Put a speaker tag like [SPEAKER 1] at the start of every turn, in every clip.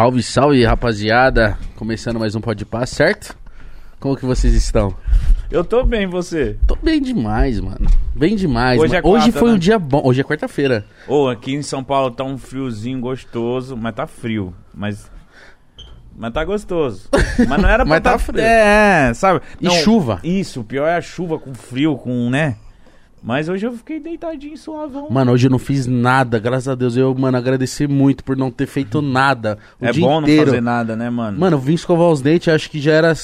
[SPEAKER 1] Salve, salve, rapaziada. Começando mais um Pode Pá, certo? Como que vocês estão?
[SPEAKER 2] Eu tô bem, você?
[SPEAKER 1] Tô bem demais, mano. Bem demais.
[SPEAKER 2] Hoje
[SPEAKER 1] mano.
[SPEAKER 2] é quarta,
[SPEAKER 1] Hoje foi um
[SPEAKER 2] né?
[SPEAKER 1] dia bom. Hoje é quarta-feira.
[SPEAKER 2] Ô, aqui em São Paulo tá um friozinho gostoso, mas tá frio. Mas. Mas tá gostoso. Mas não era pra
[SPEAKER 1] Mas tá
[SPEAKER 2] tá
[SPEAKER 1] frio.
[SPEAKER 2] É, sabe?
[SPEAKER 1] E chuva.
[SPEAKER 2] Isso, o pior é a chuva com frio, com, né? Mas hoje eu fiquei deitadinho, suavão.
[SPEAKER 1] Mano, hoje eu não fiz nada, graças a Deus. Eu, mano, agradecer muito por não ter feito nada
[SPEAKER 2] é bom
[SPEAKER 1] inteiro.
[SPEAKER 2] não fazer nada, né, mano?
[SPEAKER 1] Mano, eu vim escovar os dentes, acho que já era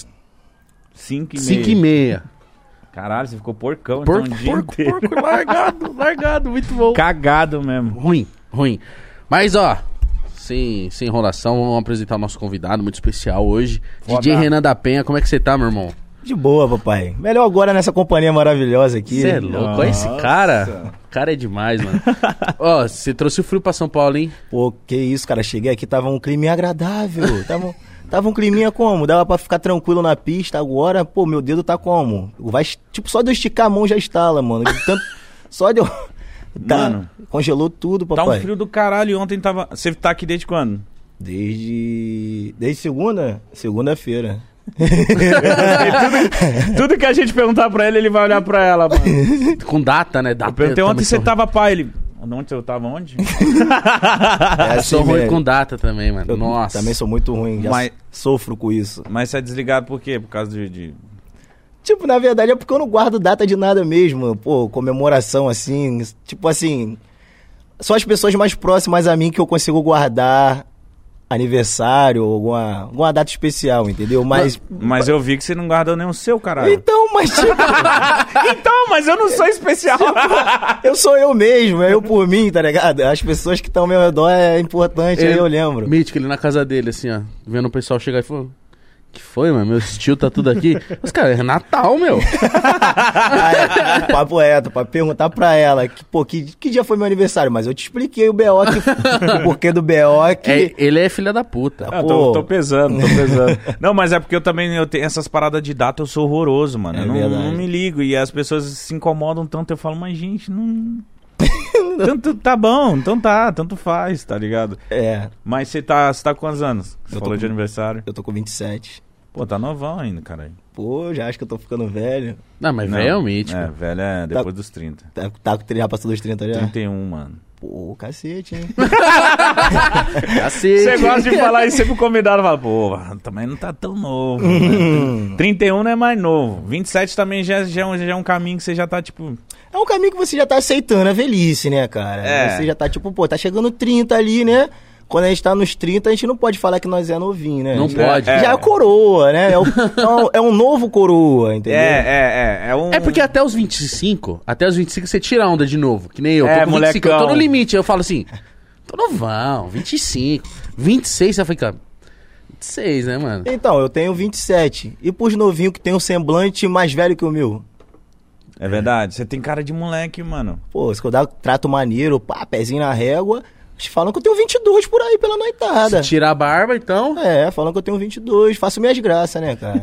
[SPEAKER 2] 5 e
[SPEAKER 1] 5 e
[SPEAKER 2] meia. Caralho, você ficou porcão
[SPEAKER 1] Porco,
[SPEAKER 2] então o dia
[SPEAKER 1] porco, porco, largado, largado, muito bom.
[SPEAKER 2] Cagado mesmo.
[SPEAKER 1] Ruim, ruim. Mas, ó, sem, sem enrolação, vamos apresentar o nosso convidado muito especial hoje.
[SPEAKER 2] Foda.
[SPEAKER 1] DJ Renan da Penha, como é que você tá, meu irmão?
[SPEAKER 3] De boa, papai. Melhor agora nessa companhia maravilhosa aqui.
[SPEAKER 1] Você é louco, olha esse cara. O cara é demais, mano. Ó, você trouxe o frio pra São Paulo, hein?
[SPEAKER 3] Pô, que isso, cara. Cheguei aqui, tava um clima agradável. Tava, tava um climinha como? Dava pra ficar tranquilo na pista. Agora, pô, meu dedo tá como? Vai, tipo, só de eu esticar a mão já estala, mano. Tanto- só de eu... Tá,
[SPEAKER 2] Mano.
[SPEAKER 3] congelou tudo,
[SPEAKER 2] Tá
[SPEAKER 3] papai.
[SPEAKER 2] um frio do caralho. e Ontem tava. Você tá aqui desde quando?
[SPEAKER 3] Desde... Desde segunda? Segunda-feira.
[SPEAKER 2] Tudo que a gente perguntar pra ele, ele vai olhar pra ela, mano.
[SPEAKER 1] Com data, né? Data,
[SPEAKER 2] Eu perguntei
[SPEAKER 1] eu
[SPEAKER 2] ontem
[SPEAKER 1] também
[SPEAKER 2] você tava pai, ele. Onde eu tava onde?
[SPEAKER 3] É
[SPEAKER 1] Eu sou ruim
[SPEAKER 3] mesmo.
[SPEAKER 1] com data também, mano.
[SPEAKER 3] Eu
[SPEAKER 1] Nossa.
[SPEAKER 3] Também sou muito ruim, já
[SPEAKER 2] Mas-
[SPEAKER 3] sofro com isso.
[SPEAKER 2] Mas você é desligado por quê? Por causa de. de-
[SPEAKER 3] Tipo, na verdade é porque eu não guardo data de nada mesmo. Pô, comemoração assim. Tipo assim. Só as pessoas mais próximas a mim que eu consigo guardar aniversário, alguma, alguma data especial, entendeu? Mas.
[SPEAKER 2] Mas eu vi que você não guardou nem o seu, caralho.
[SPEAKER 3] Então, mas tipo,
[SPEAKER 2] Então, mas eu não sou especial.
[SPEAKER 3] eu sou eu mesmo, é eu por mim, tá ligado? As pessoas que estão ao meu redor é importante, aí
[SPEAKER 1] Ele-
[SPEAKER 3] eu lembro.
[SPEAKER 1] Mítico, ele na casa dele, assim, ó. Vendo o pessoal chegar e falou... Que foi, mano? Meu tio tá tudo aqui. Os caras, é Natal, meu.
[SPEAKER 3] Ah, é, papo reto, pra perguntar pra ela que, pô, que, que dia foi meu aniversário? Mas eu te expliquei o BO, que, o porquê do BO que.
[SPEAKER 1] É, ele é filha da puta.
[SPEAKER 2] Ah,
[SPEAKER 3] Pô.
[SPEAKER 2] tô, tô pesando, tô pesando. não, mas é porque eu também eu tenho essas paradas de data, eu sou horroroso, mano.
[SPEAKER 3] É
[SPEAKER 2] eu não, não me ligo. E as pessoas se incomodam tanto, eu falo, mas gente, não. tanto tá bom, então tá, tanto faz, tá ligado?
[SPEAKER 3] É,
[SPEAKER 2] Mas você tá, você tá com quantos anos? Você
[SPEAKER 3] Eu
[SPEAKER 2] falou
[SPEAKER 3] com-
[SPEAKER 2] de aniversário.
[SPEAKER 3] eu tô com 27.
[SPEAKER 2] Pô, tá novão ainda, caralho.
[SPEAKER 3] Pô, já acho que eu tô ficando velho.
[SPEAKER 1] Não, mas
[SPEAKER 2] Não,
[SPEAKER 1] velho é o mítico.
[SPEAKER 2] É, velho é depois dos 30.
[SPEAKER 3] Tá, tá com- já passou dos 30 já?
[SPEAKER 2] 31, mano.
[SPEAKER 3] Pô, cacete, hein?
[SPEAKER 1] Cacete.
[SPEAKER 2] Você gosta de falar isso sempre o convidado fala, pô, também não tá tão novo. né? 31 não é mais novo. 27 também já, já, é um- já é um caminho que você já tá, tipo.
[SPEAKER 3] É um caminho que você já tá aceitando a velhice, né, cara?
[SPEAKER 2] É.
[SPEAKER 3] Você já tá tipo, pô, tá chegando 30 ali, né? Quando a gente tá nos 30, a gente não pode falar que nós é novinho, né?
[SPEAKER 1] Não pode.
[SPEAKER 2] É.
[SPEAKER 3] Já é coroa, né? É, o- é um, é um novo coroa, entendeu?
[SPEAKER 2] É, é, é. É, um...
[SPEAKER 1] É porque até os 25, até os 25 você tira a onda de novo. Que nem eu.
[SPEAKER 2] É,
[SPEAKER 1] tô com 25, eu tô no limite. Eu falo assim, tô novão, 25. 26, você fica. 26, né, mano?
[SPEAKER 3] Então, eu tenho 27. E pros novinhos que tem um semblante mais velho que o meu?
[SPEAKER 2] É verdade. Você tem cara de moleque, mano.
[SPEAKER 3] Pô, se eu dar trato maneiro, pá, pezinho na régua, eles falam que eu tenho 22 por aí pela noitada.
[SPEAKER 1] Se tirar a barba, então.
[SPEAKER 3] É, falam que eu tenho 22, faço minhas graças, né, cara?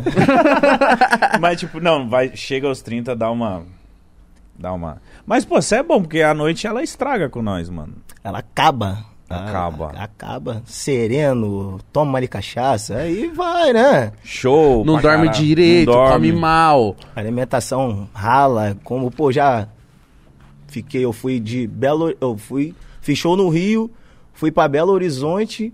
[SPEAKER 2] Mas, tipo, não, vai, chega aos 30, dá uma. Dá uma. Mas, pô, você é bom, porque a noite ela estraga com nós, mano.
[SPEAKER 3] Ela acaba.
[SPEAKER 2] Acaba.
[SPEAKER 3] Ah, acaba. Sereno, toma ali cachaça, aí vai, né?
[SPEAKER 2] Show.
[SPEAKER 1] Não dorme
[SPEAKER 2] caralho.
[SPEAKER 1] direito,
[SPEAKER 2] Não dorme.
[SPEAKER 1] come mal.
[SPEAKER 3] Alimentação rala, como, pô, já fiquei, eu fui de Belo, eu fui, fiz show no Rio, fui pra Belo Horizonte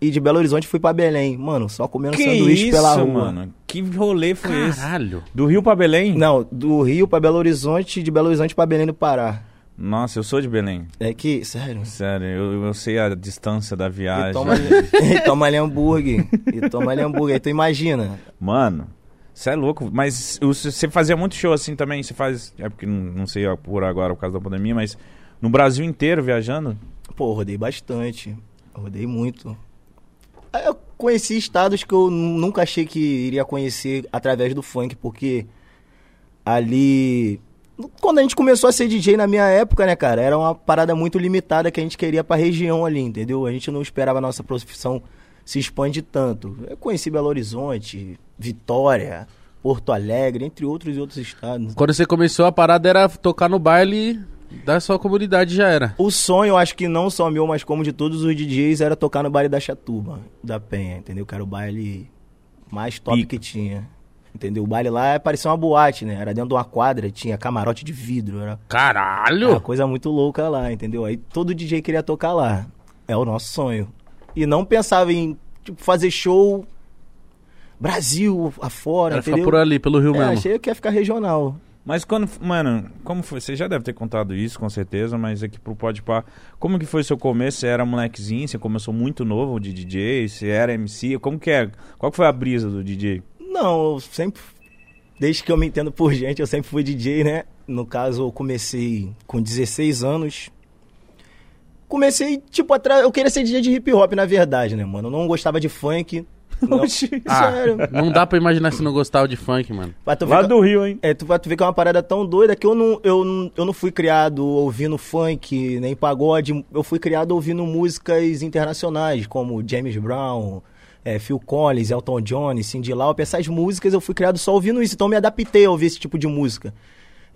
[SPEAKER 3] e de Belo Horizonte fui pra Belém. Mano, só comendo
[SPEAKER 2] Que
[SPEAKER 3] sanduíche
[SPEAKER 2] isso,
[SPEAKER 3] pela rua.
[SPEAKER 2] mano? Que rolê foi esse?
[SPEAKER 1] Caralho.
[SPEAKER 2] Do Rio pra Belém?
[SPEAKER 3] Não, do Rio pra Belo Horizonte e de Belo Horizonte pra Belém do Pará.
[SPEAKER 2] Nossa, eu sou de Belém.
[SPEAKER 3] É que, sério.
[SPEAKER 2] Sério, eu, eu sei a distância da
[SPEAKER 3] E
[SPEAKER 2] viagem.
[SPEAKER 3] toma, e toma ali hambúrguer. E toma ali hambúrguer. Aí tu imagina.
[SPEAKER 2] Mano, você é louco. Mas você fazia muito show assim também? Você faz. É porque não, não sei por agora por causa da pandemia, mas no Brasil inteiro viajando?
[SPEAKER 3] Pô, rodei bastante. Rodei muito. Aí Eu conheci estados que eu nu- nunca achei que iria conhecer através do funk, porque ali. Quando a gente começou a ser DJ na minha época, né, cara, era uma parada muito limitada que a gente queria pra região ali, entendeu? A gente não esperava a nossa profissão se expandir tanto. Eu conheci Belo Horizonte, Vitória, Porto Alegre, entre outros e outros estados.
[SPEAKER 1] Quando você começou a parada era tocar no baile Da sua comunidade já era.
[SPEAKER 3] O sonho, acho que não só meu, mas como de todos os DJs, era tocar no baile da Chatuba, da Penha, entendeu? Que era o baile mais top
[SPEAKER 2] Pica.
[SPEAKER 3] que tinha. Entendeu? O baile lá parecia uma boate, né? Era dentro de uma quadra, tinha camarote de vidro, era
[SPEAKER 1] Caralho!
[SPEAKER 3] uma coisa muito louca lá, entendeu? Aí todo DJ queria tocar lá. É o nosso sonho. E não pensava em tipo, fazer show Brasil afora,
[SPEAKER 1] Era ficar
[SPEAKER 3] entendeu?
[SPEAKER 1] por ali, pelo Rio
[SPEAKER 3] é,
[SPEAKER 1] mesmo.
[SPEAKER 3] achei que ia ficar regional.
[SPEAKER 2] Mas quando, mano, como foi? Você já deve ter contado isso, com certeza, mas aqui pro Pode Pá, como que foi o seu começo? Você era molequezinho, você começou muito novo de DJ, você era MC, como que é? Qual que foi a brisa do DJ?
[SPEAKER 3] Não, eu sempre. Desde que eu me entendo por gente, eu sempre fui DJ, né? No caso, eu comecei com 16 anos. Comecei, tipo, atrás. Eu queria ser DJ de hip hop, na verdade, né, mano? Eu não gostava de funk. Não,
[SPEAKER 2] Oxi.
[SPEAKER 1] Ah,
[SPEAKER 3] sério.
[SPEAKER 1] não dá pra imaginar se não gostava de funk, mano.
[SPEAKER 3] Pra tu ver
[SPEAKER 2] Lá
[SPEAKER 3] que-
[SPEAKER 2] do Rio, hein?
[SPEAKER 3] É, tu vai tu ver que é uma parada tão doida que eu não, eu, não- eu não fui criado ouvindo funk, nem pagode. Eu fui criado ouvindo músicas internacionais, como James Brown, é, Phil Collins, Elton John, Cyndi Lauper. Essas músicas eu fui criado só ouvindo isso, então eu me adaptei a ouvir esse tipo de música.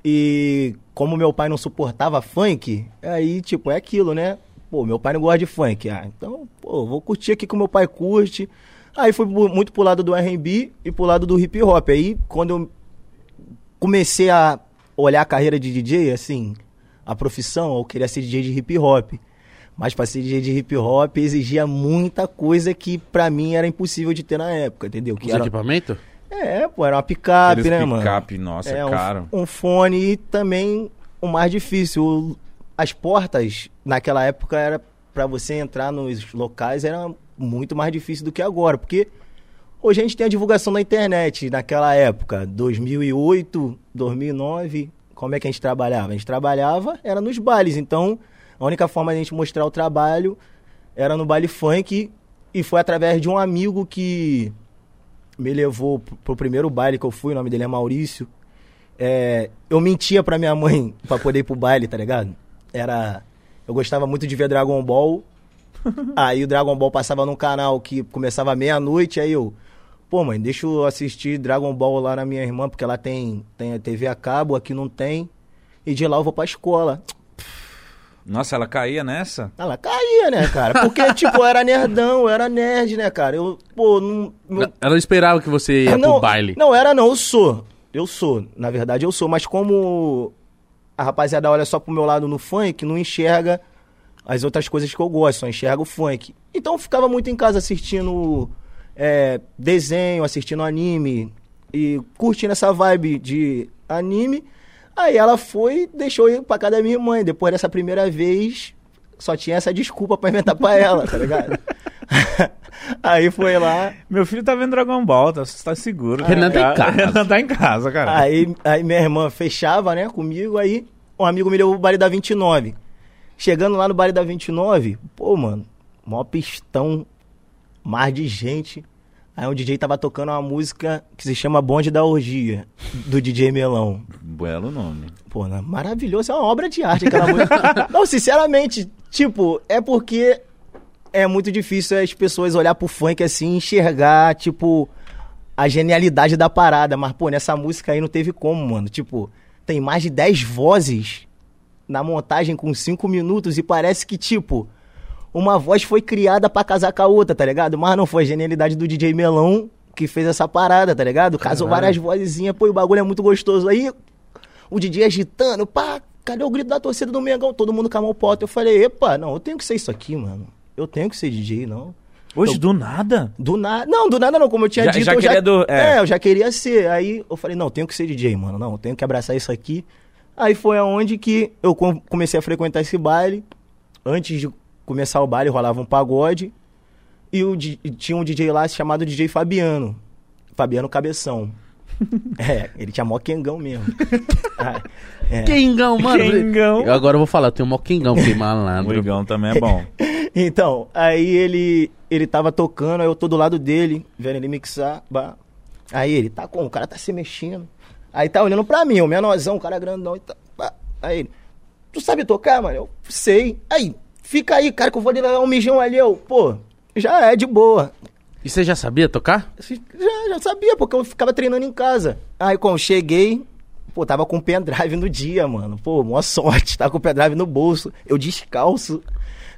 [SPEAKER 3] E como meu pai não suportava funk, aí, tipo, é aquilo, né? Pô, meu pai não gosta de funk. Ah, então, pô, vou curtir aqui que o meu pai curte. Aí fui muito pro lado do R&B e pro lado do hip hop. Aí, quando eu comecei a olhar a carreira de DJ, assim, a profissão, eu queria ser DJ de hip hop. Mas pra ser DJ de hip hop exigia muita coisa que pra mim era impossível de ter na época, entendeu? Que
[SPEAKER 1] Os
[SPEAKER 3] era,
[SPEAKER 1] equipamentos?
[SPEAKER 3] é, pô, era uma picape,
[SPEAKER 2] Aqueles
[SPEAKER 3] né, mano?
[SPEAKER 2] picape, nossa, é
[SPEAKER 3] um-
[SPEAKER 2] caro.
[SPEAKER 3] Um, fone e também o mais difícil. As portas, naquela época, era para você entrar nos locais, era muito mais difícil do que agora. Porque hoje a gente tem a divulgação na internet. Naquela época, 2008, 2009, como é que a gente trabalhava? A gente trabalhava, era nos bailes. Então, a única forma de a gente mostrar o trabalho era no baile funk. E foi através de um amigo que me levou pro- primeiro baile que eu fui, o nome dele é Maurício. É, eu mentia pra minha mãe pra poder ir pro baile, tá ligado? Era. Eu gostava muito de ver Dragon Ball. Aí o Dragon Ball passava num canal que começava meia-noite, aí eu. Pô, mãe, deixa eu assistir Dragon Ball lá na minha irmã, porque ela tem, tem a TV a cabo, aqui não tem. E de lá eu vou pra escola.
[SPEAKER 2] Nossa, ela caía nessa?
[SPEAKER 3] Ela caía, né, cara? Porque, tipo, eu era nerdão, eu era nerd, né, cara? Eu, pô, não. meu-
[SPEAKER 1] Ela não esperava que você ia
[SPEAKER 3] não,
[SPEAKER 1] pro baile.
[SPEAKER 3] Não, era não, eu sou. Eu sou. Na verdade, eu sou. Mas como a rapaziada olha só pro meu lado no funk, não enxerga as outras coisas que eu gosto, só enxerga o funk. Então eu ficava muito em casa assistindo é, desenho, assistindo anime e curtindo essa vibe de anime. Aí ela foi e deixou eu ir pra casa da minha mãe. Depois dessa primeira vez, só tinha essa desculpa pra inventar pra ela, tá ligado? Aí foi lá,
[SPEAKER 2] Meu filho tá vendo Dragon Ball, tá, tá seguro.
[SPEAKER 1] Renan tá em casa.
[SPEAKER 2] Renan tá em casa, cara.
[SPEAKER 3] Aí, aí minha irmã fechava, né, comigo, aí um amigo me levou pro baile da 29. Chegando lá no baile da 29, pô, mano, maior pistão, mar de gente. Aí o DJ tava tocando uma música que se chama Bonde da Orgia, do DJ Melão.
[SPEAKER 2] Belo nome.
[SPEAKER 3] Pô, né, maravilhoso, é uma obra de arte aquela música. Não, sinceramente, tipo, é porque é muito difícil as pessoas olhar pro funk assim e enxergar, tipo, a genialidade da parada. Mas, pô, nessa música aí não teve como, mano. Tipo, tem mais de 10 vozes na montagem com 5 minutos e parece que, tipo, uma voz foi criada pra casar com a outra, tá ligado? Mas não foi a genialidade do DJ Melão que fez essa parada, tá ligado? Casou
[SPEAKER 1] Caralho.
[SPEAKER 3] várias vozinhas, pô, o bagulho é muito gostoso. Aí o DJ agitando, pá, cadê o grito da torcida do Mengão? Todo mundo com a mão pro alto. Eu falei, epa, não, eu tenho que ser isso aqui, mano. Eu tenho que ser DJ, não.
[SPEAKER 2] Hoje,
[SPEAKER 3] Eu-
[SPEAKER 2] do nada?
[SPEAKER 3] Do nada. Não, do nada não, como eu tinha
[SPEAKER 2] Já-
[SPEAKER 3] dito.
[SPEAKER 2] já
[SPEAKER 3] eu
[SPEAKER 2] queria do- é.
[SPEAKER 3] é. eu já queria ser. Aí eu falei, não, eu tenho que ser DJ, mano. Não, eu tenho que abraçar isso aqui. Aí foi aonde que eu com- comecei a frequentar esse baile. Antes de começar o baile, rolava um pagode. E o, tinha um DJ lá chamado DJ Fabiano. Fabiano Cabeção. é, ele tinha mó quengão mesmo. Ah, é.
[SPEAKER 1] Quengão, mano.
[SPEAKER 2] Quengão.
[SPEAKER 1] Eu agora vou falar, eu tenho mó quengão, fiquei
[SPEAKER 2] O
[SPEAKER 1] malandro.
[SPEAKER 2] Igão também é bom.
[SPEAKER 3] Então, aí ele ele tava tocando, aí eu tô do lado dele, vendo ele mixar. bah. Aí ele, tá como? O cara tá se mexendo. Aí tá olhando pra mim, o menorzão, o cara grandão e tá. Aí ele, tu sabe tocar, mano? Eu sei. Aí, fica aí, cara, que eu vou dar um mijão ali. Eu, pô, já é de boa.
[SPEAKER 1] E você já sabia tocar?
[SPEAKER 3] Já, já sabia, porque eu ficava treinando em casa. Aí quando cheguei, pô, tava com pendrive no dia, mano. Pô, mó sorte, tava com pendrive no bolso. Eu descalço.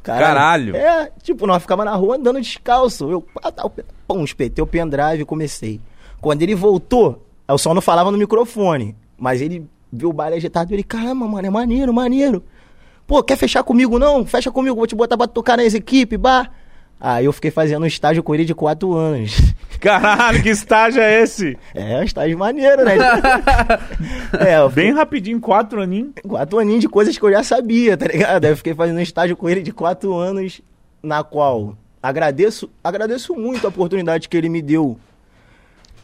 [SPEAKER 2] Caralho.
[SPEAKER 3] É, tipo, nós ficava na rua andando descalço. Eu, pá, tá, o pen- pum, espetei o pendrive e comecei. Quando ele voltou, eu só não falava no microfone. Mas ele viu o baile agitado e ele, caramba, mano, é maneiro, maneiro. Pô, quer fechar comigo não? Fecha comigo, vou te botar pra tocar nas equipes, bah. Aí eu fiquei fazendo um estágio com ele de quatro anos.
[SPEAKER 2] Caralho, que estágio é esse?
[SPEAKER 3] É, um estágio maneiro, né? é,
[SPEAKER 2] Bem rapidinho, quatro aninhos.
[SPEAKER 3] quatro aninhos de coisas que eu já sabia, tá ligado? Aí eu fiquei fazendo um estágio com ele de quatro anos, na qual agradeço, agradeço muito a oportunidade que ele me deu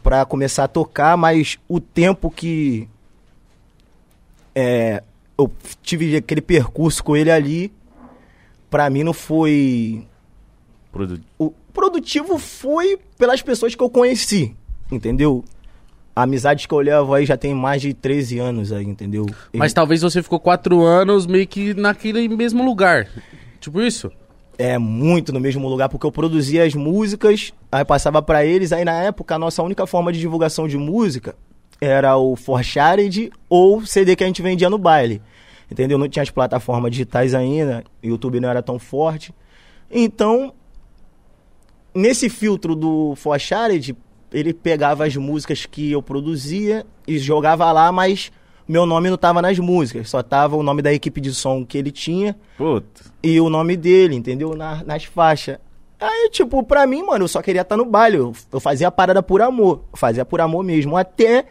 [SPEAKER 3] pra começar a tocar, mas o tempo que é, eu tive aquele percurso com ele ali, pra mim não foi o produtivo foi pelas pessoas que eu conheci, entendeu? Amizades que eu levo aí já tem mais de 13 anos aí, entendeu?
[SPEAKER 1] Mas talvez você ficou quatro anos meio que naquele mesmo lugar. Tipo isso?
[SPEAKER 3] É muito no mesmo lugar, porque eu produzia as músicas, aí passava pra eles, aí na época a nossa única forma de divulgação de música era o For Charity ou CD que a gente vendia no baile. Entendeu? Não tinha as plataformas digitais ainda, YouTube não era tão forte. Então, nesse filtro do For Charity, ele pegava as músicas que eu produzia e jogava lá, mas meu nome não tava nas músicas, só tava o nome da equipe de som que ele tinha
[SPEAKER 2] Puta.
[SPEAKER 3] e o nome dele, entendeu? Na- nas faixas. Aí, tipo, pra mim, mano, eu só queria estar no baile. Eu, eu fazia a parada por amor. Eu fazia por amor mesmo. Até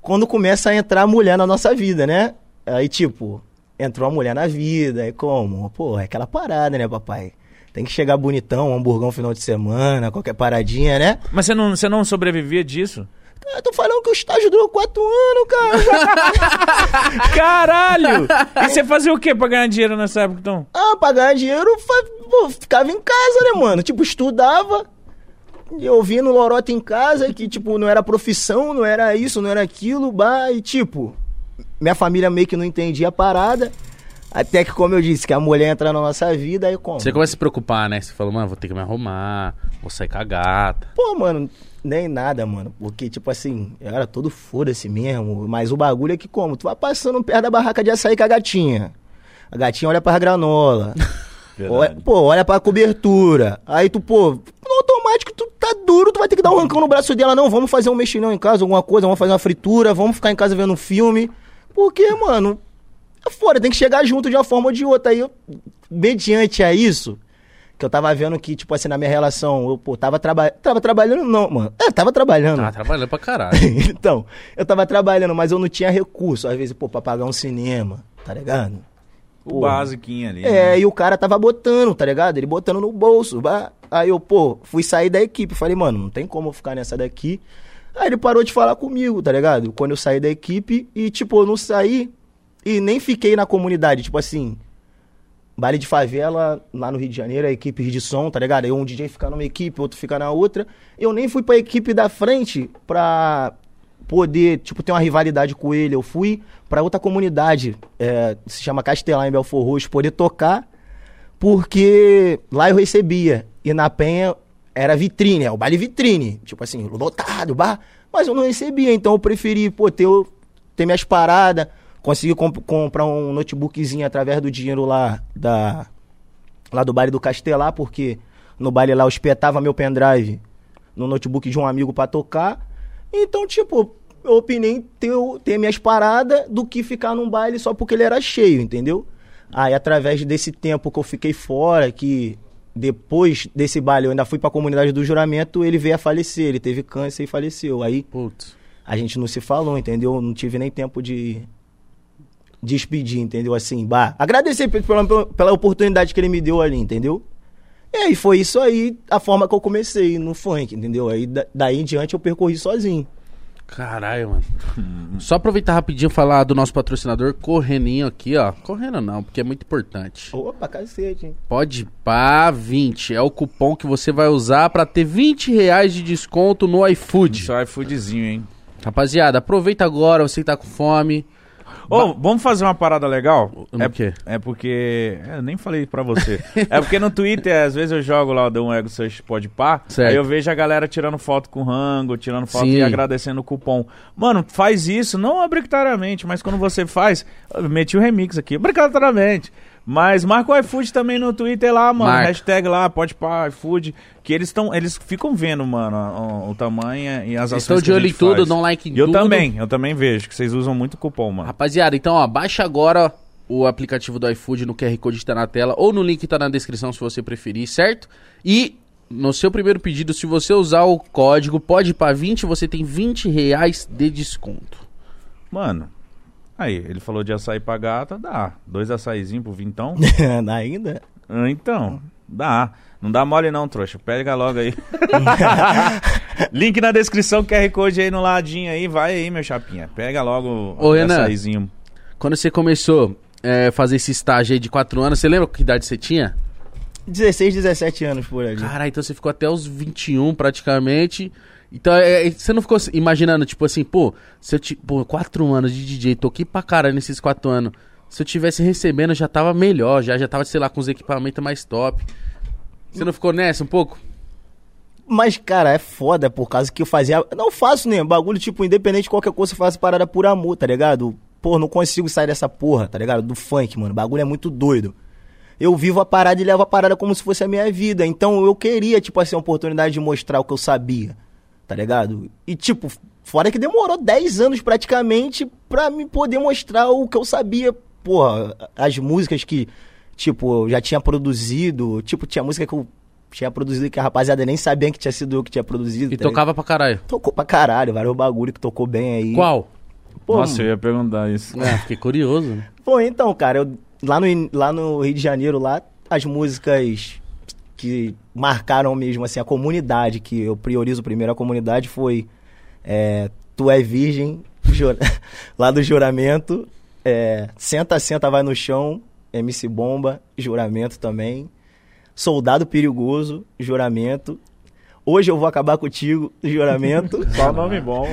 [SPEAKER 3] quando começa a entrar a mulher na nossa vida, né? Aí, tipo, entrou a mulher na vida. Aí como? Pô, é aquela parada, né, papai? Tem que chegar bonitão, um hamburgão final de semana, qualquer paradinha, né?
[SPEAKER 2] Mas você não, você não sobrevivia disso?
[SPEAKER 3] Eu tô falando que o estágio durou quatro anos, cara.
[SPEAKER 2] Caralho! e você fazia o que pra ganhar dinheiro nessa época, então?
[SPEAKER 3] Ah, pra ganhar dinheiro, pô, ficava em casa, né, mano? Tipo, estudava, eu ouvindo lorota em casa, que, tipo, não era profissão, não era isso, não era aquilo, bah, e, tipo, minha família meio que não entendia a parada. Até que, como eu disse, que a mulher entra na nossa vida, aí como?
[SPEAKER 1] Você começa a se preocupar, né? Você falou, mano, vou ter que me arrumar, vou sair com a gata.
[SPEAKER 3] Pô, mano, nem nada, mano. Porque, tipo assim, eu era todo foda-se mesmo. Mas o bagulho é que como? Tu vai passando perto da barraca de açaí com a gatinha. A gatinha olha pra granola. Olha, pô, olha pra cobertura. Aí tu, pô, no automático tu tá duro, tu vai ter que dar um rancão no braço dela. Não, vamos fazer um mexilhão em casa, alguma coisa, vamos fazer uma fritura, vamos ficar em casa vendo um filme. Porque, mano, é foda, tem que chegar junto de uma forma ou de outra. Aí, eu, mediante a isso, que eu tava vendo que, tipo assim, na minha relação, eu, pô, tava, traba tava trabalhando, não, mano. É, tava trabalhando.
[SPEAKER 1] Tá trabalhando pra caralho.
[SPEAKER 3] então, eu tava trabalhando, mas eu não tinha recurso, às vezes, pô, pra pagar um cinema, tá ligado?
[SPEAKER 2] O basiquinho ali.
[SPEAKER 3] É,
[SPEAKER 2] né?
[SPEAKER 3] e o cara tava botando, tá ligado? Ele botando no bolso. bah. Aí eu, pô, fui sair da equipe. Falei, mano, não tem como eu ficar nessa daqui. Aí ele parou de falar comigo, tá ligado? Quando eu saí da equipe e, tipo, eu não saí e nem fiquei na comunidade. Tipo assim, baile de favela lá no Rio de Janeiro, a equipe de som, tá ligado? Aí um DJ fica numa equipe, outro fica na outra. Eu nem fui pra equipe da frente pra poder, tipo, ter uma rivalidade com ele. Eu fui pra outra comunidade, é, se chama Castelar, em Belfor Roxo, poder tocar, porque lá eu recebia. E na Penha era vitrine, é o baile vitrine. Tipo assim, lotado, bar. Mas eu não recebia, então eu preferi, pô, ter, ter minhas paradas, conseguir comp- comprar um notebookzinho através do dinheiro lá da lá do baile do Castelar, porque no baile lá eu espetava meu pendrive no notebook de um amigo pra tocar. Então, tipo, eu opinei ter, ter minhas paradas do que ficar num baile só porque ele era cheio, entendeu? Aí, através desse tempo que eu fiquei fora, que depois desse baile eu ainda fui pra comunidade do juramento, ele veio a falecer, ele teve câncer e faleceu. Aí
[SPEAKER 1] Putz.
[SPEAKER 3] a gente não se falou, entendeu? Não tive nem tempo de despedir, entendeu? Assim, bah, agradecer pe- pela, pela, oportunidade que ele me deu ali, entendeu? E aí foi isso aí, a forma que eu comecei no funk, entendeu? Aí da- daí em diante eu percorri sozinho.
[SPEAKER 1] Caralho, mano. Só aproveitar rapidinho e falar do nosso patrocinador Correninho aqui, ó. Correndo não, porque é muito importante.
[SPEAKER 3] Opa, cacete, hein?
[SPEAKER 1] Pode pá 20. É o cupom que você vai usar pra ter 20 reais de desconto no iFood.
[SPEAKER 2] Só iFoodzinho, hein?
[SPEAKER 1] Rapaziada, aproveita agora, você que tá com fome.
[SPEAKER 2] Ô, vamos fazer uma parada legal? É,
[SPEAKER 1] quê?
[SPEAKER 2] é porque. é, eu nem falei pra você. é porque no Twitter, às vezes eu jogo lá, dou um ego search pode pá.
[SPEAKER 1] Certo.
[SPEAKER 2] Aí eu vejo a galera tirando foto com rango, tirando foto
[SPEAKER 1] Sim.
[SPEAKER 2] e agradecendo o cupom. Mano, faz isso, não obrigatoriamente, mas quando você faz. Meti o remix aqui, obrigatoriamente. Mas marca o iFood também no Twitter lá, mano.
[SPEAKER 1] Marca.
[SPEAKER 2] Hashtag lá, pode pá, iFood. Que eles estão. Eles ficam vendo, mano, o, o tamanho e as ações
[SPEAKER 1] Estou de olho em tudo, dão like em
[SPEAKER 2] eu
[SPEAKER 1] tudo.
[SPEAKER 2] também, eu também vejo que vocês usam muito cupom, mano.
[SPEAKER 1] Rapaziada, então, ó, baixa agora o aplicativo do iFood no QR Code que tá na tela ou no link que tá na descrição se você preferir, certo? E no seu primeiro pedido, se você usar o código pode para 20, você tem 20 reais de desconto.
[SPEAKER 2] Mano, aí, ele falou de açaí pra gata, dá. Dois açaizinhos pro vintão.
[SPEAKER 3] Ainda?
[SPEAKER 2] Ah, então, dá. Não dá mole não, trouxa. Pega logo aí. Link na descrição, QR Code aí no ladinho aí. Vai aí, meu chapinha. Pega logo
[SPEAKER 1] Ô,
[SPEAKER 2] o
[SPEAKER 1] Renan.
[SPEAKER 2] açaizinho.
[SPEAKER 1] Quando você começou a fazer esse estágio aí de 4 anos, você lembra que idade você tinha?
[SPEAKER 3] 16, 17 anos por ali.
[SPEAKER 1] Caralho, então você ficou até os 21 praticamente. Então, é, é, você não ficou imaginando, tipo assim, pô, se eu, ti- pô, 4 anos de DJ, toquei pra caralho nesses 4 anos. Se eu tivesse recebendo, já tava melhor, já, já tava, sei lá, com os equipamentos mais top. Você não ficou nessa um pouco?
[SPEAKER 3] Mas, cara, é foda por causa que eu fazia. Não faço nem bagulho, tipo, independente de qualquer coisa, eu faço parada por amor, tá ligado? Pô, não consigo sair dessa porra, tá ligado? Do funk, mano. O bagulho é muito doido. Eu vivo a parada e levo a parada como se fosse a minha vida. Então eu queria, tipo assim, a oportunidade de mostrar o que eu sabia, tá ligado? E, tipo, fora que demorou 10 anos praticamente pra me poder mostrar o que eu sabia. Porra, as músicas que, tipo, eu já tinha produzido. Tipo, tinha música que eu tinha produzido que a rapaziada nem sabia que tinha sido eu que tinha produzido.
[SPEAKER 1] E
[SPEAKER 3] tá
[SPEAKER 1] tocava pra caralho.
[SPEAKER 3] Tocou pra caralho, vários bagulho que tocou bem aí.
[SPEAKER 1] Qual?
[SPEAKER 3] Pô,
[SPEAKER 2] Nossa, eu ia perguntar isso.
[SPEAKER 1] É, fiquei curioso. né?
[SPEAKER 3] Pô, então, cara, eu, lá, no, lá no Rio de Janeiro, lá, as músicas que marcaram mesmo, assim, a comunidade, que eu priorizo primeiro a comunidade, foi é, Tu é Virgem, jura- lá do Juramento, é, Senta, Senta, Vai no Chão, MC Bomba, Juramento também, Soldado Perigoso, Juramento, Hoje eu vou acabar contigo, Juramento.
[SPEAKER 2] Só nome bom.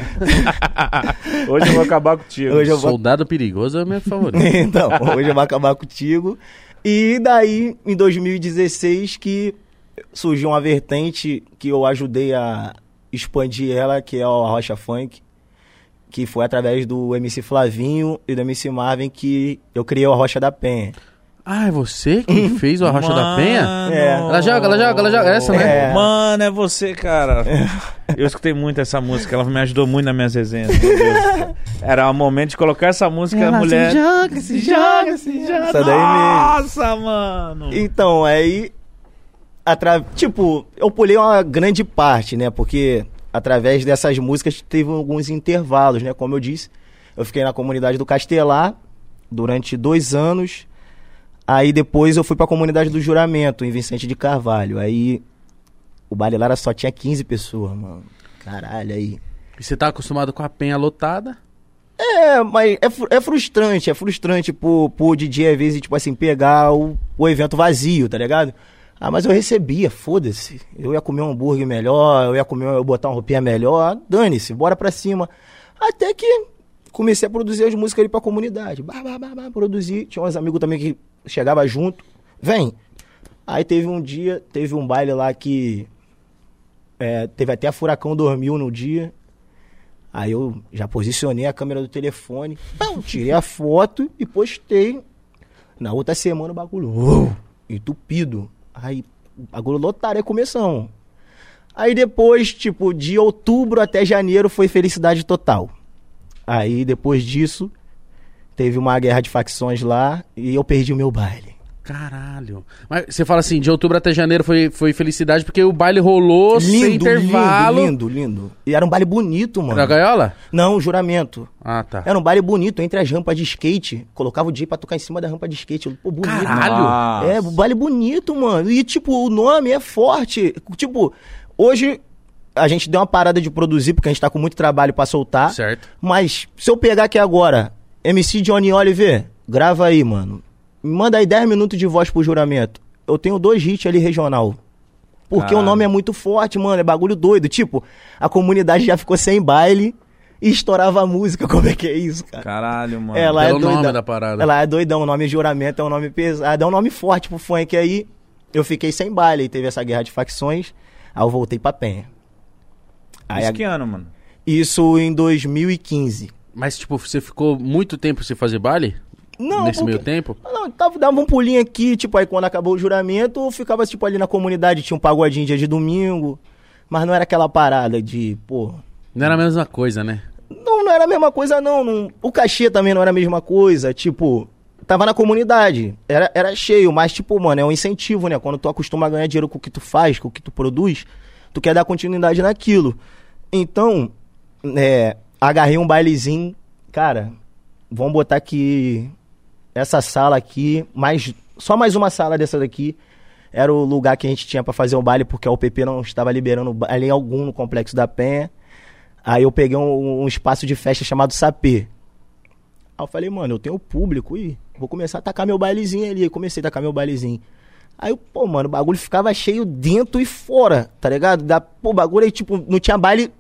[SPEAKER 2] Hoje eu vou acabar contigo.
[SPEAKER 3] Hoje eu vou
[SPEAKER 1] Soldado Perigoso é o meu favorito.
[SPEAKER 3] então, hoje eu vou acabar contigo. E daí, em 2016, que surgiu uma vertente que eu ajudei a expandir ela, que é o Rocha Funk, que foi através do MC Flavinho e do MC Marvin que eu criei o Rocha da Penha.
[SPEAKER 1] Ah, é você que fez o Arrocha da Penha?
[SPEAKER 3] É.
[SPEAKER 1] Ela joga, ela joga, ela joga. Essa, né?
[SPEAKER 3] É.
[SPEAKER 2] Mano, é você, cara. Eu escutei muito essa música, ela me ajudou muito nas minhas resenhas. Era o momento de colocar essa música, a
[SPEAKER 1] Ela
[SPEAKER 2] mulher.
[SPEAKER 1] se joga, se joga, se joga.
[SPEAKER 3] Essa daí mesmo.
[SPEAKER 2] Nossa, mano.
[SPEAKER 3] Então, aí. Atra... Tipo, eu pulei uma grande parte, né? Porque através dessas músicas teve alguns intervalos, né? Como eu disse, eu fiquei na comunidade do Castelar durante dois anos. Aí depois eu fui pra comunidade do Juramento, em Vicente de Carvalho. Aí o baile Lara só tinha 15 pessoas, mano. Caralho, aí.
[SPEAKER 1] E você tá acostumado com a penha lotada?
[SPEAKER 3] É, mas é, é frustrante, é frustrante pro, pro DJ, às vezes, tipo assim, pegar o, o evento vazio, tá ligado? Ah, mas eu recebia, foda-se. Eu ia comer um hambúrguer melhor, eu ia comer, eu ia botar uma roupinha melhor, dane-se, bora pra cima. Até que comecei a produzir as músicas ali pra comunidade. Bah, bah, bah, bah, produzir. Tinha uns amigos também que chegava junto. Vem. Aí teve um dia, teve um baile lá que. é, teve até a Furacão dormiu no dia. Aí eu já posicionei a câmera do telefone, tirei a foto e postei. Na outra semana o bagulho, uou, entupido. Aí bagulho lotado, aí começamos. Aí depois, tipo, de outubro até janeiro foi felicidade total. Aí depois disso, teve uma guerra de facções lá e eu perdi o meu baile.
[SPEAKER 1] Caralho. Mas você fala assim, de outubro até janeiro foi, foi felicidade porque o baile rolou sem intervalo.
[SPEAKER 3] lindo, lindo, lindo. E era um baile bonito, mano.
[SPEAKER 1] Era gaiola?
[SPEAKER 3] Não, juramento.
[SPEAKER 1] Ah, tá.
[SPEAKER 3] Era um baile bonito, entre as rampas de skate. Colocava o DJ pra tocar em cima da rampa de skate. Pô, bonito.
[SPEAKER 1] Caralho!
[SPEAKER 2] Nossa.
[SPEAKER 3] É, um baile bonito, mano. E, tipo, o nome é forte. Tipo, hoje a gente deu uma parada de produzir, porque a gente tá com muito trabalho pra soltar.
[SPEAKER 1] Certo.
[SPEAKER 3] Mas, se eu pegar aqui agora, MC Johnny Oliver, grava aí, mano. Me manda aí 10 minutos de voz pro juramento. Eu tenho dois hits ali regional. Porque
[SPEAKER 2] Caralho.
[SPEAKER 3] o nome é muito forte, mano. É bagulho doido. Tipo, a comunidade já ficou sem baile. e estourava a música. Como é que é isso, cara?
[SPEAKER 2] Caralho, mano.
[SPEAKER 3] Ela é
[SPEAKER 1] Pelo
[SPEAKER 3] doidão.
[SPEAKER 1] nome da parada.
[SPEAKER 3] Ela é doidão, o nome juramento é um nome pesado, é um nome forte pro funk. Aí eu fiquei sem baile, e teve essa guerra de facções, aí eu voltei pra Penha. Aí,
[SPEAKER 2] Isso
[SPEAKER 3] a-
[SPEAKER 2] que ano, mano?
[SPEAKER 3] isso em 2015.
[SPEAKER 1] Mas, tipo, você ficou muito tempo sem fazer baile?
[SPEAKER 3] Não,
[SPEAKER 1] Nesse
[SPEAKER 3] porque-
[SPEAKER 1] meio tempo?
[SPEAKER 3] Não, tava, dava um pulinho aqui, tipo, aí quando acabou o juramento, eu ficava, tipo, ali na comunidade, tinha um pagodinho dia de domingo, mas não era aquela parada de, pô...
[SPEAKER 1] Não era a mesma coisa, né?
[SPEAKER 3] Não, não era a mesma coisa, não, não- O cachê também não era a mesma coisa, tipo... Tava na comunidade, era, era cheio, mas, tipo, mano, é um incentivo, né? Quando tu acostuma a ganhar dinheiro com o que tu faz, com o que tu produz, tu quer dar continuidade naquilo. Então, é, agarrei um bailezinho, cara, vamos botar aqui essa sala aqui, mais só mais uma sala dessa daqui. Era o lugar que a gente tinha pra fazer o baile, porque a UPP não estava liberando baile algum no Complexo da Penha. Aí eu peguei um, um espaço de festa chamado Sapê. Aí eu falei, mano, eu tenho público e vou começar a tacar meu bailezinho ali. Comecei a tacar meu bailezinho. Aí, pô, mano, o bagulho ficava cheio dentro e fora, tá ligado? Da, pô, o bagulho aí, tipo, não tinha baile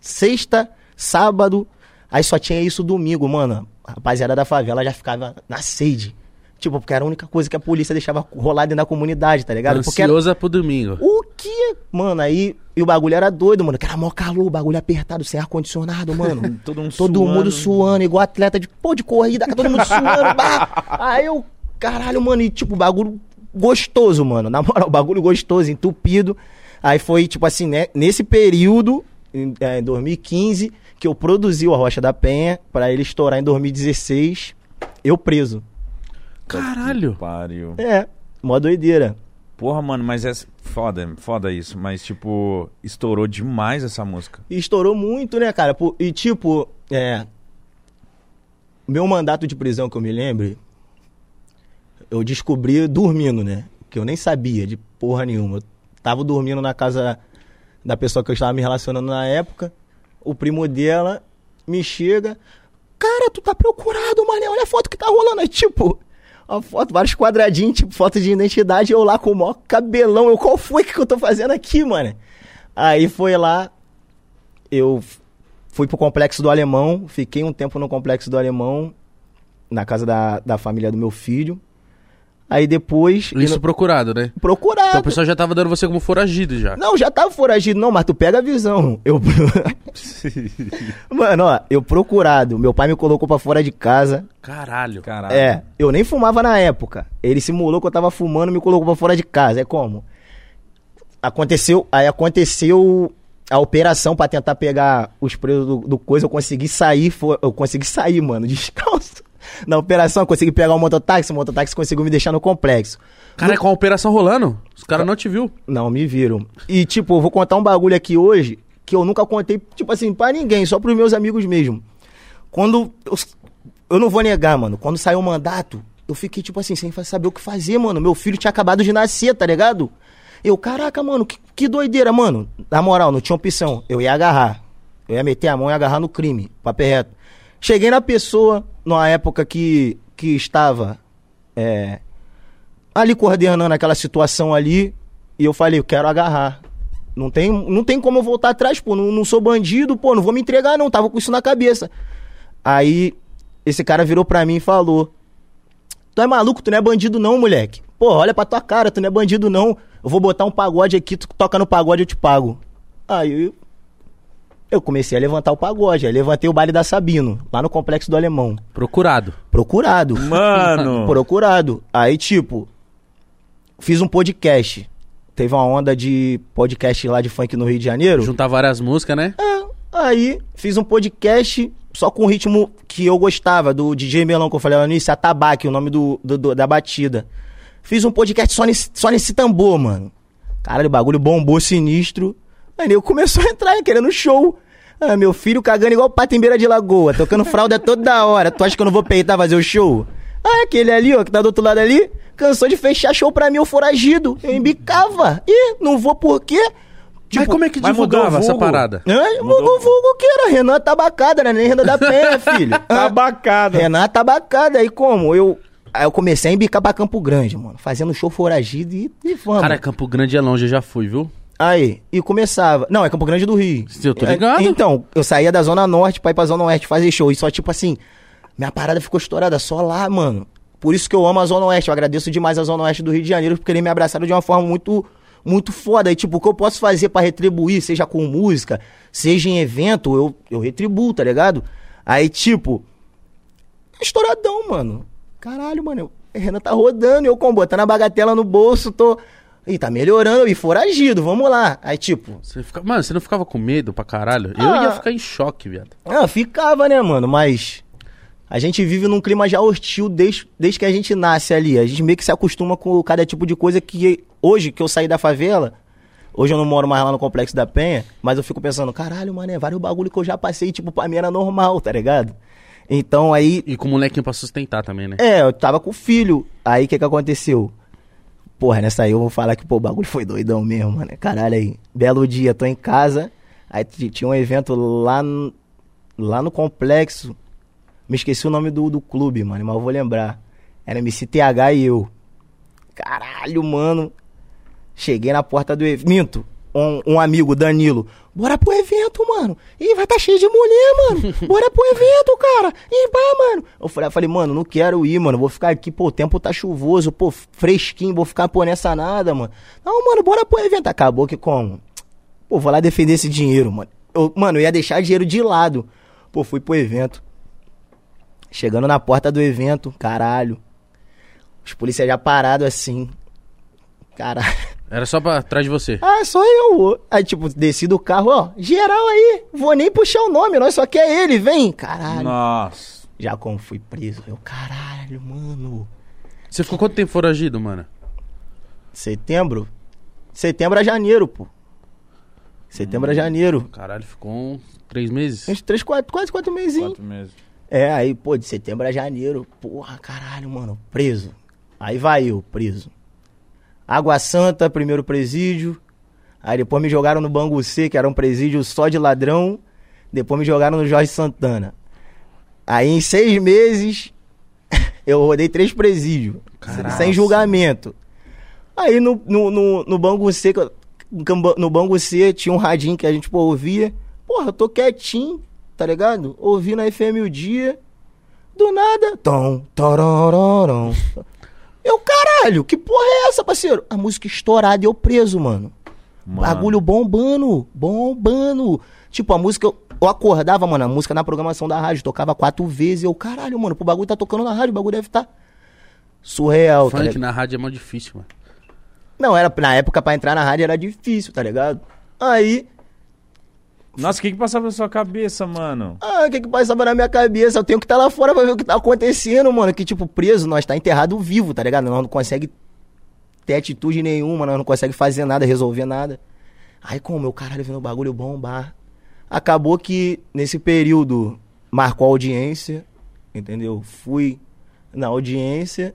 [SPEAKER 3] sexta, sábado, aí só tinha isso domingo, mano. A rapaziada da favela já ficava na sede. Tipo, porque era a única coisa que a polícia deixava rolar dentro da comunidade, tá ligado? Porque era-
[SPEAKER 1] Ansiosa pro domingo.
[SPEAKER 3] o que? Mano, aí. E o bagulho era doido, mano. Que era mó calor, bagulho apertado, sem ar-condicionado, mano.
[SPEAKER 2] Todo mundo
[SPEAKER 3] Todo
[SPEAKER 2] suando.
[SPEAKER 3] mundo suando, igual atleta de, pô, de corrida, todo mundo suando. bah. Aí eu, caralho, mano, e tipo, bagulho gostoso, mano. Na moral, bagulho gostoso, entupido. Aí foi, tipo assim, né, nesse período, em, é, em 2015, que eu produzi o Rocha da Penha, pra ele estourar em 2016, eu preso.
[SPEAKER 1] Caralho.
[SPEAKER 2] Pariu.
[SPEAKER 3] É, mó doideira.
[SPEAKER 2] Porra, mano, mas é foda, foda isso. Mas, tipo, estourou demais essa música.
[SPEAKER 3] Estourou muito, né, cara? E tipo, é. Meu mandato de prisão que eu me lembre, eu descobri dormindo, né? Que eu nem sabia de porra nenhuma. Eu tava dormindo na casa da pessoa que eu estava me relacionando na época. O primo dela me chega. Cara, tu tá procurado, mané. Olha a foto que tá rolando. Aí, tipo, a foto, vários quadradinhos, tipo, foto de identidade. Eu lá com o maior cabelão. Eu, qual foi que eu tô fazendo aqui, mano? Aí foi lá, eu fui pro Complexo do Alemão, fiquei um tempo no Complexo do Alemão, na casa da, da família do meu filho. Aí depois.
[SPEAKER 1] Isso procurado, né?
[SPEAKER 3] procurado.
[SPEAKER 1] Então o pessoal já tava dando você como foragido já.
[SPEAKER 3] Não, já tava foragido, não, mas tu pega a visão. Eu. Mano, ó, eu procurado. Meu pai me colocou pra fora de casa.
[SPEAKER 1] Caralho.
[SPEAKER 2] Caralho.
[SPEAKER 3] É, eu nem fumava na época. Ele simulou que eu tava fumando e me colocou pra fora de casa. É como? Aconteceu, aí aconteceu a operação pra tentar pegar os presos do, do coisa. Eu consegui sair, foi- eu consegui sair, mano, descalço. Na operação, consegui pegar o mototáxi, o mototáxi conseguiu me deixar no complexo.
[SPEAKER 1] Cara, é com a operação rolando. Os caras não te viu.
[SPEAKER 3] Não, me viram. E, tipo, eu vou contar um bagulho aqui hoje que eu nunca contei, tipo assim, pra ninguém, só pros meus amigos mesmo. Quando. Eu, eu não vou negar, mano. Quando saiu o mandato, eu fiquei, tipo assim, sem saber o que fazer, mano. Meu filho tinha acabado de nascer, tá ligado? Eu, caraca, mano, que, que doideira, mano. Na moral, não tinha opção. Eu ia agarrar. Eu ia meter a mão e agarrar no crime. Papo reto. Cheguei na pessoa, numa época que, que estava. É, ali coordenando aquela situação ali, e eu falei, eu quero agarrar. Não tem, não tem como eu voltar atrás, pô, não, não sou bandido, pô, não vou me entregar não, tava com isso na cabeça. Aí, esse cara virou pra mim e falou, tu é maluco, tu não é bandido não, moleque. Pô, olha pra tua cara, tu não é bandido não. Eu vou botar um pagode aqui, tu toca no pagode, eu te pago. Aí eu, eu comecei a levantar o pagode, aí levantei o baile da Sabino, lá no Complexo do Alemão.
[SPEAKER 1] Procurado.
[SPEAKER 3] Procurado.
[SPEAKER 2] Mano!
[SPEAKER 3] Procurado. Aí, tipo, fiz um podcast. Teve uma onda de podcast lá de funk no Rio de Janeiro.
[SPEAKER 1] Juntar várias músicas, né?
[SPEAKER 3] É, aí fiz um podcast só com o ritmo que eu gostava, do DJ Melão, que eu falei lá no início, Atabaque, o nome do, do- do- da batida. Fiz um podcast só nesse, só nesse tambor, mano. Caralho, o bagulho bombou sinistro. Aí nego começou a entrar, querendo show. Ah, meu filho cagando igual pato em beira de lagoa, tocando fralda toda hora. Tu acha que eu não vou peitar fazer o show? Ah, aquele ali, ó, que tá do outro lado ali, cansou de fechar show pra mim, o foragido. Eu embicava. Ih, não vou por quê?
[SPEAKER 1] Mas como é que
[SPEAKER 2] mudou
[SPEAKER 1] divulgava
[SPEAKER 2] o
[SPEAKER 1] essa parada?
[SPEAKER 3] Hã? Vulgo, vulgo que era? Renan Tabacada, né? Nem Renan da Penha, filho.
[SPEAKER 2] Tabacada.
[SPEAKER 3] Renan Tabacada. Aí como? Eu, aí eu comecei a embicar pra Campo Grande, mano. Fazendo show foragido e, e vamos.
[SPEAKER 1] Cara, Campo Grande é longe, eu já fui, viu?
[SPEAKER 3] Aí, e começava. Não, é Campo Grande do Rio.
[SPEAKER 1] Eu tô
[SPEAKER 3] É,
[SPEAKER 1] ligado.
[SPEAKER 3] Então, eu saía da Zona Norte pra ir pra Zona Oeste fazer show. E só, tipo assim, minha parada ficou estourada só lá, mano. Por isso que eu amo a Zona Oeste. Eu agradeço demais a Zona Oeste do Rio de Janeiro, porque eles me abraçaram de uma forma muito, muito foda. E, tipo, o que eu posso fazer pra retribuir, seja com música, seja em evento, eu, eu retribuo, tá ligado? Aí, tipo, estouradão, mano. Caralho, mano. O Renan tá rodando, eu com botando a bagatela no bolso, tô. Ih, tá melhorando, e foragido, vamos lá. Aí, tipo,
[SPEAKER 1] Você fica... Mano, você não ficava com medo pra caralho? Eu
[SPEAKER 3] Ah.
[SPEAKER 1] ia ficar em choque, viado.
[SPEAKER 3] Ah, ficava, né, mano? Mas a gente vive num clima já hostil desde, desde que a gente nasce ali. A gente meio que se acostuma com cada tipo de coisa que hoje que eu saí da favela, hoje eu não moro mais lá no Complexo da Penha, mas eu fico pensando, caralho, mano, é vários bagulho que eu já passei, tipo, pra mim era normal, tá ligado? Então aí,
[SPEAKER 1] E com o molequinho pra sustentar também, né?
[SPEAKER 3] é, eu tava com o filho. Aí o que que aconteceu? Porra, nessa aí eu vou falar que pô, o bagulho foi doidão mesmo, mano. Caralho aí. Belo dia, tô em casa. Aí tinha um evento lá no, lá no complexo. Me esqueci o nome do, do clube, mano, mas eu vou lembrar. Era MCTH e eu. Caralho, mano. Cheguei na porta do evento. Minto. Um, um amigo, Danilo. Bora pro evento, mano. Ih, vai tá cheio de mulher, mano. Bora pro evento, cara. Ih, pá, mano. Eu falei, eu falei, mano, não quero ir, mano. Vou ficar aqui, pô, o tempo tá chuvoso, pô, fresquinho. Vou ficar, pô, nessa nada, mano. Não, mano, bora pro evento. Acabou que como? Pô, vou lá defender esse dinheiro, mano. Eu, mano, eu ia deixar dinheiro de lado. Pô, fui pro evento. Chegando na porta do evento, caralho. Os policiais já parados assim. Caralho.
[SPEAKER 1] Era só pra trás de você.
[SPEAKER 3] Ah, sou eu. Aí, tipo, desci do carro, ó. Geral aí. Vou nem puxar o nome, nós só quer ele, vem. Caralho.
[SPEAKER 2] Nossa.
[SPEAKER 3] Já como fui preso, eu, caralho, mano.
[SPEAKER 1] Você ficou quanto tempo foragido, mano?
[SPEAKER 3] Setembro? Setembro a janeiro, pô. Setembro a janeiro.
[SPEAKER 1] Caralho, ficou uns três meses?
[SPEAKER 3] Uns três, quatro, quase quatro meses.
[SPEAKER 2] Quatro meses.
[SPEAKER 3] É, aí, pô, de setembro a janeiro. Porra, caralho, mano, preso. Aí vai eu, preso. Água Santa, primeiro presídio. Aí depois me jogaram no Bangucê, que era um presídio só de ladrão. Depois me jogaram no Jorge Santana. Aí em seis meses, eu rodei três presídios.
[SPEAKER 1] Caraca.
[SPEAKER 3] Sem julgamento. Aí no, no, no, no Bangucê, eu- no Bangucê tinha um radinho que a gente pô, ouvia. Porra, eu tô quietinho, tá ligado? Ouvindo a FM o dia. Do nada. Tom, torororão. Eu, caralho, que porra é essa, parceiro? A música estourada e eu preso, mano.
[SPEAKER 2] Mano.
[SPEAKER 3] Bagulho bombando, bombando. Tipo, a música, eu, eu acordava, mano, a música na programação da rádio, tocava quatro vezes. Eu, caralho, mano, o bagulho tá tocando na rádio, o bagulho deve estar surreal, tá
[SPEAKER 1] Funk
[SPEAKER 3] ligado?
[SPEAKER 1] na rádio é mó difícil, mano.
[SPEAKER 3] Não, era, na época pra entrar na rádio era difícil, tá ligado? Aí,
[SPEAKER 2] Nossa, o que que passava na sua cabeça, mano?
[SPEAKER 3] ah, o que que passava na minha cabeça? Eu tenho que estar lá fora pra ver o que tá acontecendo, mano. Que, tipo, preso, nós tá enterrado vivo, tá ligado? Nós não consegue ter atitude nenhuma, nós não consegue fazer nada, resolver nada. Aí, como meu caralho vendo o bagulho bombar. Acabou que, nesse período, marcou a audiência, entendeu? Fui na audiência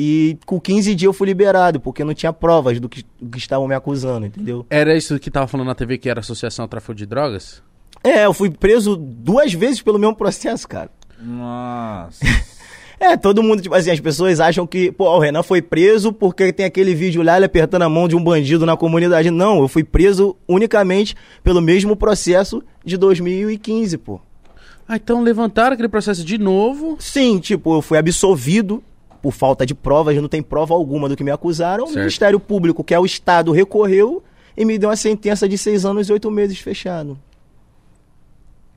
[SPEAKER 3] e com 15 dias eu fui liberado, porque não tinha provas do que, do que estavam me acusando, entendeu?
[SPEAKER 1] Era isso que tava falando na TV, que era associação ao tráfico de drogas?
[SPEAKER 3] É, eu fui preso duas vezes pelo mesmo processo, cara.
[SPEAKER 2] Nossa.
[SPEAKER 3] É, todo mundo, tipo assim, as pessoas acham que, pô, o Renan foi preso porque tem aquele vídeo lá, ele apertando a mão de um bandido na comunidade. Não, eu fui preso unicamente pelo mesmo processo de 2015, pô.
[SPEAKER 1] Ah, então levantaram aquele processo de novo.
[SPEAKER 3] Sim, tipo, eu fui absolvido por falta de provas, não tem prova alguma do que me acusaram.
[SPEAKER 1] Certo.
[SPEAKER 3] O Ministério Público, que é o Estado, recorreu e me deu uma sentença de seis anos e oito meses fechado.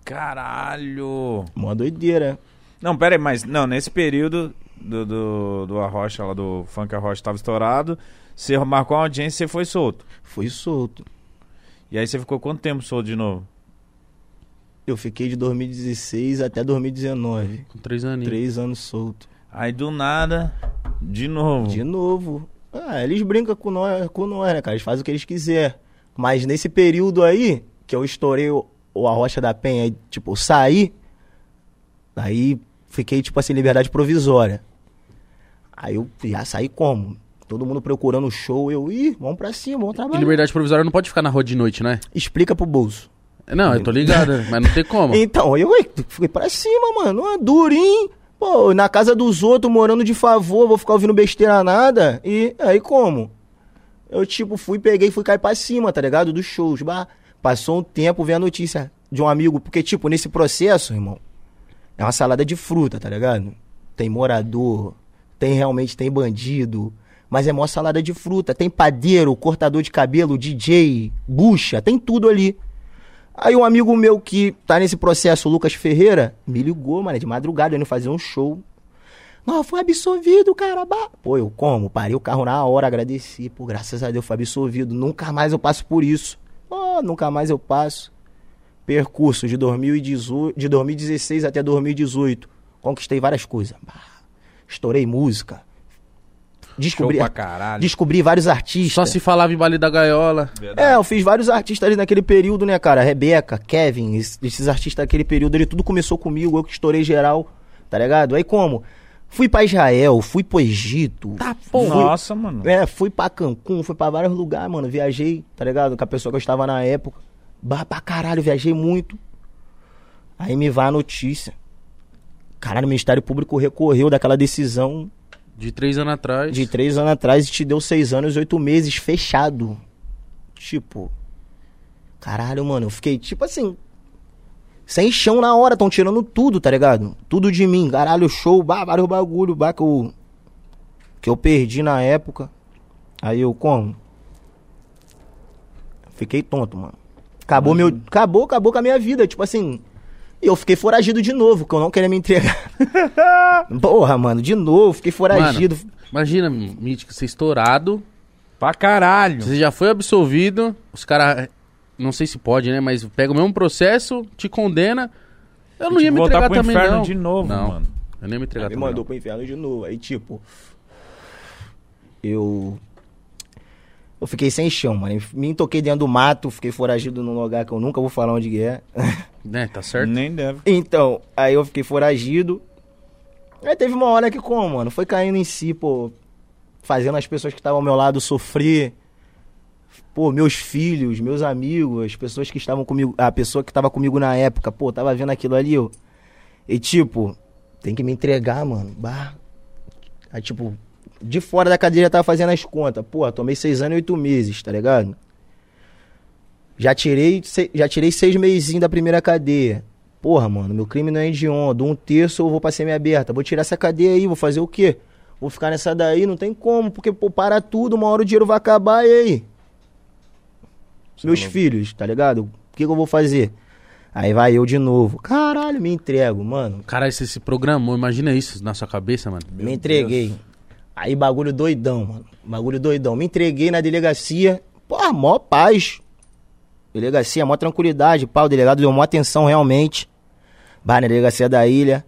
[SPEAKER 2] Caralho.
[SPEAKER 3] Uma doideira.
[SPEAKER 2] Não, pera aí, mas não, nesse período do, do, do Arrocha lá, do Funk Arrocha tava estourado, você marcou uma audiência e você foi solto.
[SPEAKER 3] Fui solto.
[SPEAKER 2] E aí você ficou quanto tempo solto de novo?
[SPEAKER 3] Eu fiquei de 2016 até 2019.
[SPEAKER 1] Com três aninhos.
[SPEAKER 3] Três anos solto.
[SPEAKER 2] Aí do nada, de novo.
[SPEAKER 3] De novo. Ah, eles brincam com nós, com nós, né, cara? Eles fazem o que eles quiserem. Mas nesse período aí, que eu estourei o, o Arrocha da Penha e, tipo, saí, aí fiquei, tipo assim, liberdade provisória. Aí eu já saí como? Todo mundo procurando show, eu, ih, vamos pra cima, vamos
[SPEAKER 1] E
[SPEAKER 3] trabalhar.
[SPEAKER 1] liberdade provisória não pode ficar na rua de noite, né?
[SPEAKER 3] Explica pro bolso.
[SPEAKER 1] Não, eu tô ligado, mas não tem como.
[SPEAKER 3] Então, eu ui, fui pra cima, mano. Ah, durinho. Pô, na casa dos outros, morando de favor, vou ficar ouvindo besteira nada. E aí como? Eu, tipo, fui, peguei fui cair pra cima, tá ligado? Dos shows. Bah, passou um tempo, vendo a notícia de um amigo. Porque, tipo, nesse processo, irmão, é uma salada de fruta, tá ligado? Tem morador, tem realmente, tem bandido. Mas é mó salada de fruta. Tem padeiro, cortador de cabelo, DJ, bucha, tem tudo ali. Aí um amigo meu que tá nesse processo, o Lucas Ferreira, me ligou, mano, de madrugada, indo fazer um show. Não, foi absolvido, cara. Bah. Pô, eu como? Parei o carro na hora, agradeci. Pô, graças a Deus, foi absolvido. Nunca mais eu passo por isso. Oh, nunca mais eu passo. Percurso de, 2018, de 2016 até 2018. Conquistei várias coisas. Bah. Estourei música. Descobri,
[SPEAKER 2] Show pra caralho.
[SPEAKER 3] descobri vários artistas.
[SPEAKER 1] Só se falava em Baile da Gaiola.
[SPEAKER 3] É, eu fiz vários artistas ali naquele período, né, cara? Rebeca, Kevin, es- esses artistas daquele período ali, tudo começou comigo, eu que estourei geral, tá ligado? Aí como? Fui pra Israel, fui pro Egito.
[SPEAKER 1] Tá,
[SPEAKER 3] fui-
[SPEAKER 2] Nossa, mano.
[SPEAKER 3] É, fui pra Cancún, fui pra vários lugares, mano. Viajei, tá ligado? Com a pessoa que eu estava na época. Bah, pra caralho, viajei muito. Aí me vai a notícia. Caralho, o Ministério Público recorreu daquela decisão
[SPEAKER 1] De três anos atrás.
[SPEAKER 3] de três anos atrás e te deu seis anos e oito meses fechado. Tipo. Caralho, mano, eu fiquei tipo assim. Sem chão na hora, tão tirando tudo, tá ligado? Tudo de mim. Caralho, show, bah, vários bagulho, bah, que eu. Que eu perdi na época. Aí eu, como? Fiquei tonto, mano. Acabou meu. Acabou, acabou com a minha vida. Tipo assim. E eu fiquei foragido de novo, que eu não queria me entregar. Porra, mano, de novo, fiquei foragido.
[SPEAKER 1] Imagina, Mítico, você estourado.
[SPEAKER 2] Pra caralho.
[SPEAKER 1] Você já foi absolvido. Os caras. Não sei se pode, né? Mas pega o mesmo processo, te condena. Eu não ia me entregar
[SPEAKER 2] pro
[SPEAKER 1] também,
[SPEAKER 2] inferno
[SPEAKER 1] não.
[SPEAKER 2] de novo,
[SPEAKER 1] não,
[SPEAKER 2] mano.
[SPEAKER 1] Eu nem ia me entregar
[SPEAKER 3] me
[SPEAKER 1] também.
[SPEAKER 3] mandou
[SPEAKER 1] não.
[SPEAKER 3] pro inferno de novo. Aí, tipo. Eu. Eu fiquei sem chão, mano. Me toquei dentro do mato, fiquei foragido num lugar que eu nunca vou falar onde é.
[SPEAKER 1] Né, tá certo?
[SPEAKER 2] Nem deve.
[SPEAKER 3] então, aí eu fiquei foragido. Aí teve uma hora que, como, mano? Foi caindo em si, pô. Fazendo as pessoas que estavam ao meu lado sofrer. Pô, meus filhos, meus amigos, as pessoas que estavam comigo. A pessoa que tava comigo na época, pô, tava vendo aquilo ali, eu. E tipo, tem que me entregar, mano. Bah. Aí, tipo, de fora da cadeia já tava fazendo as contas. Pô, tomei seis anos e oito meses, tá ligado? Já tirei, já tirei seis meses da primeira cadeia. Porra, mano, meu crime não é hediondo. Um terço eu vou pra semi-aberta. Vou tirar essa cadeia aí, vou fazer o quê? Vou ficar nessa daí? Não tem como, porque, pô, para tudo, uma hora o dinheiro vai acabar e aí? Meus
[SPEAKER 2] louco.
[SPEAKER 3] filhos, tá ligado? O que, que eu vou fazer? Aí vai eu de novo. Caralho, me entrego, mano.
[SPEAKER 1] Caralho, você se programou. Imagina isso na sua cabeça, mano.
[SPEAKER 3] me entreguei. Aí bagulho doidão, mano. Bagulho doidão. Me entreguei na delegacia. Porra, mó paz. Delegacia, mó tranquilidade. Pá, o delegado deu mó atenção realmente. Bah, na delegacia da ilha.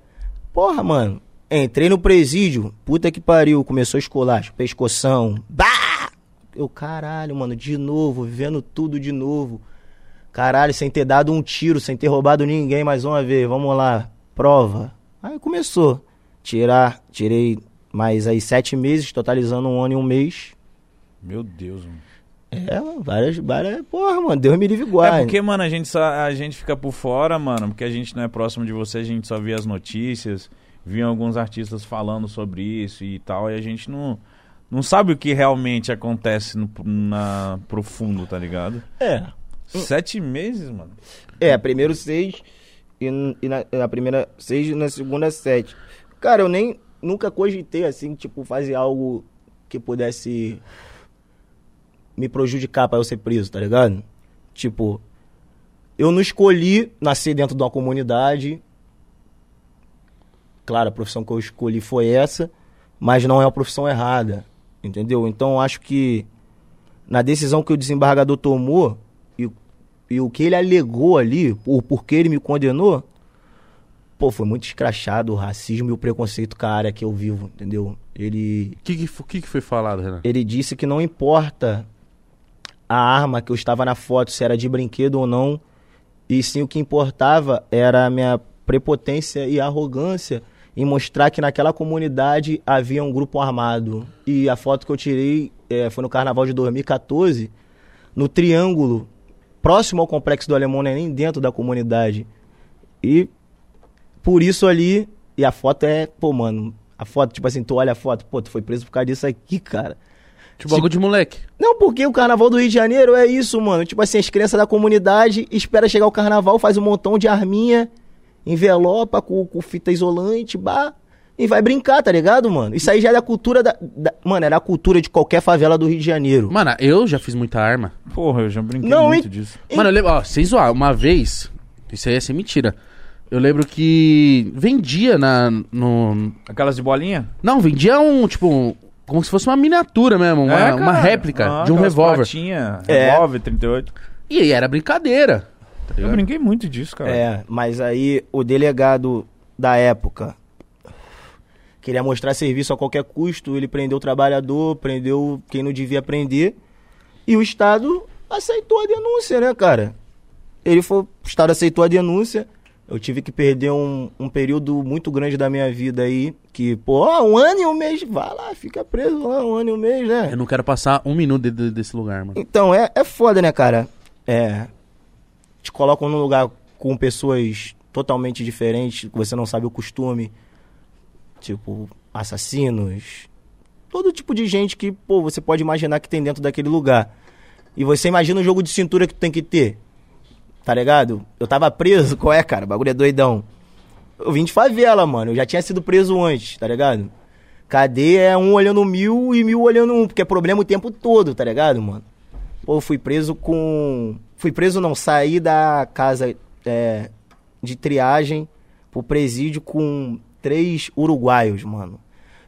[SPEAKER 3] Porra, mano. Entrei no presídio. Puta que pariu. Começou a escolar. Pescoção. Bah! Eu, caralho, mano. De novo. Vivendo tudo de novo. Caralho, sem ter dado um tiro, sem ter roubado ninguém mais uma vez. Vamos lá. Prova. Aí começou. Tirar. Tirei mais aí sete meses, totalizando um ano e um mês.
[SPEAKER 2] Meu Deus, mano.
[SPEAKER 3] É, várias, várias. Porra, mano, Deus me livre guarde.
[SPEAKER 2] É porque, mano, a gente, só, a gente fica por fora, mano, porque a gente não é próximo de você, a gente só vê as notícias, viu alguns artistas falando sobre isso e tal, e a gente não, não sabe o que realmente acontece no, na profundo, tá ligado?
[SPEAKER 3] É.
[SPEAKER 2] Sete meses, mano.
[SPEAKER 3] É, primeiro seis e, e na, na primeira seis e na segunda sete. Cara, eu nem nunca cogitei assim, tipo, fazer algo que pudesse me prejudicar pra eu ser preso, tá ligado? Tipo, eu não escolhi nascer dentro de uma comunidade. Claro, a profissão que eu escolhi foi essa, mas não é a profissão errada, entendeu? Então acho que na decisão que o desembargador tomou e, e o que ele alegou ali, o porquê ele me condenou, pô, foi muito escrachado o racismo e o preconceito com a área que eu vivo, entendeu? Ele
[SPEAKER 1] O que, que, que, foi falado, Renan?
[SPEAKER 3] ele disse que não importa a arma que eu estava na foto, se era de brinquedo ou não, e sim o que importava era a minha prepotência e arrogância em mostrar que naquela comunidade havia um grupo armado. E a foto que eu tirei eh, foi no carnaval de 2014, no Triângulo, próximo ao complexo do Alemão, é nem dentro da comunidade. E por isso ali, e a foto é, pô, mano, a foto, tipo assim, tu olha a foto, pô, tu foi preso por causa disso aqui, cara.
[SPEAKER 1] Tipo, algo de moleque.
[SPEAKER 3] Não, porque o carnaval do Rio de Janeiro é isso, mano. Tipo assim, as crianças da comunidade espera chegar o carnaval, faz um montão de arminha, envelopa com, com fita isolante, bah, e vai brincar, tá ligado, mano? Isso aí já é da cultura da, da- Mano, era a cultura de qualquer favela do Rio de Janeiro.
[SPEAKER 1] Mano, eu já fiz muita arma.
[SPEAKER 2] Porra, eu já brinquei
[SPEAKER 3] Não,
[SPEAKER 2] muito
[SPEAKER 3] e-
[SPEAKER 2] disso.
[SPEAKER 1] Mano, eu lembro, ó, sem zoar, uma vez, isso aí ia ser mentira. Eu lembro que vendia na, no...
[SPEAKER 2] Aquelas de bolinha?
[SPEAKER 1] Não, vendia um, tipo, um- como se fosse uma miniatura mesmo, uma,
[SPEAKER 2] É,
[SPEAKER 1] uma réplica
[SPEAKER 2] Ah,
[SPEAKER 1] de um revólver.
[SPEAKER 2] pratinha,
[SPEAKER 3] É.
[SPEAKER 2] revólver 38.
[SPEAKER 1] E aí era brincadeira. tá
[SPEAKER 2] Eu brinquei muito disso, cara.
[SPEAKER 3] É, mas aí o delegado da época queria mostrar serviço a qualquer custo, ele prendeu o trabalhador, prendeu quem não devia prender, e o Estado aceitou a denúncia, né, cara? Ele foi, o Estado aceitou a denúncia, eu tive que perder um, um período muito grande da minha vida aí, que, pô, um ano e um mês, vai lá, fica preso lá, um ano e um mês, né?
[SPEAKER 1] Eu não quero passar um minuto de- de- desse lugar, mano.
[SPEAKER 3] Então, é, é foda, né, cara? É. Te colocam num lugar com pessoas totalmente diferentes, que você não sabe o costume. Tipo, assassinos. Todo tipo de gente que, pô, você pode imaginar que tem dentro daquele lugar. E você imagina o jogo de cintura que tu tem que ter. Tá ligado? Eu tava preso, qual é, cara? O bagulho é doidão. Eu vim de favela, mano. Eu já tinha sido preso antes, tá ligado? Cadeia é um olhando mil e mil olhando um, porque é problema o tempo todo, tá ligado, mano? Pô, fui preso com. Fui preso não, saí da casa é, de triagem pro presídio com três uruguaios, mano.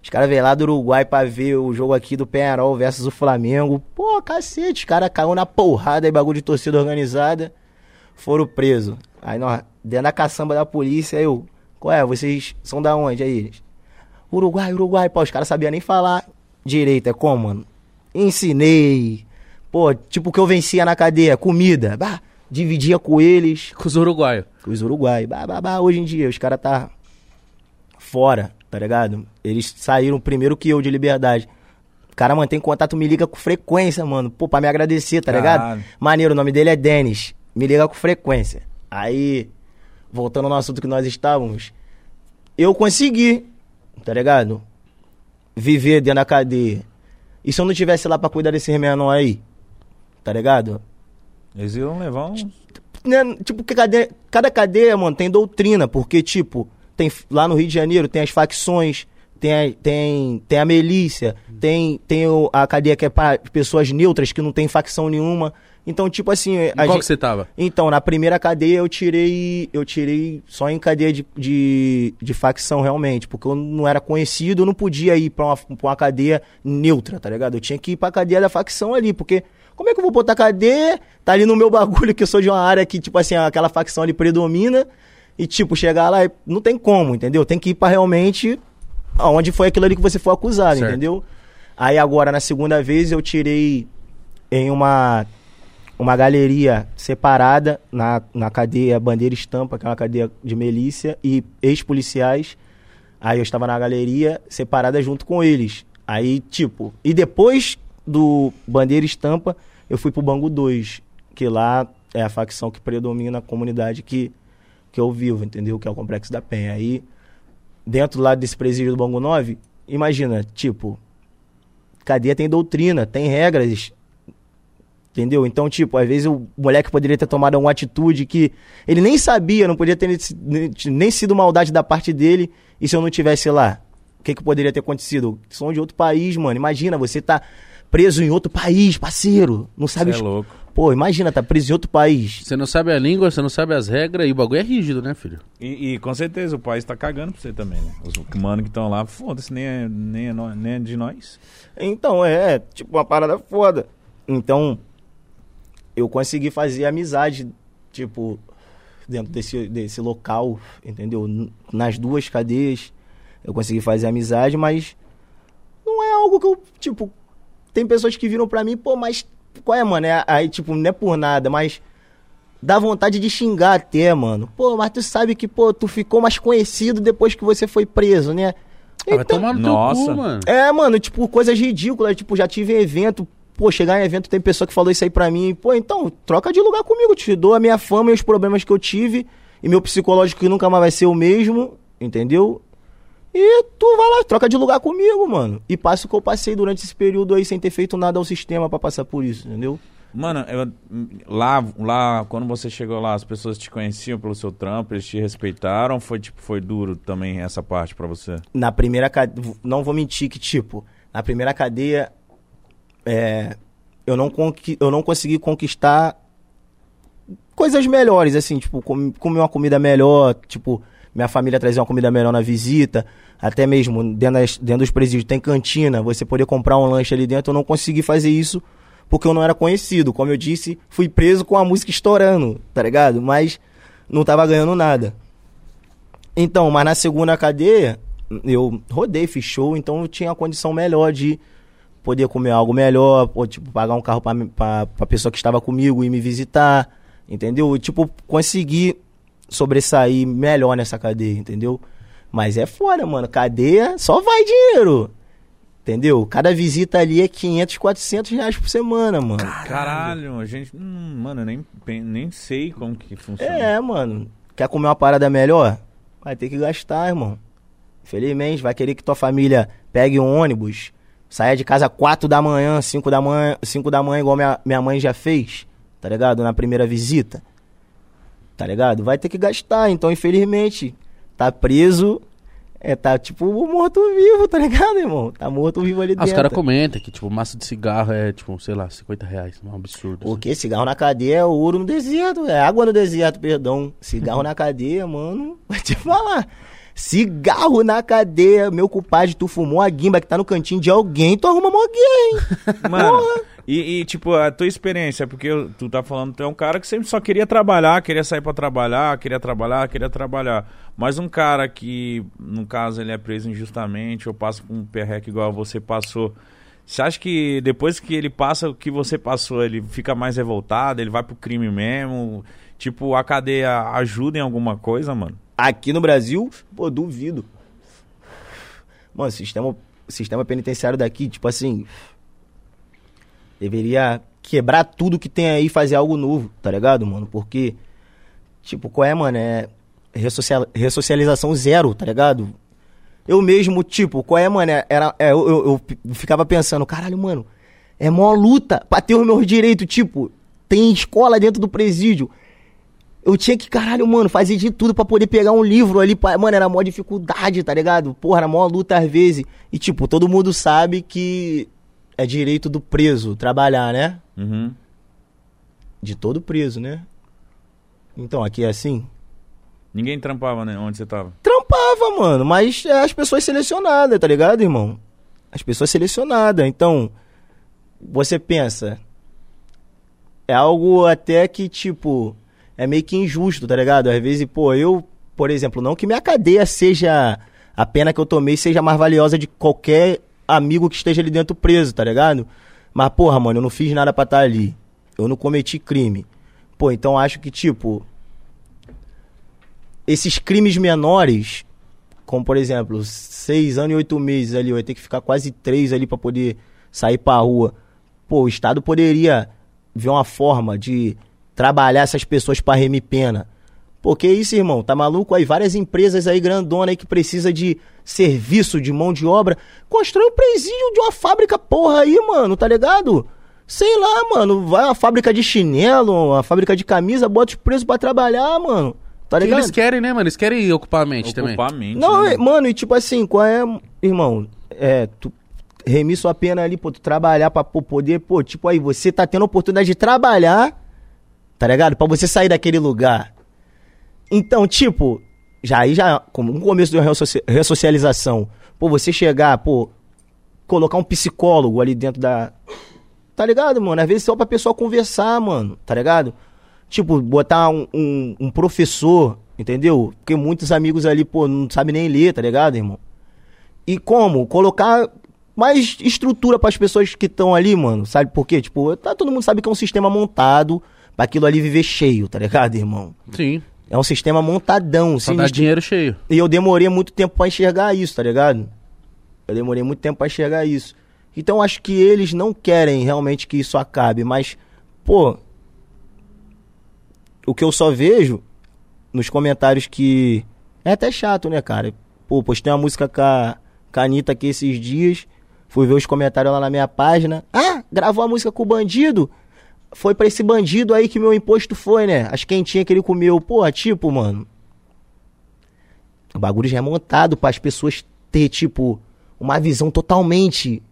[SPEAKER 3] Os caras veio lá do Uruguai pra ver o jogo aqui do Penharol versus o Flamengo. Pô, cacete, os caras caiu na porrada aí, bagulho de torcida organizada. Foram presos. Aí nós, dentro da caçamba da polícia, eu. Qual é? Vocês são da onde aí? Eles, Uruguai, Uruguai. Pô, os caras sabiam nem falar direito. É como, mano? Ensinei. Pô, tipo o que eu vencia na cadeia, comida. Bah, dividia com eles.
[SPEAKER 1] Com os uruguaios.
[SPEAKER 3] Com os uruguaios. Bah, bah, bah. Hoje em dia, os caras tá fora, tá ligado? Eles saíram primeiro que eu de liberdade. O cara mantém contato, me liga com frequência, mano. Pô, pra me agradecer, tá ligado? Maneiro, o nome dele é Denis. Me liga com frequência. Aí, voltando no assunto que nós estávamos, eu consegui, tá ligado? Viver dentro da cadeia. E se eu não tivesse lá pra cuidar desse menor aí? Tá ligado?
[SPEAKER 2] Eles iam levar um...
[SPEAKER 3] né, tipo, que cadeia- cada cadeia, mano, tem doutrina, porque, tipo, tem lá no Rio de Janeiro tem as facções, tem a, tem, tem a milícia, tem, tem o- a cadeia que é para pessoas neutras, que não tem facção nenhuma. Então, tipo assim.
[SPEAKER 1] Em qual
[SPEAKER 3] gente-
[SPEAKER 1] que você tava?
[SPEAKER 3] Então, na primeira cadeia eu tirei. Eu tirei só em cadeia de, de, de facção, realmente. Porque eu não era conhecido, eu não podia ir pra uma, pra uma cadeia neutra, tá ligado? Eu tinha que ir pra cadeia da facção ali, porque. Como é que eu vou botar cadeia? Tá ali no meu bagulho, que eu sou de uma área que, tipo assim, aquela facção ali predomina. E, tipo, chegar lá, não tem como, entendeu? Tem que ir pra realmente aonde foi aquilo ali que você foi acusado,
[SPEAKER 1] Certo.
[SPEAKER 3] entendeu? Aí agora, na segunda vez, eu tirei em uma uma galeria separada na, na cadeia Bandeira Estampa, que é uma cadeia de milícia, e ex-policiais. Aí eu estava na galeria separada junto com eles. Aí, tipo, e depois do Bandeira Estampa, eu fui pro Bangu 2, que lá é a facção que predomina a comunidade que, que eu vivo, entendeu? Que é o Complexo da Penha. Aí, dentro lá desse presídio do Bangu 9, imagina, tipo, cadeia tem doutrina, tem regras, Entendeu? Então, tipo, às vezes o moleque poderia ter tomado uma atitude que ele nem sabia, não podia ter nem- nem sido maldade da parte dele, e se eu não tivesse lá, o que, que poderia ter acontecido? São de outro país, mano. Imagina, você tá preso em outro país, parceiro. Não sabe.
[SPEAKER 2] Cê é louco.
[SPEAKER 3] Pô, imagina, tá preso em outro país.
[SPEAKER 1] Você não sabe a língua, você não sabe as regras e o bagulho é rígido, né, filho?
[SPEAKER 2] E, e com certeza o país tá cagando pra você também, né? Os mano que estão lá, foda-se, nem é, nem, é nem é de nós.
[SPEAKER 3] Então, é, tipo, uma parada foda. Então, eu consegui fazer amizade, tipo, dentro desse, desse local, entendeu? Nas duas cadeias, eu consegui fazer amizade, mas não é algo que eu, tipo, tem pessoas que viram pra mim, pô, mas qual é, mano? É, aí, tipo, não é por nada, mas dá vontade de xingar até, mano. Pô, mas tu sabe que, pô, tu ficou mais conhecido depois que você foi preso, né?
[SPEAKER 1] Ah, vai tomar no teu
[SPEAKER 2] Nossa.
[SPEAKER 1] cu, mano.
[SPEAKER 3] É, mano, tipo, coisas ridículas. Tipo, já tive evento. Pô, chegar em evento, tem pessoa que falou isso aí pra mim. Pô, então, troca de lugar comigo. Te dou a minha fama e os problemas que eu tive. E meu psicológico que nunca mais vai ser o mesmo. Entendeu? E tu vai lá, troca de lugar comigo, mano. E passa o que eu passei durante esse período aí sem ter feito nada ao sistema pra passar por isso, entendeu?
[SPEAKER 2] Mano, eu- lá, lá, quando você chegou lá, as pessoas te conheciam pelo seu trampo, eles te respeitaram? Foi, tipo, foi duro também essa parte pra você?
[SPEAKER 3] Na primeira cadeia. Não vou mentir que, tipo, na primeira cadeia. É, eu, não eu não consegui conquistar coisas melhores, assim, tipo, com- comer uma comida melhor, tipo, minha família trazer uma comida melhor na visita, até mesmo dentro, das- dentro dos presídios tem cantina, você poder comprar um lanche ali dentro, eu não consegui fazer isso porque eu não era conhecido. Como eu disse, fui preso com a música estourando, tá ligado? Mas não tava ganhando nada. Então, mas na segunda cadeia, eu rodei, fiz show, então eu tinha a condição melhor de poder comer algo melhor, ou, tipo, pagar um carro pra, pra pessoa que estava comigo e me visitar, entendeu? E, tipo, conseguir sobressair melhor nessa cadeia, entendeu? Mas é foda, mano. Cadeia só vai dinheiro. Entendeu? Cada visita ali é 500, 400 reais por semana, mano.
[SPEAKER 2] Caralho, a gente. hum, mano, eu nem, pen- nem sei como que funciona.
[SPEAKER 3] É, mano. Quer comer uma parada melhor? Vai ter que gastar, irmão. Infelizmente, vai querer que tua família pegue um ônibus, saia de casa 4 da manhã, 5 da manhã, 5 da manhã, igual minha, minha mãe já fez, tá ligado? Na primeira visita. Tá ligado? Vai ter que gastar. Então, infelizmente, tá preso. É, tá tipo morto-vivo, tá ligado, irmão? Tá morto-vivo ali
[SPEAKER 1] Ah, os
[SPEAKER 3] dentro.
[SPEAKER 1] caras comentam que, tipo, massa de cigarro é, tipo, sei lá, 50 reais. É um absurdo.
[SPEAKER 3] O que? Cigarro na cadeia é ouro no deserto, é água no deserto, perdão. Cigarro na cadeia, mano, vou te falar. Cigarro na cadeia, meu culpado, tu fumou a guimba que tá no cantinho de alguém, tu arruma alguém?
[SPEAKER 2] Mano, e, e, tipo, a tua experiência, porque tu tá falando, tu é um cara que sempre só queria trabalhar, queria sair pra trabalhar, queria trabalhar, queria trabalhar. Mas um cara que, no caso, ele é preso injustamente, ou passa por um perreque igual você passou. Você acha que depois que ele passa o que você passou, ele fica mais revoltado, ele vai pro crime mesmo? Tipo, a cadeia ajuda em alguma coisa, mano?
[SPEAKER 3] Aqui no Brasil, pô, duvido. Mano, sistema, sistema penitenciário daqui, tipo assim, deveria quebrar tudo que tem aí e fazer algo novo, tá ligado, mano? Porque, tipo, qual é, mano? É ressocial- ressocialização zero, tá ligado? Eu mesmo, tipo, qual é, mano? É- Era, é, eu, eu- eu ficava pensando, caralho, mano, é mó luta pra ter os meus direitos, tipo, tem escola dentro do presídio. Eu tinha que, caralho, mano, fazer de tudo pra poder pegar um livro ali. Pra... Mano, era mó dificuldade, tá ligado? Porra, era mó luta às vezes. E, tipo, todo mundo sabe que é direito do preso trabalhar, né?
[SPEAKER 2] Uhum.
[SPEAKER 3] De todo preso, né? Então, aqui é assim.
[SPEAKER 2] Ninguém trampava, né? Onde você tava?
[SPEAKER 3] Trampava, mano, mas é as pessoas selecionadas, tá ligado, irmão? As pessoas selecionadas. Então, você pensa. É algo até que, tipo, é meio que injusto, tá ligado? Às vezes, pô, eu, por exemplo, não que minha cadeia seja. A pena que eu tomei seja mais valiosa de qualquer amigo que esteja ali dentro preso, tá ligado? Mas, porra, mano, eu não fiz nada pra estar ali. Eu não cometi crime. Pô, então acho que, tipo, esses crimes menores, como por exemplo, seis anos e oito meses ali, eu ia ter que ficar quase três ali pra poder sair pra rua. Pô, o Estado poderia ver uma forma de trabalhar essas pessoas pra remir pena. Pô, que isso, irmão? Tá maluco? Aí várias empresas aí grandona aí que precisa de serviço, de mão de obra, constrói um presídio de uma fábrica porra aí, mano, tá ligado? Sei lá, mano, vai uma fábrica de chinelo, uma fábrica de camisa, bota os presos pra trabalhar, mano. Tá
[SPEAKER 1] Que
[SPEAKER 3] ligado?
[SPEAKER 1] eles querem, né, mano? Eles querem ocupar a mente também.
[SPEAKER 2] Ocupar a mente.
[SPEAKER 3] Não,
[SPEAKER 2] né,
[SPEAKER 3] é- mano, e tipo assim, qual é, irmão? É, tu remir sua pena ali, pô, tu trabalhar pra pô, poder, pô, tipo aí, você tá tendo a oportunidade de trabalhar, tá ligado? Pra você sair daquele lugar. Então, tipo, já aí já, como um começo de uma ressoci- ressocialização, pô, você chegar, pô, colocar um psicólogo ali dentro da. Tá ligado, mano? Às vezes só pra pessoa conversar, mano, tá ligado? Tipo, botar um, um, um professor, entendeu? Porque muitos amigos ali, pô, não sabem nem ler, tá ligado, irmão? E como? Colocar mais estrutura pras pessoas que estão ali, mano. Sabe por quê? Tipo, tá, todo mundo sabe que é um sistema montado pra aquilo ali viver cheio, tá ligado, irmão?
[SPEAKER 1] Sim.
[SPEAKER 3] É um sistema montadão,
[SPEAKER 1] Só
[SPEAKER 3] sem
[SPEAKER 1] dá dinheiro cheio.
[SPEAKER 3] e eu demorei muito tempo pra enxergar isso, tá ligado? Eu demorei muito tempo pra enxergar isso. Então acho que eles não querem realmente que isso acabe, mas, pô. O que eu só vejo nos comentários que. É até chato, né, cara? Pô, postei uma música com a, com a Anitta aqui esses dias. Fui ver os comentários lá na minha página. Ah, gravou a música com o bandido? Foi pra esse bandido aí que meu imposto foi, né? As quentinhas que ele comeu. Pô, tipo, mano. O bagulho já é montado para as pessoas ter, tipo, uma visão totalmente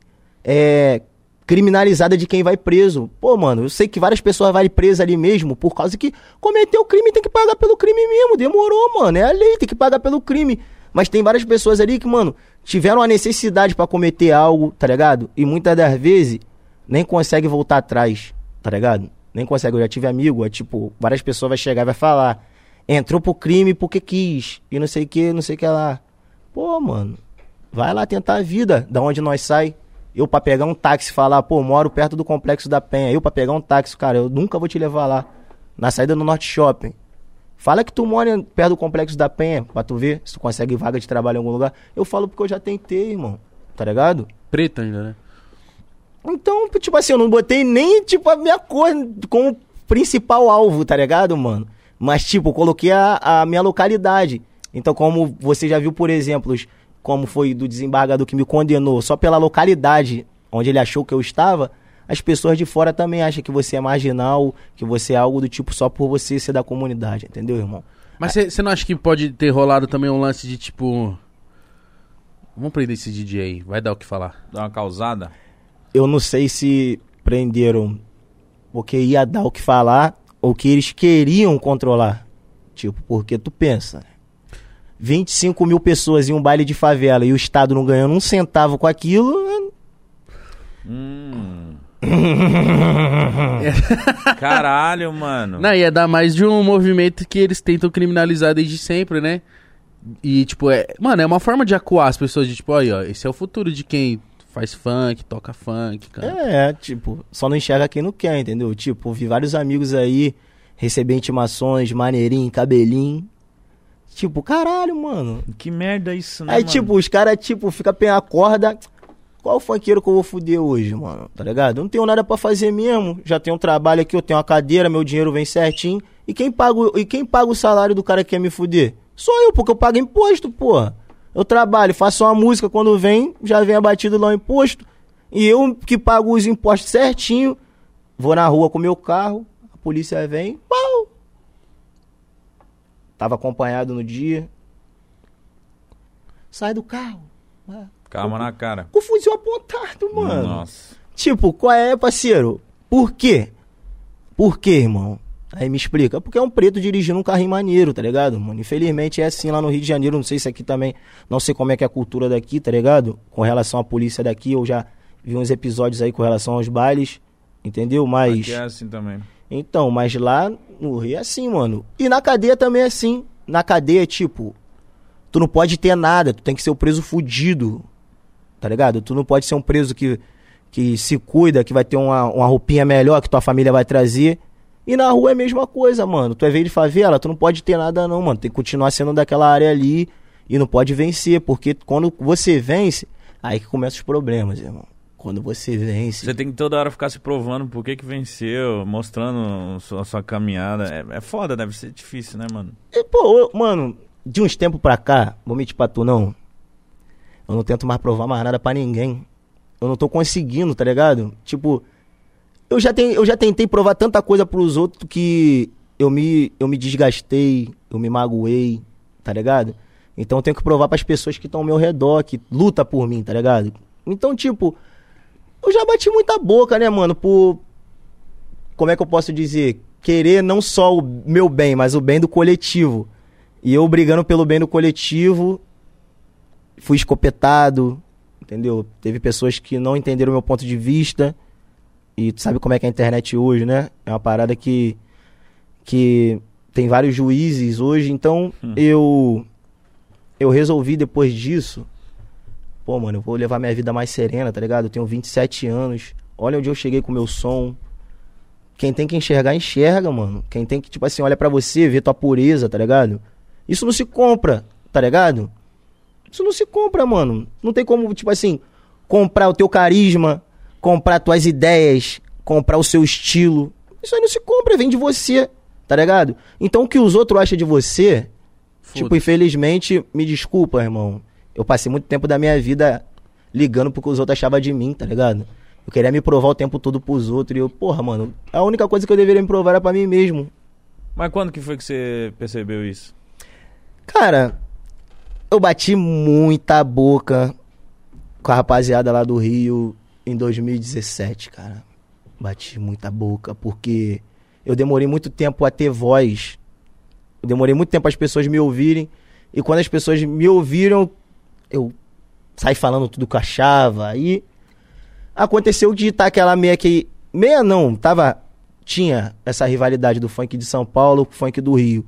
[SPEAKER 3] é, criminalizada de quem vai preso. Pô, mano, eu sei que várias pessoas vão presas ali mesmo por causa que cometeu crime tem que pagar pelo crime mesmo. Demorou, mano. É a lei, tem que pagar pelo crime. Mas tem várias pessoas ali que, mano, tiveram a necessidade para cometer algo, tá ligado? E muitas das vezes nem consegue voltar atrás, tá ligado? Nem consegue. Eu já tive amigo, é tipo, várias pessoas vai chegar e vai falar. Entrou pro crime porque quis. E não sei o que, não sei o que lá. Pô, mano. Vai lá tentar a vida, da onde nós sai. Eu pra pegar um táxi falar, pô, moro perto do complexo da Penha. Eu pra pegar um táxi, cara, eu nunca vou te levar lá. Na saída do Norte Shopping. Fala que tu mora perto do complexo da Penha, pra tu ver se tu consegue vaga de trabalho em algum lugar. Eu falo porque eu já tentei, irmão. Tá ligado?
[SPEAKER 1] Preto ainda, né?
[SPEAKER 3] Então, tipo assim, eu não botei nem, tipo, a minha cor como principal alvo, tá ligado, mano? Mas, tipo, eu coloquei a, a minha localidade. Então, como você já viu, por exemplo, como foi do desembargador que me condenou só pela localidade onde ele achou que eu estava, as pessoas de fora também acham que você é marginal, que você é algo do tipo só por você ser da comunidade, entendeu, irmão?
[SPEAKER 1] Mas você não acha que pode ter rolado também um lance de tipo. Vamos prender esse DJ aí, vai dar o que falar.
[SPEAKER 2] Dá uma causada?
[SPEAKER 3] Eu não sei se prenderam porque ia dar o que falar ou que eles queriam controlar. Tipo, porque tu pensa, 25 mil pessoas em um baile de favela e o Estado não ganhando um centavo com aquilo.
[SPEAKER 2] Hum. Caralho, mano.
[SPEAKER 1] Não, ia dar mais de um movimento que eles tentam criminalizar desde sempre, né? E, tipo, é. Mano, é uma forma de acuar as pessoas de, tipo, aí, ó, esse é o futuro de quem faz funk, toca funk, cara.
[SPEAKER 3] É, tipo, só não enxerga quem não quer, entendeu? Tipo, vi vários amigos aí receber intimações, maneirinho, cabelinho. Tipo, caralho, mano.
[SPEAKER 2] Que merda isso, né?
[SPEAKER 3] Aí,
[SPEAKER 2] mano?
[SPEAKER 3] tipo, os caras, tipo, fica a corda. Qual funkeiro que eu vou fuder hoje, mano? Tá ligado? Eu não tenho nada para fazer mesmo. Já tenho um trabalho aqui, eu tenho uma cadeira, meu dinheiro vem certinho. E quem paga, o- e quem paga o salário do cara que quer me fuder? Sou eu, porque eu pago imposto, porra. Eu trabalho, faço uma música, quando vem, já vem abatido lá o imposto. E eu que pago os impostos certinho, vou na rua com meu carro, a polícia vem, pau! Tava acompanhado no dia. Sai do carro.
[SPEAKER 2] Calma na cara.
[SPEAKER 3] Com o fuzil apontado, mano.
[SPEAKER 2] Nossa.
[SPEAKER 3] Tipo, qual é, parceiro? Por quê? Por quê, irmão? Aí me explica. Porque é um preto dirigindo um carrinho maneiro, tá ligado, mano? Infelizmente é assim lá no Rio de Janeiro. Não sei se aqui também. Não sei como é que é a cultura daqui, tá ligado? Com relação à polícia daqui, eu já vi uns episódios aí com relação aos bailes. Entendeu? Mas.
[SPEAKER 2] Aqui é assim também.
[SPEAKER 3] Então, mas lá no Rio é assim, mano. E na cadeia também é assim. Na cadeia, tipo, tu não pode ter nada, tu tem que ser o preso fudido. Tá ligado? Tu não pode ser um preso que, que se cuida, que vai ter uma, uma roupinha melhor que tua família vai trazer. E na rua é a mesma coisa, mano. Tu é veio de favela, tu não pode ter nada não, mano. Tem que continuar sendo daquela área ali e não pode vencer, porque quando você vence, aí que começam os problemas, irmão. Quando você vence.
[SPEAKER 2] Você tem que toda hora ficar se provando por que que venceu, mostrando sua, sua caminhada. É, é foda, deve ser difícil, né, mano?
[SPEAKER 3] E, pô, eu- mano, de uns tempos pra cá, vou mentir pra tu não. Eu não tento mais provar mais nada pra ninguém. Eu não tô conseguindo, tá ligado? Tipo, eu já, ten, eu já tentei provar tanta coisa pros outros que eu me, eu me desgastei, eu me magoei, tá ligado? Então eu tenho que provar pras pessoas que estão ao meu redor, que luta por mim, tá ligado? Então, tipo, eu já bati muita boca, né, mano, por. Como é que eu posso dizer? Querer não só o meu bem, mas o bem do coletivo. E eu brigando pelo bem do coletivo, fui escopetado, entendeu? Teve pessoas que não entenderam meu ponto de vista. E tu sabe como é que é a internet hoje, né? É uma parada que que tem vários juízes hoje, então eu eu resolvi depois disso, pô, mano, eu vou levar minha vida mais serena, tá ligado? Eu tenho 27 anos. Olha onde eu cheguei com o meu som. Quem tem que enxergar, enxerga, mano. Quem tem que, tipo assim, olha pra você, ver tua pureza, tá ligado? Isso não se compra, tá ligado? Isso não se compra, mano. Não tem como, tipo assim, comprar o teu carisma, comprar tuas ideias, comprar o seu estilo. Isso aí não se compra, vem de você, tá ligado? Então o que os outros acham de você Tipo,
[SPEAKER 1] Foda-se.
[SPEAKER 3] infelizmente, me desculpa, irmão. Eu passei muito tempo da minha vida ligando pro que os outros achavam de mim, tá ligado? Eu queria me provar o tempo todo pros outros. E eu, porra, mano, a única coisa que eu deveria me provar era pra mim mesmo.
[SPEAKER 2] Mas quando que foi que você percebeu isso?
[SPEAKER 3] Cara, eu bati muita boca com a rapaziada lá do Rio em 2017, cara. Bati muita boca, porque eu demorei muito tempo a ter voz. Eu demorei muito tempo as pessoas me ouvirem. E quando as pessoas me ouviram, eu saí falando tudo que eu achava. Aí aconteceu de estar aquela meia que. Meia não, tava. Tinha essa rivalidade do funk de São Paulo com o funk do Rio.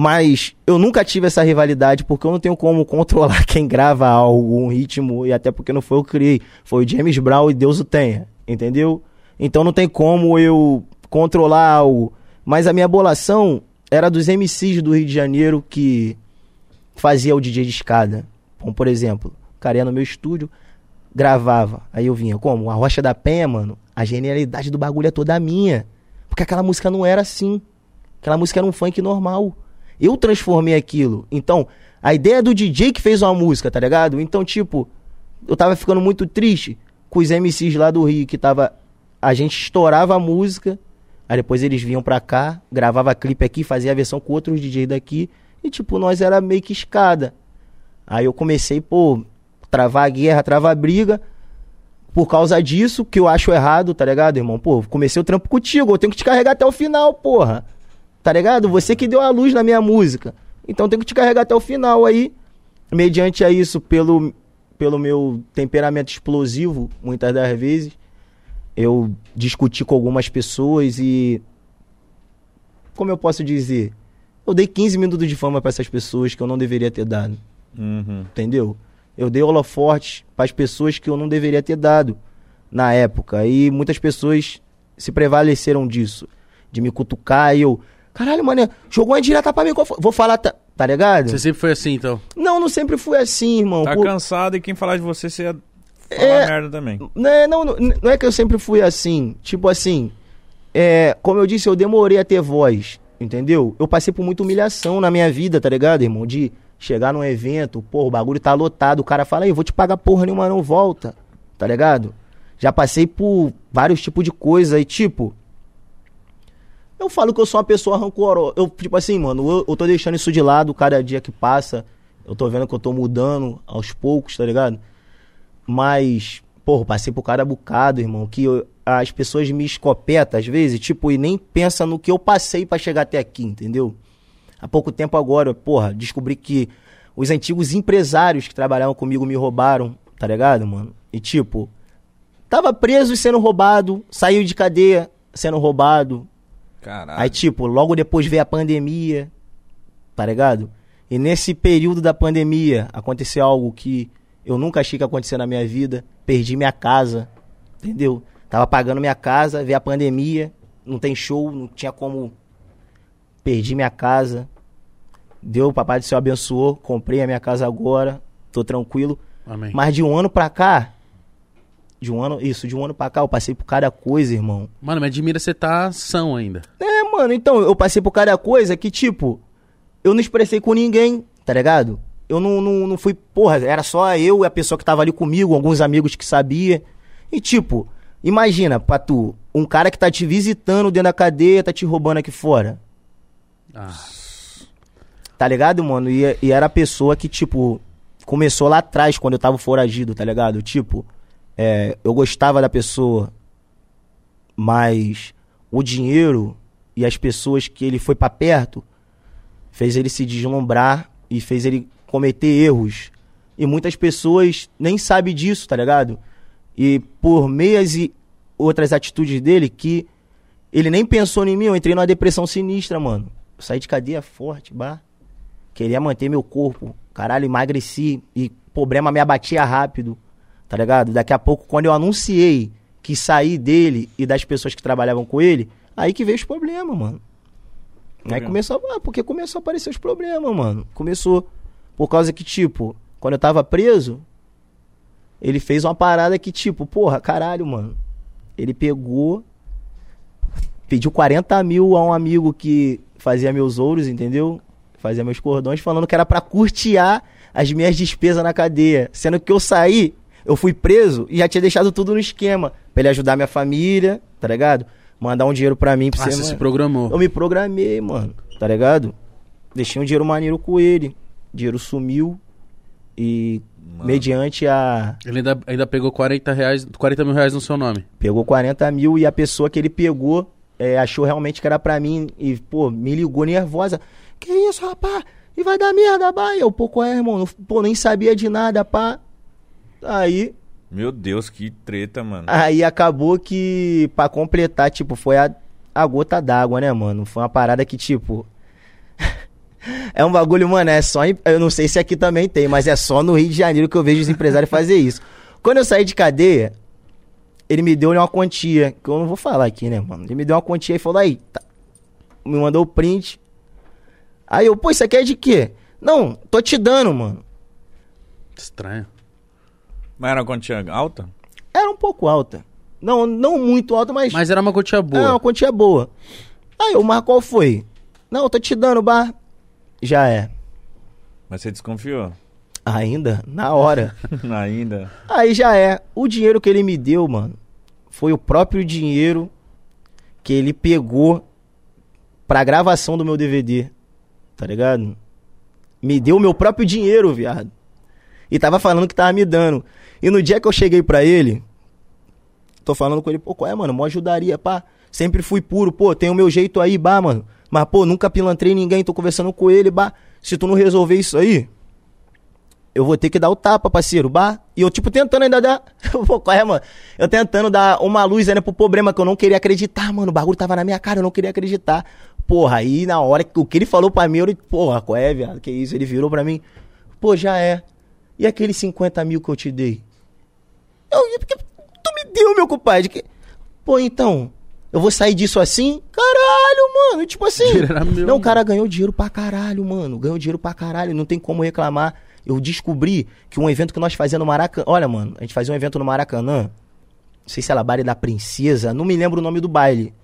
[SPEAKER 3] Mas eu nunca tive essa rivalidade porque eu não tenho como controlar quem grava algo, um ritmo, e até porque não foi eu que criei. Foi o James Brown e Deus o tenha, entendeu? Então não tem como eu controlar algo. Mas a minha bolação era dos MCs do Rio de Janeiro que fazia o DJ de escada. Como, por exemplo, o cara ia no meu estúdio, gravava. Aí eu vinha, como? A Rocha da Penha, mano, a genialidade do bagulho é toda minha. Porque aquela música não era assim. Aquela música era um funk normal. Eu transformei aquilo. Então, a ideia do DJ que fez uma música, tá ligado? Então, tipo, eu tava ficando muito triste com os MCs lá do Rio, que tava. A gente estourava a música, aí depois eles vinham pra cá, gravava clipe aqui, fazia a versão com outros DJ daqui, e tipo, nós era meio que escada. Aí eu comecei, pô, travar a guerra, travar a briga. Por causa disso, que eu acho errado, tá ligado, irmão? Pô, comecei o trampo contigo, eu tenho que te carregar até o final, porra. Tá ligado? Você que deu a luz na minha música. Então tenho que te carregar até o final aí. Mediante a isso, pelo, pelo meu temperamento explosivo, muitas das vezes, eu discuti com algumas pessoas e. Como eu posso dizer? Eu dei 15 minutos de fama pra essas pessoas que eu não deveria ter dado
[SPEAKER 2] Uhum.
[SPEAKER 3] entendeu? Eu dei holoforte para as pessoas que eu não deveria ter dado na época. E muitas pessoas se prevaleceram disso. De me cutucar e eu. Caralho, mano, jogou uma direta pra mim. qual foi?" Vou falar, tá, tá ligado?
[SPEAKER 1] Você sempre foi assim, então?
[SPEAKER 3] Não, não sempre fui assim, irmão.
[SPEAKER 2] Tá
[SPEAKER 3] Por-
[SPEAKER 2] cansado e quem falar de você, você ia falar
[SPEAKER 3] É.
[SPEAKER 2] merda também.
[SPEAKER 3] Não, é- não, não, não é que eu sempre fui assim. Tipo assim, é, como eu disse, eu demorei a ter voz, entendeu? Eu passei por muita humilhação na minha vida, tá ligado, irmão? De chegar num evento, pô, o bagulho tá lotado, o cara fala, aí, eu vou te pagar porra nenhuma, não volta, tá ligado? Já passei por vários tipos de coisa e, tipo, eu falo que eu sou uma pessoa rancorosa. Eu, tipo assim, mano, eu, eu tô deixando isso de lado cada dia que passa. Eu tô vendo que eu tô mudando aos poucos, tá ligado? Mas, porra, passei por cada bocado, irmão, que eu- as pessoas me escopetam às vezes, tipo, e nem pensa no que eu passei pra chegar até aqui, entendeu? Há pouco tempo agora, porra, descobri que os antigos empresários que trabalhavam comigo me roubaram, tá ligado, mano? E tipo, tava preso e sendo roubado, saiu de cadeia sendo roubado.
[SPEAKER 2] Caralho.
[SPEAKER 3] Aí, tipo, logo depois veio a pandemia, tá ligado? E nesse período da pandemia aconteceu algo que eu nunca achei que ia acontecer na minha vida. Perdi minha casa, entendeu? Tava pagando minha casa, veio a pandemia, não tem show, não tinha como. Perdi minha casa. Deu, o papai do céu abençoou, comprei a minha casa agora, tô tranquilo.
[SPEAKER 1] Amém.
[SPEAKER 3] Mas de um ano pra cá, de um ano, isso, de um ano pra cá, eu passei por cada coisa, irmão.
[SPEAKER 1] Mano, me admira você tá são ainda.
[SPEAKER 3] É, mano, então, eu passei por cada coisa que, tipo, eu não expressei com ninguém, tá ligado? Eu não, não, não fui, porra, era só eu e a pessoa que tava ali comigo, alguns amigos que sabia. E, tipo, imagina, pra tu, um cara que tá te visitando dentro da cadeia, tá te roubando aqui fora.
[SPEAKER 1] Ah,
[SPEAKER 3] Tá ligado, mano? E, e era a pessoa que, tipo, começou lá atrás, quando eu tava foragido, tá ligado? Tipo, é, eu gostava da pessoa, mas o dinheiro e as pessoas que ele foi pra perto fez ele se deslumbrar e fez ele cometer erros. E muitas pessoas nem sabem disso, tá ligado? E por meias e outras atitudes dele que ele nem pensou em mim, eu entrei numa depressão sinistra, mano. Eu saí de cadeia forte, bah. Queria manter meu corpo. Caralho, emagreci. E problema me abatia rápido. Tá ligado? Daqui a pouco, quando eu anunciei que saí dele e das pessoas que trabalhavam com ele, aí que veio os problemas, mano. Aí
[SPEAKER 2] Problema.
[SPEAKER 3] começou, ah, porque começou a aparecer os problemas, mano. Começou. Por causa que, tipo, quando eu tava preso, ele fez uma parada que, tipo, porra, caralho, mano. Ele pegou, pediu 40 mil a um amigo que fazia meus ouros, entendeu? fazia meus cordões, falando que era pra curtear as minhas despesas na cadeia. Sendo que eu saí, eu fui preso e já tinha deixado tudo no esquema. Pra ele ajudar minha família, tá ligado? Mandar um dinheiro pra mim pra
[SPEAKER 1] Ah,
[SPEAKER 3] você.
[SPEAKER 1] você
[SPEAKER 3] mano.
[SPEAKER 1] se programou.
[SPEAKER 3] Eu me programei, mano, tá ligado? Deixei um dinheiro maneiro com ele. Dinheiro sumiu. E mediante a.
[SPEAKER 1] Ele ainda, ainda pegou 40, reais, 40 mil reais no seu nome.
[SPEAKER 3] Pegou 40 mil e a pessoa que ele pegou é, achou realmente que era pra mim. E, pô, me ligou nervosa. Que isso, rapaz? E vai dar merda, pá. E Eu, pô, qual é, irmão? Não- Pô, nem sabia de nada, pá. Aí,
[SPEAKER 2] Meu Deus, que treta, mano.
[SPEAKER 3] aí acabou que, pra completar, tipo, foi a, a gota d'água, né, mano? Foi uma parada que, tipo. é um bagulho, mano, é só. em- Eu não sei se aqui também tem, mas é só no Rio de Janeiro que eu vejo os empresários fazer isso. Quando eu saí de cadeia, ele me deu uma quantia, que eu não vou falar aqui, né, mano? Ele me deu uma quantia e falou, aí, tá. me mandou o print. Aí eu, pô, isso aqui é de quê? Não, tô te dando, mano.
[SPEAKER 1] Estranho.
[SPEAKER 2] Mas era uma quantia alta?
[SPEAKER 3] Era um pouco alta. Não, não muito alta, mas,
[SPEAKER 1] Mas era uma quantia boa.
[SPEAKER 3] é uma quantia boa. Aí eu, mas qual foi? Não, eu tô te dando, bar. Já é.
[SPEAKER 2] Mas você desconfiou?
[SPEAKER 3] Ainda? Na hora.
[SPEAKER 2] Ainda.
[SPEAKER 3] Aí já é. O dinheiro que ele me deu, mano, foi o próprio dinheiro que ele pegou pra gravação do meu DVD. Tá ligado? Me deu o meu próprio dinheiro, viado. E tava falando que tava me dando. E no dia que eu cheguei pra ele, tô falando com ele, pô, qual é, mano? Mó ajudaria, pá. Sempre fui puro, pô, tem o meu jeito aí, bah, mano. Mas, pô, nunca pilantrei ninguém, tô conversando com ele, bah. Se tu não resolver isso aí, eu vou ter que dar o tapa, parceiro, bah. E eu, tipo, tentando ainda dar. Pô, qual é, mano? Eu tentando dar uma luz ainda pro problema que eu não queria acreditar, mano. O bagulho tava na minha cara, eu não queria acreditar. Porra, aí na hora que o que ele falou pra mim, eu, porra, qual é, viado? Que isso? Ele virou pra mim, pô, já é. E aqueles 50 mil que eu te dei? Eu, porque tu me deu, meu compadre. Que... Pô, então, eu vou sair disso assim? Caralho, mano. Tipo assim.
[SPEAKER 1] Meu,
[SPEAKER 3] não, o cara ganhou dinheiro pra caralho, mano. Ganhou dinheiro pra caralho. Não tem como reclamar. Eu descobri que um evento que nós fazíamos no Maracanã. Olha, mano, a gente fazia um evento no Maracanã. Não sei se era Baile da Princesa. Não me lembro o nome do baile.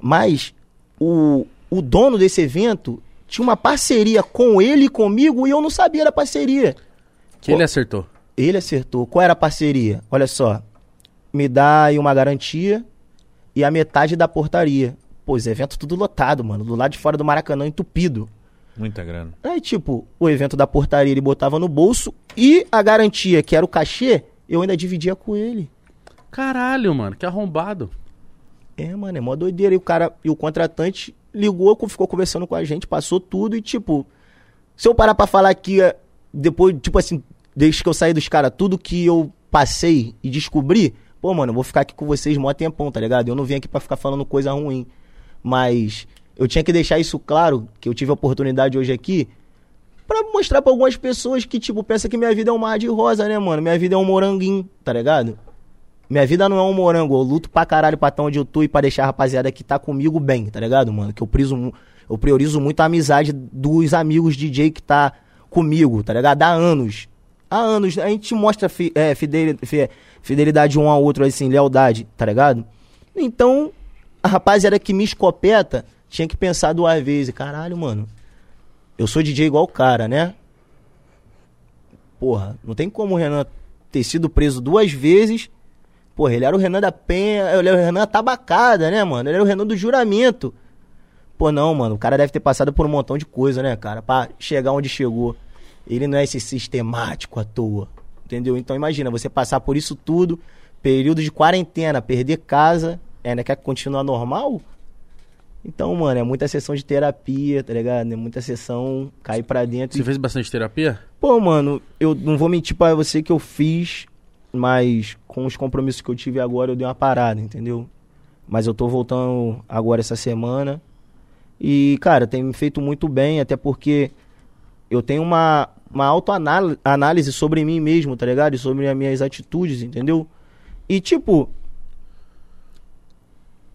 [SPEAKER 3] Mas o, o dono desse evento tinha uma parceria com ele e comigo e eu não sabia da parceria.
[SPEAKER 1] Que ele acertou.
[SPEAKER 3] Ele acertou. Qual era a parceria? Olha só. Me dá aí uma garantia e a metade da portaria. Pô, esse evento tudo lotado, mano. Do lado de fora do Maracanã, entupido.
[SPEAKER 2] Muita grana.
[SPEAKER 3] Aí, tipo, o evento da portaria ele botava no bolso e a garantia, que era o cachê, eu ainda dividia com ele.
[SPEAKER 1] Caralho, mano, que arrombado.
[SPEAKER 3] É, mano, é mó doideira. E o cara, e o contratante ligou, ficou conversando com a gente, passou tudo e, tipo, se eu parar pra falar aqui, é, depois, tipo assim, desde que eu saí dos caras, tudo que eu passei e descobri, pô, mano, eu vou ficar aqui com vocês mó tempão, tá ligado? Eu não vim aqui pra ficar falando coisa ruim. Mas eu tinha que deixar isso claro, que eu tive a oportunidade hoje aqui, pra mostrar pra algumas pessoas que, tipo, pensam que minha vida é um mar de rosa, né, mano? Minha vida é um moranguinho, tá ligado? Minha vida não é um morango, eu luto pra caralho pra estar onde eu tô e pra deixar a rapaziada que tá comigo bem, tá ligado, mano? Que eu, priso, eu priorizo muito a amizade dos amigos DJ que tá comigo, tá ligado? Há anos. Há anos. A gente mostra fi- é, fideli- fi- fidelidade um ao outro, assim, lealdade, tá ligado? Então, a rapaziada que me escopeta tinha que pensar duas vezes. Caralho, mano. Eu sou DJ igual o cara, né? Porra, não tem como o Renan ter sido preso duas vezes. Porra, ele era o Renan da Penha, ele era o Renan Tabacada, né, mano? Ele era o Renan do juramento. Pô, não, mano, o cara deve ter passado por um montão de coisa, né, cara? Pra chegar onde chegou. Ele não é esse sistemático à toa, entendeu? Então imagina, você passar por isso tudo, período de quarentena, perder casa, ainda quer continuar normal? Então, mano, é muita sessão de terapia, tá ligado? É muita sessão, cair pra dentro
[SPEAKER 1] Você
[SPEAKER 3] e
[SPEAKER 1] fez bastante terapia?
[SPEAKER 3] Pô, mano, eu não vou mentir pra você que eu fiz, mas com os compromissos que eu tive agora eu dei uma parada, entendeu? Mas eu tô voltando agora essa semana. E, cara, tem me feito muito bem, até porque eu tenho uma, uma autoanálise sobre mim mesmo, tá ligado? E sobre as minhas atitudes, entendeu? E, tipo,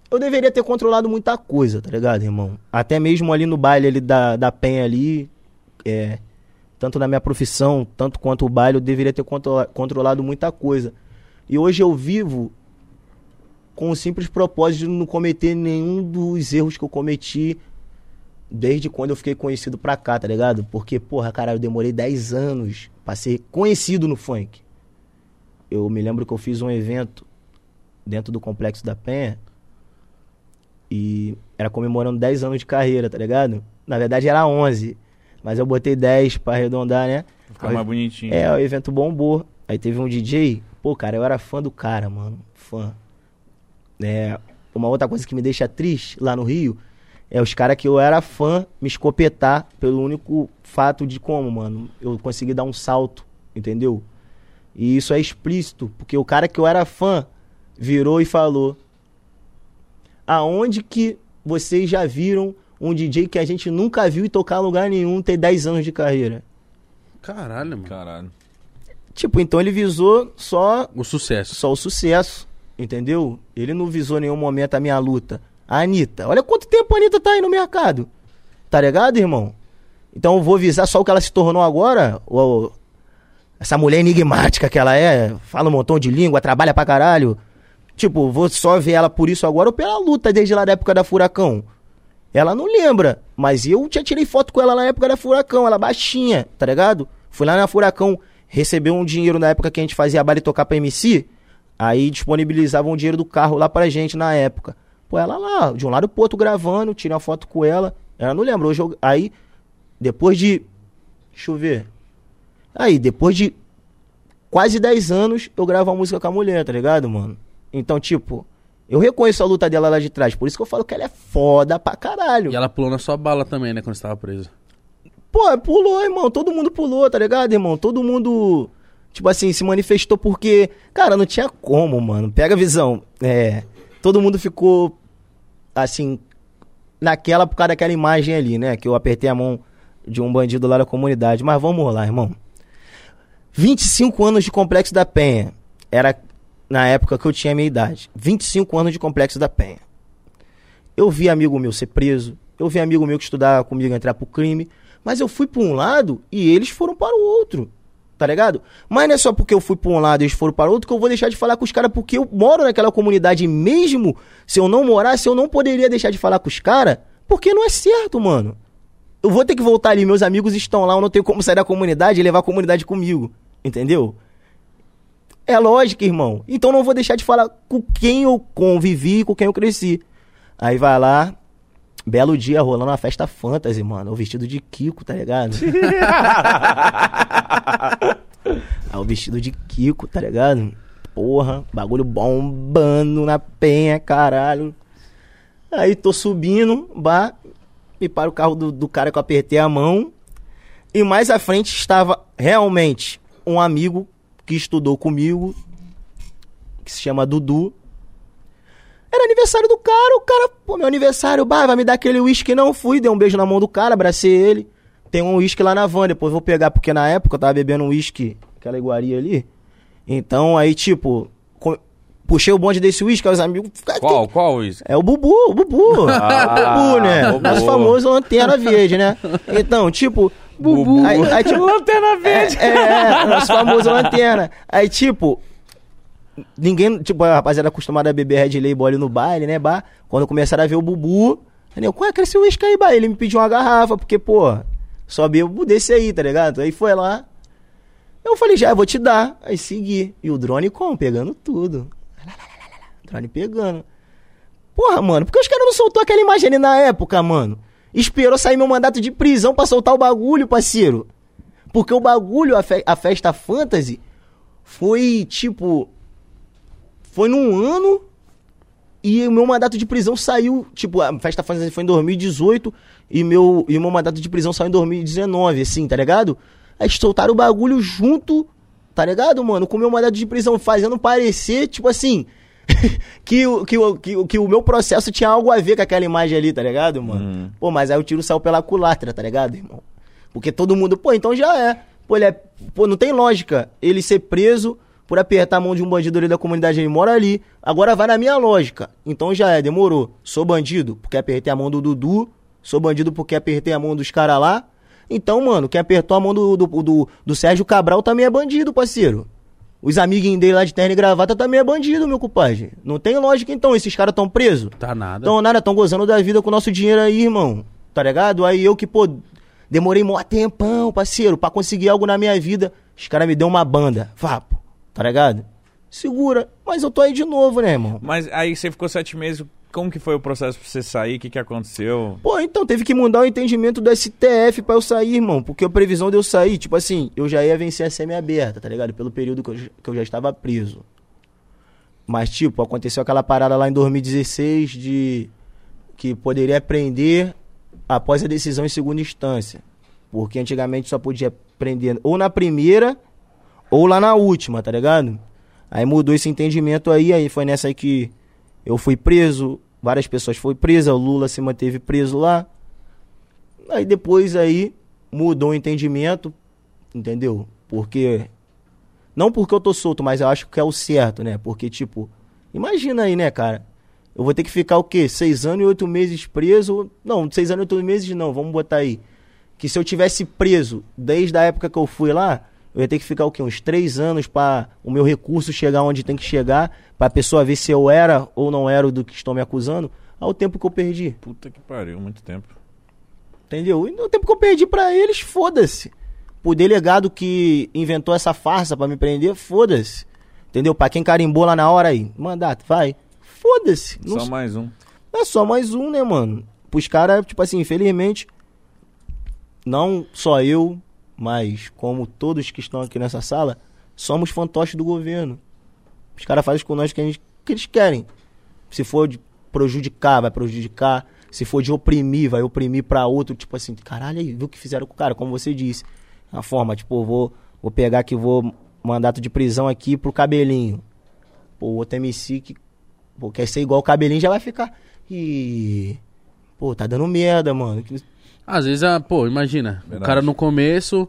[SPEAKER 3] eu deveria ter controlado muita coisa, tá ligado, irmão? Até mesmo ali no baile ali da, da Penha ali, é, tanto na minha profissão, tanto quanto o baile, eu deveria ter controla- controlado muita coisa. E hoje eu vivo com o simples propósito de não cometer nenhum dos erros que eu cometi desde quando eu fiquei conhecido pra cá, tá ligado? Porque, porra, cara, eu demorei 10 anos pra ser conhecido no funk. Eu me lembro que eu fiz um evento dentro do Complexo da Penha e era comemorando 10 anos de carreira, tá ligado? Na verdade era 11, mas eu botei 10 pra arredondar, né?
[SPEAKER 2] Ficar mais bonitinho.
[SPEAKER 3] É, o evento bombou. Aí teve um DJ, pô, cara, eu era fã do cara, mano. Fã. É, uma outra coisa que me deixa triste lá no Rio é os caras que eu era fã me escopetar pelo único fato de como, mano, eu consegui dar um salto, entendeu? E isso é explícito, porque o cara que eu era fã virou e falou: Aonde que vocês já viram um DJ que a gente nunca viu e tocar lugar nenhum ter 10 anos de carreira?
[SPEAKER 1] Caralho, mano.
[SPEAKER 2] Caralho.
[SPEAKER 3] Tipo, então ele visou só
[SPEAKER 1] O sucesso.
[SPEAKER 3] só o sucesso, entendeu? Ele não visou em nenhum momento a minha luta. A Anitta, olha quanto tempo a Anitta tá aí no mercado. Tá ligado, irmão? Então eu vou visar só o que ela se tornou agora, ou essa mulher enigmática que ela é, fala um montão de língua, trabalha pra caralho. Tipo, vou só ver ela por isso agora ou pela luta desde lá da época da Furacão. Ela não lembra, mas eu já tirei foto com ela na época da Furacão, ela baixinha, tá ligado? Fui lá na Furacão, recebeu um dinheiro na época que a gente fazia baile tocar pra MC, aí disponibilizavam o dinheiro do carro lá pra gente na época. Pô, ela lá, de um lado pro outro gravando, tirei uma foto com ela, ela não lembra. Hoje eu- aí, depois de. Deixa eu ver. Aí, depois de quase 10 anos, eu gravo a música com a mulher, tá ligado, mano? Então, tipo, eu reconheço a luta dela lá de trás. Por isso que eu falo que ela é foda pra caralho.
[SPEAKER 1] E ela pulou na sua bala também, né? Quando você tava preso.
[SPEAKER 3] Pô, pulou, irmão. Todo mundo pulou, tá ligado, irmão? Todo mundo, tipo assim, se manifestou porque, cara, não tinha como, mano. Pega a visão. É. Todo mundo ficou, assim, naquela por causa daquela imagem ali, né? Que eu apertei a mão de um bandido lá da comunidade. Mas vamos lá, irmão. 25 anos de Complexo da Penha. Era na época que eu tinha a minha idade. 25 anos de Complexo da Penha. Eu vi amigo meu ser preso. Eu vi amigo meu que estudava comigo entrar pro crime. Mas eu fui pra um lado e eles foram para o outro. Tá ligado? Mas não é só porque eu fui pra um lado e eles foram para outro que eu vou deixar de falar com os caras porque eu moro naquela comunidade. Mesmo se eu não morasse, eu não poderia deixar de falar com os caras. Porque não é certo, mano. Eu vou ter que voltar ali, meus amigos estão lá, eu não tenho como sair da comunidade e levar a comunidade comigo. Entendeu? É lógico, irmão. Então não vou deixar de falar com quem eu convivi, com quem eu cresci. Aí vai lá, belo dia rolando uma festa fantasy, mano. O vestido de Kiko, tá ligado? Aí o vestido de Kiko, tá ligado? Porra, bagulho bombando na penha, caralho. Aí tô subindo, bah, me para o carro do, do cara que eu apertei a mão. E mais à frente estava realmente um amigo que estudou comigo, que se chama Dudu. Era aniversário do cara, o cara, pô, meu aniversário, bah, vai me dar aquele uísque, não fui, dei um beijo na mão do cara, abracei ele. Tem um uísque lá na van, depois vou pegar, porque na época eu tava bebendo um uísque, aquela iguaria ali. Então, aí, tipo, puxei o bonde desse uísque, aí os amigos...
[SPEAKER 2] Qual? Qual isso?
[SPEAKER 3] é o Bubu, o Bubu.
[SPEAKER 2] Ah,
[SPEAKER 3] o Bubu, né?
[SPEAKER 2] Bubu.
[SPEAKER 3] Nosso famoso Lanterna Verde, né? Então, tipo...
[SPEAKER 2] Bubu.
[SPEAKER 3] Aí, aí, tipo,
[SPEAKER 2] Lanterna Verde.
[SPEAKER 3] É, é, nosso famoso Lanterna. Aí, tipo... Ninguém, tipo, a rapaziada acostumada a beber Red Label ali no baile, né, bah? Quando começaram a ver o Bubu... Aí, eu, qual é que esse uísque aí, bah? Ele me pediu uma garrafa, porque, pô... Só bebo desse aí, tá ligado? Aí foi lá... Eu falei, já, eu vou te dar. Aí segui. E o drone como? Pegando tudo. Drone pegando. Porra, mano, por que os caras não soltou aquela imagem ali na época, mano? Esperou sair meu mandato de prisão pra soltar o bagulho, parceiro. Porque o bagulho, a, fe- a festa fantasy, foi tipo. Foi num ano e o meu mandato de prisão saiu. Tipo, a festa fantasy foi em 2018 e meu, e o meu mandato de prisão saiu em 2019, assim, tá ligado? Aí soltaram o bagulho junto, tá ligado, mano? Com o meu mandato de prisão, fazendo parecer, tipo assim. que, o, que, o, que, que o meu processo tinha algo a ver com aquela imagem ali, tá ligado, mano? Pô, mas aí o tiro saiu pela culatra, tá ligado, irmão? Porque todo mundo, pô, então já é. Pô, ele é. Pô, não tem lógica ele ser preso por apertar a mão de um bandido ali da comunidade, ele mora ali. Agora vai na minha lógica. Então já é, demorou. Sou bandido porque apertei a mão do Dudu. Sou bandido porque apertei a mão dos caras lá. Então, mano, quem apertou a mão do, do, do, do Sérgio Cabral também é bandido, parceiro. Os amiguinhos dele lá de terno e gravata também é bandido, meu compadre. Não tem lógica então, esses caras tão presos?
[SPEAKER 1] Tá nada.
[SPEAKER 3] Tão nada, tão gozando da vida com o nosso dinheiro aí, irmão. tá ligado? Aí eu que, pô, demorei mó tempão, parceiro, pra conseguir algo na minha vida. Os caras me deu uma banda. Vapo, tá ligado? Segura. Mas eu tô aí de novo, né, irmão?
[SPEAKER 2] Mas aí você ficou sete meses. Como que foi o processo pra você sair? O que, que aconteceu?
[SPEAKER 3] Pô, então teve que mudar o entendimento do STF pra eu sair, irmão. Porque a previsão de eu sair, tipo assim, eu já ia vencer a semi-aberta, tá ligado? Pelo período que eu, que eu já estava preso. Mas, tipo, aconteceu aquela parada lá em 2016 de que poderia prender após a decisão em segunda instância. Porque antigamente só podia prender ou na primeira ou lá na última, tá ligado? Aí mudou esse entendimento aí, aí foi nessa aí que eu fui preso, várias pessoas foram presas, o Lula se manteve preso lá. Aí depois aí mudou o entendimento, entendeu? Porque não porque eu tô solto, mas eu acho que é o certo, né? Porque tipo, imagina aí, né, cara? Eu vou ter que ficar o quê? Seis anos e oito meses preso? Não, seis anos e oito meses não, vamos botar aí. Que se eu tivesse preso desde a época que eu fui lá, eu ia ter que ficar o quê? Uns três anos para o meu recurso chegar onde tem que chegar, pra pessoa ver se eu era ou não era o do que estão me acusando, ao tempo que eu perdi.
[SPEAKER 2] Puta que pariu, muito tempo.
[SPEAKER 3] Entendeu? E no tempo que eu perdi pra eles, foda-se. O delegado que inventou essa farsa pra me prender, foda-se. Entendeu? Pra quem carimbou lá na hora aí, mandato, vai. Foda-se. Não
[SPEAKER 2] Só mais um.
[SPEAKER 3] é só mais um, né, mano? Pros caras, tipo assim, infelizmente, não só eu, mas como todos que estão aqui nessa sala, somos fantoches do governo. Os caras fazem com nós o que, que eles querem. Se for de prejudicar, vai prejudicar. Se for de oprimir, vai oprimir pra outro. Tipo assim, caralho, aí, viu o que fizeram com o cara? Como você disse. A forma, tipo, vou, vou pegar aqui, vou mandato de prisão aqui pro cabelinho. Pô, o outro MC que pô, quer ser igual o cabelinho já vai ficar. E. Pô, tá dando merda, mano.
[SPEAKER 1] Às vezes, ah, pô, imagina.
[SPEAKER 2] Verdade.
[SPEAKER 1] O cara no começo,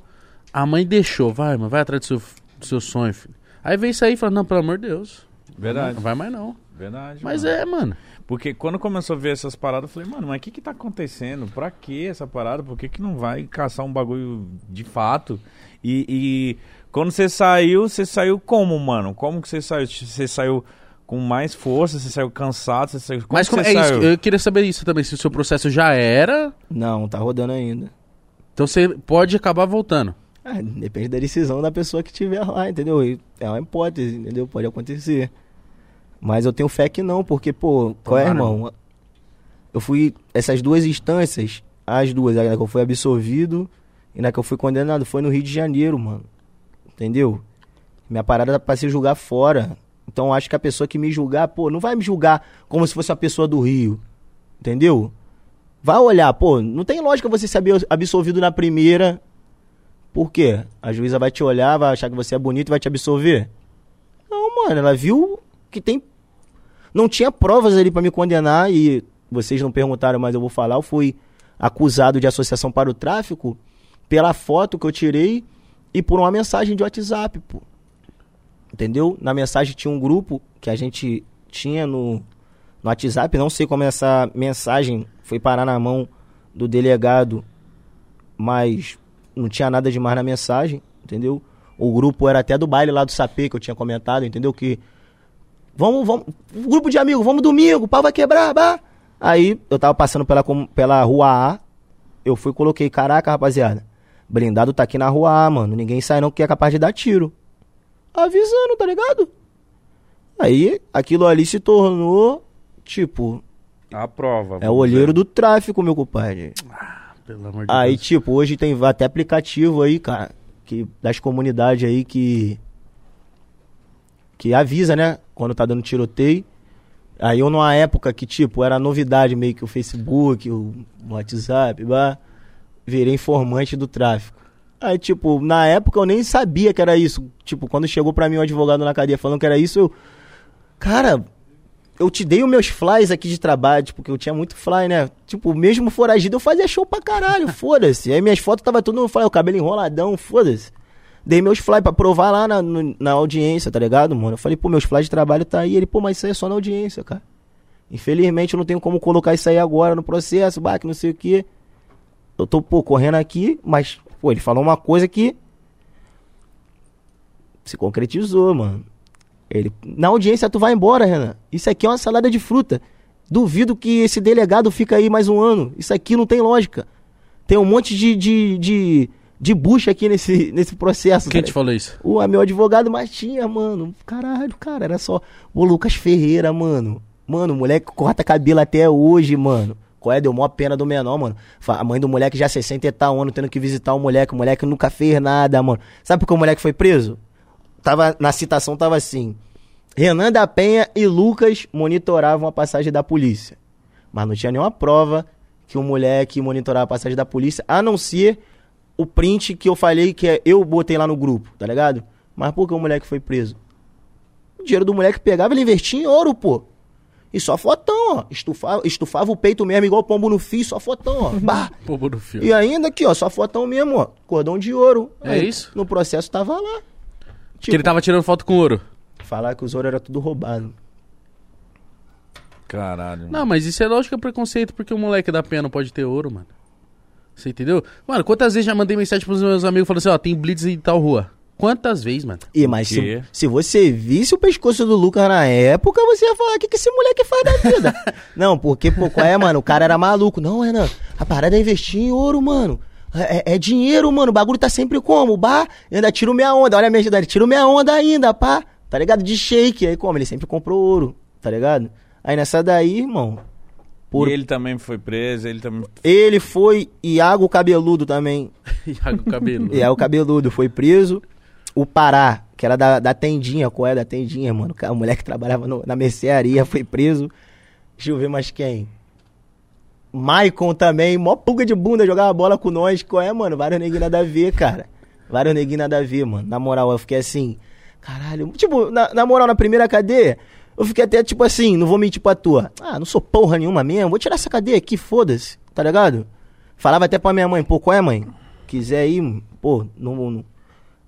[SPEAKER 1] a mãe deixou. Vai, mano, vai atrás do seu, do seu sonho, filho. Aí vem isso aí e fala, não, pelo amor de Deus.
[SPEAKER 2] Verdade.
[SPEAKER 1] Não vai mais não.
[SPEAKER 2] Verdade.
[SPEAKER 1] Mas
[SPEAKER 2] mano.
[SPEAKER 1] é, mano.
[SPEAKER 2] Porque quando começou a ver essas paradas, eu falei, mano, mas o que que tá acontecendo? Pra que essa parada? Por que que não vai caçar um bagulho de fato? E, e quando você saiu, você saiu como, mano? Como que você saiu? Você saiu com mais força? Você saiu cansado? Você saiu... Como
[SPEAKER 1] Mas como,
[SPEAKER 2] você
[SPEAKER 1] é
[SPEAKER 2] saiu?
[SPEAKER 1] isso, eu queria saber isso também, se o seu processo já era,
[SPEAKER 3] Não, tá rodando ainda.
[SPEAKER 1] então você pode acabar voltando.
[SPEAKER 3] Ah, depende da decisão da pessoa que tiver lá, entendeu? É uma hipótese, entendeu? Pode acontecer. Mas eu tenho fé que não, porque, pô, qual é, irmão? Eu fui. Essas duas instâncias, as duas, a que eu fui absolvido e na que eu fui condenado, foi no Rio de Janeiro, mano. Entendeu? Minha parada era pra se julgar fora. Então acho que a pessoa que me julgar, pô, não vai me julgar como se fosse uma pessoa do Rio. Entendeu? Vai olhar, pô, não tem lógica você ser ab- absolvido na primeira. Por quê? A juíza vai te olhar, vai achar que você é bonito e vai te absolver? Não, mano, ela viu que tem. Não tinha provas ali pra me condenar e vocês não perguntaram, mas eu vou falar. Eu fui acusado de associação para o tráfico pela foto que eu tirei e por uma mensagem de WhatsApp, pô. Entendeu? Na mensagem tinha um grupo que a gente tinha no, no WhatsApp. Não sei como essa mensagem foi parar na mão do delegado, mas não tinha nada demais na mensagem, entendeu? O grupo era até do baile lá do Sapê que eu tinha comentado, entendeu? Que vamos, vamos, grupo de amigos, vamos domingo, pau vai quebrar, bah. Aí eu tava passando pela, pela rua A, eu fui e coloquei, caraca, rapaziada, blindado tá aqui na rua A, mano, ninguém sai não que é capaz de dar tiro. Avisando, tá ligado? Aí aquilo ali se tornou, tipo,
[SPEAKER 2] A prova.
[SPEAKER 3] é o olheiro do tráfico, meu compadre.
[SPEAKER 1] Pelo amor de
[SPEAKER 3] Aí,
[SPEAKER 1] Deus.
[SPEAKER 3] tipo, hoje tem até aplicativo aí, cara, que das comunidades aí que que avisa, né, quando tá dando tiroteio. Aí eu numa época que, tipo, era novidade meio que o Facebook, o WhatsApp, bah, virei informante do tráfico. Aí, tipo, na época eu nem sabia que era isso. Tipo, quando chegou pra mim um advogado na cadeia falando que era isso, eu... Cara, eu te dei os meus flyers aqui de trabalho, tipo, que eu tinha muito fly, né? Tipo, mesmo foragido, eu fazia show pra caralho, foda-se. Aí minhas fotos tava tudo no fly, o cabelo enroladão, foda-se. Dei meus fly pra provar lá na, no- na audiência, tá ligado, mano? Eu falei, pô, meus fly de trabalho tá aí. Ele, pô, mas isso aí é só na audiência, cara. Infelizmente eu não tenho como colocar isso aí agora no processo, bah, que não sei o quê. Eu tô, pô, correndo aqui, mas, pô, ele falou uma coisa que se concretizou, mano. Ele, na audiência tu vai embora, Renan. Isso aqui é uma salada de fruta. Duvido que esse delegado fica aí mais um ano. Isso aqui não tem lógica. Tem um monte de, de, de, de bucha aqui nesse, nesse processo.
[SPEAKER 1] Quem
[SPEAKER 3] tá
[SPEAKER 1] te falou isso?
[SPEAKER 3] o meu advogado, mas tinha, mano. Caralho, cara, era só. O Lucas Ferreira, mano. Mano, o moleque corta cabelo até hoje, mano. Qual é? Deu maior pena do menor, mano. A mãe do moleque já 60 e tal anos tendo que visitar o moleque. O moleque nunca fez nada, mano. Sabe por que o moleque foi preso? Tava, na citação tava assim. Renan da Penha e Lucas monitoravam a passagem da polícia. Mas não tinha nenhuma prova que o moleque monitorava a passagem da polícia, a não ser o print que eu falei que é- eu botei lá no grupo, tá ligado? Mas por que o moleque foi preso? O dinheiro do moleque pegava, ele investia em ouro, pô. E só fotão, ó. Estufava, estufava o peito mesmo, igual pombo no fio, só fotão, ó. Bah.
[SPEAKER 1] Pô, no filme.
[SPEAKER 3] E ainda aqui, ó, só fotão mesmo, ó. Cordão de ouro.
[SPEAKER 1] É isso?
[SPEAKER 3] No processo tava lá.
[SPEAKER 1] Que ele tava tirando foto com ouro.
[SPEAKER 3] Falar que os ouro era tudo roubado.
[SPEAKER 2] Caralho.
[SPEAKER 1] Não, mas isso é lógico que é preconceito, porque o moleque da penha não pode ter ouro, mano. Você entendeu? Mano, quantas vezes já mandei mensagem pros meus amigos falando assim, ó, tem blitz em tal rua. Quantas vezes, mano?
[SPEAKER 3] E, mas se, se você visse o pescoço do Lucas na época, você ia falar, o que, que esse moleque faz da vida? não, porque, pô, qual é, mano? O cara era maluco. Não, Renan, a parada é investir em ouro, mano. É, é- é dinheiro, mano. O bagulho tá sempre como? Bah, ainda tiro minha onda. Olha a minha idade, tiro minha onda ainda, pá. Tá ligado? De shake. Aí como? Ele sempre comprou ouro, tá ligado? Aí nessa daí, irmão. Por...
[SPEAKER 2] E ele também foi preso, ele também.
[SPEAKER 3] Ele foi Iago Cabeludo também.
[SPEAKER 1] Iago Cabelo.
[SPEAKER 3] Iago Cabeludo foi preso. O Pará, que era da, da tendinha, qual é da tendinha, mano? O moleque que trabalhava no- na mercearia foi preso. Deixa eu ver mais quem. Maicon também, mó pulga de bunda, jogava bola com nós. Qual é, mano? Vários neguinhos nada a ver, cara. Vários neguinhos nada a ver, mano. Na moral, eu fiquei assim. Caralho. Tipo, na, na moral, na primeira cadeia, eu fiquei até tipo assim, não vou mentir pra tua. Ah, não sou porra nenhuma mesmo. Vou tirar essa cadeia aqui, foda-se. Tá ligado? Falava até pra minha mãe, pô, qual é, mãe? Quiser ir, pô, não, não-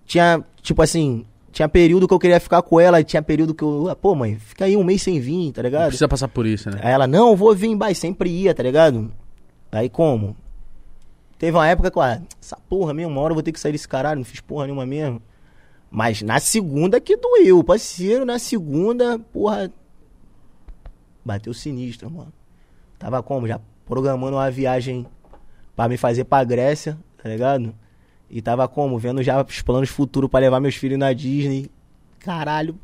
[SPEAKER 3] Tinha, tipo assim, tinha período que eu queria ficar com ela, e tinha período que eu. ah, Pô, mãe, fica aí um mês sem vir, tá
[SPEAKER 1] Não
[SPEAKER 3] ligado?
[SPEAKER 1] precisa passar por isso, né?
[SPEAKER 3] Aí ela, não, vou vir, vai, sempre ia, tá ligado? Aí como? Teve uma época que eu, ah, essa porra mesmo, uma hora eu vou ter que sair desse caralho, não fiz porra nenhuma mesmo. Mas na segunda que doeu, parceiro, na segunda, porra. Bateu sinistro, mano. Tava como? Já programando uma viagem pra me fazer pra Grécia, tá ligado? E tava como? Vendo já os planos futuros pra levar meus filhos na Disney. Caralho.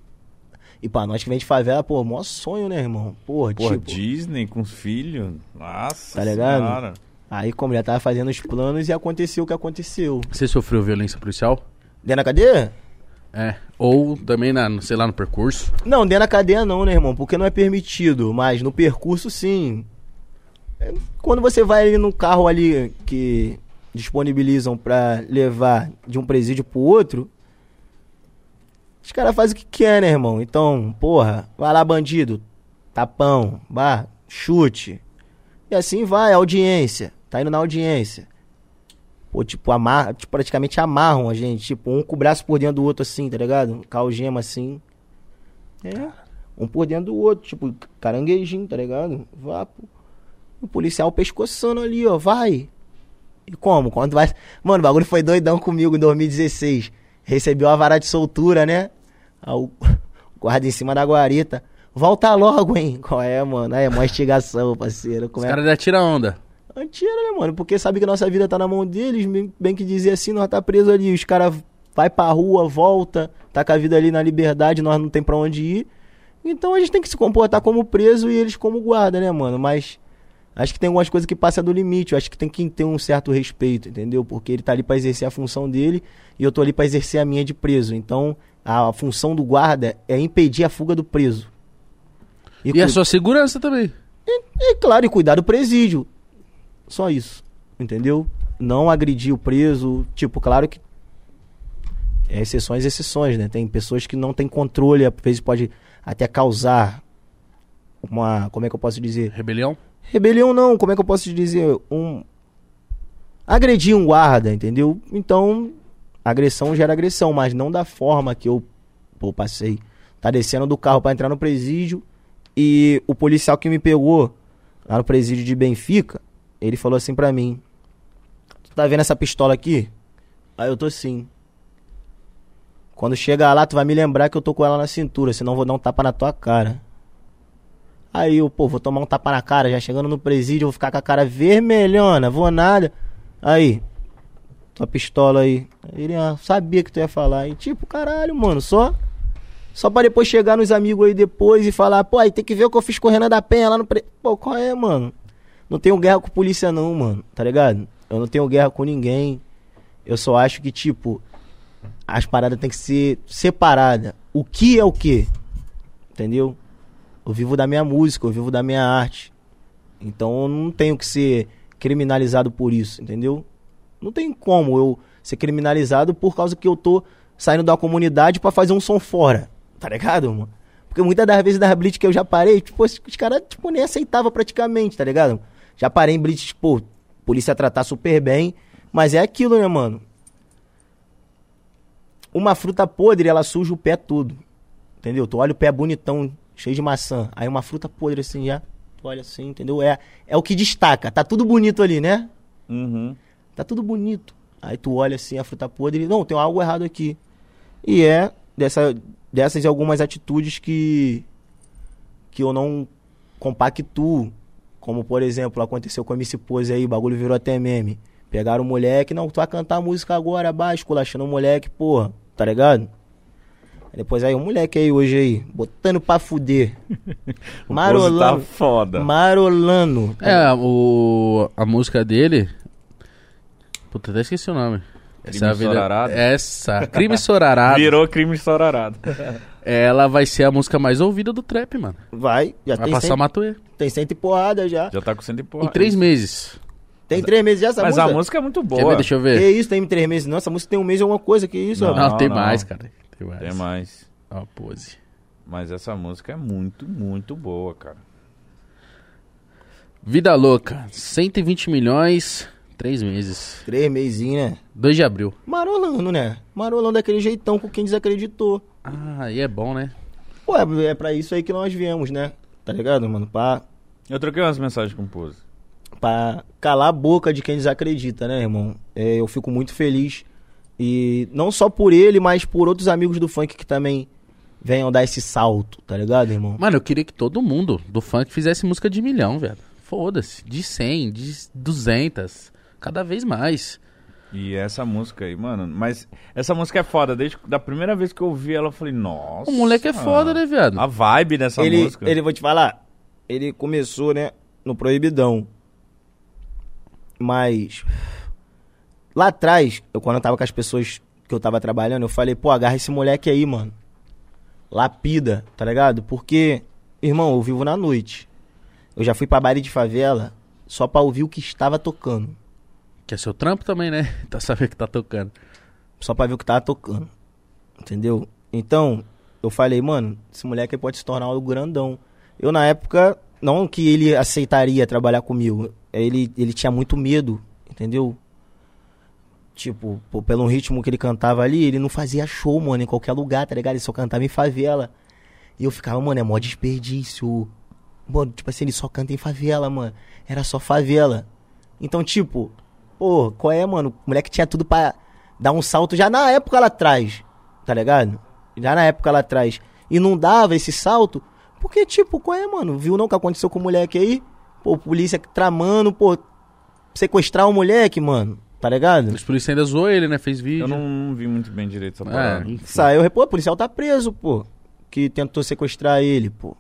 [SPEAKER 3] E pra nós que vem de favela, pô, maior sonho, né, irmão? Porra,
[SPEAKER 2] Porra,
[SPEAKER 3] tipo.
[SPEAKER 2] Disney com os filhos. Nossa.
[SPEAKER 3] Tá ligado?
[SPEAKER 2] senhora.
[SPEAKER 3] Aí, como já tava fazendo os planos e aconteceu o que aconteceu.
[SPEAKER 1] Você sofreu violência policial?
[SPEAKER 3] Dentro da cadeia?
[SPEAKER 1] É. Ou também, na, sei lá, no percurso?
[SPEAKER 3] Não, dentro da cadeia não, né, irmão? Porque não é permitido, mas no percurso sim. É, Quando você vai ali no carro ali que disponibilizam pra levar de um presídio pro outro, os caras fazem o que quer, né, irmão? Então, porra, vai lá, bandido, tapão, bar, chute. E assim vai, audiência. Tá indo na audiência. Pô, tipo, amarra, tipo, praticamente amarram a gente. Tipo, um com o braço por dentro do outro assim, tá ligado? Com a algema assim. É. Um por dentro do outro, tipo, caranguejinho, tá ligado? Vá, pô. O policial pescoçando ali, ó, vai. E como? Quando vai. Mano, o bagulho foi doidão comigo em 2016. Recebeu a vara de soltura, né? O guarda em cima da guarita. Volta logo, hein? Qual é, mano? Aí é uma instigação, parceiro. Como
[SPEAKER 1] Os
[SPEAKER 3] é?
[SPEAKER 1] caras já tiram onda.
[SPEAKER 3] Mentira, né, mano? Porque sabe que nossa vida tá na mão deles, bem- bem que dizer assim, nós tá preso ali. Os caras vai pra rua, volta, tá com a vida ali na liberdade, nós não tem pra onde ir. Então a gente tem que se comportar como preso e eles como guarda, né, mano? Mas acho que tem algumas coisas que passam do limite. Eu acho que tem que ter um certo respeito, entendeu? Porque ele tá ali pra exercer a função dele e eu tô ali pra exercer a minha de preso. Então a, função do guarda é impedir a fuga do preso.
[SPEAKER 1] E,
[SPEAKER 3] cu-
[SPEAKER 1] a sua segurança também.
[SPEAKER 3] e, claro, e cuidar do presídio. Só isso. Entendeu? Não agredir o preso. Tipo, claro que. É exceções, exceções, né? Tem pessoas que não têm controle, às vezes pode até causar uma. Como é que eu posso dizer?
[SPEAKER 1] Rebelião?
[SPEAKER 3] Rebelião não, como é que eu posso dizer? Um. Agredir um guarda, entendeu? Então, agressão gera agressão, mas não da forma que eu pô, passei. Tá descendo do carro pra entrar no presídio e o policial que me pegou lá no presídio de Benfica, ele falou assim pra mim: Tu tá vendo essa pistola aqui? Aí eu tô sim. Quando chegar lá, tu vai me lembrar que eu tô com ela na cintura, senão eu vou dar um tapa na tua cara. Aí eu, pô, vou tomar um tapa na cara, já chegando no presídio, vou ficar com a cara vermelhona, vou nada. Aí, tua pistola aí. Ele, ah, sabia que tu ia falar. E tipo, caralho, mano, só. Só pra depois chegar nos amigos aí depois e falar, pô, aí tem que ver o que eu fiz correndo da penha lá no. Pre... Pô, qual é, mano? Não tenho guerra com polícia, não, mano, tá ligado? Eu não tenho guerra com ninguém. Eu só acho que, tipo, as paradas tem que ser separadas. O que é o que? Entendeu? Eu vivo da minha música, eu vivo da minha arte. Então eu não tenho que ser criminalizado por isso, entendeu? Não tem como eu ser criminalizado por causa que eu tô saindo da comunidade para fazer um som fora. Tá ligado, mano? Porque muitas das vezes das blitz que eu já parei, tipo, os caras tipo, nem aceitavam praticamente, tá ligado? Já parei em blitz, tipo, polícia tratar super bem. Mas é aquilo, né, mano? Uma fruta podre, ela suja o pé todo. Entendeu? Tu olha o pé bonitão, cheio de maçã. Aí uma fruta podre assim já. Tu olha assim, entendeu? É, é o que destaca. Tá tudo bonito ali, né?
[SPEAKER 2] Uhum.
[SPEAKER 3] Tá tudo bonito. Aí tu olha assim a fruta podre e não, tem algo errado aqui. E é dessa, dessas algumas atitudes que que eu não compactuo. Como, por exemplo, aconteceu com a Missy Pose aí, o bagulho virou até meme. Pegaram o moleque, não, tu vai cantar a música agora, abaixo, colachando o moleque, porra, tá ligado? Depois aí o moleque aí hoje aí, botando pra fuder.
[SPEAKER 2] O
[SPEAKER 3] marolando.
[SPEAKER 2] Pose tá foda.
[SPEAKER 3] Marolando.
[SPEAKER 1] É, o, a música dele. Puta, até esqueci o nome.
[SPEAKER 2] Crime
[SPEAKER 1] é a vida-
[SPEAKER 2] Sorarado?
[SPEAKER 1] Essa, Crime Sorarado.
[SPEAKER 2] Virou crime estourarado.
[SPEAKER 1] Ela vai ser a música mais ouvida do trap, mano.
[SPEAKER 3] Vai, já
[SPEAKER 1] Vai
[SPEAKER 3] tem
[SPEAKER 1] passar
[SPEAKER 3] cento,
[SPEAKER 1] Matuê.
[SPEAKER 3] tem cento e porrada já.
[SPEAKER 2] Já tá com cento e porra.
[SPEAKER 1] Em três meses.
[SPEAKER 3] Tem três meses já essa
[SPEAKER 2] Mas
[SPEAKER 3] música?
[SPEAKER 2] a música é muito
[SPEAKER 1] Quer ver?
[SPEAKER 2] boa.
[SPEAKER 1] Deixa eu
[SPEAKER 3] Que
[SPEAKER 1] ver.
[SPEAKER 3] isso, tem três meses? Não, essa música tem um mês ou alguma coisa, que isso,
[SPEAKER 2] Não.
[SPEAKER 3] ó.
[SPEAKER 1] Não, tem
[SPEAKER 2] não.
[SPEAKER 1] mais, cara. Tem mais.
[SPEAKER 2] Tem mais.
[SPEAKER 1] Ó, pose.
[SPEAKER 2] Mas essa música é muito, muito boa, cara.
[SPEAKER 1] Vida Louca. 120 milhões, três meses.
[SPEAKER 3] Três mesinhos, né?
[SPEAKER 1] 2 de abril.
[SPEAKER 3] Marolando, né? Marolando daquele jeitão com quem desacreditou.
[SPEAKER 1] Ah, e é bom, né?
[SPEAKER 3] Pô, é, é pra isso aí que nós viemos, né? Tá ligado, mano? Pra,
[SPEAKER 2] Eu troquei umas mensagens com o Pose.
[SPEAKER 3] pra calar a boca de quem desacredita, né, irmão? É, eu fico muito feliz. E não só por ele, mas por outros amigos do funk que também venham dar esse salto, tá ligado, irmão?
[SPEAKER 1] Mano, eu queria que todo mundo do funk fizesse música de milhão, velho. Foda-se. De 100, de 200. Cada vez mais.
[SPEAKER 2] E essa música aí, mano. Mas essa música é foda. Desde da primeira vez que eu ouvi ela, eu falei, nossa.
[SPEAKER 1] O moleque é foda, né, viado?
[SPEAKER 2] A vibe dessa
[SPEAKER 3] ele,
[SPEAKER 2] música.
[SPEAKER 3] ele, vou te falar, ele começou, né, no Proibidão. Mas lá atrás, eu, quando eu tava com as pessoas que eu tava trabalhando, eu falei, pô, agarra esse moleque aí, mano. Lapida, tá ligado? Porque, irmão, eu vivo na noite. Eu já fui pra baile de favela só pra ouvir o que estava tocando.
[SPEAKER 1] Que é seu trampo também, né? Tá sabendo que tá tocando.
[SPEAKER 3] Só pra ver o que tava tocando. Entendeu? Então, eu falei, mano, esse moleque pode se tornar algo grandão. Eu, na época, não que ele aceitaria trabalhar comigo. Ele, ele tinha muito medo, entendeu? Tipo, pô, pelo ritmo que ele cantava ali, ele não fazia show, mano, em qualquer lugar, tá ligado? Ele só cantava em favela. E eu ficava, mano, é mó desperdício. Mano, tipo assim, ele só canta em favela, mano. Era só favela. Então, tipo, pô, qual é, mano? O moleque tinha tudo pra dar um salto já na época lá atrás, tá ligado? Já na época lá atrás. E não dava esse salto, porque, tipo, qual é, mano? Viu não o que aconteceu com o moleque aí? Pô, polícia tramando, pô, sequestrar o moleque, mano, tá ligado?
[SPEAKER 1] Os policiais ainda zoou ele, né? Fez vídeo.
[SPEAKER 2] Eu não, não vi muito bem direito essa
[SPEAKER 1] É,
[SPEAKER 2] parada.
[SPEAKER 1] enfim.
[SPEAKER 3] Saiu, pô, o policial tá preso, pô, que tentou sequestrar ele, pô.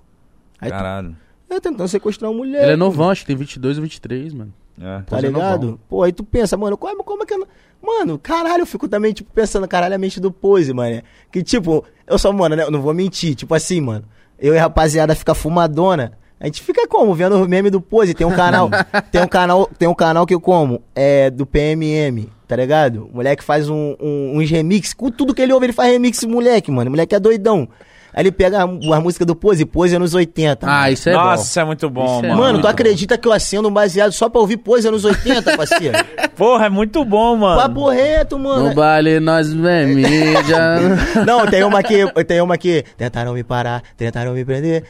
[SPEAKER 3] Aí tu-
[SPEAKER 2] Caralho.
[SPEAKER 3] é tentando sequestrar o moleque.
[SPEAKER 1] Ele é novão, acho que tem 22 ou 23, mano.
[SPEAKER 2] É.
[SPEAKER 3] Tá
[SPEAKER 1] Pô, é
[SPEAKER 3] ligado?
[SPEAKER 1] novão.
[SPEAKER 3] Pô, aí tu pensa, mano, como, como é que eu. não- Mano, caralho, eu fico também, tipo, pensando, caralho, a mente do pose, mano. Que, tipo, eu sou, mano, né? Eu não vou mentir. Tipo assim, mano. Eu e a rapaziada fica fumadona. A gente fica como? Vendo o meme do pose. Tem um canal. tem um canal. Tem um canal que eu como. É do PMM, tá ligado? O moleque faz um, um, uns remix. Com tudo que ele ouve, ele faz remix, moleque, mano. O moleque é doidão. Aí ele pega a, a música do Pose, Pose anos 80.
[SPEAKER 1] Ah,
[SPEAKER 3] mano.
[SPEAKER 1] isso é
[SPEAKER 2] Nossa,
[SPEAKER 1] bom.
[SPEAKER 2] isso é muito bom,
[SPEAKER 1] Isso é
[SPEAKER 2] mano.
[SPEAKER 3] Mano, tu acredita que eu acendo um baseado só pra ouvir Pose anos 80, parceiro?
[SPEAKER 2] Porra, é muito bom, mano.
[SPEAKER 3] Papo reto, mano.
[SPEAKER 1] No baile nós é mídia.
[SPEAKER 3] Não, tem uma aqui, tem uma aqui. Tentaram me parar, tentaram me prender.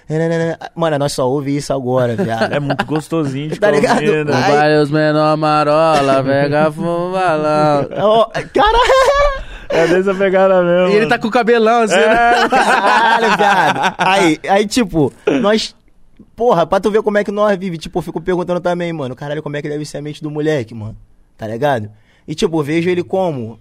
[SPEAKER 3] Mano, nós só ouve isso agora, viado.
[SPEAKER 2] É muito gostosinho de
[SPEAKER 3] Tá ligado?
[SPEAKER 2] ouvindo.
[SPEAKER 1] No
[SPEAKER 3] Ai.
[SPEAKER 1] baile os menor marola, pega fumalão.
[SPEAKER 3] Ó, Caralho,
[SPEAKER 2] É dessa pegada mesmo.
[SPEAKER 1] E ele tá com o cabelão assim, né?
[SPEAKER 2] É.
[SPEAKER 3] caralho, viado. Aí, aí, tipo, nós Porra, pra tu ver como é que nós vive, tipo, eu fico perguntando também, mano, caralho, como é que deve ser a mente do moleque, mano. Tá ligado? E tipo, eu vejo ele como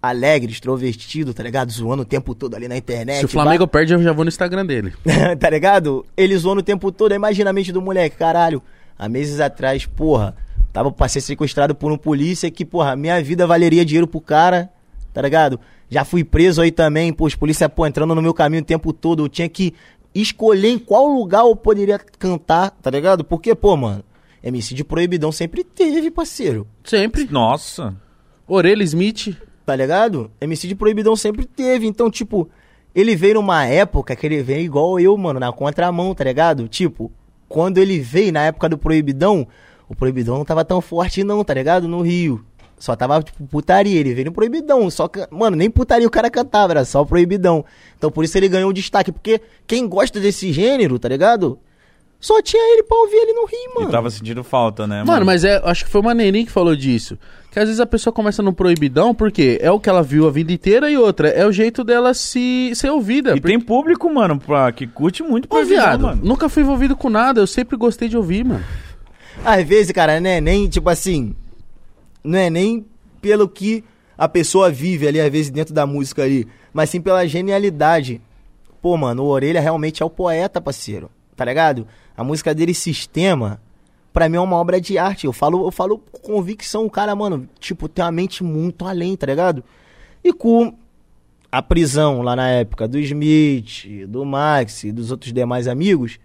[SPEAKER 3] alegre, extrovertido, tá ligado? Zoando o tempo todo ali na internet.
[SPEAKER 1] Se o Flamengo perde, eu já vou no Instagram dele.
[SPEAKER 3] tá ligado? Ele zoando o tempo todo, imagina a mente do moleque, caralho. Há meses atrás, porra, tava pra ser sequestrado por um polícia que, porra, minha vida valeria dinheiro pro cara, tá ligado? Já fui preso aí também, pô, os polícia, pô, entrando no meu caminho o tempo todo. Eu tinha que escolher em qual lugar eu poderia cantar, tá ligado? Porque, pô, mano, MC de proibidão sempre teve, parceiro.
[SPEAKER 1] Sempre.
[SPEAKER 2] Nossa.
[SPEAKER 1] Orelha Smith.
[SPEAKER 3] Tá ligado? MC de proibidão sempre teve. Então, tipo, ele veio numa época que ele veio igual eu, mano, na contramão, tá ligado? Tipo, quando ele veio na época do proibidão, o proibidão não tava tão forte não, tá ligado? No Rio. Só tava, tipo, putaria. Ele veio no proibidão. Só que, mano, nem putaria o cara cantava, era só o proibidão. Então por isso ele ganhou o destaque. Porque quem gosta desse gênero, tá ligado? Só tinha ele pra ouvir ele no Rio, mano.
[SPEAKER 2] E tava sentindo falta, né, mano?
[SPEAKER 1] Mano, mas é, acho que foi o Maneirinho que falou disso. Que às vezes a pessoa começa no proibidão, porque é o que ela viu a vida inteira e outra, é o jeito dela se ser ouvida.
[SPEAKER 2] E tem público, mano, pra, que curte muito
[SPEAKER 1] Ô,
[SPEAKER 2] proibidão,
[SPEAKER 1] viado,
[SPEAKER 2] mano.
[SPEAKER 1] nunca fui envolvido com nada, eu sempre gostei de ouvir, mano.
[SPEAKER 3] Às vezes, cara, né, nem, tipo assim, não é nem pelo que a pessoa vive ali, às vezes, dentro da música ali, mas sim pela genialidade. Pô, mano, o Orelha realmente é o poeta, parceiro, tá ligado? A música dele, Sistema, pra mim é uma obra de arte. Eu falo, eu falo com convicção, o cara, mano, tipo, tem uma mente muito além, tá ligado? E com a prisão lá na época do Smith, do Max e dos outros demais amigos,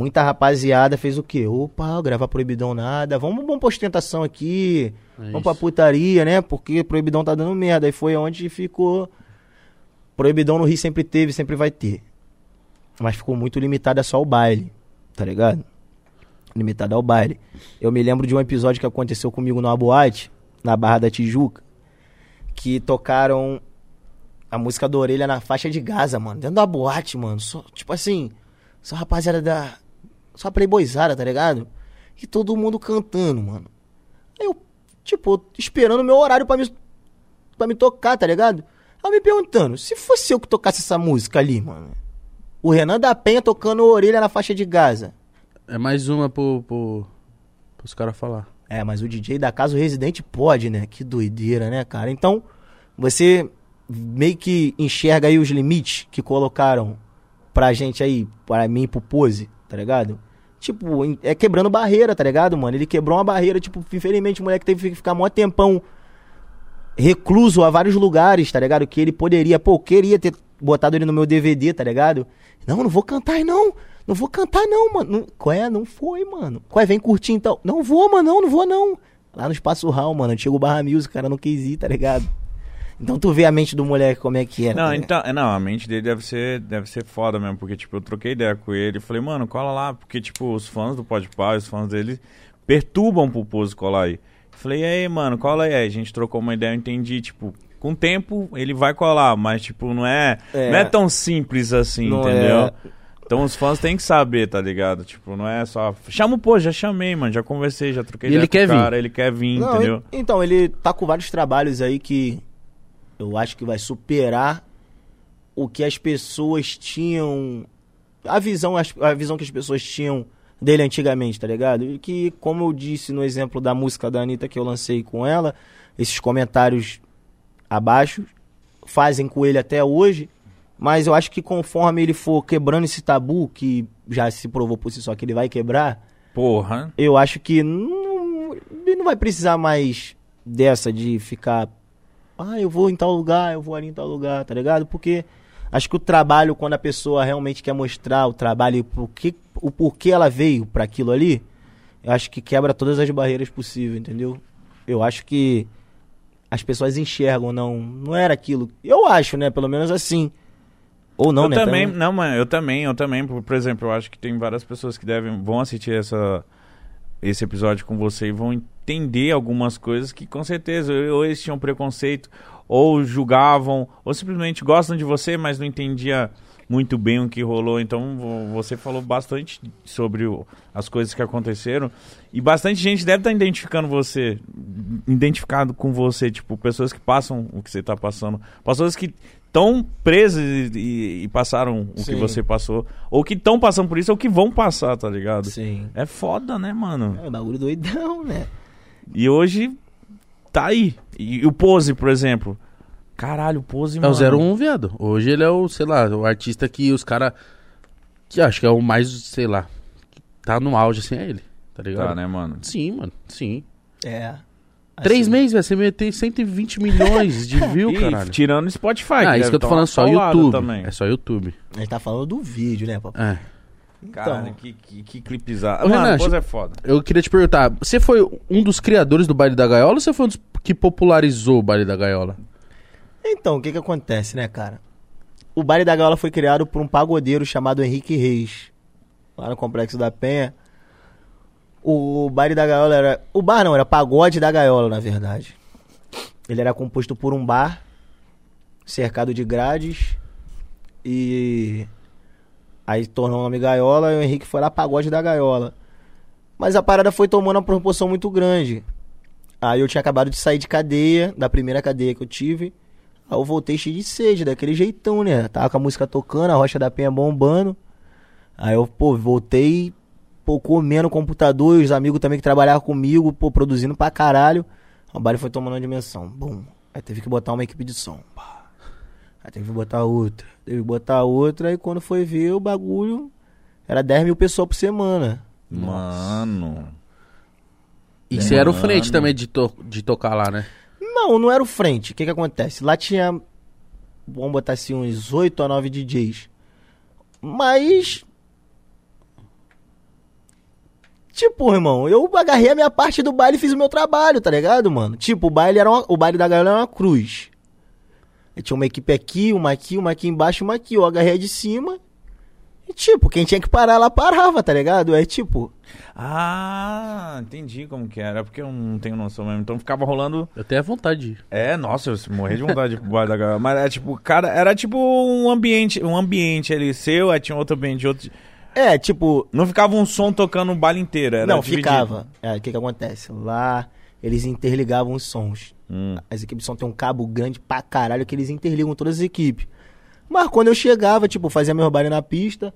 [SPEAKER 3] muita rapaziada fez o quê? Opa, gravar proibidão nada, vamos, vamos pra ostentação aqui,
[SPEAKER 1] É
[SPEAKER 3] vamos pra putaria, né? Porque proibidão tá dando merda. Aí foi onde ficou. Proibidão no Rio sempre teve, sempre vai ter. Mas ficou muito limitado a só o baile, tá ligado? Limitado ao baile. Eu me lembro de um episódio que aconteceu comigo numa boate, na Barra da Tijuca, que tocaram a música da orelha na faixa de Gaza, mano. Dentro da boate, mano. Só, tipo assim, só rapaziada da. Só playboyzada, tá ligado? E todo mundo cantando, mano. Aí eu, tipo, esperando o meu horário pra me, pra me tocar, tá ligado? Aí eu me perguntando, se fosse eu que tocasse essa música ali, mano. O Renan da Penha tocando orelha na faixa de Gaza.
[SPEAKER 1] É mais uma pro, pro, pros caras falar.
[SPEAKER 3] É, mas o DJ da casa, o residente, pode, né? Que doideira, né, cara? Então, você meio que enxerga aí os limites que colocaram pra gente aí, pra mim pro Pose, tá ligado? Tipo, é quebrando barreira, tá ligado, mano? Ele quebrou uma barreira, tipo, infelizmente o moleque teve que ficar mó tempão recluso a vários lugares, tá ligado? Que ele poderia, pô, queria ter botado ele no meu DVD, tá ligado? Não, não vou cantar, não. Não vou cantar, não, mano. Não, qual é? Não foi, mano. Qual é? Vem curtir então. Não vou, mano, não, não vou, não. Lá no Espaço Hall, mano, antigo Barra Music, cara não quis ir, tá ligado? Então tu vê a mente do moleque como é que é.
[SPEAKER 2] Não,
[SPEAKER 3] ligado?
[SPEAKER 2] então, é, não, a mente dele deve ser, deve ser foda mesmo, porque, tipo, eu troquei ideia com ele e falei, mano, cola lá, porque, tipo, os fãs do Podpah, os fãs dele perturbam pro Pose colar aí. Falei, e aí, mano, cola aí. Aí a gente trocou uma ideia, eu entendi, tipo, com o tempo ele vai colar, mas, tipo, não é,
[SPEAKER 3] É.
[SPEAKER 2] não é tão simples assim,
[SPEAKER 3] Não
[SPEAKER 2] entendeu?
[SPEAKER 3] é.
[SPEAKER 2] Então os fãs têm que saber, tá ligado? Tipo, não é só. Chama o pô, já chamei, mano. Já conversei, já troquei
[SPEAKER 1] E
[SPEAKER 2] ideia
[SPEAKER 1] ele
[SPEAKER 2] com
[SPEAKER 1] quer
[SPEAKER 2] o
[SPEAKER 1] vir.
[SPEAKER 2] cara, ele quer vir,
[SPEAKER 3] Não,
[SPEAKER 2] entendeu?
[SPEAKER 3] en- então, ele tá com vários trabalhos aí que eu acho que vai superar o que as pessoas tinham. A visão, a visão que as pessoas tinham dele antigamente, tá ligado? E que, como eu disse no exemplo da música da Anitta que eu lancei com ela, esses comentários abaixo fazem com ele até hoje. Mas eu acho que conforme ele for quebrando esse tabu, que já se provou por si só que ele vai quebrar,
[SPEAKER 2] Porra.
[SPEAKER 3] eu acho que não, ele não vai precisar mais dessa de ficar. Ah, eu vou em tal lugar, eu vou ali em tal lugar, tá ligado? Porque acho que o trabalho, quando a pessoa realmente quer mostrar o trabalho e por que, o porquê ela veio para aquilo ali, eu acho que quebra todas as barreiras possíveis, entendeu? Eu acho que as pessoas enxergam, não, não era aquilo. Eu acho, né? Pelo menos assim. Ou não,
[SPEAKER 2] eu
[SPEAKER 3] né?
[SPEAKER 2] também,
[SPEAKER 3] Também-
[SPEAKER 2] não, mano, eu também, eu também. Por, por exemplo, eu acho que tem várias pessoas que devem, vão assistir essa, esse episódio com você e vão entender algumas coisas que com certeza ou eles tinham preconceito, ou julgavam, ou simplesmente gostam de você, mas não entendia muito bem o que rolou. Então vo- você falou bastante sobre o- as coisas que aconteceram e bastante gente deve estar identificando você, identificado com você, tipo pessoas que passam o que você está passando, pessoas que estão presos e, e- e passaram o que
[SPEAKER 3] Sim.
[SPEAKER 2] você passou. Ou que estão passando por isso, ou que vão passar, tá ligado?
[SPEAKER 3] Sim.
[SPEAKER 2] É foda, né, mano?
[SPEAKER 3] É um bagulho doidão, né?
[SPEAKER 2] E hoje tá aí. E, e o Pose, por exemplo. Caralho, o Pose,
[SPEAKER 1] É
[SPEAKER 2] mano.
[SPEAKER 1] o 01, viado. Hoje ele é o, sei lá, o artista que os caras. Que acho que é o mais, sei lá. que Tá no auge assim, é ele. Tá ligado?
[SPEAKER 2] Tá, né, mano?
[SPEAKER 1] Sim, mano. Sim.
[SPEAKER 3] É.
[SPEAKER 1] Três
[SPEAKER 3] Assim,
[SPEAKER 1] meses, velho. Você meteu 120 milhões de view,
[SPEAKER 2] E
[SPEAKER 1] caralho.
[SPEAKER 2] tirando o Spotify.
[SPEAKER 1] Ah, isso que eu tô falando, só YouTube.
[SPEAKER 2] Também.
[SPEAKER 1] É só YouTube.
[SPEAKER 3] A gente tá falando do vídeo, né, papai?
[SPEAKER 1] É.
[SPEAKER 2] Caralho,
[SPEAKER 3] Então,
[SPEAKER 2] que, que, que clipezado.
[SPEAKER 1] Ô,
[SPEAKER 2] Mano,
[SPEAKER 1] Renan,
[SPEAKER 2] Pose é foda.
[SPEAKER 1] Eu queria te perguntar, você foi um dos criadores do baile da gaiola ou você foi um dos que popularizou o baile da gaiola?
[SPEAKER 3] Então, o que que acontece, né, cara? O baile da gaiola foi criado por um pagodeiro chamado Henrique Reis, lá no Complexo da Penha. O baile da gaiola era. O bar não, era pagode da gaiola, na verdade. Ele era composto por um bar, cercado de grades, e. Aí tornou o nome gaiola e o Henrique foi lá pagode da gaiola. Mas a parada foi tomando uma proporção muito grande. Aí eu tinha acabado de sair de cadeia, da primeira cadeia que eu tive. Aí eu voltei cheio de sede, daquele jeitão, né? Tava com a música tocando, a Rocha da Penha bombando. Aí eu, pô, voltei, pô, comendo no computador, e os amigos também que trabalhavam comigo, pô, produzindo pra caralho. O baile foi tomando uma dimensão. Bum. Aí teve que botar uma equipe de som. Pá. Aí teve que botar outra. Teve que botar outra, e quando foi ver o bagulho, era 10 mil pessoas por semana.
[SPEAKER 2] Mano.
[SPEAKER 1] E você era o frente também de, to- de tocar lá, né?
[SPEAKER 3] Não, não era o frente. O que que acontece? Lá tinha, vamos botar assim, uns 8 a 9 DJs. Mas... Tipo, irmão, eu agarrei a minha parte do baile e fiz o meu trabalho, tá ligado, mano? Tipo, o baile, era uma- o baile da gaiola era uma cruz. Tinha uma equipe aqui, uma aqui, uma aqui embaixo, uma aqui. Eu agarrei a de cima. E, tipo, quem tinha que parar lá parava, tá ligado? É tipo...
[SPEAKER 2] Ah, entendi como que era. Porque eu não tenho noção mesmo. Então ficava rolando.
[SPEAKER 1] Eu tenho a vontade de.
[SPEAKER 2] É, nossa, eu morri de vontade de pro baile da galera. Mas é tipo, cara, era tipo um ambiente, um ambiente ali seu, aí tinha outro ambiente, outro.
[SPEAKER 3] É, tipo,
[SPEAKER 2] Não ficava um som tocando o baile inteiro, era
[SPEAKER 3] não,
[SPEAKER 2] dividido.
[SPEAKER 3] ficava. É, o que que acontece? Lá, eles interligavam os sons.
[SPEAKER 2] Hum.
[SPEAKER 3] As equipes só tem um cabo grande pra caralho que eles interligam todas as equipes. Mas quando eu chegava, tipo, fazia meu baile na pista.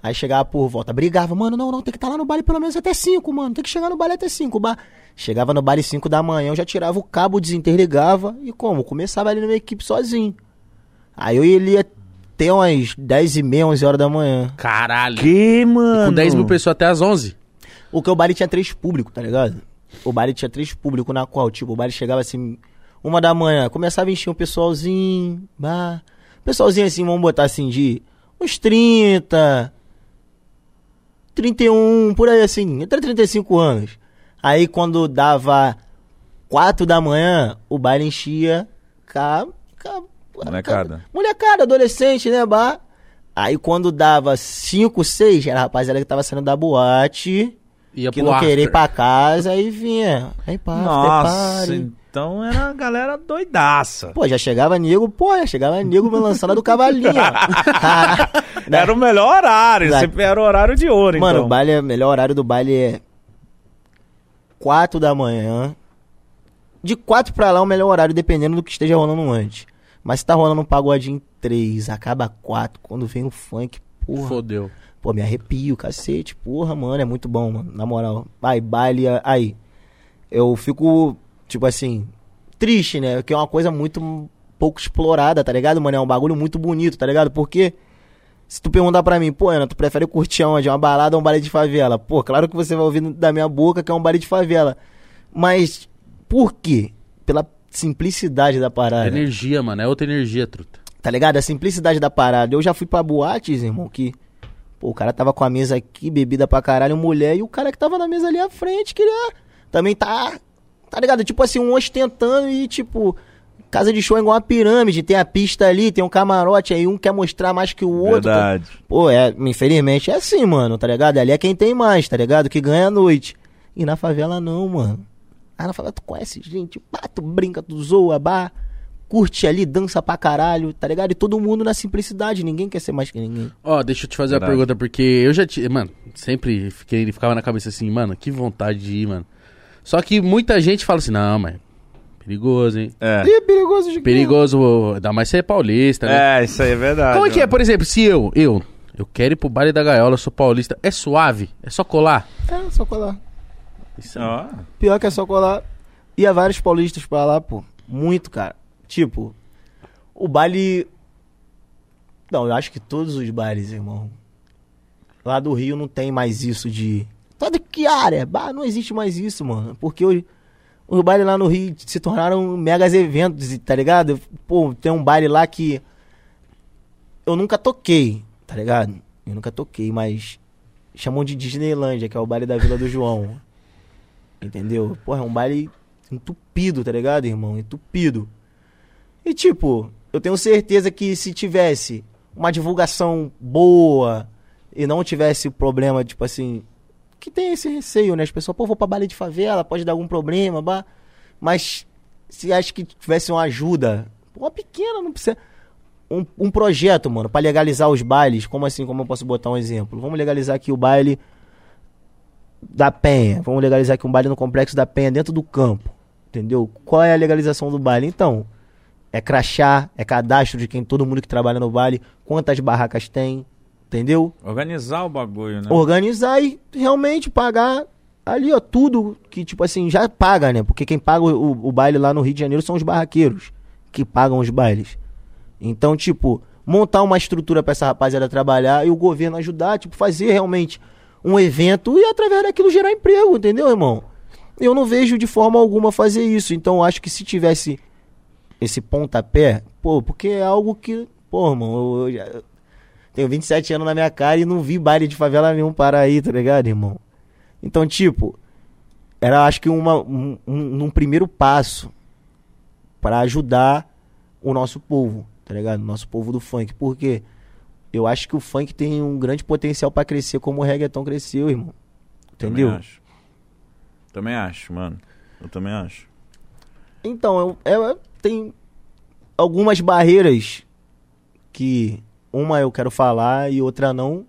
[SPEAKER 3] Aí chegava por volta, brigava, mano, não, não, tem que estar lá no baile pelo menos até 5, mano, tem que chegar no baile até 5. Ba... Chegava no baile 5 da manhã, eu já tirava o cabo, desinterligava e como? Começava ali na minha equipe sozinho. Aí eu ia até umas 10 e meia, 11 horas da manhã.
[SPEAKER 1] Caralho.
[SPEAKER 2] Que, mano?
[SPEAKER 1] Com 10 mil pessoas até as 11.
[SPEAKER 3] O que o baile tinha três públicos, tá ligado? O baile tinha três públicos na qual, tipo, o baile chegava assim, uma da manhã, começava a encher um pessoalzinho, bah. Pessoalzinho assim, vamos botar assim, de uns 30, 31, por aí assim, até 35 anos. Aí quando dava 4 da manhã, o baile enchia ca, ca,
[SPEAKER 2] Molecada.
[SPEAKER 3] ca- molecada, adolescente, né, bah? Aí quando dava 5, 6, era a rapaziada que tava saindo da boate
[SPEAKER 1] Ia
[SPEAKER 3] que não queria ir
[SPEAKER 1] after.
[SPEAKER 3] pra casa e vinha. Aí pá,
[SPEAKER 2] Nossa,
[SPEAKER 3] after
[SPEAKER 2] então era a galera doidaça.
[SPEAKER 3] Pô, já chegava nego, pô, já chegava nego me lançando do cavalinho. ó.
[SPEAKER 2] Era o melhor horário,
[SPEAKER 3] Exato.
[SPEAKER 2] sempre era o horário de ouro,
[SPEAKER 3] Mano,
[SPEAKER 2] então.
[SPEAKER 3] o baile, é- melhor horário do baile é 4 da manhã. De 4 pra lá é o melhor horário, dependendo do que esteja rolando antes. Mas se tá rolando um pagodinho 3, acaba 4, quando vem o funk, porra.
[SPEAKER 1] Fodeu.
[SPEAKER 3] Pô, me arrepio, cacete. Porra, mano, é muito bom, mano. Na moral. Vai, baile. Aí. Eu fico, tipo assim, triste, né? Que é uma coisa muito pouco explorada, tá ligado, mano? É um bagulho muito bonito, tá ligado? Porque. Se tu perguntar pra mim, pô, Ana, tu prefere curtir onde? Uma balada ou um baile de favela? Pô, claro que você vai ouvir da minha boca que é um baile de favela. Mas, por quê? Pela simplicidade da parada.
[SPEAKER 1] Energia, mano. É outra energia, truta.
[SPEAKER 3] Tá ligado? A simplicidade da parada. Eu já fui pra boates, irmão, que. Pô, o cara tava com a mesa aqui, bebida pra caralho, mulher, e o cara que tava na mesa ali à frente queria. Também tá. Tá ligado? Tipo assim, um ostentando e tipo. Casa de show é igual uma pirâmide, tem a pista ali, tem um camarote, aí um quer mostrar mais que o outro. tá-
[SPEAKER 2] Verdade.
[SPEAKER 3] Pô, é, infelizmente é assim, mano, tá ligado? Ali é quem tem mais, tá ligado? Que ganha a noite. E na favela não, mano. Ah, na favela tu conhece gente, pá, tu brinca, tu zoa, bah, curte ali, dança pra caralho, tá ligado? E todo mundo na simplicidade, ninguém quer ser mais que ninguém.
[SPEAKER 1] Ó, deixa eu te fazer
[SPEAKER 2] Verdade.
[SPEAKER 1] uma pergunta, porque eu já tinha. Mano, sempre fiquei, ficava na cabeça assim, mano, que vontade de ir, mano. Só que muita gente fala assim, não, mas Perigoso, hein?
[SPEAKER 2] É.
[SPEAKER 3] Ih, perigoso de quê?
[SPEAKER 1] Perigoso, ainda mais ser paulista, né?
[SPEAKER 2] É, isso aí é verdade.
[SPEAKER 1] Como é que é, por exemplo, se eu, eu, eu quero ir pro baile da gaiola, sou paulista, é suave? É só colar?
[SPEAKER 3] É, só colar.
[SPEAKER 1] Isso
[SPEAKER 2] Ó,
[SPEAKER 3] Pior que é só colar. Ia vários paulistas pra lá, pô. Muito, cara. Tipo, o baile. Não, eu acho que todos os bailes, irmão. Lá do Rio não tem mais isso de. Tá de que área? Bah, não existe mais isso, mano. Porque os, os bailes lá no Rio se tornaram megas eventos, tá ligado? Pô, tem um baile lá que. Eu nunca toquei, tá ligado? Eu nunca toquei, mas. Chamam de Disneylândia, que é o baile da Vila do João. Entendeu? Porra, é um baile entupido, tá ligado, irmão? Entupido. E tipo, eu tenho certeza que se tivesse uma divulgação boa e não tivesse problema, tipo assim, que tem esse receio, né? As pessoas, pô, vou pra baile de favela, pode dar algum problema, bah. mas se acha que tivesse uma ajuda, uma pequena, não precisa. Um, um projeto, mano, pra legalizar os bailes, como assim, como eu posso botar um exemplo? Vamos legalizar aqui o baile da Penha. Vamos legalizar aqui um baile no complexo da Penha dentro do campo. Entendeu? Qual é a legalização do baile? Então, é crachá, é cadastro de quem todo mundo que trabalha no baile, quantas barracas tem, entendeu?
[SPEAKER 2] organizar o bagulho, né?
[SPEAKER 3] Organizar e realmente pagar ali, ó, tudo que, tipo assim, já paga, né? Porque quem paga o, o- baile lá no Rio de Janeiro são os barraqueiros que pagam os bailes. Então, tipo, montar uma estrutura pra essa rapaziada trabalhar e o governo ajudar, tipo, fazer realmente um evento e através daquilo gerar emprego, entendeu, irmão? Eu não vejo de forma alguma fazer isso. Então, acho que se tivesse esse pontapé, pô, porque é algo que, pô, irmão, eu, já, tenho 27 anos na minha cara e não vi baile de favela nenhum para aí, tá ligado, irmão? Então, tipo, era acho que uma, um, um, um primeiro passo para ajudar o nosso povo, tá ligado? Nosso povo do funk. Porque eu acho que o funk tem um grande potencial para crescer como o reggaeton cresceu, irmão. Entendeu?
[SPEAKER 2] Também acho. Também acho, mano. Eu também acho.
[SPEAKER 3] Então, eu, eu- tem algumas barreiras que uma eu quero falar e outra não.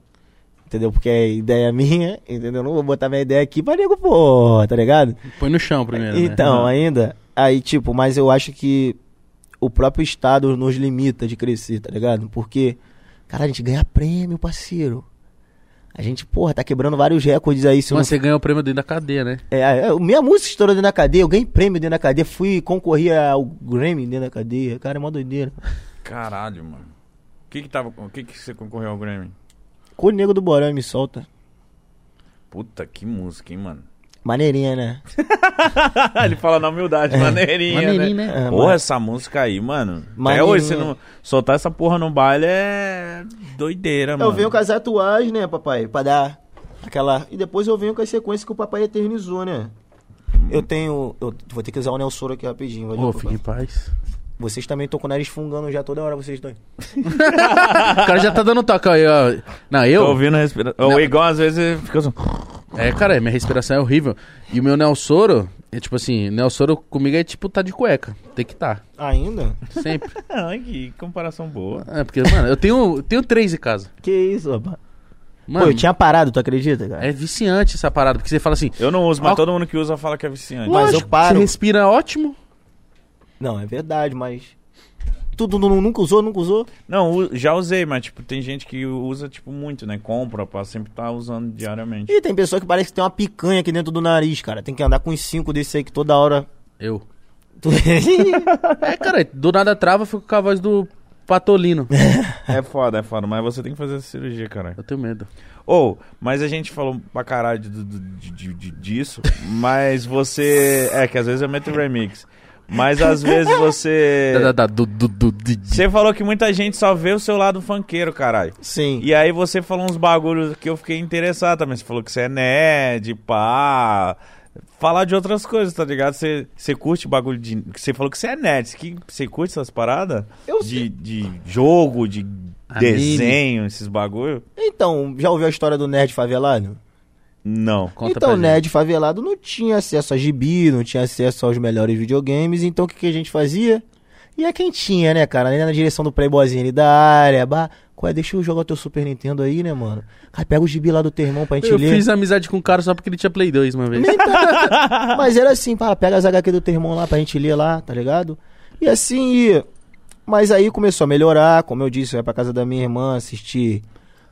[SPEAKER 3] Entendeu? Porque é ideia minha, entendeu? Não vou botar minha ideia aqui pra nego, pô, tá ligado?
[SPEAKER 1] Põe no chão primeiro, né?
[SPEAKER 3] Então, ainda. Aí, tipo, mas eu acho que o próprio Estado nos limita de crescer, tá ligado? Porque, cara, a gente ganha prêmio, parceiro. A gente, porra, tá quebrando vários recordes aí. Se eu não
[SPEAKER 1] Mas você ganhou o prêmio dentro da cadeia, né?
[SPEAKER 3] é, é, minha música estourou dentro da cadeia, eu ganhei prêmio dentro da cadeia, fui concorrer ao Grammy dentro da cadeia. Cara, é mó doideira.
[SPEAKER 2] Caralho, mano. O que que tava. O que que você concorreu ao Grammy?
[SPEAKER 3] Com o nego do Borão me solta.
[SPEAKER 2] Puta, que música, hein, mano?
[SPEAKER 3] Maneirinha, né?
[SPEAKER 2] Ele fala na humildade, maneirinha,
[SPEAKER 1] Maneirinho,
[SPEAKER 2] né?
[SPEAKER 1] né?
[SPEAKER 3] É,
[SPEAKER 2] Porra, essa música aí, mano. Até
[SPEAKER 3] Maneirinha.
[SPEAKER 2] hoje, você não. Soltar essa porra no baile é. doideira, mano.
[SPEAKER 3] Eu venho com as atuais, né, papai? Pra dar aquela. E depois eu venho com as sequências que o papai eternizou, né? Eu tenho. Eu vou ter que usar o Nelsoro aqui rapidinho, valeu,
[SPEAKER 1] Ô, fique em paz.
[SPEAKER 3] Vocês também estão com o nariz fungando já toda hora, vocês dois.
[SPEAKER 1] O cara já tá dando toque aí, ó. Não, eu.
[SPEAKER 2] Tô ouvindo a respiração. Ou igual às vezes fica assim.
[SPEAKER 1] É, cara, minha respiração é horrível. E o meu Nelsoro, é tipo assim, Nelsoro comigo é tipo tá de cueca. Tem que tá.
[SPEAKER 3] Ainda?
[SPEAKER 1] Sempre.
[SPEAKER 2] Ai, que comparação boa.
[SPEAKER 1] É, porque, mano, eu tenho, eu tenho três em casa.
[SPEAKER 3] Que isso, rapaz?
[SPEAKER 1] Mano,
[SPEAKER 3] Pô, eu tinha parado, tu acredita, cara?
[SPEAKER 1] é viciante essa parada. Porque você fala assim,
[SPEAKER 2] Eu não uso, mas
[SPEAKER 1] Ó.
[SPEAKER 2] todo mundo que usa fala que é viciante.
[SPEAKER 3] Mas eu
[SPEAKER 1] lógico,
[SPEAKER 3] paro.
[SPEAKER 1] Você respira ótimo.
[SPEAKER 3] Não, é verdade, mas. Tu, tu nu- nunca usou, nunca usou?
[SPEAKER 2] Não, já usei, mas tipo, tem gente que usa, tipo, muito, né? Compra pra sempre estar usando diariamente.
[SPEAKER 3] E tem pessoa que parece que tem uma picanha aqui dentro do nariz, cara. Tem que andar com uns cinco desse aí que toda hora.
[SPEAKER 1] Eu.
[SPEAKER 3] Tu-
[SPEAKER 1] É, cara, do nada trava, fico com a voz do Patolino.
[SPEAKER 2] É foda, é foda, mas você tem que fazer essa cirurgia, cara.
[SPEAKER 1] Eu tenho medo.
[SPEAKER 2] Ou, mas a gente falou pra caralho de- de- de- disso, mas você. É, que às vezes eu meto remix. Mas às vezes você. Você falou que muita gente só vê o seu lado funkeiro, caralho.
[SPEAKER 3] Sim.
[SPEAKER 2] E aí você falou uns bagulhos que eu fiquei interessado também. Você falou que você é nerd, pá. Falar de outras coisas, tá ligado? Você, você curte bagulho de. Você falou que você é nerd. Que, você curte essas paradas?
[SPEAKER 3] Eu
[SPEAKER 2] De, de jogo, de
[SPEAKER 1] Anime.
[SPEAKER 2] desenho, esses bagulho?
[SPEAKER 3] Então, já ouviu a história do nerd favelado?
[SPEAKER 2] Não.
[SPEAKER 1] Conta
[SPEAKER 3] então, nerd favelado não tinha acesso a gibi, não tinha acesso aos melhores videogames. Então, o que, que a gente fazia? E é quentinha, né, cara? Ali na direção do playboyzinho ali da área. Bah, qual é? Deixa eu jogar o teu Super Nintendo aí, né, mano? Cara, pega o gibi lá do teu irmão pra gente
[SPEAKER 1] Eu
[SPEAKER 3] ler.
[SPEAKER 1] fiz amizade com o cara só porque ele tinha Play 2 uma vez.
[SPEAKER 3] Nem tá- Mas era assim, pá, pega as HQ do teu irmão lá pra gente ler lá, tá ligado? E assim, ia. mas aí começou a melhorar, como eu disse, eu ia pra casa da minha irmã assistir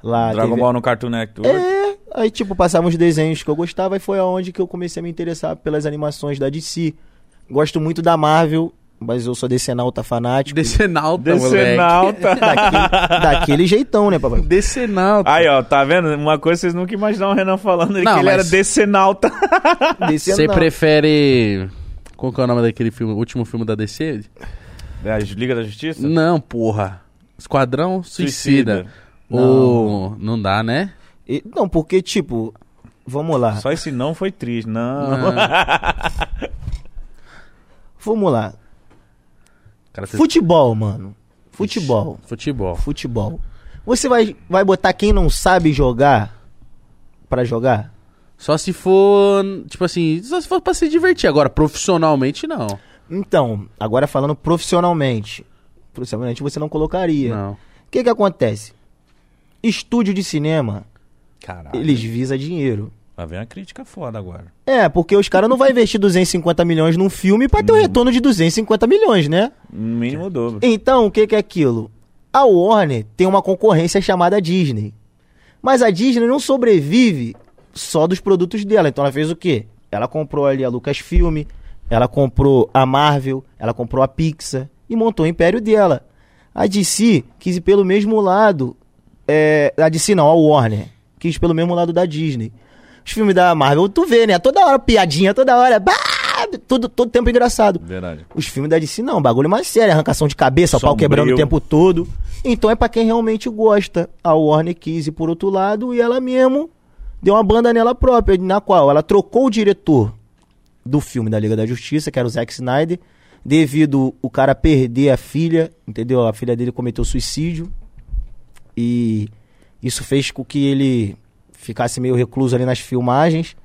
[SPEAKER 3] lá.
[SPEAKER 2] Dragon
[SPEAKER 3] TV.
[SPEAKER 2] Ball no Cartoon Network.
[SPEAKER 3] É, aí tipo, passavam os desenhos que eu gostava e foi aonde que eu comecei a me interessar pelas animações da DC. Gosto muito da Marvel, mas eu sou decenalta fanático.
[SPEAKER 1] Decenalta, moleque.
[SPEAKER 2] Decenalta.
[SPEAKER 3] Daquele, daquele jeitão, né, papai?
[SPEAKER 1] Decenalta.
[SPEAKER 2] Aí, ó, tá vendo? Uma coisa vocês nunca imaginaram o Renan falando
[SPEAKER 1] Não,
[SPEAKER 2] que ele era decenalta.
[SPEAKER 1] Você prefere... Qual que é o nome daquele filme, o último filme da DC?
[SPEAKER 2] Da Liga da Justiça?
[SPEAKER 1] Não, porra. Esquadrão Suicida.
[SPEAKER 2] Suicida.
[SPEAKER 1] Ou... Não dá, né?
[SPEAKER 3] E- Não, porque, tipo, vamos lá.
[SPEAKER 2] Só esse não foi triste, não.
[SPEAKER 3] Vamos lá.
[SPEAKER 1] Cara, você-
[SPEAKER 3] Futebol, mano. Futebol.
[SPEAKER 1] Futebol.
[SPEAKER 3] Futebol. Você vai, vai botar quem não sabe jogar pra jogar?
[SPEAKER 1] Só se for, tipo assim, só se for pra se divertir. Agora, profissionalmente, não.
[SPEAKER 3] Então, agora falando profissionalmente. Profissionalmente você não colocaria.
[SPEAKER 1] Não.
[SPEAKER 3] O que que acontece? Estúdio de cinema,
[SPEAKER 2] Caralho.
[SPEAKER 3] eles visam dinheiro.
[SPEAKER 2] Vai ver uma crítica foda agora.
[SPEAKER 3] É, porque os caras não vão investir 250 milhões num filme pra ter um retorno de 250 milhões, né?
[SPEAKER 2] No mínimo o dobro.
[SPEAKER 3] Então, o que, que é aquilo? A Warner tem uma concorrência chamada Disney. Mas a Disney não sobrevive só dos produtos dela. Então ela fez o quê? Ela comprou ali a Lucasfilm, ela comprou a Marvel, ela comprou a Pixar e montou o império dela. A DC quis ir pelo mesmo lado. É, a DC não, a Warner. Quis pelo mesmo lado da Disney. Os filmes da Marvel, tu vê, né? Toda hora piadinha, toda hora. Bah! Todo, todo tempo engraçado.
[SPEAKER 2] Verdade.
[SPEAKER 3] Os filmes da DC não, bagulho mais sério, arrancação de cabeça, o pau
[SPEAKER 2] Sombrio.
[SPEAKER 3] quebrando o tempo todo. Então é pra quem realmente gosta. A Warner quis ir por outro lado e ela mesmo deu uma banda nela própria, na qual ela trocou o diretor do filme da Liga da Justiça, que era o Zack Snyder, devido o cara perder a filha, entendeu? A filha dele cometeu suicídio e isso fez com que ele ficasse meio recluso ali nas filmagens.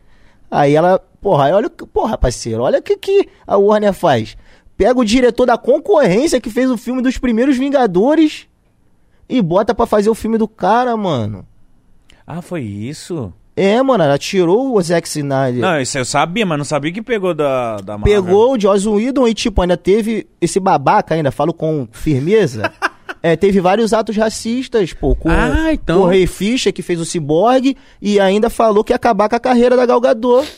[SPEAKER 3] Aí ela, porra, olha, porra, parceiro, olha o que, que a Warner faz. Pega o diretor da concorrência que fez o filme dos primeiros Vingadores e bota pra fazer o filme do cara, mano.
[SPEAKER 2] Ah, foi isso?
[SPEAKER 3] É, mano, ela tirou o Zack Snyder.
[SPEAKER 2] Não, isso eu sabia, mas não sabia que pegou da, da Marvel.
[SPEAKER 3] Pegou o Joss Whedon e, tipo, ainda teve esse babaca ainda, falo com firmeza. é, teve vários atos racistas, pô, com,
[SPEAKER 1] Ah, então-
[SPEAKER 3] o Ray Fisher, que fez o Cyborg, e ainda falou que ia acabar com a carreira da Gal Gadot.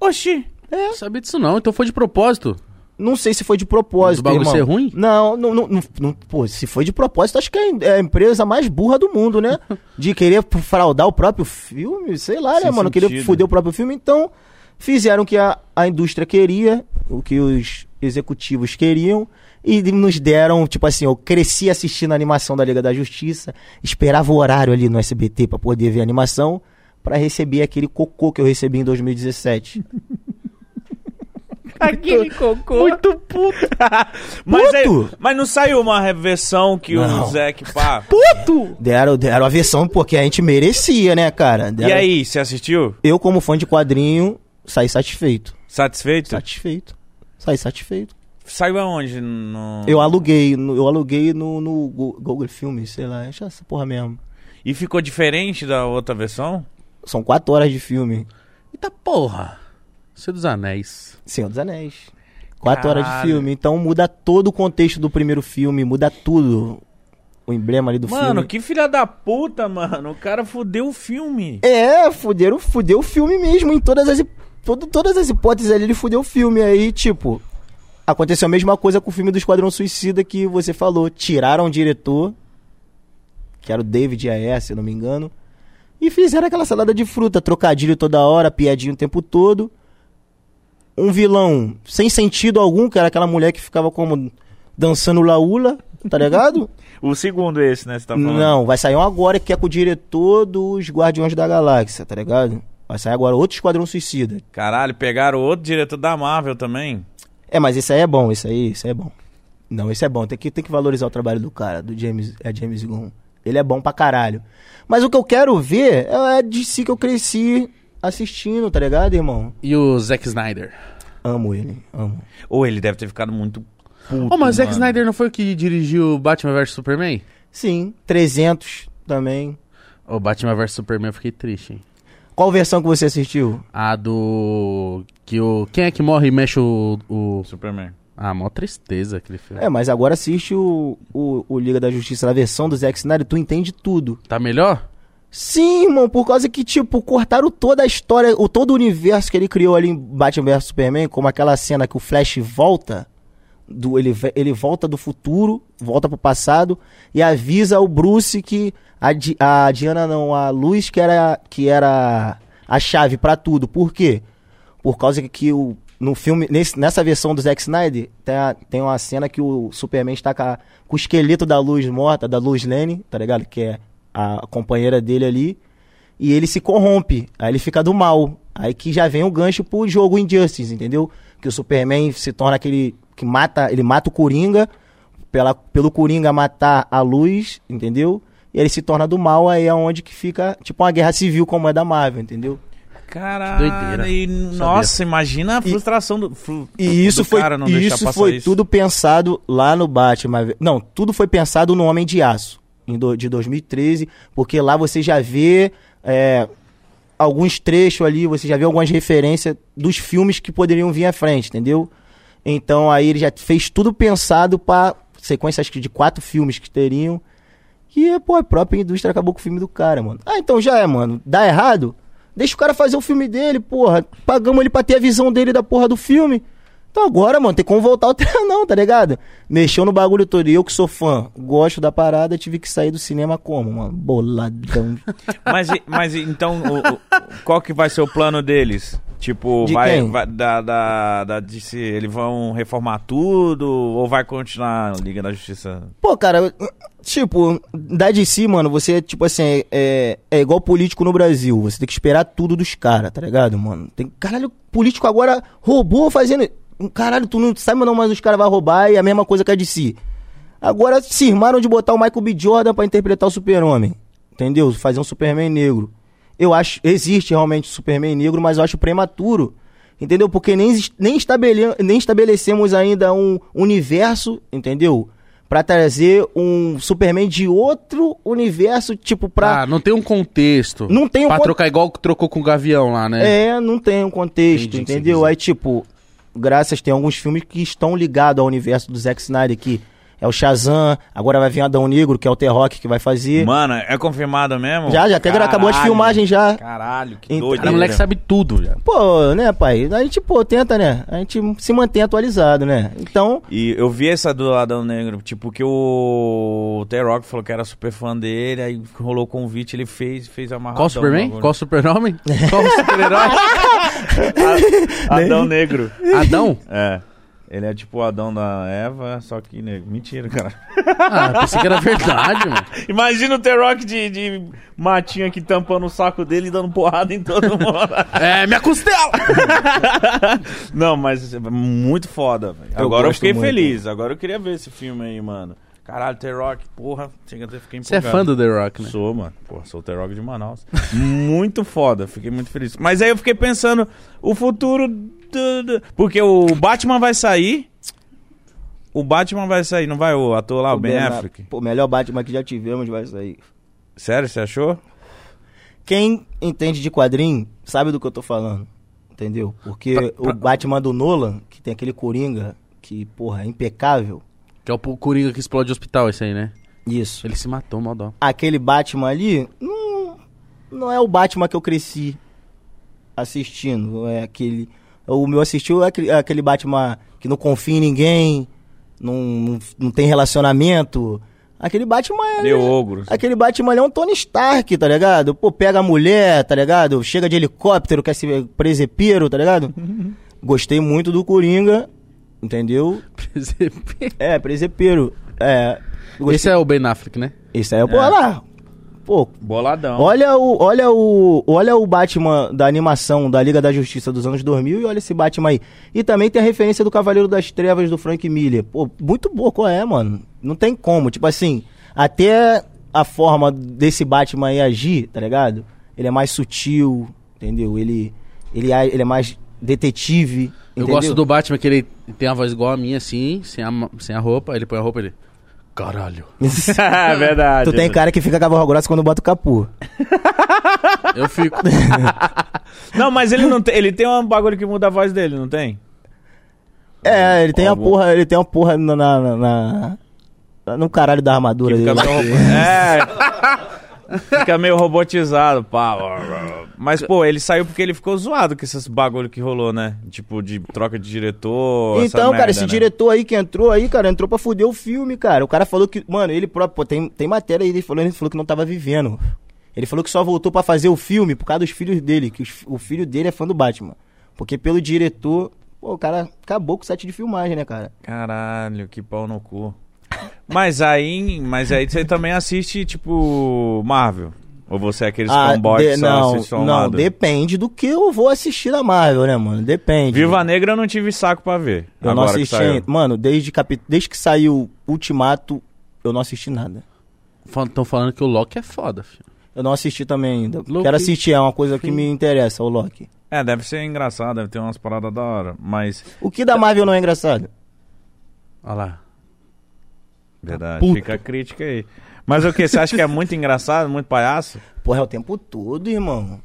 [SPEAKER 2] Oxi.
[SPEAKER 1] Não sabia disso não, então foi de propósito.
[SPEAKER 3] Não sei se foi de propósito,
[SPEAKER 1] Do
[SPEAKER 3] irmão.
[SPEAKER 1] ser ruim?
[SPEAKER 3] Não, não, não, não- pô, se foi de propósito, acho que é a empresa mais burra do mundo, né? De querer fraudar o próprio filme, sei lá, né,
[SPEAKER 2] Sem
[SPEAKER 3] mano? Querer
[SPEAKER 2] sentido.
[SPEAKER 3] foder o próprio filme. Então, fizeram o que a, a indústria queria, o que os executivos queriam, e nos deram, tipo assim, eu cresci assistindo a animação da Liga da Justiça, esperava o horário ali no SBT pra poder ver a animação, pra receber aquele cocô que eu recebi em 2017.
[SPEAKER 2] Aquele cocô.
[SPEAKER 1] Muito puto.
[SPEAKER 2] mas, aí-
[SPEAKER 3] Puto?
[SPEAKER 2] mas não saiu uma reversão que
[SPEAKER 3] Não.
[SPEAKER 2] o Zack pá.
[SPEAKER 1] Puto!
[SPEAKER 3] Deram, deram a versão porque a gente merecia, né, cara?
[SPEAKER 2] E
[SPEAKER 3] Deram-
[SPEAKER 2] aí, você assistiu?
[SPEAKER 3] Eu, como fã de quadrinho, saí satisfeito.
[SPEAKER 2] Satisfeito?
[SPEAKER 3] Satisfeito. Saí satisfeito.
[SPEAKER 2] Saiu aonde? No...
[SPEAKER 3] Eu aluguei, no- eu aluguei no, no Google Filmes, sei lá, acho essa porra mesmo.
[SPEAKER 2] E ficou diferente da outra versão?
[SPEAKER 3] São quatro horas de filme.
[SPEAKER 1] Eita porra. Senhor dos Anéis.
[SPEAKER 3] Senhor dos Anéis. Quatro horas de
[SPEAKER 2] Caralho.
[SPEAKER 3] filme. Então muda todo o contexto do primeiro filme, muda tudo. O emblema ali do
[SPEAKER 2] mano,
[SPEAKER 3] filme.
[SPEAKER 2] que filha da puta, mano. O cara fudeu o filme.
[SPEAKER 3] É, fuderam, fudeu o filme mesmo, em todas as, todo, todas as hipóteses ali, ele fudeu o filme. Aí, tipo, aconteceu a mesma coisa com o filme do Esquadrão Suicida que você falou. Tiraram o diretor, que era o David Ayer, se eu não me engano, e fizeram aquela salada de fruta, trocadilho toda hora, piadinho o tempo todo. Um vilão sem sentido algum, que era aquela mulher que ficava como dançando laúla, tá ligado?
[SPEAKER 2] O segundo esse, né? Você tá falando.
[SPEAKER 3] Não, vai sair um agora que é com o diretor dos Guardiões da Galáxia, tá ligado? Vai sair agora outro Esquadrão Suicida.
[SPEAKER 2] Caralho, pegaram outro diretor da Marvel também.
[SPEAKER 3] É, mas esse aí é bom, esse aí, esse aí é bom. Não, esse é bom, tem que, tem que valorizar o trabalho do cara, do James, é James Gunn. Ele é bom pra caralho. Mas o que eu quero ver é a DC que eu cresci assistindo, tá ligado, irmão?
[SPEAKER 1] E o Zack Snyder.
[SPEAKER 3] Amo ele, amo.
[SPEAKER 2] Ou ele deve ter ficado muito puto.
[SPEAKER 1] Ô, mas o Zack. Snyder não foi o que dirigiu Batman vs Superman?
[SPEAKER 3] Sim, 300 também.
[SPEAKER 1] Ô, Batman vs Superman eu fiquei triste, hein?
[SPEAKER 3] Qual versão que você assistiu?
[SPEAKER 1] A do. Que o. Quem é que morre e mexe o. o...
[SPEAKER 2] Superman.
[SPEAKER 1] Ah, mó tristeza aquele filme.
[SPEAKER 3] É, mas agora assiste o, o, o Liga da Justiça, na versão do Zack Snyder, tu entende tudo.
[SPEAKER 1] Tá melhor?
[SPEAKER 3] Sim, irmão, por causa que, tipo, cortaram toda a história, o, todo o universo que ele criou ali em Batman vs Superman, como aquela cena que o Flash volta, do, ele, ele volta do futuro, volta pro passado, e avisa o Bruce que a, Di- a Diana não, a Luz que era, que era a chave pra tudo. Por quê? Por causa que, que o, no filme, nesse- nessa versão do Zack Snyder, tem, a- tem uma cena que o Superman está com, a- com o esqueleto da Luz morta, da Luz Lane, tá ligado? Que é a companheira dele ali. E ele se corrompe, aí ele fica do mal. Aí que já vem o gancho pro jogo Injustice, entendeu? Que o Superman se torna aquele que mata, ele mata o Coringa, pela, pelo Coringa matar a luz, entendeu? E ele se torna do mal, aí é onde que fica, tipo uma guerra civil como é da Marvel, entendeu?
[SPEAKER 2] Caralho.
[SPEAKER 1] doideira.
[SPEAKER 2] E, nossa, imagina a frustração do, fru-
[SPEAKER 3] E isso
[SPEAKER 2] do
[SPEAKER 3] foi,
[SPEAKER 2] cara não
[SPEAKER 3] e
[SPEAKER 2] deixar
[SPEAKER 3] isso
[SPEAKER 2] passar
[SPEAKER 3] foi
[SPEAKER 2] isso.
[SPEAKER 3] tudo pensado lá no Batman. Não, tudo foi pensado no Homem de Aço, em do- de 2013, porque lá você já vê é, alguns trechos ali, você já vê algumas referências dos filmes que poderiam vir à frente, entendeu? Então aí ele já fez tudo pensado para sequência acho que de quatro filmes que teriam. E, pô, a própria indústria acabou com o filme do cara, mano. Ah, então já é, mano. Dá errado? Deixa o cara fazer o filme dele, porra. Pagamos ele pra ter a visão dele da porra do filme. Então agora, mano, tem como voltar ao treino, não, tá ligado? Mexeu no bagulho todo. E eu que sou fã, gosto da parada, tive que sair do cinema como, mano? Boladão.
[SPEAKER 2] Mas, mas então, o- o- qual que vai ser o plano deles? Tipo,
[SPEAKER 3] De
[SPEAKER 2] vai, vai- da, da, da DC, eles vão reformar tudo ou vai continuar a Liga da Justiça?
[SPEAKER 3] Pô, cara, tipo, da DC, mano, você, tipo assim, é, é igual político no Brasil. Você tem que esperar tudo dos caras, tá ligado, mano? Tem, caralho, político agora roubou fazendo. Caralho, tu não sabe, não, mas os caras vão roubar e é a mesma coisa que a DC. Agora se irmaram de botar o Michael B. Jordan pra interpretar o Super-Homem. Entendeu? Fazer um Superman negro. Eu acho, existe realmente o Superman negro, mas eu acho prematuro. Entendeu? Porque nem, nem, estabele, nem estabelecemos ainda um universo, entendeu? Pra trazer um Superman de outro universo, tipo, pra.
[SPEAKER 1] Ah, não tem um contexto.
[SPEAKER 3] Não tem um
[SPEAKER 1] Pra
[SPEAKER 3] con-
[SPEAKER 1] trocar igual que trocou com o Gavião lá, né?
[SPEAKER 3] É, não tem um contexto,
[SPEAKER 1] Entendi
[SPEAKER 3] entendeu? Aí, tipo, graças, tem alguns filmes que estão ligados ao universo do Zack Snyder, que é o Shazam, agora vai vir o Adão Negro, que é o T-Rock que vai fazer.
[SPEAKER 2] Mano, é confirmado mesmo?
[SPEAKER 3] Já, já, até
[SPEAKER 2] Caralho.
[SPEAKER 3] acabou as filmagens já.
[SPEAKER 2] Caralho, que
[SPEAKER 3] Então,
[SPEAKER 2] doido.
[SPEAKER 1] Cara, o moleque sabe tudo já.
[SPEAKER 3] Pô, né, pai? A gente, pô, tenta, né? A gente se mantém atualizado, né? Então,
[SPEAKER 2] E eu vi essa do Adão Negro, tipo, que o T-Rock falou que era super fã dele, aí rolou o convite, ele fez, fez amarradão.
[SPEAKER 1] Qual Superman? Qual Super-Homem? Qual super-herói?
[SPEAKER 2] Adão Negro.
[SPEAKER 1] Adão?
[SPEAKER 2] É. Ele é tipo o Adão da Eva, só que negro. Mentira, cara.
[SPEAKER 1] Ah, pensei que era verdade, mano.
[SPEAKER 2] Imagina o T-Rock de, de matinho aqui tampando o saco dele e dando porrada em todo mundo.
[SPEAKER 1] É, minha costela!
[SPEAKER 2] Não, mas é muito foda, velho.
[SPEAKER 3] Eu
[SPEAKER 2] Agora eu fiquei
[SPEAKER 3] muito.
[SPEAKER 2] feliz. Agora eu queria ver esse filme aí, mano. Caralho, T-Rock, porra. Chega até fiquei
[SPEAKER 1] Você é
[SPEAKER 2] empolgado.
[SPEAKER 1] fã do The Rock, né?
[SPEAKER 2] Sou, mano. Pô, sou o T-Rock de Manaus. muito foda, fiquei muito feliz. Mas aí eu fiquei pensando, o futuro Porque o Batman vai sair. O Batman vai sair, não vai o ator lá, o Ben Affleck?
[SPEAKER 3] Pô, o melhor Batman que já tivemos vai sair.
[SPEAKER 2] Sério, você achou?
[SPEAKER 3] Quem entende de quadrinho sabe do que eu tô falando. Entendeu? Porque
[SPEAKER 1] Pra- pra-
[SPEAKER 3] o Batman do Nolan, que tem aquele Coringa, que, porra, é impecável.
[SPEAKER 1] Que é o Coringa que explode o hospital, esse aí, né?
[SPEAKER 3] Isso.
[SPEAKER 1] Ele se matou, mal dó.
[SPEAKER 3] aquele Batman ali não, não é o Batman que eu cresci assistindo. É aquele. O meu assistiu é aquele, é aquele Batman que não confia em ninguém, não, não, não tem relacionamento. Aquele Batman é.
[SPEAKER 2] Deu ogro.
[SPEAKER 3] Aquele Batman é um Tony Stark, tá ligado? Pô, pega a mulher, tá ligado? Chega de helicóptero, quer ser presepeiro, tá ligado? Gostei muito do Coringa, entendeu? É, presepeiro. É. Gostei.
[SPEAKER 1] Esse é o Ben Affleck, né?
[SPEAKER 3] Esse aí, pô,
[SPEAKER 2] É.
[SPEAKER 3] olha lá. Pô,
[SPEAKER 2] Boladão.
[SPEAKER 3] Olha o, olha o, olha o Batman da animação da Liga da Justiça dos anos 2000 e olha esse Batman aí. E também tem a referência do Cavaleiro das Trevas do Frank Miller. Pô, muito boa, qual é, mano? Não tem como, tipo assim, até a forma desse Batman aí agir, tá ligado? Ele é mais sutil, entendeu? Ele ele, é- ele é mais detetive,
[SPEAKER 1] Eu
[SPEAKER 3] entendeu?
[SPEAKER 1] gosto do Batman que ele tem a voz igual a minha, assim, sem a, sem a roupa. Ele põe a roupa ele. Caralho.
[SPEAKER 2] é verdade.
[SPEAKER 3] Tu tem cara que fica com a voz grossa quando bota o capô.
[SPEAKER 1] Eu fico.
[SPEAKER 2] Não, mas ele não tem. Ele tem um bagulho que muda a voz dele, não tem?
[SPEAKER 3] É, ele tem a
[SPEAKER 2] Algum-
[SPEAKER 3] porra, ele tem uma porra na, na, na- no caralho da armadura dele.
[SPEAKER 2] é. Fica meio robotizado, pá. Mas, pô, ele saiu porque ele ficou zoado com esses bagulho que rolou, né? Tipo, de troca de diretor.
[SPEAKER 3] Então, cara, esse
[SPEAKER 2] né?
[SPEAKER 3] diretor aí que entrou aí, cara, entrou pra fuder o filme, cara. O cara falou que, mano, ele próprio, pô, tem, tem matéria aí, ele falou, ele falou que não tava vivendo. Ele falou que só voltou pra fazer o filme por causa dos filhos dele, que os- o filho dele é fã do Batman. Porque pelo diretor, pô, o cara acabou com o set de filmagem, né, cara?
[SPEAKER 2] Caralho, que pau no cu. Mas aí, mas aí você também assiste, tipo, Marvel. Ou você é aqueles fanboys
[SPEAKER 3] de-
[SPEAKER 2] que só
[SPEAKER 3] não,
[SPEAKER 2] ao
[SPEAKER 3] não,
[SPEAKER 2] lado?
[SPEAKER 3] depende do que eu vou assistir da Marvel, né, mano? Depende.
[SPEAKER 2] Viva Negra eu não tive saco pra ver.
[SPEAKER 3] Eu não assisti, mano, desde, capi... desde que saiu Ultimato, eu não assisti nada.
[SPEAKER 1] Estão falando que o Loki é foda, filho.
[SPEAKER 3] Eu não assisti também ainda.
[SPEAKER 1] Loki.
[SPEAKER 3] Quero assistir, é uma coisa que me interessa, o Loki.
[SPEAKER 2] É, deve ser engraçado, deve ter umas paradas da hora. Mas,
[SPEAKER 3] O que da Marvel não é engraçado?
[SPEAKER 1] Olha lá.
[SPEAKER 2] Verdade,
[SPEAKER 1] Puta.
[SPEAKER 2] fica a crítica aí. Mas o que? Você acha que é muito engraçado, muito palhaço?
[SPEAKER 3] Porra, é o tempo todo, irmão.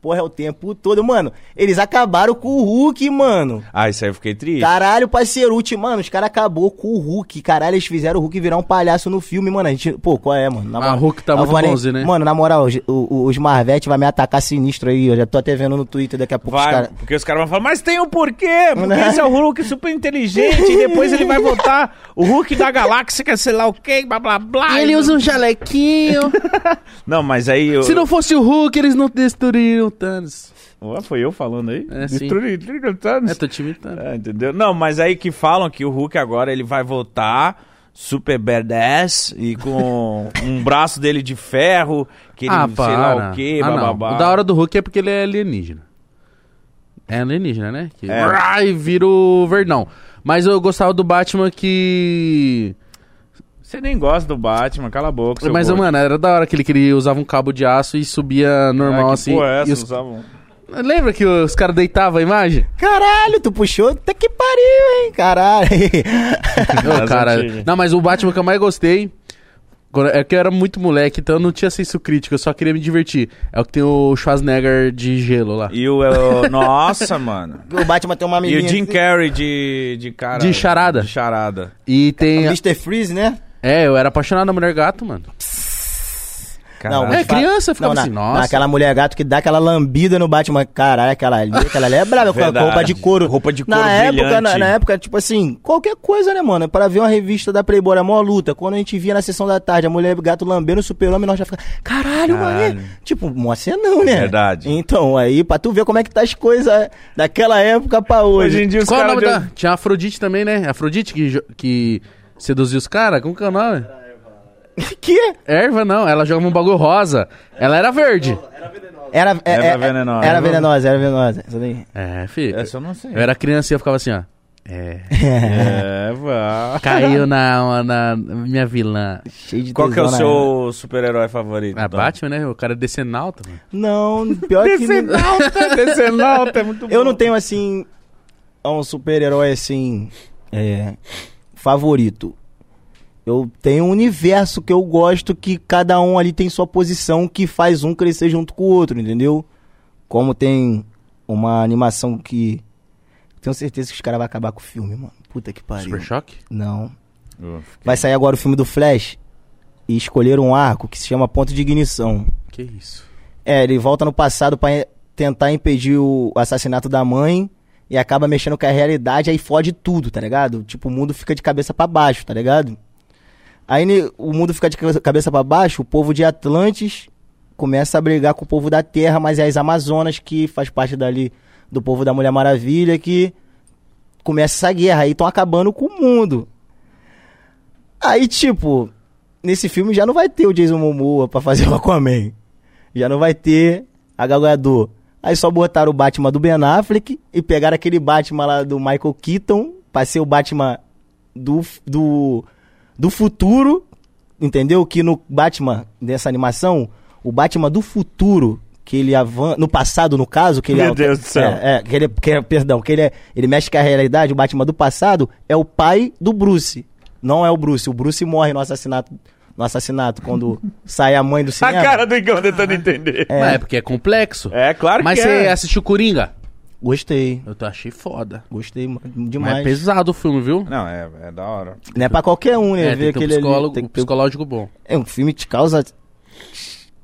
[SPEAKER 3] Porra, é o tempo todo. Mano, eles acabaram com o Hulk, mano.
[SPEAKER 2] Ah, isso aí eu fiquei triste.
[SPEAKER 3] Caralho, parceiro, ulti- mano, os caras acabou com o Hulk. Caralho, eles fizeram o Hulk virar um palhaço no filme, mano. A gente, pô, qual é, mano? Na
[SPEAKER 1] Ah, o Hulk tá muito bonzinho, né?
[SPEAKER 3] Mano, na moral, os, o- os Marvete vai me atacar sinistro aí. Eu já tô até vendo no Twitter daqui a pouco os
[SPEAKER 2] Vai,
[SPEAKER 3] caras.
[SPEAKER 2] porque os caras vão falar, mas tem um porquê, porque esse é o Hulk super inteligente, e depois ele vai voltar o Hulk da galáxia, que é sei lá o quê, blá blá blá.
[SPEAKER 1] Ele usa um jalequinho.
[SPEAKER 2] Não, mas aí... Eu...
[SPEAKER 1] Se não fosse o Hulk, eles não destruiriam o Thanos.
[SPEAKER 2] Ué, foi eu falando aí?
[SPEAKER 1] É.
[SPEAKER 2] Destruir- o Thanos.
[SPEAKER 1] É, tô te imitando.
[SPEAKER 2] É, entendeu? Não, mas aí que falam que o Hulk agora ele vai voltar super badass e com um braço dele de ferro, que ele
[SPEAKER 1] ah,
[SPEAKER 2] sei
[SPEAKER 1] para.
[SPEAKER 2] lá o quê,
[SPEAKER 1] ah, não.
[SPEAKER 2] bababá.
[SPEAKER 1] O da hora do Hulk é porque ele é alienígena. É alienígena, né? Que
[SPEAKER 2] É.
[SPEAKER 1] Ai, vira o verdão. Mas eu gostava do Batman que...
[SPEAKER 2] Você nem gosta do Batman, cala a boca. seu
[SPEAKER 1] Mas,
[SPEAKER 2] gordo.
[SPEAKER 1] mano, era da hora que ele queria usava um cabo de aço e subia normal
[SPEAKER 2] Ah, que
[SPEAKER 1] assim.
[SPEAKER 2] porra essa?
[SPEAKER 1] E os-
[SPEAKER 2] Usavam-
[SPEAKER 1] Lembra que os caras deitavam a imagem?
[SPEAKER 3] Caralho, tu puxou? Até que pariu, hein? Caralho.
[SPEAKER 1] Ô, cara, não, mas o Batman que eu mais gostei é que eu era muito moleque, então eu não tinha senso crítico, eu só queria me divertir. É o que tem o Schwarzenegger de gelo lá.
[SPEAKER 2] E o... é, Nossa, mano.
[SPEAKER 3] o Batman tem uma
[SPEAKER 2] E
[SPEAKER 3] menina.
[SPEAKER 2] o Jim Carrey de, de cara...
[SPEAKER 1] De charada.
[SPEAKER 2] De charada.
[SPEAKER 1] E tem.
[SPEAKER 3] Mr. Freeze, né?
[SPEAKER 1] É, eu era apaixonado na mulher gato, mano.
[SPEAKER 3] Não,
[SPEAKER 2] Caralho.
[SPEAKER 1] É,
[SPEAKER 3] mas fala-
[SPEAKER 1] criança, ficava
[SPEAKER 3] não,
[SPEAKER 1] assim,
[SPEAKER 3] na-
[SPEAKER 1] nossa.
[SPEAKER 3] Naquela mulher gato que dá aquela lambida no Batman. Caralho, aquela ali, aquela ali é brava, com a roupa de couro.
[SPEAKER 2] Roupa de couro
[SPEAKER 3] na época, na, na época, tipo assim, qualquer coisa, né, mano? Para ver uma revista da Playboy, era mó luta. Quando a gente via na sessão da tarde a mulher gato lambendo o super-homem, nós já ficava, caralho,
[SPEAKER 2] Caralho.
[SPEAKER 3] mano. Tipo, mó não, né?
[SPEAKER 2] Verdade.
[SPEAKER 3] Então, aí, pra tu ver como é que tá as coisas daquela época pra hoje.
[SPEAKER 2] Hoje em dia os
[SPEAKER 1] Qual é o nome
[SPEAKER 2] de-
[SPEAKER 1] da. Tinha a Afrodite também, né? Afrodite que, que seduziu os caras? Como que é o nome?
[SPEAKER 3] que?
[SPEAKER 1] Erva não, ela jogava um bagulho rosa. Ela era verde.
[SPEAKER 3] Era, é,
[SPEAKER 2] Era
[SPEAKER 3] é,
[SPEAKER 2] venenosa.
[SPEAKER 3] Era venenosa, era venenosa. Essa daí.
[SPEAKER 1] É, filho.
[SPEAKER 2] Essa eu não sei.
[SPEAKER 1] Eu era criança e eu ficava assim, ó. É.
[SPEAKER 2] É, vá.
[SPEAKER 1] Caiu na, na minha vilã.
[SPEAKER 3] Cheio de
[SPEAKER 2] Qual que é o
[SPEAKER 3] tesão na
[SPEAKER 2] seu super-herói favorito?
[SPEAKER 1] A
[SPEAKER 2] então?
[SPEAKER 1] Batman, né? O cara descendo alto, mano.
[SPEAKER 3] Não, pior que...
[SPEAKER 2] Decenalta, Decenalta, é muito bom.
[SPEAKER 3] Eu não tenho, assim, um super-herói, assim, é, favorito. Eu tenho um universo que eu gosto que cada um ali tem sua posição que faz um crescer junto com o outro, entendeu? Como tem uma animação que... Tenho certeza que os caras vão acabar com o filme, mano. Puta que pariu.
[SPEAKER 1] Super choque?
[SPEAKER 3] Não. Vai sair agora o filme do Flash e escolheram um arco que se chama Ponto de Ignição.
[SPEAKER 1] Que isso?
[SPEAKER 3] É, ele volta no passado pra e- tentar impedir o assassinato da mãe e acaba mexendo com a realidade, aí fode tudo, tá ligado? Tipo, o mundo fica de cabeça pra baixo, tá ligado? Aí o mundo fica de cabeça- pra baixo, o povo de Atlantis começa a brigar com o povo da Terra, mas é as Amazonas que faz parte dali do povo da Mulher Maravilha que começa essa guerra, aí estão acabando com o mundo. Aí, tipo, nesse filme já não vai ter o Jason Momoa pra fazer o Aquaman. Já não vai ter a Gal Gadot. Aí só botaram o Batman do Ben Affleck e pegaram aquele Batman lá do Michael Keaton pra ser o Batman do, do, do futuro, entendeu? Que no Batman, dessa animação, o Batman do futuro, que ele avança. No passado, no caso, que ele
[SPEAKER 2] Meu
[SPEAKER 3] alter-
[SPEAKER 2] Deus do céu.
[SPEAKER 3] É, é, que ele, que, perdão, que ele, é, ele mexe com a realidade, o Batman do passado é o pai do Bruce. Não é o Bruce. O Bruce morre no assassinato. No assassinato, quando sai a mãe do
[SPEAKER 2] A
[SPEAKER 3] cinema.
[SPEAKER 2] cara do Igão tentando entender.
[SPEAKER 3] É.
[SPEAKER 1] Mas é porque é complexo.
[SPEAKER 2] É, claro
[SPEAKER 1] Mas
[SPEAKER 2] que
[SPEAKER 1] você
[SPEAKER 2] é.
[SPEAKER 1] assistiu Coringa?
[SPEAKER 3] Gostei.
[SPEAKER 1] Eu tô, achei foda.
[SPEAKER 3] Gostei
[SPEAKER 1] Mas é
[SPEAKER 3] demais.
[SPEAKER 1] pesado o filme, viu?
[SPEAKER 2] Não, é, é da hora.
[SPEAKER 3] Não é pra qualquer um, né?
[SPEAKER 1] É,
[SPEAKER 3] ver
[SPEAKER 1] tem que ter um
[SPEAKER 3] aquele ali,
[SPEAKER 1] psicólogo,
[SPEAKER 3] tem
[SPEAKER 1] um
[SPEAKER 3] que ter-
[SPEAKER 1] psicológico bom.
[SPEAKER 3] É um filme que te causa.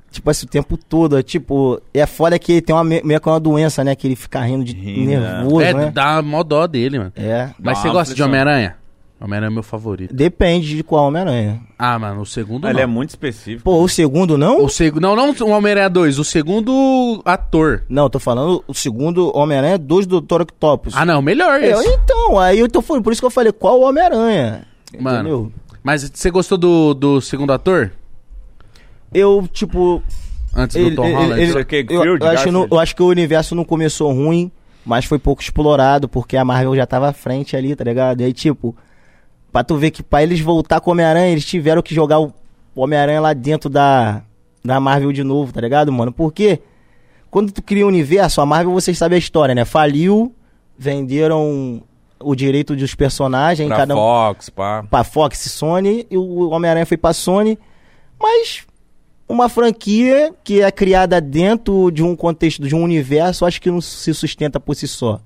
[SPEAKER 3] Tipo assim, o tempo todo. É tipo. É foda que ele tem uma, me- meio que uma doença, né? Que ele fica rindo de
[SPEAKER 2] Rindo,
[SPEAKER 3] nervoso,
[SPEAKER 1] é,
[SPEAKER 3] né?
[SPEAKER 1] dá mó dó dele, mano.
[SPEAKER 3] É.
[SPEAKER 1] Mas
[SPEAKER 2] Dá
[SPEAKER 1] você
[SPEAKER 2] uma
[SPEAKER 1] gosta de
[SPEAKER 2] aflição.
[SPEAKER 1] Homem-Aranha? Homem-Aranha é meu favorito.
[SPEAKER 3] Depende de qual Homem-Aranha.
[SPEAKER 1] Ah, mano, o segundo
[SPEAKER 2] Ele
[SPEAKER 1] não.
[SPEAKER 2] é muito específico.
[SPEAKER 3] Pô, o segundo não?
[SPEAKER 1] O seg... Não, não o Homem-Aranha 2, o segundo ator.
[SPEAKER 3] Não, tô falando o segundo Homem-Aranha dos do Dr. Octopus.
[SPEAKER 1] Ah, não, melhor
[SPEAKER 3] Eu,
[SPEAKER 1] esse.
[SPEAKER 3] então, aí eu tô falando, por isso que eu falei, qual Homem-Aranha?
[SPEAKER 1] Mano.
[SPEAKER 3] Entendeu?
[SPEAKER 1] Mas você gostou do, do segundo ator?
[SPEAKER 3] Eu, tipo.
[SPEAKER 1] Antes
[SPEAKER 3] ele-
[SPEAKER 1] do Tom
[SPEAKER 3] ele-
[SPEAKER 1] Holland?
[SPEAKER 3] ele-
[SPEAKER 2] aqui,
[SPEAKER 3] eu,
[SPEAKER 2] Field,
[SPEAKER 3] eu acho no- eu acho que o universo não começou ruim, mas foi pouco explorado, porque a Marvel já tava à frente ali, tá ligado? E aí, tipo, pra tu ver que pra eles voltar com o Homem-Aranha, eles tiveram que jogar o Homem-Aranha lá dentro da, da Marvel de novo, tá ligado, mano? Porque quando tu cria um universo, a Marvel, vocês sabem a história, né? Faliu, venderam o direito dos personagens,
[SPEAKER 2] Pra
[SPEAKER 3] cada um
[SPEAKER 2] Fox, pá.
[SPEAKER 3] pra Fox e Sony, e o Homem-Aranha foi pra Sony, mas uma franquia que é criada dentro de um contexto, de um universo, acho que não se sustenta por si só.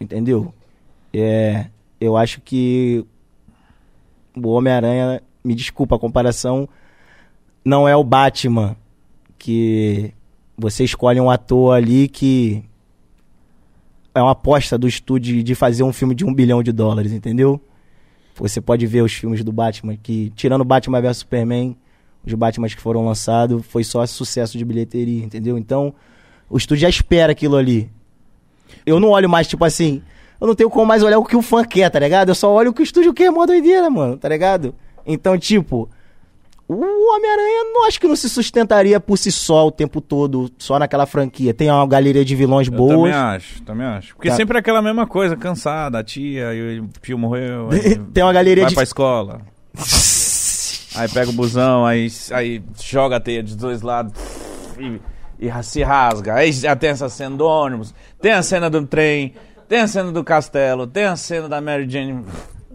[SPEAKER 3] Entendeu? É, eu acho que o Homem-Aranha, me desculpa a comparação, não é o Batman que você escolhe um ator ali que é uma aposta do estúdio de fazer um filme de um bilhão de dólares, entendeu? Você pode ver os filmes do Batman, que tirando Batman vs Superman, os Batmans que foram lançados, foi só sucesso de bilheteria, entendeu? Então, o estúdio já espera aquilo ali. Eu não olho mais, tipo assim, eu não tenho como mais olhar o que o fã quer, tá ligado? Eu só olho o que o estúdio quer, é mó doideira, mano, tá ligado? Então, tipo, o Homem-Aranha não acho que não se sustentaria por si só o tempo todo, só naquela franquia. Tem uma galeria de vilões
[SPEAKER 2] Eu
[SPEAKER 3] boas.
[SPEAKER 2] também acho, também acho. Porque
[SPEAKER 3] Tá.
[SPEAKER 2] sempre é aquela mesma coisa, cansada, a tia, e o tio morreu,
[SPEAKER 3] Tem uma galeria
[SPEAKER 2] vai
[SPEAKER 3] de
[SPEAKER 2] pra escola. Aí pega o busão, aí, aí joga a teia dos dois lados e, e se rasga. Aí já tem essa cena do ônibus, tem a cena do trem, tem a cena do castelo, tem a cena da Mary Jane.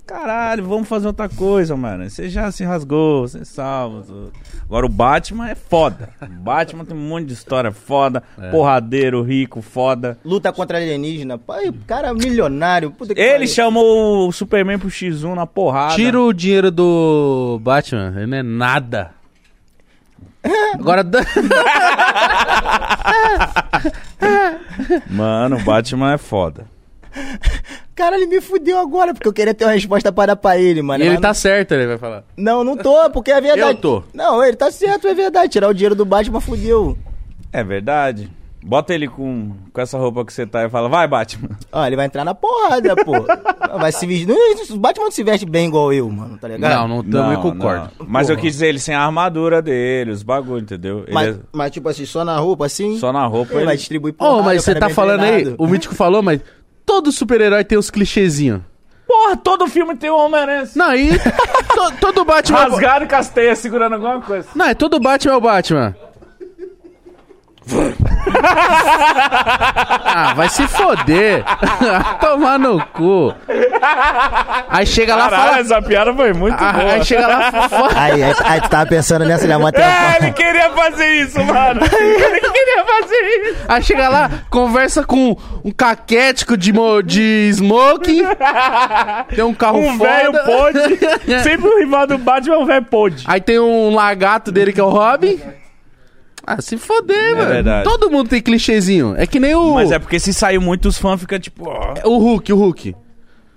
[SPEAKER 2] Caralho, vamos fazer outra coisa, mano. Você já se rasgou, você salva. tudo. Agora o Batman é foda. O Batman tem um monte de história foda, porradeiro, rico, foda.
[SPEAKER 3] luta contra alienígena. Pai, cara milionário. Puta que
[SPEAKER 2] Ele
[SPEAKER 3] pariu.
[SPEAKER 2] chamou o Superman pro X1 na porrada.
[SPEAKER 1] Tira o dinheiro do Batman, ele não é nada. Agora,
[SPEAKER 2] Mano, o Batman é foda.
[SPEAKER 3] Cara, ele me fudeu agora, porque eu queria ter uma resposta para pra ele, mano.
[SPEAKER 1] e ele
[SPEAKER 3] Mas
[SPEAKER 1] tá certo, ele vai falar.
[SPEAKER 3] Não, não tô, porque é verdade.
[SPEAKER 1] Eu tô.
[SPEAKER 3] Não, ele tá certo, é verdade. Tirar o dinheiro do Batman fudeu.
[SPEAKER 2] É verdade. Bota ele com, com essa roupa que você tá e fala, vai, Batman.
[SPEAKER 3] Ó, ele vai entrar na porrada, pô. Não, vai se vestir. não, O Batman não se veste bem igual eu, mano, tá ligado?
[SPEAKER 1] Não, não também concordo.
[SPEAKER 2] não. Mas eu
[SPEAKER 3] Porra.
[SPEAKER 2] quis dizer, ele sem a armadura dele, os bagulho, entendeu? Ele
[SPEAKER 3] Mas,
[SPEAKER 2] é
[SPEAKER 3] mas, tipo assim, só na roupa assim.
[SPEAKER 2] só na roupa.
[SPEAKER 3] Ele
[SPEAKER 2] Ele
[SPEAKER 3] vai distribuir
[SPEAKER 1] Ô,
[SPEAKER 3] porrada,
[SPEAKER 1] mas
[SPEAKER 3] o
[SPEAKER 1] você tá falando aí,
[SPEAKER 3] treinado.
[SPEAKER 1] o Mítico falou, mas todo super-herói tem os clichêzinhos.
[SPEAKER 2] Porra, todo filme tem um Homem-Aranha
[SPEAKER 1] Não, aí to- todo Batman... é o
[SPEAKER 2] rasgado e casteia segurando alguma coisa.
[SPEAKER 1] Não, é todo Batman é o Batman. Ah, vai se foder. Tomar no cu. Aí chega lá e
[SPEAKER 2] Caralho,
[SPEAKER 1] fala...
[SPEAKER 2] essa piada foi muito
[SPEAKER 1] Ah,
[SPEAKER 2] boa.
[SPEAKER 1] Aí chega lá e fala...
[SPEAKER 3] Aí, aí, aí tu tava pensando nessa já mantém
[SPEAKER 2] É, ele queria fazer isso, mano. Ele queria fazer isso.
[SPEAKER 1] Aí chega lá, conversa com um caquético de, mo- de smoking. Tem um carro
[SPEAKER 2] Um
[SPEAKER 1] foda.
[SPEAKER 2] velho pode. Sempre o rival do Batman é um velho pode.
[SPEAKER 1] Aí tem um lagarto dele que é o Robin. Ah, se foder, mano.
[SPEAKER 2] verdade.
[SPEAKER 1] Todo mundo tem clichêzinho. É que nem o.
[SPEAKER 2] Mas é porque se saiu muito, os fãs ficam tipo, ó.
[SPEAKER 1] O Hulk, o Hulk.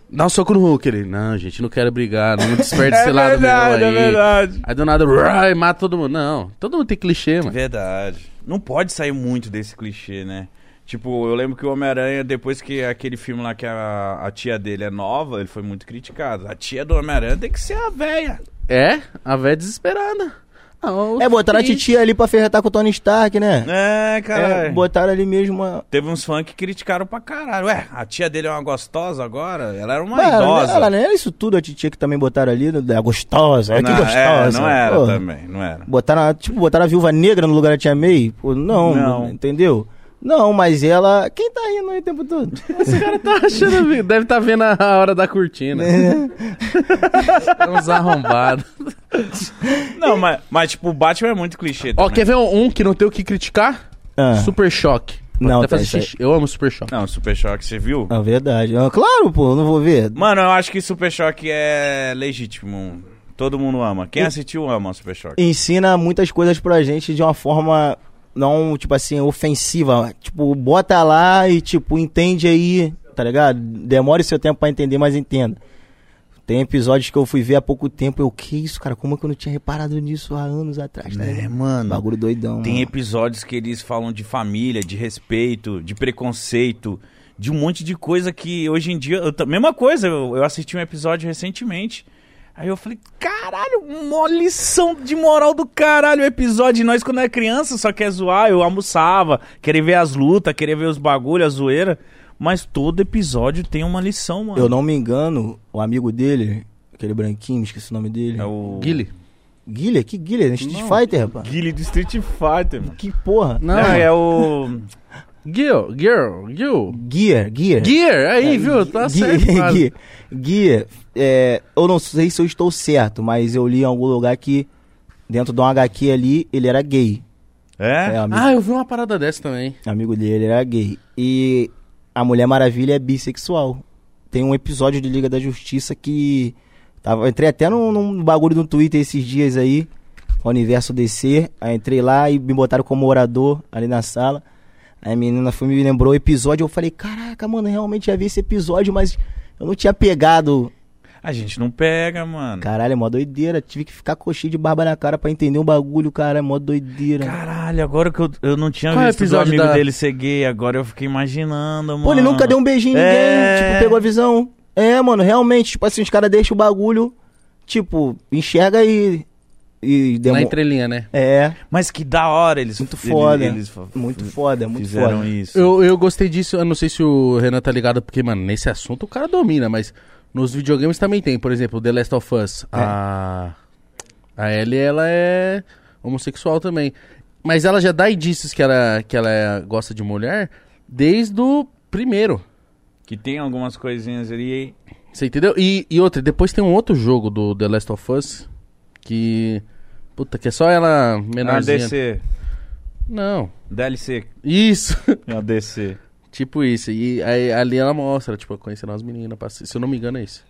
[SPEAKER 1] Dá um soco no Hulk. Ele, não, gente, não quero brigar. Não desperde
[SPEAKER 2] É
[SPEAKER 1] esse lado
[SPEAKER 2] verdade,
[SPEAKER 1] meu
[SPEAKER 2] é
[SPEAKER 1] aí.
[SPEAKER 2] verdade.
[SPEAKER 1] Aí do nada, rai, mata todo mundo. Não, todo mundo tem clichê, mano.
[SPEAKER 2] Verdade. Não pode sair muito desse clichê, né? Tipo, eu lembro que o Homem-Aranha, depois que aquele filme lá que a, a tia dele é nova, ele foi muito criticado. A tia do Homem-Aranha tem que ser a véia.
[SPEAKER 1] É, a véia desesperada. Ah,
[SPEAKER 3] É, botaram a
[SPEAKER 1] Chris-
[SPEAKER 3] titia ali pra ferretar com o Tony Stark, né?
[SPEAKER 2] É,
[SPEAKER 3] É,
[SPEAKER 2] caralho.
[SPEAKER 3] botaram ali mesmo uma.
[SPEAKER 2] Teve uns fãs que criticaram pra caralho. Ué, a tia dele é uma gostosa agora? Ela era uma
[SPEAKER 3] Mas ela,
[SPEAKER 2] idosa.
[SPEAKER 3] ela não era isso tudo, a titia que também botaram ali, né? é gostosa, é que
[SPEAKER 2] não,
[SPEAKER 3] gostosa.
[SPEAKER 2] É, não era
[SPEAKER 3] Pô,
[SPEAKER 2] também, não era.
[SPEAKER 3] Botaram, a- tipo, botaram a viúva negra no lugar da tia May? Pô, não,
[SPEAKER 2] Não.
[SPEAKER 3] entendeu? Não, mas ela. Quem tá rindo aí o tempo todo?
[SPEAKER 1] Esse cara tá achando. Deve estar vendo a hora da cortina. É Uns arrombados.
[SPEAKER 2] Não, mas, mas tipo, o Batman é muito clichê
[SPEAKER 1] Ó,
[SPEAKER 2] também.
[SPEAKER 1] quer ver um, um que não tem o que criticar?
[SPEAKER 3] Ah.
[SPEAKER 1] Super Choque.
[SPEAKER 3] Não, tá.
[SPEAKER 1] Eu amo Super Choque.
[SPEAKER 2] Não, Super Choque, você viu?
[SPEAKER 3] É verdade. Ah, claro, pô, não vou ver.
[SPEAKER 2] Mano, eu acho que Super Choque é legítimo. Todo mundo ama. Quem assistiu ama Super Choque.
[SPEAKER 3] Ensina muitas coisas pra gente de uma forma não, tipo assim, ofensiva. Tipo, bota lá e, tipo, entende aí, tá ligado? Demore seu tempo pra entender, mas entenda. Tem episódios que eu fui ver há pouco tempo. Eu, que isso, cara? Como é que eu não tinha reparado nisso há anos atrás, tá
[SPEAKER 2] É, mano.
[SPEAKER 3] Bagulho doidão.
[SPEAKER 2] Tem
[SPEAKER 3] mano.
[SPEAKER 2] episódios que eles falam de família, de respeito, de preconceito, de um monte de coisa que hoje em dia. eu mesma coisa, eu, eu assisti um episódio recentemente. Aí eu falei, caralho, uma lição de moral do caralho. O episódio, nós quando era criança só quer zoar, eu almoçava, queria ver as lutas, queria ver os bagulhos, a zoeira. Mas todo episódio tem uma lição, mano.
[SPEAKER 3] Eu não me engano, o amigo dele, aquele branquinho, me esqueci o nome dele.
[SPEAKER 2] É o.
[SPEAKER 1] Guile.
[SPEAKER 3] Guilherme? Que Guilherme? Street
[SPEAKER 2] Não.
[SPEAKER 3] Fighter, rapaz.
[SPEAKER 2] Guile do Street Fighter, mano.
[SPEAKER 3] Que porra?
[SPEAKER 1] Não,
[SPEAKER 2] Não, é o.
[SPEAKER 1] Gil, Gil, Gil.
[SPEAKER 3] Gear, Gear.
[SPEAKER 1] Gear, aí, viu? Tá
[SPEAKER 3] Gear,
[SPEAKER 1] certo. quase.
[SPEAKER 3] Gear, Gear, é, eu não sei se eu estou certo, mas eu li em algum lugar que dentro de um HQ ali, ele era gay.
[SPEAKER 2] É?
[SPEAKER 3] É, amigo,
[SPEAKER 1] Ah, eu vi uma parada dessa também.
[SPEAKER 3] amigo dele era gay. E a Mulher Maravilha é bissexual. Tem um episódio de Liga da Justiça que tava, entrei até num, num bagulho no Twitter esses dias aí, Universo DC, aí entrei lá e me botaram como orador ali na sala. Aí a menina foi, me lembrou o episódio, eu falei, caraca, mano, realmente já vi esse episódio, mas eu não tinha pegado.
[SPEAKER 2] A gente não pega, mano.
[SPEAKER 3] Caralho, é mó doideira. Tive que ficar coxinho de barba na cara pra entender um bagulho, cara. É mó doideira.
[SPEAKER 2] Caralho, agora que eu, eu não tinha
[SPEAKER 1] Qual é o
[SPEAKER 2] visto o amigo
[SPEAKER 1] da-
[SPEAKER 2] dele ser gay, agora eu fiquei imaginando, mano.
[SPEAKER 3] Pô, ele nunca deu um beijinho em ninguém,
[SPEAKER 2] É.
[SPEAKER 3] tipo, pegou a visão. É, mano, realmente, tipo assim, os caras deixam o bagulho, tipo, enxerga e. E
[SPEAKER 1] Na entrelinha, né?
[SPEAKER 3] É,
[SPEAKER 2] Mas que da hora eles
[SPEAKER 3] muito
[SPEAKER 2] eles-
[SPEAKER 3] foda.
[SPEAKER 2] Eles, fa-
[SPEAKER 3] muito foda, muito
[SPEAKER 2] fizeram
[SPEAKER 3] foda.
[SPEAKER 2] isso.
[SPEAKER 1] Eu, eu gostei disso, eu não sei se o Renan tá ligado, porque, mano, nesse assunto o cara domina, mas nos videogames também tem, por exemplo, The Last of Us.
[SPEAKER 3] É.
[SPEAKER 1] A, a Ellie, ela é homossexual também. Mas ela já dá indícios que ela, que ela é- gosta de mulher desde o primeiro.
[SPEAKER 2] Que tem algumas coisinhas ali.
[SPEAKER 1] Você entendeu? E, e outra, depois tem um outro jogo do The Last of Us que. Puta, que é só ela menorzinha.
[SPEAKER 2] DC.
[SPEAKER 1] Não.
[SPEAKER 2] DLC.
[SPEAKER 1] Isso.
[SPEAKER 2] É a DC.
[SPEAKER 1] tipo isso. E aí, ali ela mostra, tipo, conhecendo as meninas. Se eu não me engano, é isso.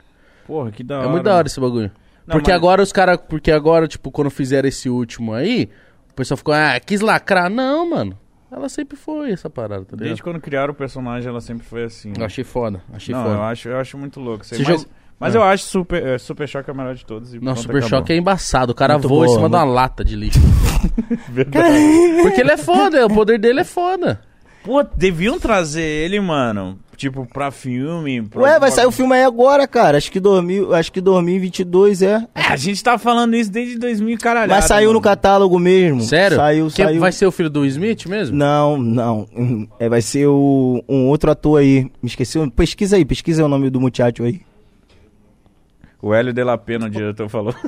[SPEAKER 2] Porra, que da
[SPEAKER 1] É
[SPEAKER 2] hora.
[SPEAKER 1] muito da hora esse bagulho.
[SPEAKER 2] Não,
[SPEAKER 1] porque
[SPEAKER 2] mas-
[SPEAKER 1] agora os caras. Porque agora, tipo, quando fizeram esse último aí, o pessoal ficou, ah, quis lacrar. Não, mano. Ela sempre foi essa parada, tá?
[SPEAKER 2] Desde quando criaram o personagem, ela sempre foi assim.
[SPEAKER 1] Eu achei foda, achei
[SPEAKER 2] não,
[SPEAKER 1] foda.
[SPEAKER 2] eu acho, eu acho muito louco.
[SPEAKER 1] Você
[SPEAKER 2] mas
[SPEAKER 1] joga-
[SPEAKER 2] mas
[SPEAKER 1] É.
[SPEAKER 2] eu acho super, é, super Choque é o melhor de todos. e
[SPEAKER 1] Não, Super. Choque é embaçado. O cara
[SPEAKER 3] Muito
[SPEAKER 1] voa em
[SPEAKER 3] boa,
[SPEAKER 1] cima de uma lata de lixo.
[SPEAKER 2] Verdade.
[SPEAKER 1] Porque ele é foda, o poder dele é foda.
[SPEAKER 2] Pô, deviam trazer ele, mano. Tipo, pra filme. Pra
[SPEAKER 3] Ué, vai sair o filme aí agora, cara. Acho que, 2000, acho que 2022 é.
[SPEAKER 2] É, a gente tá falando isso desde 2000, caralho.
[SPEAKER 3] Mas saiu no catálogo mesmo.
[SPEAKER 1] Sério?
[SPEAKER 3] Saiu,
[SPEAKER 1] Que
[SPEAKER 3] saiu.
[SPEAKER 1] Vai ser o filho do Smith mesmo?
[SPEAKER 3] Não, não. É, vai ser o, um outro ator aí. Me esqueci. Pesquisa aí, pesquisa o nome do muchacho aí.
[SPEAKER 2] O Hélio de la Pena, o diretor, falou.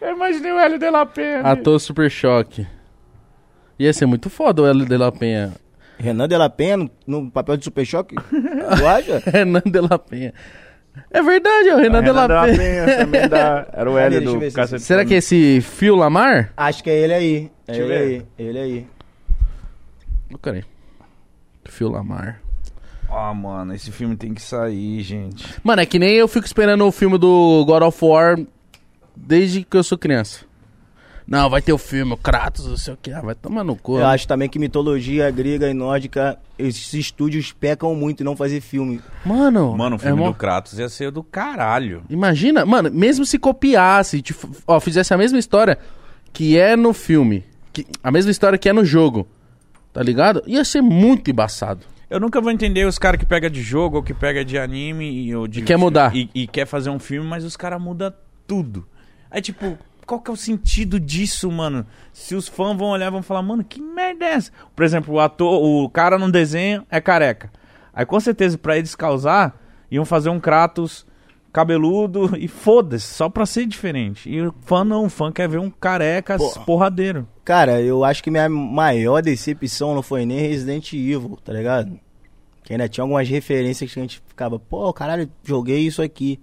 [SPEAKER 2] Eu imaginei o Hélio de la Pena.
[SPEAKER 1] Ator Super Choque. Ia ser muito foda o Hélio de la Penha.
[SPEAKER 3] Renan de la Penha no papel de Super Choque. tu acha?
[SPEAKER 1] Renan de la Penha. É verdade, é o Renan, de la Penha.
[SPEAKER 2] também dá. Era o? Hélio
[SPEAKER 3] eu
[SPEAKER 2] do Cacete
[SPEAKER 1] Será que é esse Phil Lamar?
[SPEAKER 3] Acho que é ele aí. É
[SPEAKER 2] Deixa eu
[SPEAKER 3] ele
[SPEAKER 2] ver.
[SPEAKER 3] aí. Ele aí.
[SPEAKER 1] Oh, Peraí. Phil Lamar.
[SPEAKER 2] Ah, mano, esse filme tem que sair, gente.
[SPEAKER 1] Mano, é que nem eu fico esperando o filme do God of War desde que eu sou criança. Não, vai ter o filme, o Kratos, não sei o que. Ah, vai tomar no cu.
[SPEAKER 3] Eu acho também que mitologia grega e nórdica, esses estúdios pecam muito em não fazer filme.
[SPEAKER 1] Mano,
[SPEAKER 2] Mano, o
[SPEAKER 1] é
[SPEAKER 2] filme
[SPEAKER 1] mó-
[SPEAKER 2] do Kratos ia ser do caralho.
[SPEAKER 1] Imagina, mano, mesmo se copiasse, tipo, ó, fizesse a mesma história que é no filme, que, a mesma história que é no jogo, tá ligado? Ia ser muito embaçado.
[SPEAKER 2] Eu nunca vou entender os caras que pega de jogo ou que pega de anime ou de,
[SPEAKER 1] E quer mudar.
[SPEAKER 2] E, e quer fazer um filme, mas os caras mudam tudo. Aí, tipo, qual que é o sentido disso, mano? Se os fãs vão olhar e vão falar, mano, que merda é essa? Por exemplo, o ator, o cara no desenho é careca. Aí, com certeza, pra eles causar, iam fazer um Kratos cabeludo e foda-se, só pra ser diferente. E o fã não, o fã quer ver um careca
[SPEAKER 3] Porra.
[SPEAKER 2] porradeiro.
[SPEAKER 3] Cara, eu acho que minha maior decepção não foi nem Resident Evil, tá ligado? Que ainda tinha algumas referências que a gente ficava, pô, caralho, joguei isso aqui.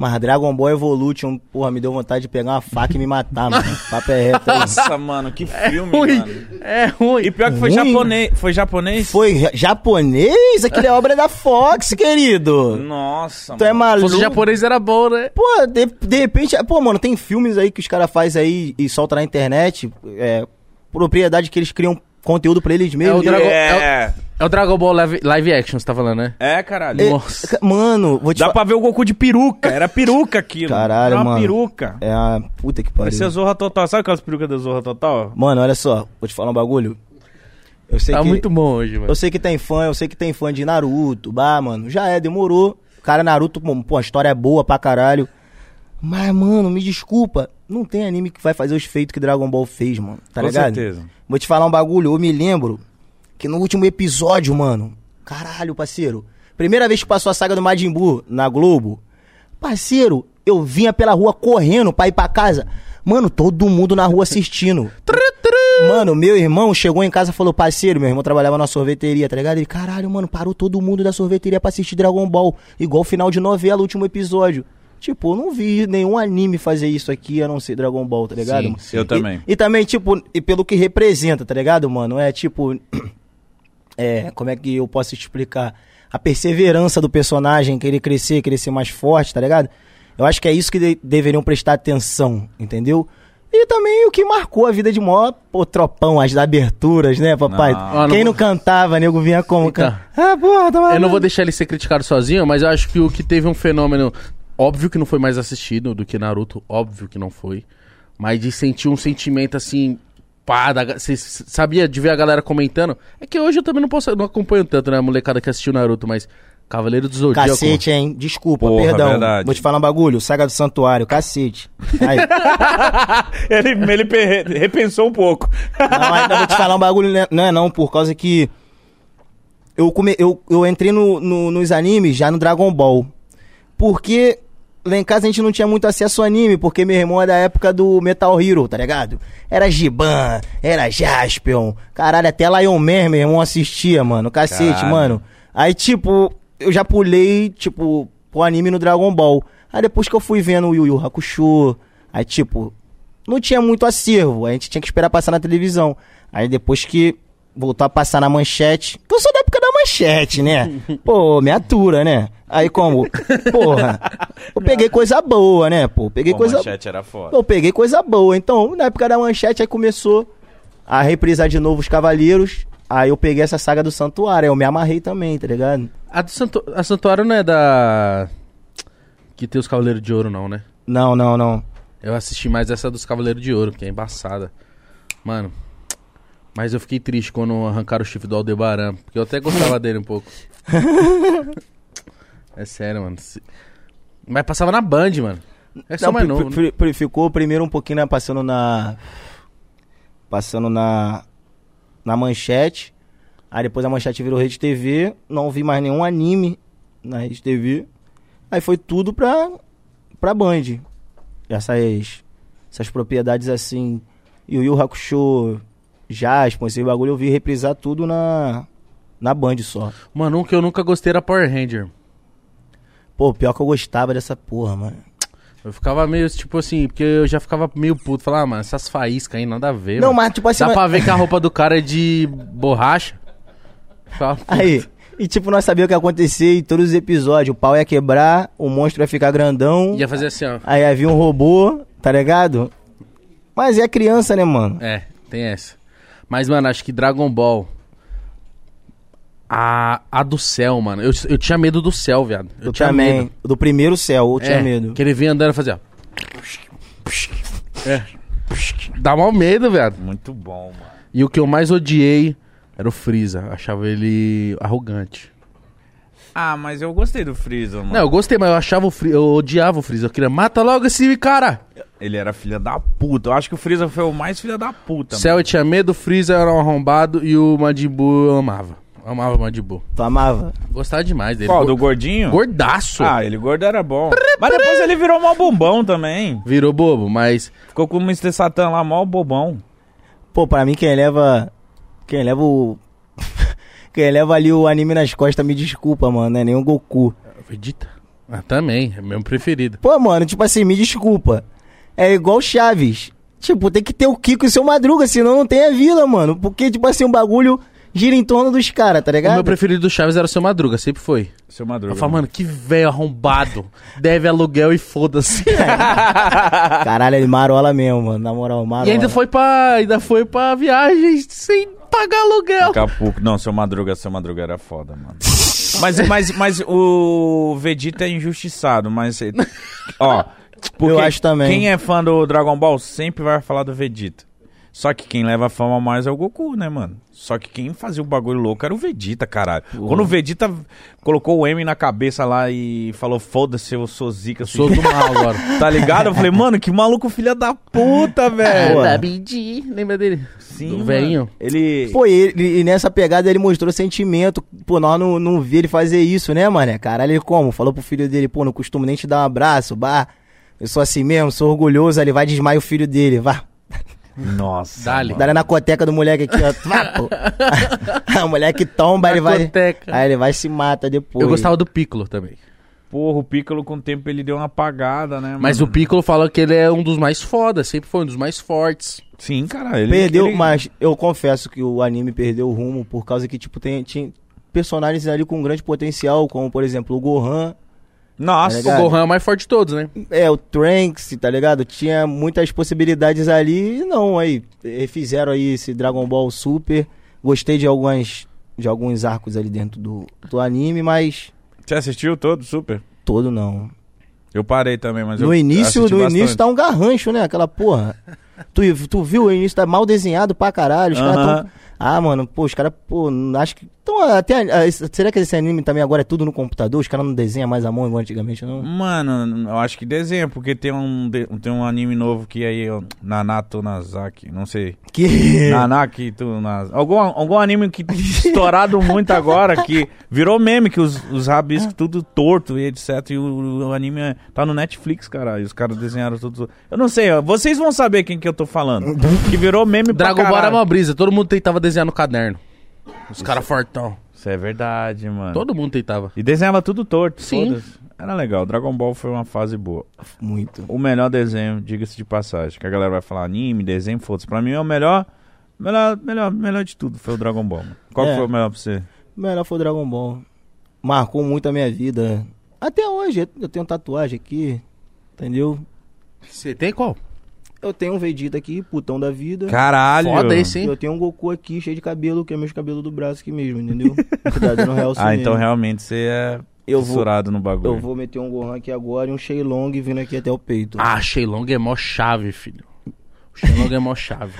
[SPEAKER 3] Mas Dragon Ball Evolution, porra, me deu vontade de pegar uma faca e me matar, mano. Papo é reto.
[SPEAKER 2] Nossa, mano, que filme,
[SPEAKER 1] ruim.
[SPEAKER 2] mano.
[SPEAKER 1] É ruim.
[SPEAKER 2] E pior que foi
[SPEAKER 3] Ruim.
[SPEAKER 2] japonês. Foi japonês?
[SPEAKER 3] Foi ja- japonês? Aquilo é obra da Fox, querido.
[SPEAKER 2] Nossa,
[SPEAKER 3] Tu é
[SPEAKER 2] mano.
[SPEAKER 1] Se
[SPEAKER 3] maluco?
[SPEAKER 1] fosse japonês era bom, né?
[SPEAKER 3] Pô, de, de repente, pô, mano, tem filmes aí que os caras fazem aí e soltam na internet, é, propriedade que eles criam conteúdo pra eles mesmos.
[SPEAKER 1] É o Dragon-
[SPEAKER 2] É,
[SPEAKER 1] É o Dragon Ball live, live action, você tá falando, né?
[SPEAKER 2] é, caralho.
[SPEAKER 3] É,
[SPEAKER 1] Nossa.
[SPEAKER 3] Mano, vou te
[SPEAKER 2] Dá pra ver o Goku de peruca. Era peruca aquilo.
[SPEAKER 3] Caralho,
[SPEAKER 2] Era uma
[SPEAKER 3] mano.
[SPEAKER 2] peruca.
[SPEAKER 3] É a puta que pariu.
[SPEAKER 2] Parecia Zorra Total. Sabe aquelas perucas da Zorra Total?
[SPEAKER 3] Mano, olha só, vou te falar um bagulho. Eu sei
[SPEAKER 1] Tá
[SPEAKER 3] que
[SPEAKER 1] muito bom hoje, mano.
[SPEAKER 3] eu sei que tem fã, eu sei que tem fã de Naruto. Bah, mano, já é, demorou. Cara, Naruto, pô, a história é boa pra caralho. Mas, mano, me desculpa, não tem anime que vai fazer os feitos que Dragon Ball fez, mano. Tá
[SPEAKER 2] Com
[SPEAKER 3] ligado?
[SPEAKER 2] certeza.
[SPEAKER 3] Vou te falar um bagulho, eu me lembro que no último episódio, mano. Caralho, parceiro. Primeira vez que passou a saga do Majin Buu na Globo. Parceiro, eu vinha pela rua correndo pra ir pra casa. Mano, todo mundo na rua assistindo. Mano, meu irmão chegou em casa e falou, parceiro, meu irmão trabalhava na sorveteria, tá ligado? Ele, caralho, mano, parou todo mundo da sorveteria pra assistir Dragon Ball. Igual final de novela, último episódio. Tipo, eu não vi nenhum anime fazer isso aqui, a não ser Dragon Ball, tá ligado?
[SPEAKER 1] Sim,
[SPEAKER 2] sim. Eu
[SPEAKER 3] E-
[SPEAKER 2] também.
[SPEAKER 3] E, também, tipo, e pelo que representa, tá ligado, mano? É tipo. É, como é que eu posso explicar? A perseverança do personagem, querer crescer, querer ser mais forte, tá ligado? Eu acho que é isso que de- deveriam prestar atenção, entendeu? E também o que marcou a vida de mó, pô, tropão, as aberturas, né, papai?
[SPEAKER 2] Não.
[SPEAKER 1] Ah, não
[SPEAKER 3] Quem não cantava, nego vinha como?
[SPEAKER 1] Então.
[SPEAKER 3] Can... Ah, porra, tá
[SPEAKER 1] Eu não vou deixar ele ser criticado sozinho, mas eu acho que o que teve um fenômeno. Óbvio que não foi mais assistido do que Naruto, óbvio que não foi. Mas de sentir um sentimento assim. Pá, da ga- cê s- sabia de ver a galera comentando? É que hoje eu também não posso. Não acompanho tanto, né? A molecada que assistiu Naruto, mas. Cavaleiro do Zodíaco.
[SPEAKER 3] Cacete, hein? Desculpa,
[SPEAKER 2] Porra,
[SPEAKER 3] perdão.
[SPEAKER 2] verdade.
[SPEAKER 3] Vou te falar um bagulho. Saga do Santuário, cacete. Aí,
[SPEAKER 2] ele ele pe- repensou um pouco.
[SPEAKER 3] Não, ainda vou te falar um bagulho, né? não é não, por causa que eu, come, eu, eu entrei no, no- nos animes já no Dragon Ball. Porque lá em casa a gente não tinha muito acesso ao anime, porque meu irmão é da época do Metal Hero, tá ligado? Era Giban, era Jaspion, caralho, até Lion Man meu irmão assistia, mano, cacete,
[SPEAKER 2] Caralho.
[SPEAKER 3] mano. Aí, tipo, eu já pulei, tipo, pro anime no Dragon Ball. Aí depois que eu fui vendo o Yu Yu Hakusho, aí, tipo, não tinha muito acervo, a gente tinha que esperar passar na televisão. Aí depois que voltou a passar na manchete, eu sou da época da manchete, né? Pô, me atura, né? Aí como, porra, eu peguei coisa boa, né, pô? Peguei
[SPEAKER 2] Pô,
[SPEAKER 3] coisa
[SPEAKER 2] manchete era foda.
[SPEAKER 3] eu peguei coisa boa. Então, na época da manchete, aí começou a reprisar de novo os Cavaleiros. Aí eu peguei essa saga do Santuário, aí eu me amarrei também, tá ligado?
[SPEAKER 1] A do Santo... a Santuário não é da. Que tem os Cavaleiros de Ouro, não, né?
[SPEAKER 3] Não, não, não.
[SPEAKER 1] Eu assisti mais essa dos Cavaleiros de Ouro, que é embaçada. Mano. Mas eu fiquei triste quando arrancaram o chifre do Aldebaran, porque eu até gostava dele um pouco. é sério, mano. Se- Mas passava na Band, mano. É só
[SPEAKER 3] Não,
[SPEAKER 1] mais
[SPEAKER 3] pri-
[SPEAKER 1] novo.
[SPEAKER 3] pri- pri- ficou primeiro um pouquinho né, passando na. Passando na. Na manchete. Aí depois a manchete virou Rede TV. Não vi mais nenhum anime na Rede TV. Aí foi tudo pra. pra Band. Essas. Essas propriedades assim. Yu Yu Hakusho. Jasper, esse bagulho eu vi reprisar tudo na. Na Band só.
[SPEAKER 1] Mano, um que eu nunca gostei era Power Ranger.
[SPEAKER 3] Pô, pior que eu gostava dessa porra, mano.
[SPEAKER 1] Eu ficava meio, tipo assim, porque eu já ficava meio puto. Falava, ah, mano, essas faíscas aí, nada a ver.
[SPEAKER 3] Não,
[SPEAKER 1] mano.
[SPEAKER 3] mas tipo assim.
[SPEAKER 1] Dá
[SPEAKER 3] mas-
[SPEAKER 1] pra ver que a roupa do cara é de borracha.
[SPEAKER 3] Aí, e tipo, nós sabíamos o que ia acontecer em todos os episódios. O pau ia quebrar, o monstro ia ficar grandão,
[SPEAKER 1] Ia fazer assim, ó.
[SPEAKER 3] aí havia um robô, tá ligado? Mas é criança, né, mano?
[SPEAKER 1] É, tem essa. Mas, mano, acho que Dragon Ball. A, a do céu, mano. Eu, eu tinha medo do céu, viado. Eu,
[SPEAKER 3] Eu,
[SPEAKER 1] tinha
[SPEAKER 3] também.
[SPEAKER 1] medo.
[SPEAKER 3] Do primeiro céu, eu tinha
[SPEAKER 1] É,
[SPEAKER 3] medo.
[SPEAKER 1] Que ele vinha andando e fazia. É. Dá mal medo, viado.
[SPEAKER 2] Muito bom, mano.
[SPEAKER 1] E o que eu mais odiei era o Freeza. Achava ele arrogante.
[SPEAKER 2] Ah, mas eu gostei do Freeza, mano.
[SPEAKER 1] Não, eu gostei, mas eu achava o Freeza, eu odiava o Freeza. Eu queria, mata logo esse cara.
[SPEAKER 2] Ele era filha da puta. Eu acho que o Freeza foi o mais filha da puta,
[SPEAKER 1] Cell eu tinha medo, o Freeza era um arrombado e o Madibu eu amava. Eu amava o Madibu.
[SPEAKER 3] Tu amava?
[SPEAKER 1] Gostava demais dele.
[SPEAKER 2] Qual, do gordinho?
[SPEAKER 1] Gordaço.
[SPEAKER 2] Ah, ele gordo era bom. Mas depois ele virou mó bombão também.
[SPEAKER 1] Virou bobo, mas
[SPEAKER 2] Ficou com o Mr. Satan lá, mó bobão.
[SPEAKER 3] Pô, pra mim quem leva. Quem leva o. quem leva ali o anime nas costas, me desculpa, mano. Não é nem o Goku.
[SPEAKER 1] Vegeta. Ah, também, é meu preferido.
[SPEAKER 3] Pô, mano, tipo assim, me desculpa. É igual Chaves. Tipo, tem que ter o Kiko e seu Madruga, senão não tem a vila, mano. Porque, tipo assim, o bagulho gira em torno dos caras, tá
[SPEAKER 1] O
[SPEAKER 3] ligado?
[SPEAKER 1] meu preferido do Chaves era o seu Madruga, sempre foi.
[SPEAKER 2] Seu Madruga.
[SPEAKER 1] Eu falo, mano, que velho arrombado. Deve aluguel e foda-se.
[SPEAKER 3] Caralho, ele marola mesmo, mano. Na moral, marola.
[SPEAKER 1] e ainda foi pra. Ainda foi pra viagem sem pagar aluguel.
[SPEAKER 2] Acapulco. Não, seu Madruga, seu Madruga era foda, mano. mas, mas, mas o Vegeta é injustiçado, mas. Ó. porque
[SPEAKER 3] Eu acho também.
[SPEAKER 2] Quem é fã do Dragon Ball sempre vai falar do Vegeta. Só que quem leva a fama mais é o Goku, né, mano? Só que quem fazia o bagulho louco era o Vegeta, caralho. Quando o Vegeta colocou o M na cabeça lá e falou, foda-se, eu sou zica,
[SPEAKER 1] Sou do mal agora.
[SPEAKER 2] Tá ligado? Eu falei, mano, que maluco filha da puta, velho.
[SPEAKER 3] Pô.
[SPEAKER 1] da BD, lembra dele?
[SPEAKER 2] Sim,
[SPEAKER 1] velhinho.
[SPEAKER 2] Ele.
[SPEAKER 3] Pô, e, ele- e nessa pegada ele mostrou sentimento. Pô, nós não, não vi ele fazer isso, né, mano? Caralho, ele como? Falou pro filho dele, pô, não costumo nem te dar um abraço, bah. Eu sou assim mesmo, sou orgulhoso. Ele vai desmaia o filho dele, vá.
[SPEAKER 2] Nossa. Mano.
[SPEAKER 3] Dá na coteca do moleque aqui, ó. A moleque tomba, ele vai.
[SPEAKER 1] Coteca.
[SPEAKER 3] Aí ele vai e se mata depois.
[SPEAKER 1] Eu gostava do Piccolo também.
[SPEAKER 2] Porra, o Piccolo com o tempo ele deu uma apagada, né?
[SPEAKER 1] Mas o
[SPEAKER 2] mano?
[SPEAKER 1] Piccolo fala que ele é um dos mais fodas, sempre foi um dos mais fortes.
[SPEAKER 2] Sim, cara. Ele,
[SPEAKER 3] Perdeu,
[SPEAKER 2] ele-
[SPEAKER 3] mas eu confesso que o anime perdeu o rumo por causa que, tipo, tem, tinha personagens ali com grande potencial, como, por exemplo, o Gohan.
[SPEAKER 2] Nossa.
[SPEAKER 3] Tá
[SPEAKER 1] O? Gohan é o mais forte de todos, né?
[SPEAKER 3] É, o Trunks, tá ligado? Tinha muitas possibilidades ali e não, aí refizeram aí esse Dragon Ball Super. Gostei de algumas de alguns arcos ali dentro do, do anime, mas
[SPEAKER 2] Você assistiu todo? Super.
[SPEAKER 3] todo não.
[SPEAKER 2] Eu parei também, mas eu
[SPEAKER 3] No início,
[SPEAKER 2] assisti
[SPEAKER 3] no
[SPEAKER 2] bastante.
[SPEAKER 3] início tá um garrancho, né? Aquela porra. Tu, tu viu o início, tá mal desenhado pra caralho. Os caras
[SPEAKER 2] Aham.
[SPEAKER 3] tão... Ah, mano, pô, os caras, pô, acho que. Então, até. ah, Será que esse anime também agora é tudo no computador? Os caras não desenham mais a mão igual antigamente, não?
[SPEAKER 2] Mano, eu acho que desenha, porque tem um, de- tem um anime novo que aí, ó, Nanato Nazaki, não sei.
[SPEAKER 3] Que.
[SPEAKER 2] Nanaki tu Naz... algum, algum anime que estourado muito agora, que virou meme, que os, os rabiscos tudo torto e etc. E o, o anime é- tá no Netflix, cara. E os caras desenharam tudo. Eu não sei, ó, vocês vão saber quem que eu tô falando. Que virou meme pra
[SPEAKER 1] Dragon Ball era uma brisa, todo mundo tentava desenhar no caderno. Os caras fortão.
[SPEAKER 2] Isso é verdade, mano.
[SPEAKER 1] Todo mundo tentava.
[SPEAKER 2] E desenhava tudo torto.
[SPEAKER 1] Sim.
[SPEAKER 2] Era legal. Dragon Ball foi uma fase boa.
[SPEAKER 3] Muito.
[SPEAKER 2] O melhor desenho, diga-se de passagem. Que a galera vai falar anime, desenho, foda-se. Pra mim é o melhor. Melhor, melhor, melhor de tudo foi o Dragon Ball. mano. Qual
[SPEAKER 3] É.
[SPEAKER 2] foi o melhor pra você?
[SPEAKER 3] Melhor foi o Dragon Ball. Marcou muito a minha vida. Até hoje, eu tenho tatuagem aqui. Entendeu?
[SPEAKER 1] Você tem qual?
[SPEAKER 3] Eu tenho um Vegeta aqui, putão da vida.
[SPEAKER 2] Caralho!
[SPEAKER 1] Foda esse, hein?
[SPEAKER 3] eu tenho um Goku aqui, cheio de cabelo, que é meus cabelos do braço aqui mesmo, entendeu? Cuidado no real
[SPEAKER 2] Ah, então realmente você é
[SPEAKER 3] Eu vou,
[SPEAKER 2] fissurado no bagulho.
[SPEAKER 3] eu vou meter um Gohan aqui agora e um Shenlong vindo aqui até o peito.
[SPEAKER 1] Ah, Shenlong é mó chave, filho. Shenlong é mó chave.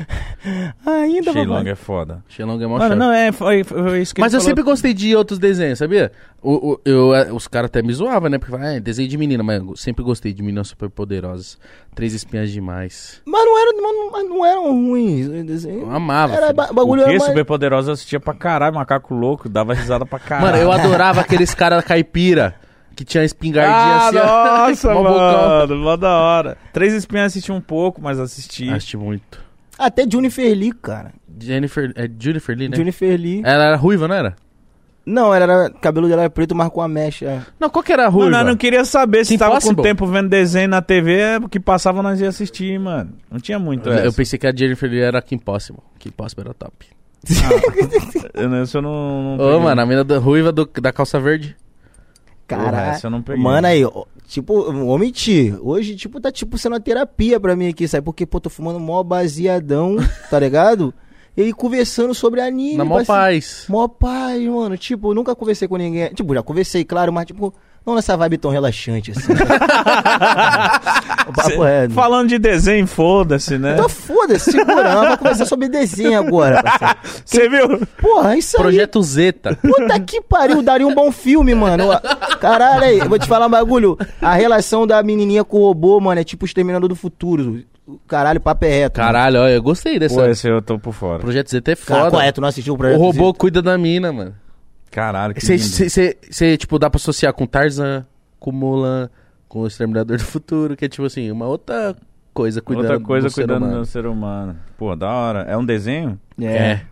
[SPEAKER 3] ainda,
[SPEAKER 2] Shenlong é foda.
[SPEAKER 1] Shenlong é mó
[SPEAKER 2] Mano,
[SPEAKER 1] chave.
[SPEAKER 2] não, é, foi, foi isso que
[SPEAKER 1] Mas eu
[SPEAKER 2] falou.
[SPEAKER 1] sempre gostei de outros desenhos, sabia? O, o- eu, eh, os caras até me zoavam, né? Porque ah, é desenho de menina, mas eu sempre gostei de meninas super poderosas. Três espinhas demais.
[SPEAKER 3] Mas não era, mas não, não eram ruins. o desenho.
[SPEAKER 1] Eu amava.
[SPEAKER 3] Era
[SPEAKER 1] filho.
[SPEAKER 3] ba- bagulho
[SPEAKER 2] O que?
[SPEAKER 3] era mais...
[SPEAKER 2] Super Poderoso eu assistia pra caralho, macaco louco, dava risada pra caralho.
[SPEAKER 1] Mano, eu adorava aqueles caras caipira que tinha espingardinha
[SPEAKER 2] Ah,
[SPEAKER 1] assim. ó.
[SPEAKER 2] nossa, mano, mó da hora. Três espinhas assisti um pouco, mas assisti.
[SPEAKER 1] Assisti muito.
[SPEAKER 3] Até Jennifer Lee, cara.
[SPEAKER 1] Jennifer, é Jennifer Lee, né?
[SPEAKER 3] Jennifer Lee.
[SPEAKER 1] Ela era ruiva, não era?
[SPEAKER 3] Não, ela era. Cabelo dela era preto, marcou a mecha.
[SPEAKER 1] Não, qual que era a ruiva?
[SPEAKER 2] Mano, eu não queria saber se tava com tempo vendo desenho na TV, é que passava nós ia assistir, mano. Não tinha muito
[SPEAKER 1] eu,
[SPEAKER 2] essa.
[SPEAKER 1] eu pensei que a Jennifer Lee era Kim Possible. Kim Possible era top.
[SPEAKER 2] Eu, não- eu não... não
[SPEAKER 1] Ô,
[SPEAKER 2] peguei.
[SPEAKER 1] mano, a menina da- ruiva do- da calça verde.
[SPEAKER 3] Caralho.
[SPEAKER 2] essa eu não peguei.
[SPEAKER 3] Mano, aí, ó, tipo, vou mentir. Hoje, tipo, tá tipo sendo uma terapia pra mim aqui, sabe? Porque, pô, tô fumando mó baseadão, tá ligado? E aí conversando sobre anime.
[SPEAKER 1] Na mó
[SPEAKER 3] parceiro.
[SPEAKER 1] paz.
[SPEAKER 3] Mó paz, mano. Tipo, nunca conversei com ninguém. Tipo, já conversei, claro, mas tipo, Não nessa vibe tão relaxante, assim. o papo
[SPEAKER 2] Cê-
[SPEAKER 3] é.
[SPEAKER 2] Falando de desenho, foda-se, né?
[SPEAKER 3] Então foda-se, segura. Nós vamos conversar sobre desenho agora.
[SPEAKER 2] Você viu?
[SPEAKER 3] Porra, isso aí.
[SPEAKER 1] Projeto Zeta.
[SPEAKER 3] Puta que pariu, daria um bom filme, mano. Caralho, aí, vou te falar um bagulho. A relação da menininha com o robô, mano, é tipo o Exterminador do Futuro. Caralho, papo é reto. mano.
[SPEAKER 1] Caralho, olha, eu gostei dessa.
[SPEAKER 2] Pô, esse eu tô por fora.
[SPEAKER 1] Projeto Zeta é
[SPEAKER 3] Cara,
[SPEAKER 1] foda.
[SPEAKER 3] qual é? Tu não assistiu o
[SPEAKER 1] o
[SPEAKER 3] projeto?
[SPEAKER 1] robô cuida da mina, mano.
[SPEAKER 2] Caralho, que.
[SPEAKER 1] Você, tipo, dá pra associar com Tarzan, com Mulan, com o Exterminador do Futuro, que é tipo assim, uma outra coisa cuidando
[SPEAKER 2] Outra coisa
[SPEAKER 1] do ser
[SPEAKER 2] cuidando
[SPEAKER 1] humano.
[SPEAKER 2] do ser humano. Pô, da hora. É um desenho?
[SPEAKER 3] É.
[SPEAKER 1] É.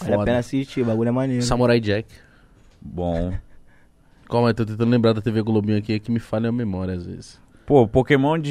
[SPEAKER 3] Vale a pena assistir, o bagulho é maneiro.
[SPEAKER 1] Samurai Jack.
[SPEAKER 2] Bom.
[SPEAKER 1] Calma aí, tô tentando lembrar da TV Globinho aqui, que me falha a memória às vezes.
[SPEAKER 2] Pô, Pokémon e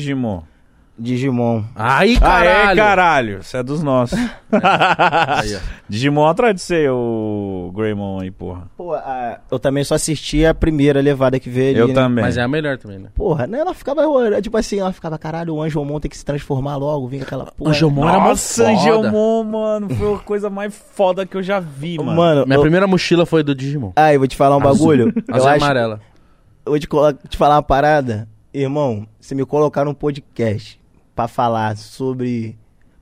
[SPEAKER 2] Digimon.
[SPEAKER 3] Digimon.
[SPEAKER 1] Ai,
[SPEAKER 2] Aê,
[SPEAKER 1] caralho!
[SPEAKER 2] caralho. Isso é dos nossos.
[SPEAKER 1] Aí, ó.
[SPEAKER 2] Digimon atrás de ser o Greymon aí, porra.
[SPEAKER 3] Pô, a- eu também só assisti a primeira levada que veio ali,
[SPEAKER 2] Eu
[SPEAKER 3] né?
[SPEAKER 2] também.
[SPEAKER 1] Mas é a melhor também, né?
[SPEAKER 3] Porra, né? Ela ficava, tipo assim, ela ficava, caralho, o Anjomon tem que se transformar logo, vinha aquela porra.
[SPEAKER 1] Anjomon era mó
[SPEAKER 2] Nossa,
[SPEAKER 1] foda.
[SPEAKER 2] Angelmon, mano. Foi a coisa mais foda que eu já vi, mano.
[SPEAKER 3] Mano,
[SPEAKER 1] Minha
[SPEAKER 3] eu...
[SPEAKER 1] primeira mochila foi do Digimon.
[SPEAKER 3] Ai, eu vou te falar um
[SPEAKER 1] Azul.
[SPEAKER 3] bagulho. eu
[SPEAKER 1] Azul e
[SPEAKER 3] acho,
[SPEAKER 1] amarela.
[SPEAKER 3] eu vou te, colo- te falar uma parada. Irmão, se me colocar num podcast pra falar sobre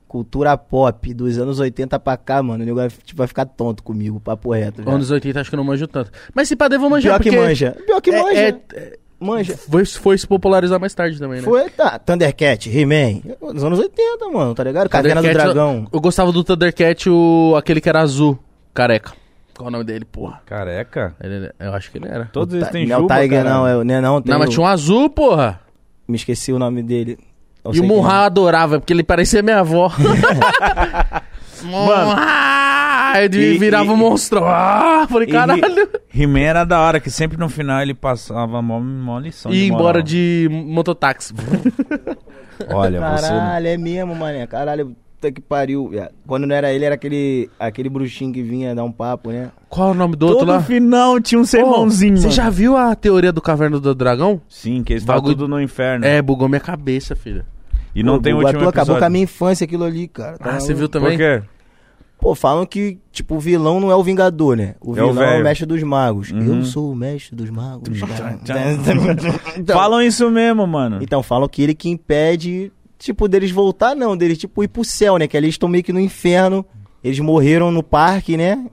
[SPEAKER 3] cultura pop dos anos 80 pra cá, mano, o nego vai, tipo, vai ficar tonto comigo, papo reto. já.
[SPEAKER 1] Anos 80 acho que eu não manjo tanto. Mas se pá, devo manjar,
[SPEAKER 3] Pior que
[SPEAKER 1] porque
[SPEAKER 3] manja. Pior que
[SPEAKER 1] é-
[SPEAKER 3] manja.
[SPEAKER 1] é- é-
[SPEAKER 3] Manja.
[SPEAKER 1] foi, foi se popularizar mais tarde também, né?
[SPEAKER 3] Foi, tá. Thundercat, He-Man. Nos anos 80, mano, tá ligado? Caverna do Dragão.
[SPEAKER 1] Eu, eu gostava do Thundercat, o, aquele que era azul, careca. Qual o nome dele, porra?
[SPEAKER 2] Careca?
[SPEAKER 1] Ele- eu acho que ele era.
[SPEAKER 2] Todos eles têm
[SPEAKER 3] não é o
[SPEAKER 2] juba,
[SPEAKER 3] Tiger,
[SPEAKER 2] caralho.
[SPEAKER 3] não, é. Né, não, tem
[SPEAKER 1] Não, mas
[SPEAKER 3] o-
[SPEAKER 1] tinha um azul, porra.
[SPEAKER 3] Me esqueci o nome dele. Eu
[SPEAKER 1] E o
[SPEAKER 3] quem é.
[SPEAKER 1] Munha adorava, porque ele parecia minha avó.
[SPEAKER 2] Mano.
[SPEAKER 1] Munha! Ele
[SPEAKER 2] E-
[SPEAKER 1] virava
[SPEAKER 2] e-
[SPEAKER 1] um monstro. Ah, falei,
[SPEAKER 2] E
[SPEAKER 1] caralho.
[SPEAKER 2] He-Man era da hora, que sempre no final ele passava mó, mó lição.
[SPEAKER 1] E
[SPEAKER 2] de
[SPEAKER 1] embora de mototáxi.
[SPEAKER 2] Olha, você.
[SPEAKER 3] Caralho, é mesmo, mané. Caralho, puta que pariu. É, Quando não era ele, era aquele, aquele bruxinho que vinha dar um papo, né?
[SPEAKER 1] Qual é o nome do outro
[SPEAKER 2] Todo
[SPEAKER 1] lá?
[SPEAKER 2] final tinha um sermãozinho,
[SPEAKER 1] Você já viu a teoria do Caverna do Dragão?
[SPEAKER 2] Sim, que eles estavam
[SPEAKER 1] Bagulho-
[SPEAKER 2] tudo no inferno.
[SPEAKER 1] É, bugou minha cabeça, filho.
[SPEAKER 2] E não
[SPEAKER 3] Pô,
[SPEAKER 2] tem o último
[SPEAKER 3] tua- Acabou
[SPEAKER 2] episódio.
[SPEAKER 3] com a minha infância aquilo ali, cara. Tá
[SPEAKER 1] Ah, você viu
[SPEAKER 2] Por
[SPEAKER 1] também?
[SPEAKER 2] quê?
[SPEAKER 3] Pô, falam que, tipo, o vilão não é o Vingador, né? O
[SPEAKER 2] É o
[SPEAKER 3] vilão é o
[SPEAKER 2] velho.
[SPEAKER 3] mestre dos magos.
[SPEAKER 2] Uhum.
[SPEAKER 3] Eu sou o mestre dos magos. cara. então,
[SPEAKER 2] Falam isso mesmo, mano.
[SPEAKER 3] então, falam que ele que impede, tipo, deles voltar, não. Deles, tipo, ir pro céu, né? Que ali eles estão meio que no inferno. Eles morreram no parque, né?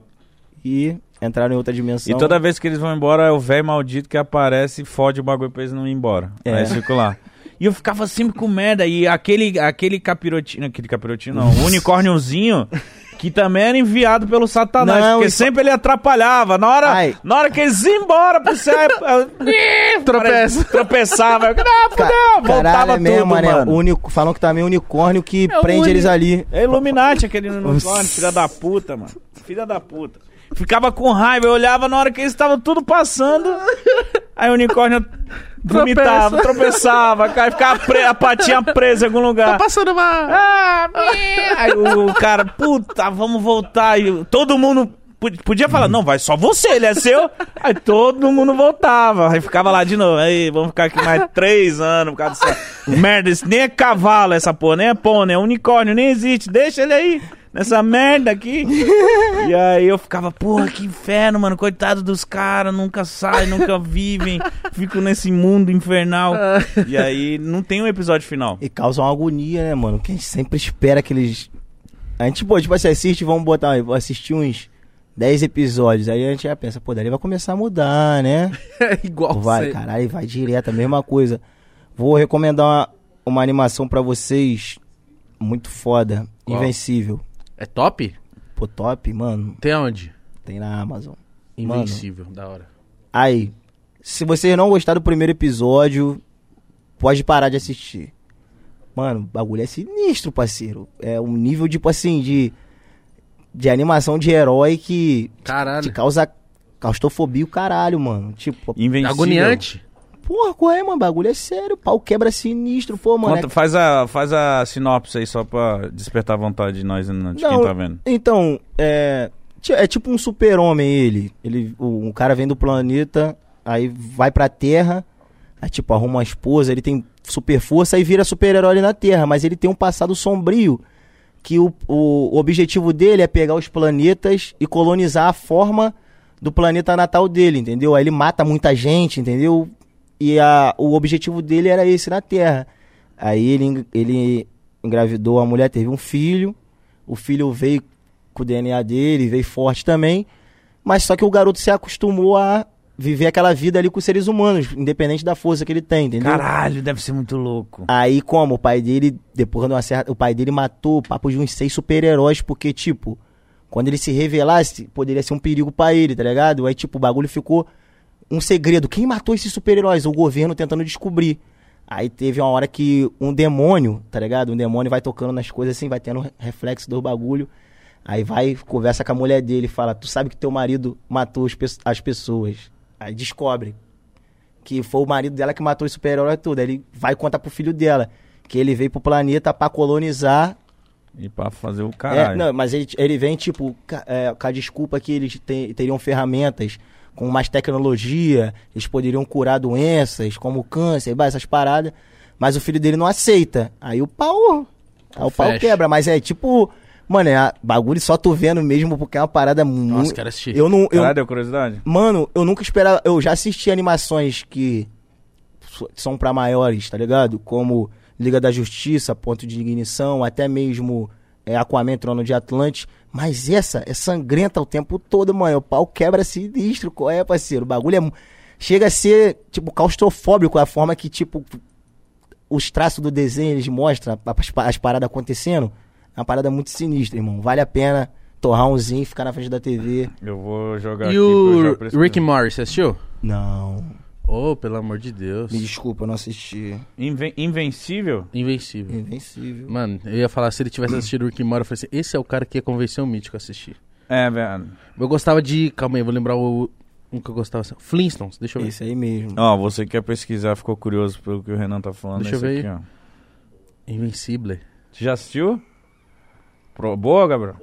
[SPEAKER 3] E entraram em outra dimensão.
[SPEAKER 2] E toda vez que eles vão embora, é o velho maldito que aparece e fode o bagulho pra eles não ir embora.
[SPEAKER 3] É.
[SPEAKER 2] Aí eles ficam lá. E eu ficava sempre com merda. E aquele, aquele capirotinho. Aquele capirotinho não. O unicórniozinho. Que também era enviado pelo Satanás.
[SPEAKER 3] Não,
[SPEAKER 2] porque
[SPEAKER 3] isso-
[SPEAKER 2] sempre ele atrapalhava. Na hora,
[SPEAKER 3] Ai.
[SPEAKER 2] na hora que eles iam embora pro céu.
[SPEAKER 1] Tropeça.
[SPEAKER 2] Tropeçava. Eu,
[SPEAKER 3] Ca-
[SPEAKER 2] fudeu, voltava
[SPEAKER 3] Caralho, é
[SPEAKER 2] tudo,
[SPEAKER 3] mané.
[SPEAKER 2] mano.
[SPEAKER 3] Unico- Falam que também é o unicórnio que
[SPEAKER 2] É
[SPEAKER 3] prende
[SPEAKER 2] uni-
[SPEAKER 3] eles ali.
[SPEAKER 2] É Illuminati aquele unicórnio, filha da puta, mano. Filha da puta. Ficava com raiva, eu olhava na hora que eles estavam tudo passando. Aí o unicórnio vomitava, tropeçava, cara, ficava pre- a patinha presa em algum lugar.
[SPEAKER 1] Passando uma...
[SPEAKER 2] Ah. Aí o cara, puta, vamos voltar. E todo mundo pod- podia falar, não, vai só você, ele é seu. Aí todo mundo voltava. Aí ficava lá de novo. Aí vamos ficar aqui mais três anos por causa dessa merda. Isso nem é cavalo essa porra, nem é pônei, é unicórnio, nem existe. Deixa ele aí. Nessa merda aqui. E aí eu ficava, porra, que inferno, mano. Coitado dos caras, nunca saem, nunca vivem. Fico nesse mundo infernal. E aí não tem um episódio final.
[SPEAKER 3] E causa uma agonia, né, mano? Que a gente sempre espera que eles. A gente, pô, tipo assim, assiste, vamos botar, vou assistir uns 10 episódios. Aí a gente já pensa, pô, daí vai começar a mudar, né?
[SPEAKER 1] É igual
[SPEAKER 3] Vai,
[SPEAKER 1] você.
[SPEAKER 3] caralho, vai direto, a mesma coisa. Vou recomendar uma, uma animação pra vocês muito foda,
[SPEAKER 1] Qual?
[SPEAKER 3] Invencível.
[SPEAKER 1] É top?
[SPEAKER 3] Pô, top, mano.
[SPEAKER 1] Tem aonde?
[SPEAKER 3] Tem na Amazon. Mano.
[SPEAKER 1] Invencível, da hora.
[SPEAKER 3] Aí, se vocês não gostaram do primeiro episódio, pode parar de assistir. Mano, o bagulho é sinistro, parceiro. É um nível, tipo assim, de, de animação de herói que te
[SPEAKER 1] Caralho.
[SPEAKER 3] causa claustrofobia o caralho, mano. Tipo,
[SPEAKER 2] Invencível.
[SPEAKER 1] Agoniante.
[SPEAKER 3] Porra, qual é, mano? Bagulho é sério. Pau quebra sinistro, pô, mano.
[SPEAKER 2] Conta- faz, a, faz a sinopse aí só pra despertar a vontade de nós, né, de quem
[SPEAKER 3] Não,
[SPEAKER 2] tá vendo.
[SPEAKER 3] Então, é. É tipo um super-homem ele. ele o, um cara vem do planeta, aí vai pra Terra, aí tipo, arruma uma esposa, ele tem super força e vira super-herói ali na Terra, mas ele tem um passado sombrio. Que o, o, o objetivo dele é pegar os planetas e colonizar a forma do planeta natal dele, entendeu? Aí ele mata muita gente, entendeu? E a, o objetivo dele era esse na Terra. Aí ele, ele engravidou a mulher, teve um filho. O filho veio com o DNA dele, veio forte também. Mas só que o garoto se acostumou a viver aquela vida ali com os seres humanos, independente da força que ele tem, entendeu?
[SPEAKER 2] Caralho, deve ser muito louco.
[SPEAKER 3] Aí como? O pai dele, depois de uma certa. O pai dele matou papo de uns seis super-heróis, porque, tipo, quando ele se revelasse, poderia ser um perigo pra ele, tá ligado? Aí, tipo, o bagulho ficou um segredo. Quem matou esses super-heróis? O governo tentando descobrir. Aí teve uma hora que um demônio, tá ligado? Um demônio vai tocando nas coisas assim, vai tendo reflexo do bagulho. Aí vai, conversa com a mulher dele e fala: Tu sabe que teu marido matou as pe- as pessoas. Aí descobre que foi o marido dela que matou os super-heróis tudo. Aí ele vai contar pro filho dela que ele veio pro planeta pra colonizar.
[SPEAKER 2] E pra fazer o
[SPEAKER 3] É,
[SPEAKER 2] caralho.
[SPEAKER 3] não, mas ele, ele vem, tipo, é, com a desculpa que eles te- teriam ferramentas com mais tecnologia, eles poderiam curar doenças, como câncer, essas paradas. Mas o filho dele não aceita. Aí o pau. Aí o pau quebra. Mas é tipo. Mano, é a- bagulho só tu vendo mesmo, porque é uma parada muito.
[SPEAKER 1] Nossa, quero assistir.
[SPEAKER 3] Eu não. Eu,
[SPEAKER 2] Caralho, deu curiosidade?
[SPEAKER 3] Mano, eu nunca esperava. Eu já assisti animações que são pra maiores, tá ligado? Como Liga da Justiça, Ponto de Ignição, até mesmo é, Aquaman, Trono de Atlante. Mas essa é sangrenta o tempo todo, mano. O pau quebra sinistro. Qual é, parceiro? O bagulho é. Chega a ser, tipo, claustrofóbico a forma que, tipo, os traços do desenho eles mostram as, as paradas acontecendo. É uma parada muito sinistra, irmão. Vale a pena torrar umzinho e ficar na frente da TV.
[SPEAKER 2] Eu vou jogar
[SPEAKER 1] E
[SPEAKER 2] aqui pro já
[SPEAKER 1] o. Rick Morris, você assistiu?
[SPEAKER 3] Não.
[SPEAKER 1] Oh, pelo amor de Deus.
[SPEAKER 3] Me desculpa, eu não assisti.
[SPEAKER 2] Inven- Invencível?
[SPEAKER 1] Invencível.
[SPEAKER 3] Invencível.
[SPEAKER 1] Mano, eu ia falar, se ele tivesse assistido o Rick Morris, eu falei assim, esse é o cara que ia convencer o Mítico a assistir.
[SPEAKER 2] É, velho.
[SPEAKER 1] Eu gostava de... Calma aí, vou lembrar o... Um que eu gostava. assim, Flintstones, deixa eu ver.
[SPEAKER 3] Esse aí mesmo.
[SPEAKER 2] Ó, você que quer pesquisar, ficou curioso pelo que o Renan tá falando.
[SPEAKER 1] Deixa eu
[SPEAKER 2] esse
[SPEAKER 1] ver
[SPEAKER 2] aqui, ó.
[SPEAKER 1] Invencible.
[SPEAKER 2] Você já assistiu? Pro... Boa, Gabriel?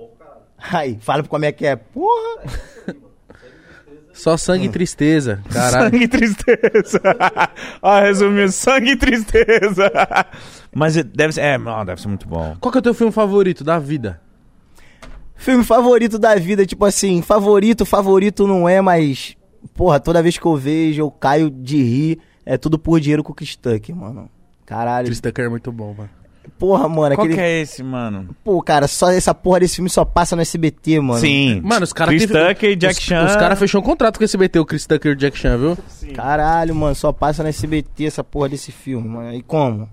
[SPEAKER 3] Aí, fala como é que é. Porra!
[SPEAKER 1] Só sangue e tristeza. Caralho.
[SPEAKER 2] Sangue e tristeza. ah, resumindo, sangue e tristeza. Mas é- deve ser. É, não, deve ser muito bom.
[SPEAKER 1] Qual que é o teu filme favorito da vida?
[SPEAKER 3] Filme favorito da vida, tipo assim, favorito, favorito não é, mas. Porra, toda vez que eu vejo, eu caio de rir. É tudo por dinheiro com o Stuck, mano. Caralho.
[SPEAKER 1] Chris Tucker é muito bom, mano.
[SPEAKER 3] Porra, mano,
[SPEAKER 2] Qual
[SPEAKER 3] aquele.
[SPEAKER 2] que é esse, mano?
[SPEAKER 3] Pô, cara, só essa porra desse filme só passa no SBT, mano.
[SPEAKER 2] Sim.
[SPEAKER 1] Mano, os caras...
[SPEAKER 2] Chris
[SPEAKER 1] teve-
[SPEAKER 2] Tucker e Jack
[SPEAKER 1] os,
[SPEAKER 2] Chan.
[SPEAKER 1] Os caras fechou um contrato com esse BT, o Chris Tucker e o Jack Chan, viu?
[SPEAKER 3] Caralho, mano, só passa no SBT essa porra desse filme, mano. E como?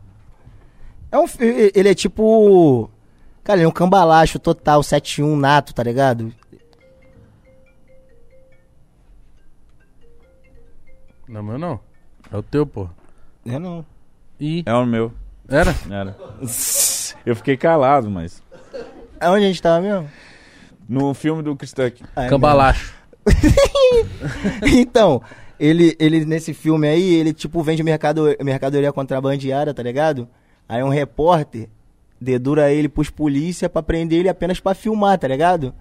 [SPEAKER 3] É um, ele é tipo. Cara, ele é um cambalacho total, 7-1 nato, tá ligado?
[SPEAKER 1] Não, meu não. É o teu, pô.
[SPEAKER 3] É não.
[SPEAKER 1] E...
[SPEAKER 2] É o meu.
[SPEAKER 1] Era?
[SPEAKER 2] Era. Eu fiquei calado, mas.
[SPEAKER 3] Aonde a gente tava mesmo?
[SPEAKER 2] No filme do Chris Tucker.
[SPEAKER 3] É
[SPEAKER 1] Cambalacho.
[SPEAKER 3] então, ele, ele nesse filme aí, ele tipo vende mercado, mercadoria contrabandeada, tá ligado? Aí um repórter dedura ele pros polícia pra prender ele apenas pra filmar, tá ligado?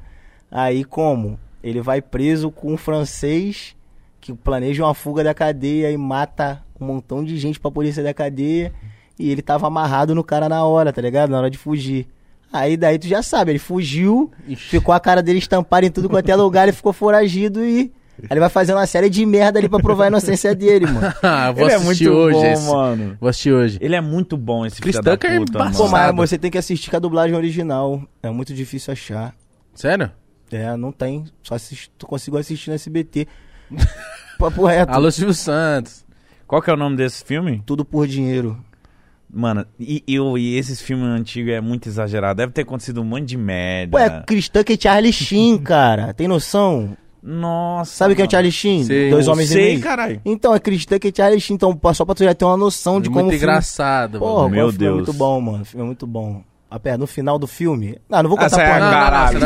[SPEAKER 3] Aí como? Ele vai preso com um francês que planeja uma fuga da cadeia e mata um montão de gente pra polícia da cadeia. E ele tava amarrado no cara na hora, tá ligado? Na hora de fugir. Aí daí tu já sabe, ele fugiu,
[SPEAKER 1] Ixi.
[SPEAKER 3] ficou a cara dele estampada em tudo quanto é lugar, ele ficou foragido e. Aí ele vai fazendo uma série de merda ali pra provar a inocência dele, mano.
[SPEAKER 1] Ah, vou
[SPEAKER 2] Ele é muito
[SPEAKER 1] hoje
[SPEAKER 2] bom,
[SPEAKER 1] esse.
[SPEAKER 2] mano.
[SPEAKER 1] Vou assistir hoje.
[SPEAKER 2] Ele é muito bom, esse
[SPEAKER 1] Chris
[SPEAKER 2] filho da
[SPEAKER 1] Tucker é
[SPEAKER 2] puta.
[SPEAKER 3] Pô,
[SPEAKER 2] mano.
[SPEAKER 3] mas
[SPEAKER 1] Sabe.
[SPEAKER 3] você tem que assistir com a dublagem original. É muito difícil achar.
[SPEAKER 1] Sério?
[SPEAKER 3] É, não tem. Só assist... tu consigo assistir no SBT. Papo reto.
[SPEAKER 1] Alô, Silvio Santos.
[SPEAKER 2] Qual que é o nome desse filme?
[SPEAKER 3] Tudo por dinheiro.
[SPEAKER 2] Mano, e, eu, e esses filmes antigos é muito exagerado. Deve ter acontecido um monte de merda.
[SPEAKER 3] Pô, é Chris Tucker e Charlie Sheen, cara. Tem noção?
[SPEAKER 2] Nossa.
[SPEAKER 3] Sabe quem é o. Charlie Sheen?
[SPEAKER 1] Sei.
[SPEAKER 3] Dois homens e
[SPEAKER 2] Sei,
[SPEAKER 3] meio.
[SPEAKER 2] caralho.
[SPEAKER 3] Então, é Chris Tucker e Charlie Sheen. Então, só pra tu já ter uma noção de
[SPEAKER 1] muito
[SPEAKER 3] como o filme...
[SPEAKER 1] engraçado,
[SPEAKER 3] Porra,
[SPEAKER 1] mano.
[SPEAKER 2] Meu
[SPEAKER 3] filme é
[SPEAKER 2] Deus.
[SPEAKER 3] muito bom, mano. O filme é muito bom. Até no final do filme... Não, não vou
[SPEAKER 2] Ah,
[SPEAKER 3] contar
[SPEAKER 2] cê é,
[SPEAKER 3] porra nenhuma.
[SPEAKER 1] não, não,
[SPEAKER 2] caralho,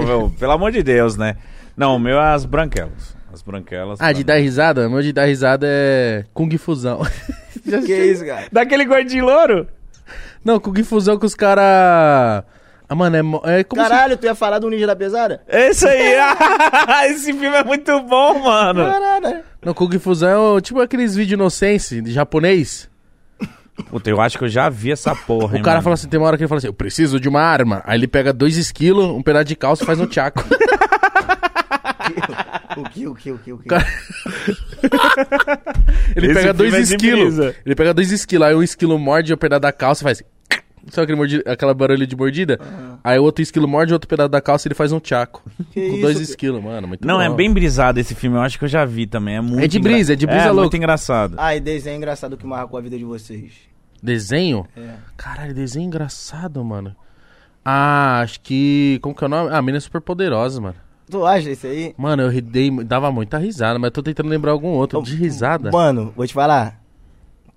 [SPEAKER 1] não
[SPEAKER 2] meu, pelo amor de Deus, né? Não, o meu é as branquelas. As branquelas.
[SPEAKER 1] Ah, de dar risada? O meu de dar risada é Kung Fusão. Já
[SPEAKER 3] Que
[SPEAKER 1] assistiu?
[SPEAKER 3] isso, cara?
[SPEAKER 2] Daquele gordinho louro?
[SPEAKER 1] Não, Kung Fusão que os caras... Ah, mano, é, mo- é como se...
[SPEAKER 3] Caralho, tu ia falar do Ninja da Pesada?
[SPEAKER 2] Esse aí. Esse filme é muito bom, mano.
[SPEAKER 3] Caralho.
[SPEAKER 1] Não, Kung Fusão é o- tipo aqueles vídeos inocentes de japonês.
[SPEAKER 2] Puta, eu acho que eu já vi essa porra,
[SPEAKER 1] O
[SPEAKER 2] hein,
[SPEAKER 1] cara
[SPEAKER 2] mano.
[SPEAKER 1] fala assim, tem uma hora que ele fala assim, eu preciso de uma arma. Aí ele pega dois esquilos, um pedaço de calça e faz um tchaco.
[SPEAKER 3] O que, o que, o que, o que?
[SPEAKER 1] Cara- Ele
[SPEAKER 2] Esse
[SPEAKER 1] pega dois
[SPEAKER 2] é
[SPEAKER 1] esquilos. Ele pega dois esquilos, aí um esquilo morde o pedaço da calça e faz. Sabe aquele mordi- aquela barulho de mordida? Aí o outro esquilo morde outro pedaço da calça e ele faz um tchaco.
[SPEAKER 3] Que
[SPEAKER 1] com
[SPEAKER 3] isso,
[SPEAKER 1] dois esquilos, mano. Muito
[SPEAKER 2] Não, é
[SPEAKER 1] bom.
[SPEAKER 2] bem brisado esse filme. Eu acho que eu já vi também. É, muito
[SPEAKER 1] É de
[SPEAKER 2] engra-
[SPEAKER 1] brisa, é de brisa
[SPEAKER 2] é,
[SPEAKER 1] louco.
[SPEAKER 2] muito engraçado.
[SPEAKER 3] Ah, e desenho engraçado que marcou a vida de vocês.
[SPEAKER 1] Desenho?
[SPEAKER 3] É.
[SPEAKER 1] Caralho, desenho engraçado, mano. Ah, acho que. Como que é o nome? Ah, Mina Super Poderosa, mano.
[SPEAKER 3] Tu acha esse aí?
[SPEAKER 1] Mano, eu ri- dei, dava muita risada, mas eu tô tentando lembrar algum outro. De risada.
[SPEAKER 3] Mano, vou te falar.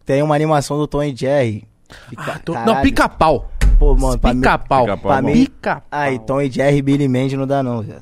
[SPEAKER 3] Tem uma animação do Tom e Jerry. Fica-
[SPEAKER 1] Ah, tô- Não, pica-pau.
[SPEAKER 3] Pô, mano, pra mim...
[SPEAKER 1] Pica-pau.
[SPEAKER 2] Pica-pau
[SPEAKER 3] é
[SPEAKER 2] é bom.
[SPEAKER 1] Pica-pau.
[SPEAKER 3] Ai, Tom e Jerry e Billy Mandy não dá não, velho.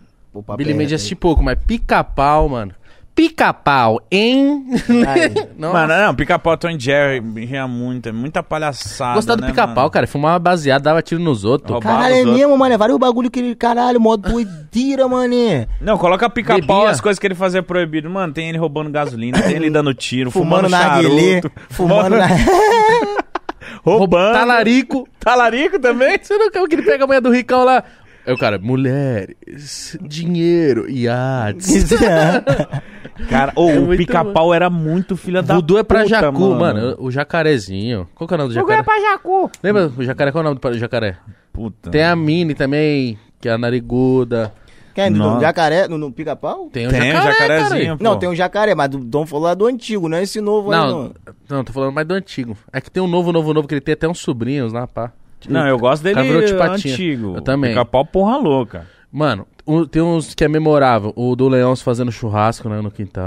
[SPEAKER 1] Billy
[SPEAKER 3] é
[SPEAKER 1] Mandy assisti pouco, mas pica-pau, mano. Pica-pau, hein?
[SPEAKER 3] Ai,
[SPEAKER 1] Nossa.
[SPEAKER 2] Mano, não, pica-pau Tom e Jerry ria muito. É muita palhaçada.
[SPEAKER 1] Gostava do
[SPEAKER 2] né,
[SPEAKER 1] pica-pau,
[SPEAKER 2] mano?
[SPEAKER 1] cara. Fumava baseado, dava tiro nos outros.
[SPEAKER 2] Rouba-
[SPEAKER 3] Caralho,
[SPEAKER 2] os
[SPEAKER 3] é
[SPEAKER 2] outros.
[SPEAKER 3] mesmo, mano. É vários bagulho que ele... Caralho, mó doideira, mané.
[SPEAKER 2] Não, coloca pica-pau, as coisas que ele fazia proibido. Mano, tem ele roubando gasolina, tem ele dando tiro,
[SPEAKER 3] Fumando
[SPEAKER 2] fumando, charuto,
[SPEAKER 3] Fumando na...
[SPEAKER 2] roubando.
[SPEAKER 1] Talarico.
[SPEAKER 2] Talarico também?
[SPEAKER 1] Você não quer que ele pega a mulher do ricão lá? Aí o cara, mulheres, dinheiro, iates.
[SPEAKER 2] Cara, ô,
[SPEAKER 1] É
[SPEAKER 2] o pica-pau era muito filha da
[SPEAKER 1] Voodoo é pra
[SPEAKER 2] puta,
[SPEAKER 1] jacu, mano. O jacarezinho. Qual que é o nome do jacaré?
[SPEAKER 2] pra jacu.
[SPEAKER 1] Lembra o jacaré? Qual é o nome do jacaré?
[SPEAKER 2] Puta.
[SPEAKER 1] Tem a Mini também, que é a nariguda.
[SPEAKER 3] Quem? No
[SPEAKER 2] Nossa.
[SPEAKER 3] jacaré? No, no pica-pau?
[SPEAKER 1] Tem o
[SPEAKER 2] Tem o
[SPEAKER 1] jacaré,
[SPEAKER 2] jacarezinho.
[SPEAKER 3] Não, tem um jacaré, mas do Dom falou lá do antigo, não é esse novo aí,
[SPEAKER 1] Não,
[SPEAKER 3] não.
[SPEAKER 1] não, tô falando mais do antigo. É que tem um novo, novo, novo, que ele tem até uns sobrinhos lá, pá.
[SPEAKER 2] Não, eu gosto dele
[SPEAKER 1] de patinha.
[SPEAKER 2] antigo.
[SPEAKER 1] Eu também.
[SPEAKER 2] Pica-pau porra louca.
[SPEAKER 1] Mano, o- tem uns que é memorável. O do Leão fazendo churrasco né, no quintal.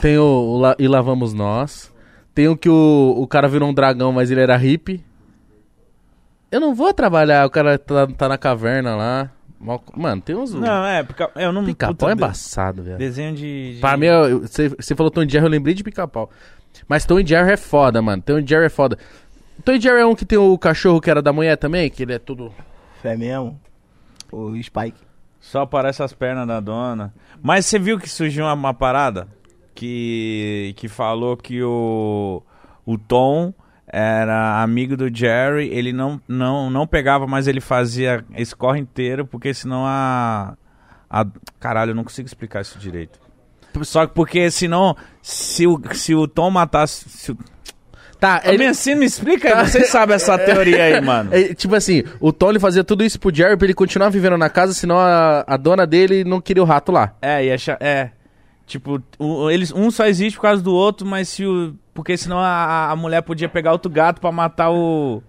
[SPEAKER 1] tem o, o La- E Lá Vamos Nós. Tem o que o, o cara virou um dragão, mas ele era hippie. Eu não vou trabalhar, o cara tá, tá na caverna lá. Mano, tem uns.
[SPEAKER 2] Não, é, pica... eu não...
[SPEAKER 1] Pica-pau é embaçado, velho.
[SPEAKER 2] Desenho de... de-
[SPEAKER 1] Pra mim, você você falou Tom Jerry, eu lembrei de pica-pau. Mas Tom Jerry é foda, mano. Tom Jerry é foda. Tom Jerry é um que tem o cachorro que era da mulher também, que ele é tudo.
[SPEAKER 3] É mesmo? O Spike.
[SPEAKER 2] Só aparece as pernas da dona. Mas você viu que surgiu uma, uma parada? Que, que falou que o, o Tom era amigo do Jerry. Ele não, não, não pegava, mas ele fazia esse inteiro, porque senão a, a. Caralho, eu não consigo explicar isso direito. Só que porque senão, se o, se o Tom matasse. Se o...
[SPEAKER 1] Tá,
[SPEAKER 2] Ele... Assim, me explica aí, vocês sabem essa teoria aí, mano.
[SPEAKER 1] É, tipo assim, o Tom ele fazia tudo isso pro Jerry pra ele continuar vivendo na casa, senão a, a dona dele não queria o rato lá.
[SPEAKER 2] É, e acha, é. Tipo, o- eles, um só existe por causa do outro, mas se o. Porque senão a, a mulher podia pegar outro gato pra matar o.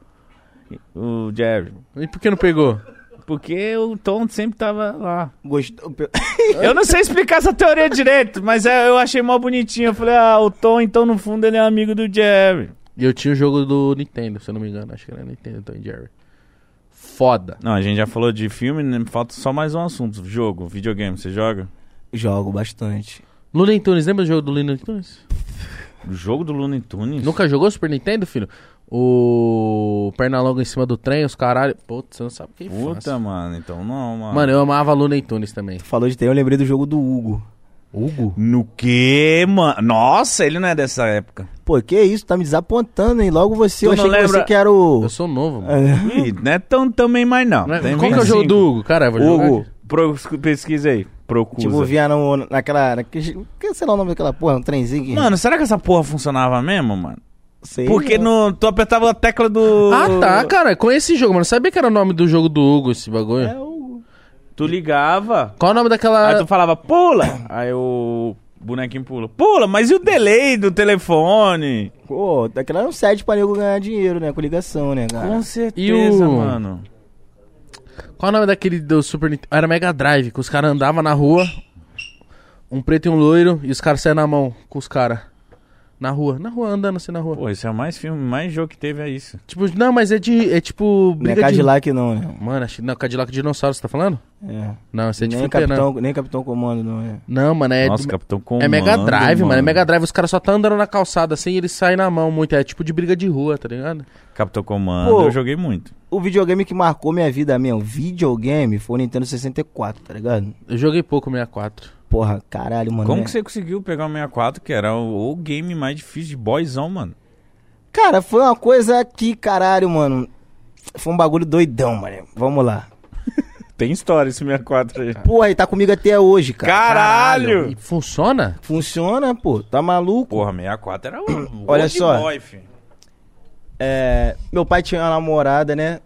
[SPEAKER 2] O Jerry.
[SPEAKER 1] E por que não pegou?
[SPEAKER 2] Porque o Tom sempre tava lá.
[SPEAKER 3] Gostou?
[SPEAKER 2] Eu não sei explicar essa teoria direito, mas é, eu achei mó bonitinho. Eu falei, ah, o Tom, então no fundo ele é amigo do Jerry.
[SPEAKER 1] E eu tinha o jogo do Nintendo, se eu não me engano. Acho que era Nintendo, Tom Jerry. Foda.
[SPEAKER 2] Não, a gente já falou de filme, né? falta só mais um assunto. Jogo, videogame, você joga?
[SPEAKER 3] Jogo bastante.
[SPEAKER 1] Looney Tunes, lembra do jogo do Looney Tunes?
[SPEAKER 2] O jogo do Looney Tunes?
[SPEAKER 1] Nunca jogou Super Nintendo, filho? O Pernalonga em cima do trem, os caralho. Putz, você não sabe quem
[SPEAKER 2] Puta,
[SPEAKER 1] faz.
[SPEAKER 2] mano, então não, mano.
[SPEAKER 1] Mano, eu amava Looney Tunes também.
[SPEAKER 3] Tu falou de ter, eu lembrei do jogo do Hugo.
[SPEAKER 1] Hugo?
[SPEAKER 2] No que, mano? Nossa, ele não é dessa época.
[SPEAKER 3] Pô, que isso? Tá me desapontando, hein? Logo você,
[SPEAKER 2] Tu
[SPEAKER 3] eu achei que
[SPEAKER 2] lembra-
[SPEAKER 3] você que era o...
[SPEAKER 1] Eu sou novo, mano.
[SPEAKER 3] É.
[SPEAKER 2] Ih, não é tão também mais não.
[SPEAKER 1] Não é-
[SPEAKER 2] Tem
[SPEAKER 1] Qual que é o jogo
[SPEAKER 2] 25.
[SPEAKER 1] do Hugo? Cara, eu vou jogar
[SPEAKER 2] Hugo,
[SPEAKER 1] aqui.
[SPEAKER 2] pro, pesquisa aí. Procura.
[SPEAKER 3] Tipo, via no, naquela... naquele- que sei lá o nome daquela porra, um trenzinho que...
[SPEAKER 2] Mano, será que essa porra funcionava mesmo, mano?
[SPEAKER 3] sei
[SPEAKER 2] Porque
[SPEAKER 3] não.
[SPEAKER 2] no, tu apertava a tecla do.
[SPEAKER 1] Ah, tá, cara. Conheci esse jogo, mano. Sabia que era o nome do jogo do Hugo, esse bagulho?
[SPEAKER 3] É o...
[SPEAKER 2] Tu ligava.
[SPEAKER 1] Qual o nome daquela.
[SPEAKER 2] Aí tu falava, pula! Aí o bonequinho pula. Pula, mas e o delay do telefone?
[SPEAKER 3] Pô, daquela era um set pra nego ganhar dinheiro, né? Com ligação, né, cara?
[SPEAKER 2] Com certeza,
[SPEAKER 1] E o-
[SPEAKER 2] mano.
[SPEAKER 1] Qual o nome daquele do Super Nintendo? Era Mega Drive, que os caras andavam na rua, um preto e um loiro, e os caras saíam na mão com os caras. Na rua, na rua, andando assim na rua.
[SPEAKER 2] Pô, esse é o mais filme, mais jogo que teve é isso.
[SPEAKER 1] Tipo, não, mas é de. É tipo.
[SPEAKER 3] Não é
[SPEAKER 1] Briga de.
[SPEAKER 3] Cadillac não, né?
[SPEAKER 1] Mano, acho, não, Cadillac Dinossauro, você tá falando?
[SPEAKER 3] É.
[SPEAKER 1] Não, esse é de
[SPEAKER 3] nem,
[SPEAKER 1] fliperama.
[SPEAKER 3] Capitão, nem Capitão Comando, não é.
[SPEAKER 1] Não, mano, é.
[SPEAKER 2] Nossa,
[SPEAKER 1] do-
[SPEAKER 2] Capitão Comando.
[SPEAKER 1] É Mega Drive, mano. É Mega Drive. Os caras só tá andando na calçada assim e eles saem na mão muito. É tipo de briga de rua, tá ligado?
[SPEAKER 2] Capitão Comando,
[SPEAKER 3] Pô.
[SPEAKER 2] eu joguei muito.
[SPEAKER 3] O videogame que marcou minha vida mesmo, videogame, foi o Nintendo 64, tá ligado?
[SPEAKER 1] Eu joguei pouco 64.
[SPEAKER 3] Porra, caralho, mano.
[SPEAKER 2] Como
[SPEAKER 3] né?
[SPEAKER 2] que você conseguiu pegar o 64, que era o, o game mais difícil de boyzão, mano?
[SPEAKER 3] Cara, foi uma coisa que, caralho, mano. Foi um bagulho doidão, mano. Vamos lá.
[SPEAKER 2] Tem história esse 64 aí.
[SPEAKER 3] Porra, ele tá comigo até hoje, cara.
[SPEAKER 2] Caralho!
[SPEAKER 1] E funciona?
[SPEAKER 3] Funciona, pô. Tá maluco?
[SPEAKER 2] Porra, 64 era um
[SPEAKER 3] Olha só.
[SPEAKER 2] boy, filho.
[SPEAKER 3] É, meu pai tinha uma namorada, né?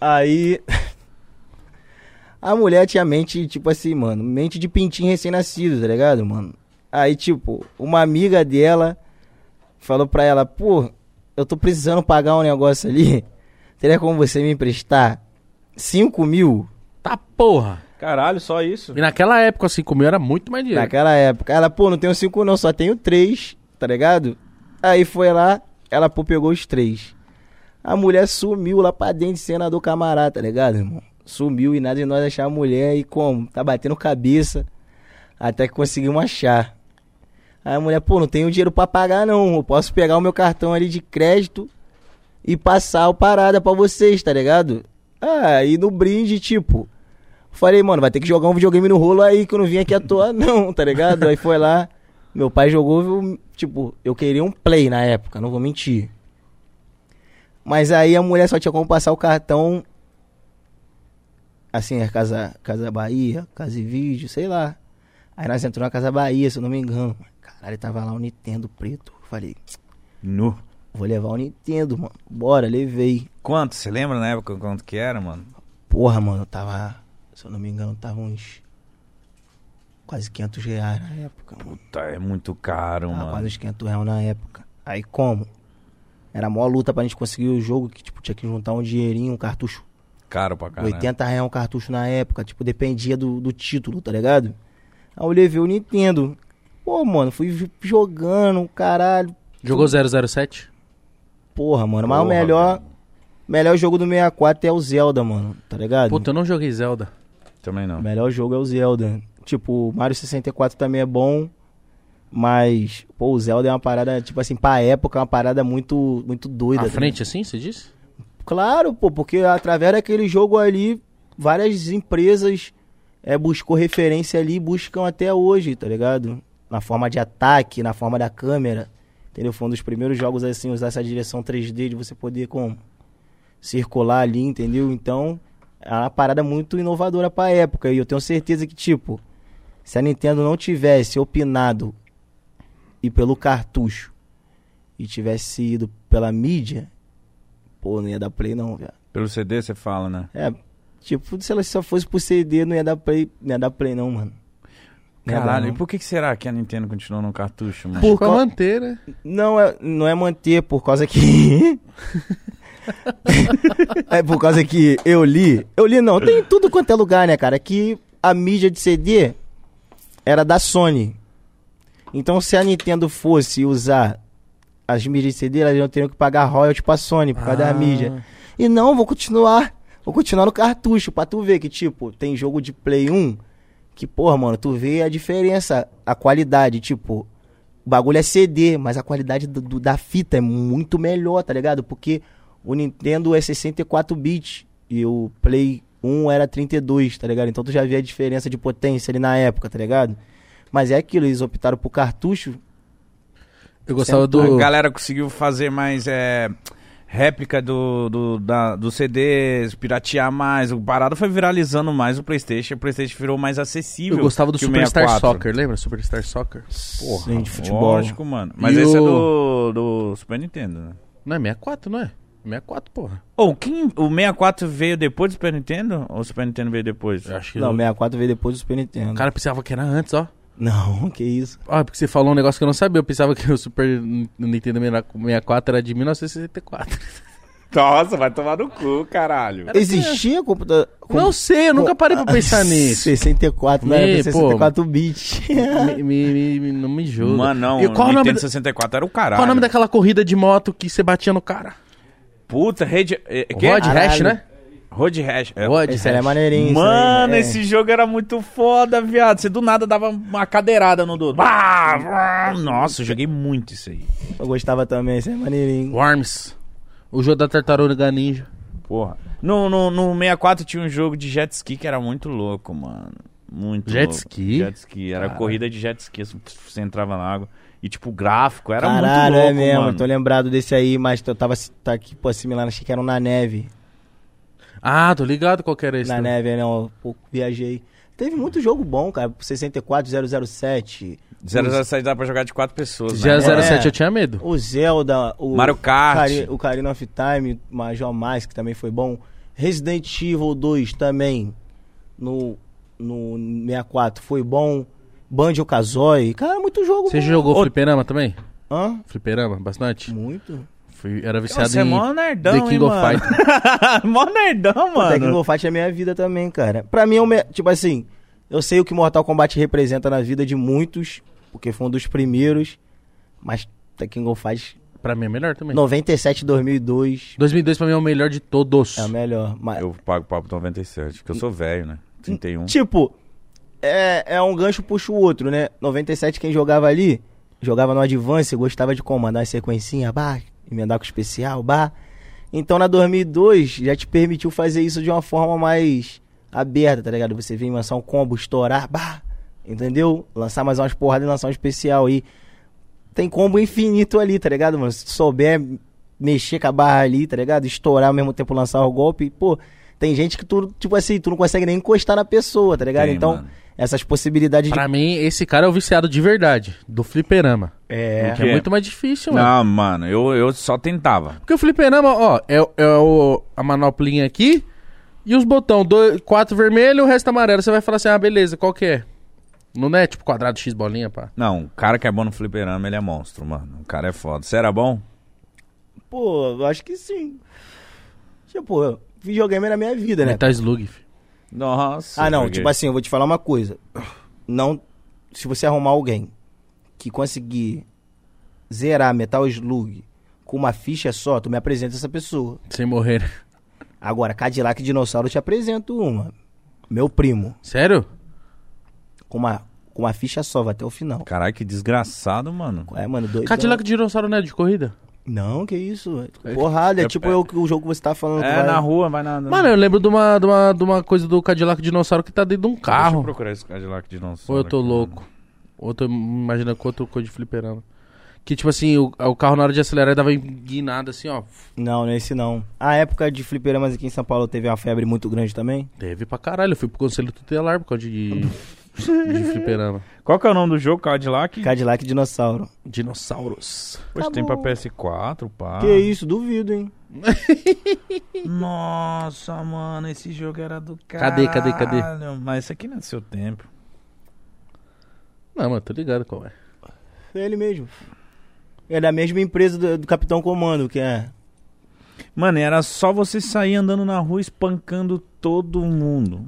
[SPEAKER 3] Aí. A mulher tinha mente, tipo assim, mano, mente de pintinho recém-nascido, tá ligado, mano? Aí, tipo, uma amiga dela falou pra ela, pô, eu tô precisando pagar um negócio ali. Teria como você me emprestar 5 mil?
[SPEAKER 1] Tá porra.
[SPEAKER 2] Caralho, só isso?
[SPEAKER 1] E naquela época, assim, comigo era muito mais dinheiro.
[SPEAKER 3] Naquela época. Ela, pô, não tenho 5 não, só tenho 3, tá ligado? Aí foi lá, ela, pô, pegou os 3. A mulher sumiu lá pra dentro de cena do camarada, tá ligado, irmão? Sumiu e nada de nós achar a mulher e como? Tá batendo cabeça até que conseguimos achar. Aí a mulher, pô, não tenho dinheiro pra pagar não, eu posso pegar o meu cartão ali de crédito e passar o parada pra vocês, tá ligado? Ah, e no brinde, tipo, falei, mano, vai ter que jogar um videogame no rolo aí que eu não vim aqui à toa não, tá ligado? Aí foi lá, meu pai jogou, eu, tipo, eu queria um play na época, não vou mentir. Mas aí a mulher só tinha como passar o cartão. Assim, é Casa, casa Bahia, Casa e Vídeo, sei lá. Aí nós entramos na Casa Bahia, se eu não me engano. Caralho, tava lá o Nintendo preto. Falei,
[SPEAKER 2] Nu.
[SPEAKER 3] vou levar o Nintendo, mano. Bora, levei.
[SPEAKER 2] Quanto? Você lembra na época quanto que era, mano?
[SPEAKER 3] Porra, mano, tava. Se eu não me engano, tava uns. Quase 500 reais na época, mano.
[SPEAKER 2] Tá, é muito caro,
[SPEAKER 3] Tava
[SPEAKER 2] mano.
[SPEAKER 3] quase uns 500 reais na época. Aí como? Era a maior luta pra gente conseguir o jogo, que tipo, tinha que juntar um dinheirinho, um cartucho
[SPEAKER 2] Caro pra caralho.
[SPEAKER 3] 80 reais um cartucho na época, tipo, dependia do, do título, tá ligado? Aí eu levei o Nintendo. Pô, mano, fui jogando, caralho.
[SPEAKER 1] Jogou 007?
[SPEAKER 3] Porra, mano, mas o
[SPEAKER 2] Porra,
[SPEAKER 3] melhor, melhor jogo do 64 é o Zelda, mano, tá ligado?
[SPEAKER 1] Puta, eu não joguei Zelda.
[SPEAKER 2] Também não.
[SPEAKER 3] O melhor jogo é o Zelda. Tipo, o Mario 64 também é bom, mas, pô, o Zelda é uma parada, tipo assim, pra época, é uma parada muito, muito doida.
[SPEAKER 1] À frente, assim, você disse?
[SPEAKER 3] Claro, pô, porque através daquele jogo ali, várias empresas é, buscou referência ali e buscam até hoje, tá ligado? Na forma de ataque, na forma da câmera. Entendeu? Foi um dos primeiros jogos assim, usar essa direção 3D de você poder como circular ali, entendeu? Então, é uma parada muito inovadora pra época. E eu tenho certeza que, tipo, se a Nintendo não tivesse opinado ir pelo cartucho e tivesse ido pela mídia, pô, não ia dar play não, velho.
[SPEAKER 2] Pelo CD você fala, né?
[SPEAKER 3] É, tipo, se ela só fosse pro CD, não ia dar play, não ia dar play não, mano. Não ia dar,
[SPEAKER 2] Caralho, e por que, que será que a Nintendo continuou no cartucho, mano?
[SPEAKER 3] Por
[SPEAKER 1] Pra
[SPEAKER 3] cau-
[SPEAKER 1] manter, né?
[SPEAKER 3] Não é, não é manter por causa que. é por causa que eu li. Eu li não, tem em tudo quanto é lugar, né, cara? Que a mídia de CD era da Sony. Então se a Nintendo fosse usar as mídias de CD, elas iam ter que pagar royalty pra Sony por causa
[SPEAKER 1] Ah.
[SPEAKER 3] da mídia. E não, vou continuar. Vou continuar no cartucho pra tu ver que, tipo, tem jogo de Play 1 que, porra, mano, tu vê a diferença, a qualidade, tipo, o bagulho é CD, mas a qualidade do- do- da fita é muito melhor, tá ligado? Porque o Nintendo é 64 bits e o Play 1 era 32, tá ligado? Então tu já vê a diferença de potência ali na época, tá ligado? Mas é aquilo, eles optaram por cartucho.
[SPEAKER 1] Eu gostava
[SPEAKER 2] A
[SPEAKER 1] do.
[SPEAKER 2] galera conseguiu fazer mais é, réplica do, do, da, do CDs, piratear mais. O parado foi viralizando mais o Playstation. O Playstation virou mais acessível.
[SPEAKER 1] Eu gostava do Superstar
[SPEAKER 2] 64.
[SPEAKER 1] Soccer, lembra? Superstar Soccer?
[SPEAKER 2] Porra,
[SPEAKER 3] Sim, de futebol.
[SPEAKER 2] Lógico, mano. Mas
[SPEAKER 1] E
[SPEAKER 2] esse é
[SPEAKER 1] o-
[SPEAKER 2] do, do Super Nintendo, né?
[SPEAKER 1] Não é 64, não é? 64, porra.
[SPEAKER 2] Ou quem, o 64 veio depois do Super Nintendo? Ou o Super Nintendo veio depois?
[SPEAKER 1] Eu acho que.
[SPEAKER 3] Não,
[SPEAKER 1] o
[SPEAKER 3] 64 veio depois do Super Nintendo.
[SPEAKER 1] cara pensava que era antes, ó.
[SPEAKER 3] Não, que isso.
[SPEAKER 1] Ah, porque você falou um negócio que eu não sabia. Eu pensava que o Super Nintendo 64 era de 1964.
[SPEAKER 2] Nossa, vai tomar no cu, caralho.
[SPEAKER 1] Era
[SPEAKER 3] Existia computador.
[SPEAKER 1] Não sei, eu nunca parei pra pensar nisso.
[SPEAKER 3] 64, não era
[SPEAKER 1] pô.
[SPEAKER 3] 64 bits.
[SPEAKER 1] me, me- me- não me julga.
[SPEAKER 2] Mano, não,
[SPEAKER 1] E
[SPEAKER 2] o
[SPEAKER 1] qual o
[SPEAKER 2] Nintendo
[SPEAKER 1] nome da-
[SPEAKER 2] 64 era o caralho.
[SPEAKER 1] Qual o nome daquela corrida de moto que você batia no cara?
[SPEAKER 2] Puta, Rede... É, que?
[SPEAKER 1] Road Rash,
[SPEAKER 3] Caralho.
[SPEAKER 1] né?
[SPEAKER 2] Road Rash. É.
[SPEAKER 1] Road
[SPEAKER 3] Esse aí é maneirinho.
[SPEAKER 2] Mano,
[SPEAKER 3] aí, é.
[SPEAKER 2] esse jogo era muito foda, viado. Você do nada dava uma cadeirada no do. Nossa, eu joguei muito isso aí.
[SPEAKER 3] Eu gostava também, esse é maneirinho.
[SPEAKER 1] Worms. O jogo da Tartaruga Ninja.
[SPEAKER 2] Porra. No, no, no 64 tinha um jogo de jet ski que era muito louco, mano. Muito
[SPEAKER 1] Jet
[SPEAKER 2] louco.
[SPEAKER 1] ski?
[SPEAKER 2] Jet ski. Era corrida de jet ski. Você entrava na água. E tipo, o gráfico era
[SPEAKER 3] Caralho,
[SPEAKER 2] muito louco,
[SPEAKER 3] é mesmo.
[SPEAKER 2] mano.
[SPEAKER 3] Tô lembrado desse aí, mas eu tava tá aqui, pô, assimilando, achei que era um na neve.
[SPEAKER 1] Ah, tô ligado qual que era esse.
[SPEAKER 3] na
[SPEAKER 1] também.
[SPEAKER 3] neve, né? Eu pouco viajei. Teve muito jogo bom, cara. 64, 007.
[SPEAKER 2] 007 dá pra jogar de quatro pessoas, né?
[SPEAKER 1] 007
[SPEAKER 3] É.
[SPEAKER 1] eu tinha medo.
[SPEAKER 3] O Zelda, o
[SPEAKER 2] Mario Kart.
[SPEAKER 3] Cari- o Karina of Time, Major Mask, que também foi bom. Resident Evil 2 também no, no 64 foi bom. Banjo Kazooie, cara, muito jogo
[SPEAKER 1] Você jogou
[SPEAKER 2] Ô-
[SPEAKER 1] fliperama também?
[SPEAKER 3] Hã?
[SPEAKER 1] Fliperama, bastante?
[SPEAKER 3] Muito.
[SPEAKER 1] Fui, era viciado
[SPEAKER 2] Você é
[SPEAKER 1] em
[SPEAKER 2] mó nerdão,
[SPEAKER 1] The King
[SPEAKER 2] hein,
[SPEAKER 1] of
[SPEAKER 2] mano?
[SPEAKER 1] Fighters.
[SPEAKER 2] mó nerdão,
[SPEAKER 3] Mano. Tekken
[SPEAKER 2] mano.
[SPEAKER 3] Fight é minha vida também, cara. Pra mim, é o me- tipo assim, eu sei o que Mortal Kombat representa na vida de muitos, porque foi um dos primeiros, mas Tekken Go Fight
[SPEAKER 1] Pra mim é melhor também.
[SPEAKER 3] 97, 2002
[SPEAKER 1] 2002 pra mim é o melhor de todos.
[SPEAKER 3] é o melhor. Mas,
[SPEAKER 2] Eu pago papo 97, porque eu sou velho, né? 31.
[SPEAKER 3] Tipo, é, é um gancho puxa o outro, né? 97, quem jogava ali, jogava no Advance, gostava de comandar as sequencinhas, bah, emendar com especial, bah. Então na 2002 já te permitiu fazer isso de uma forma mais aberta, tá ligado? Você vem lançar um combo, estourar, bah, entendeu? Lançar mais umas porradas e lançar um especial aí. Tem combo infinito ali, tá ligado, mano? Se tu souber mexer com a barra ali, tá ligado? Estourar ao mesmo tempo lançar o golpe, pô. Tem gente que tu, tipo assim, tu não consegue nem encostar na pessoa, tá ligado?
[SPEAKER 2] Tem,
[SPEAKER 3] então,
[SPEAKER 2] mano.
[SPEAKER 3] Essas possibilidades de.
[SPEAKER 1] Pra mim, esse cara é o viciado de verdade, do fliperama.
[SPEAKER 3] É.
[SPEAKER 1] Que é muito mais difícil, mano.
[SPEAKER 2] Não, mano, eu, eu só tentava.
[SPEAKER 1] Porque o fliperama, ó, é, é o, a manoplinha aqui e os botões, dois, quatro vermelho e o resto amarelo. Você vai falar assim, ah, beleza, qual que é? Não é tipo quadrado X bolinha, pá.
[SPEAKER 2] Não, o cara que é bom no fliperama, ele é monstro, mano. O cara é foda. Você era bom?
[SPEAKER 3] Pô, eu acho que sim. Tipo, eu- videogame era minha vida, né?
[SPEAKER 1] Metal Slug, filho.
[SPEAKER 2] Nossa.
[SPEAKER 3] Ah, não, tipo assim, eu vou te falar uma coisa. Não. Se você arrumar alguém que conseguir zerar Metal Slug com uma ficha só, tu me apresenta essa pessoa.
[SPEAKER 1] Sem morrer.
[SPEAKER 3] Agora, Cadillac Dinossauro, eu te apresento uma. Meu primo.
[SPEAKER 1] Sério?
[SPEAKER 3] Com uma, com uma ficha só, vai até o final.
[SPEAKER 2] Caralho, que desgraçado, mano.
[SPEAKER 3] É, mano, doido.
[SPEAKER 1] Cadillac Dinossauro não é de corrida?
[SPEAKER 3] Não, que isso. velho. Porrada, é,
[SPEAKER 2] É-
[SPEAKER 3] tipo
[SPEAKER 2] é-
[SPEAKER 3] eu- o jogo que você tá falando.
[SPEAKER 2] É,
[SPEAKER 3] vai-
[SPEAKER 2] na rua, vai na...
[SPEAKER 1] Mano, eu lembro de uma, de, uma, de uma coisa do Cadillac Dinossauro que tá dentro de um
[SPEAKER 2] Deixa eu
[SPEAKER 1] carro.
[SPEAKER 2] procurar esse Cadillac dinossauro.
[SPEAKER 1] Ou eu tô
[SPEAKER 2] aqui,
[SPEAKER 1] louco. Ou eu tô imaginando com outra coisa de fliperama. Que tipo assim, o, o carro na hora de acelerar dava guinada assim, ó.
[SPEAKER 3] Não, não é esse não. A época de fliperamas aqui em São Paulo teve uma febre muito grande também.
[SPEAKER 1] Teve pra caralho. Eu fui pro conselho tutelar por causa de, de fliperama.
[SPEAKER 2] Qual que é o nome do jogo, Cadillac?
[SPEAKER 3] Cadillac Dinossauro.
[SPEAKER 1] Dinossauros.
[SPEAKER 2] Poxa, tem pra PS4, pá.
[SPEAKER 3] Que isso, duvido, hein?
[SPEAKER 2] Nossa, mano, esse jogo era do
[SPEAKER 1] Cadê,
[SPEAKER 2] caralho.
[SPEAKER 1] cadê, cadê?
[SPEAKER 2] Mas isso aqui não é do seu tempo.
[SPEAKER 1] Não, mano, tô ligado qual é.
[SPEAKER 3] Foi ele mesmo. É da mesma empresa do, do Capitão Comando, que é.
[SPEAKER 2] Mano, era só você sair andando na rua espancando todo mundo.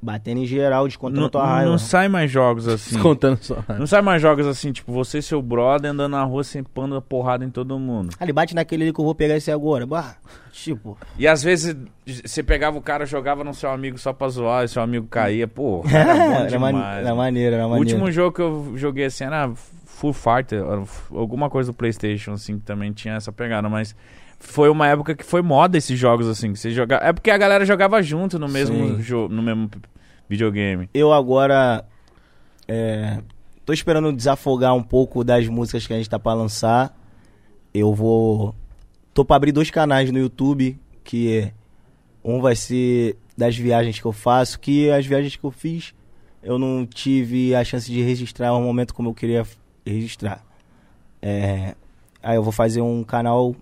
[SPEAKER 3] Batendo em geral, descontando
[SPEAKER 2] Não,
[SPEAKER 3] tua raiva.
[SPEAKER 2] não sai mais jogos assim.
[SPEAKER 1] Descontando só.
[SPEAKER 2] Não sai mais jogos assim, tipo, você e seu brother andando na rua sempando a porrada em todo mundo.
[SPEAKER 3] Ali, bate naquele ali que eu vou pegar esse agora. Bah, tipo.
[SPEAKER 2] E às vezes você pegava o cara, jogava no seu amigo só pra zoar, e seu amigo caía, pô. Era
[SPEAKER 3] era,
[SPEAKER 2] demais.
[SPEAKER 3] era maneiro, era
[SPEAKER 2] o
[SPEAKER 3] maneiro.
[SPEAKER 2] último jogo que eu joguei assim era Full Fighter, alguma coisa do PlayStation, assim, que também tinha essa pegada, mas foi uma época que foi moda esses jogos, assim, que você jogava. É porque a galera jogava junto no mesmo jogo, no mesmo videogame.
[SPEAKER 3] Eu agora. É, tô esperando desafogar um pouco das músicas que a gente tá pra lançar. Eu vou. Tô pra abrir dois canais no YouTube. Que um vai ser das viagens que eu faço. Que as viagens que eu fiz, eu não tive a chance de registrar um momento como eu queria registrar. É, aí eu vou fazer um canal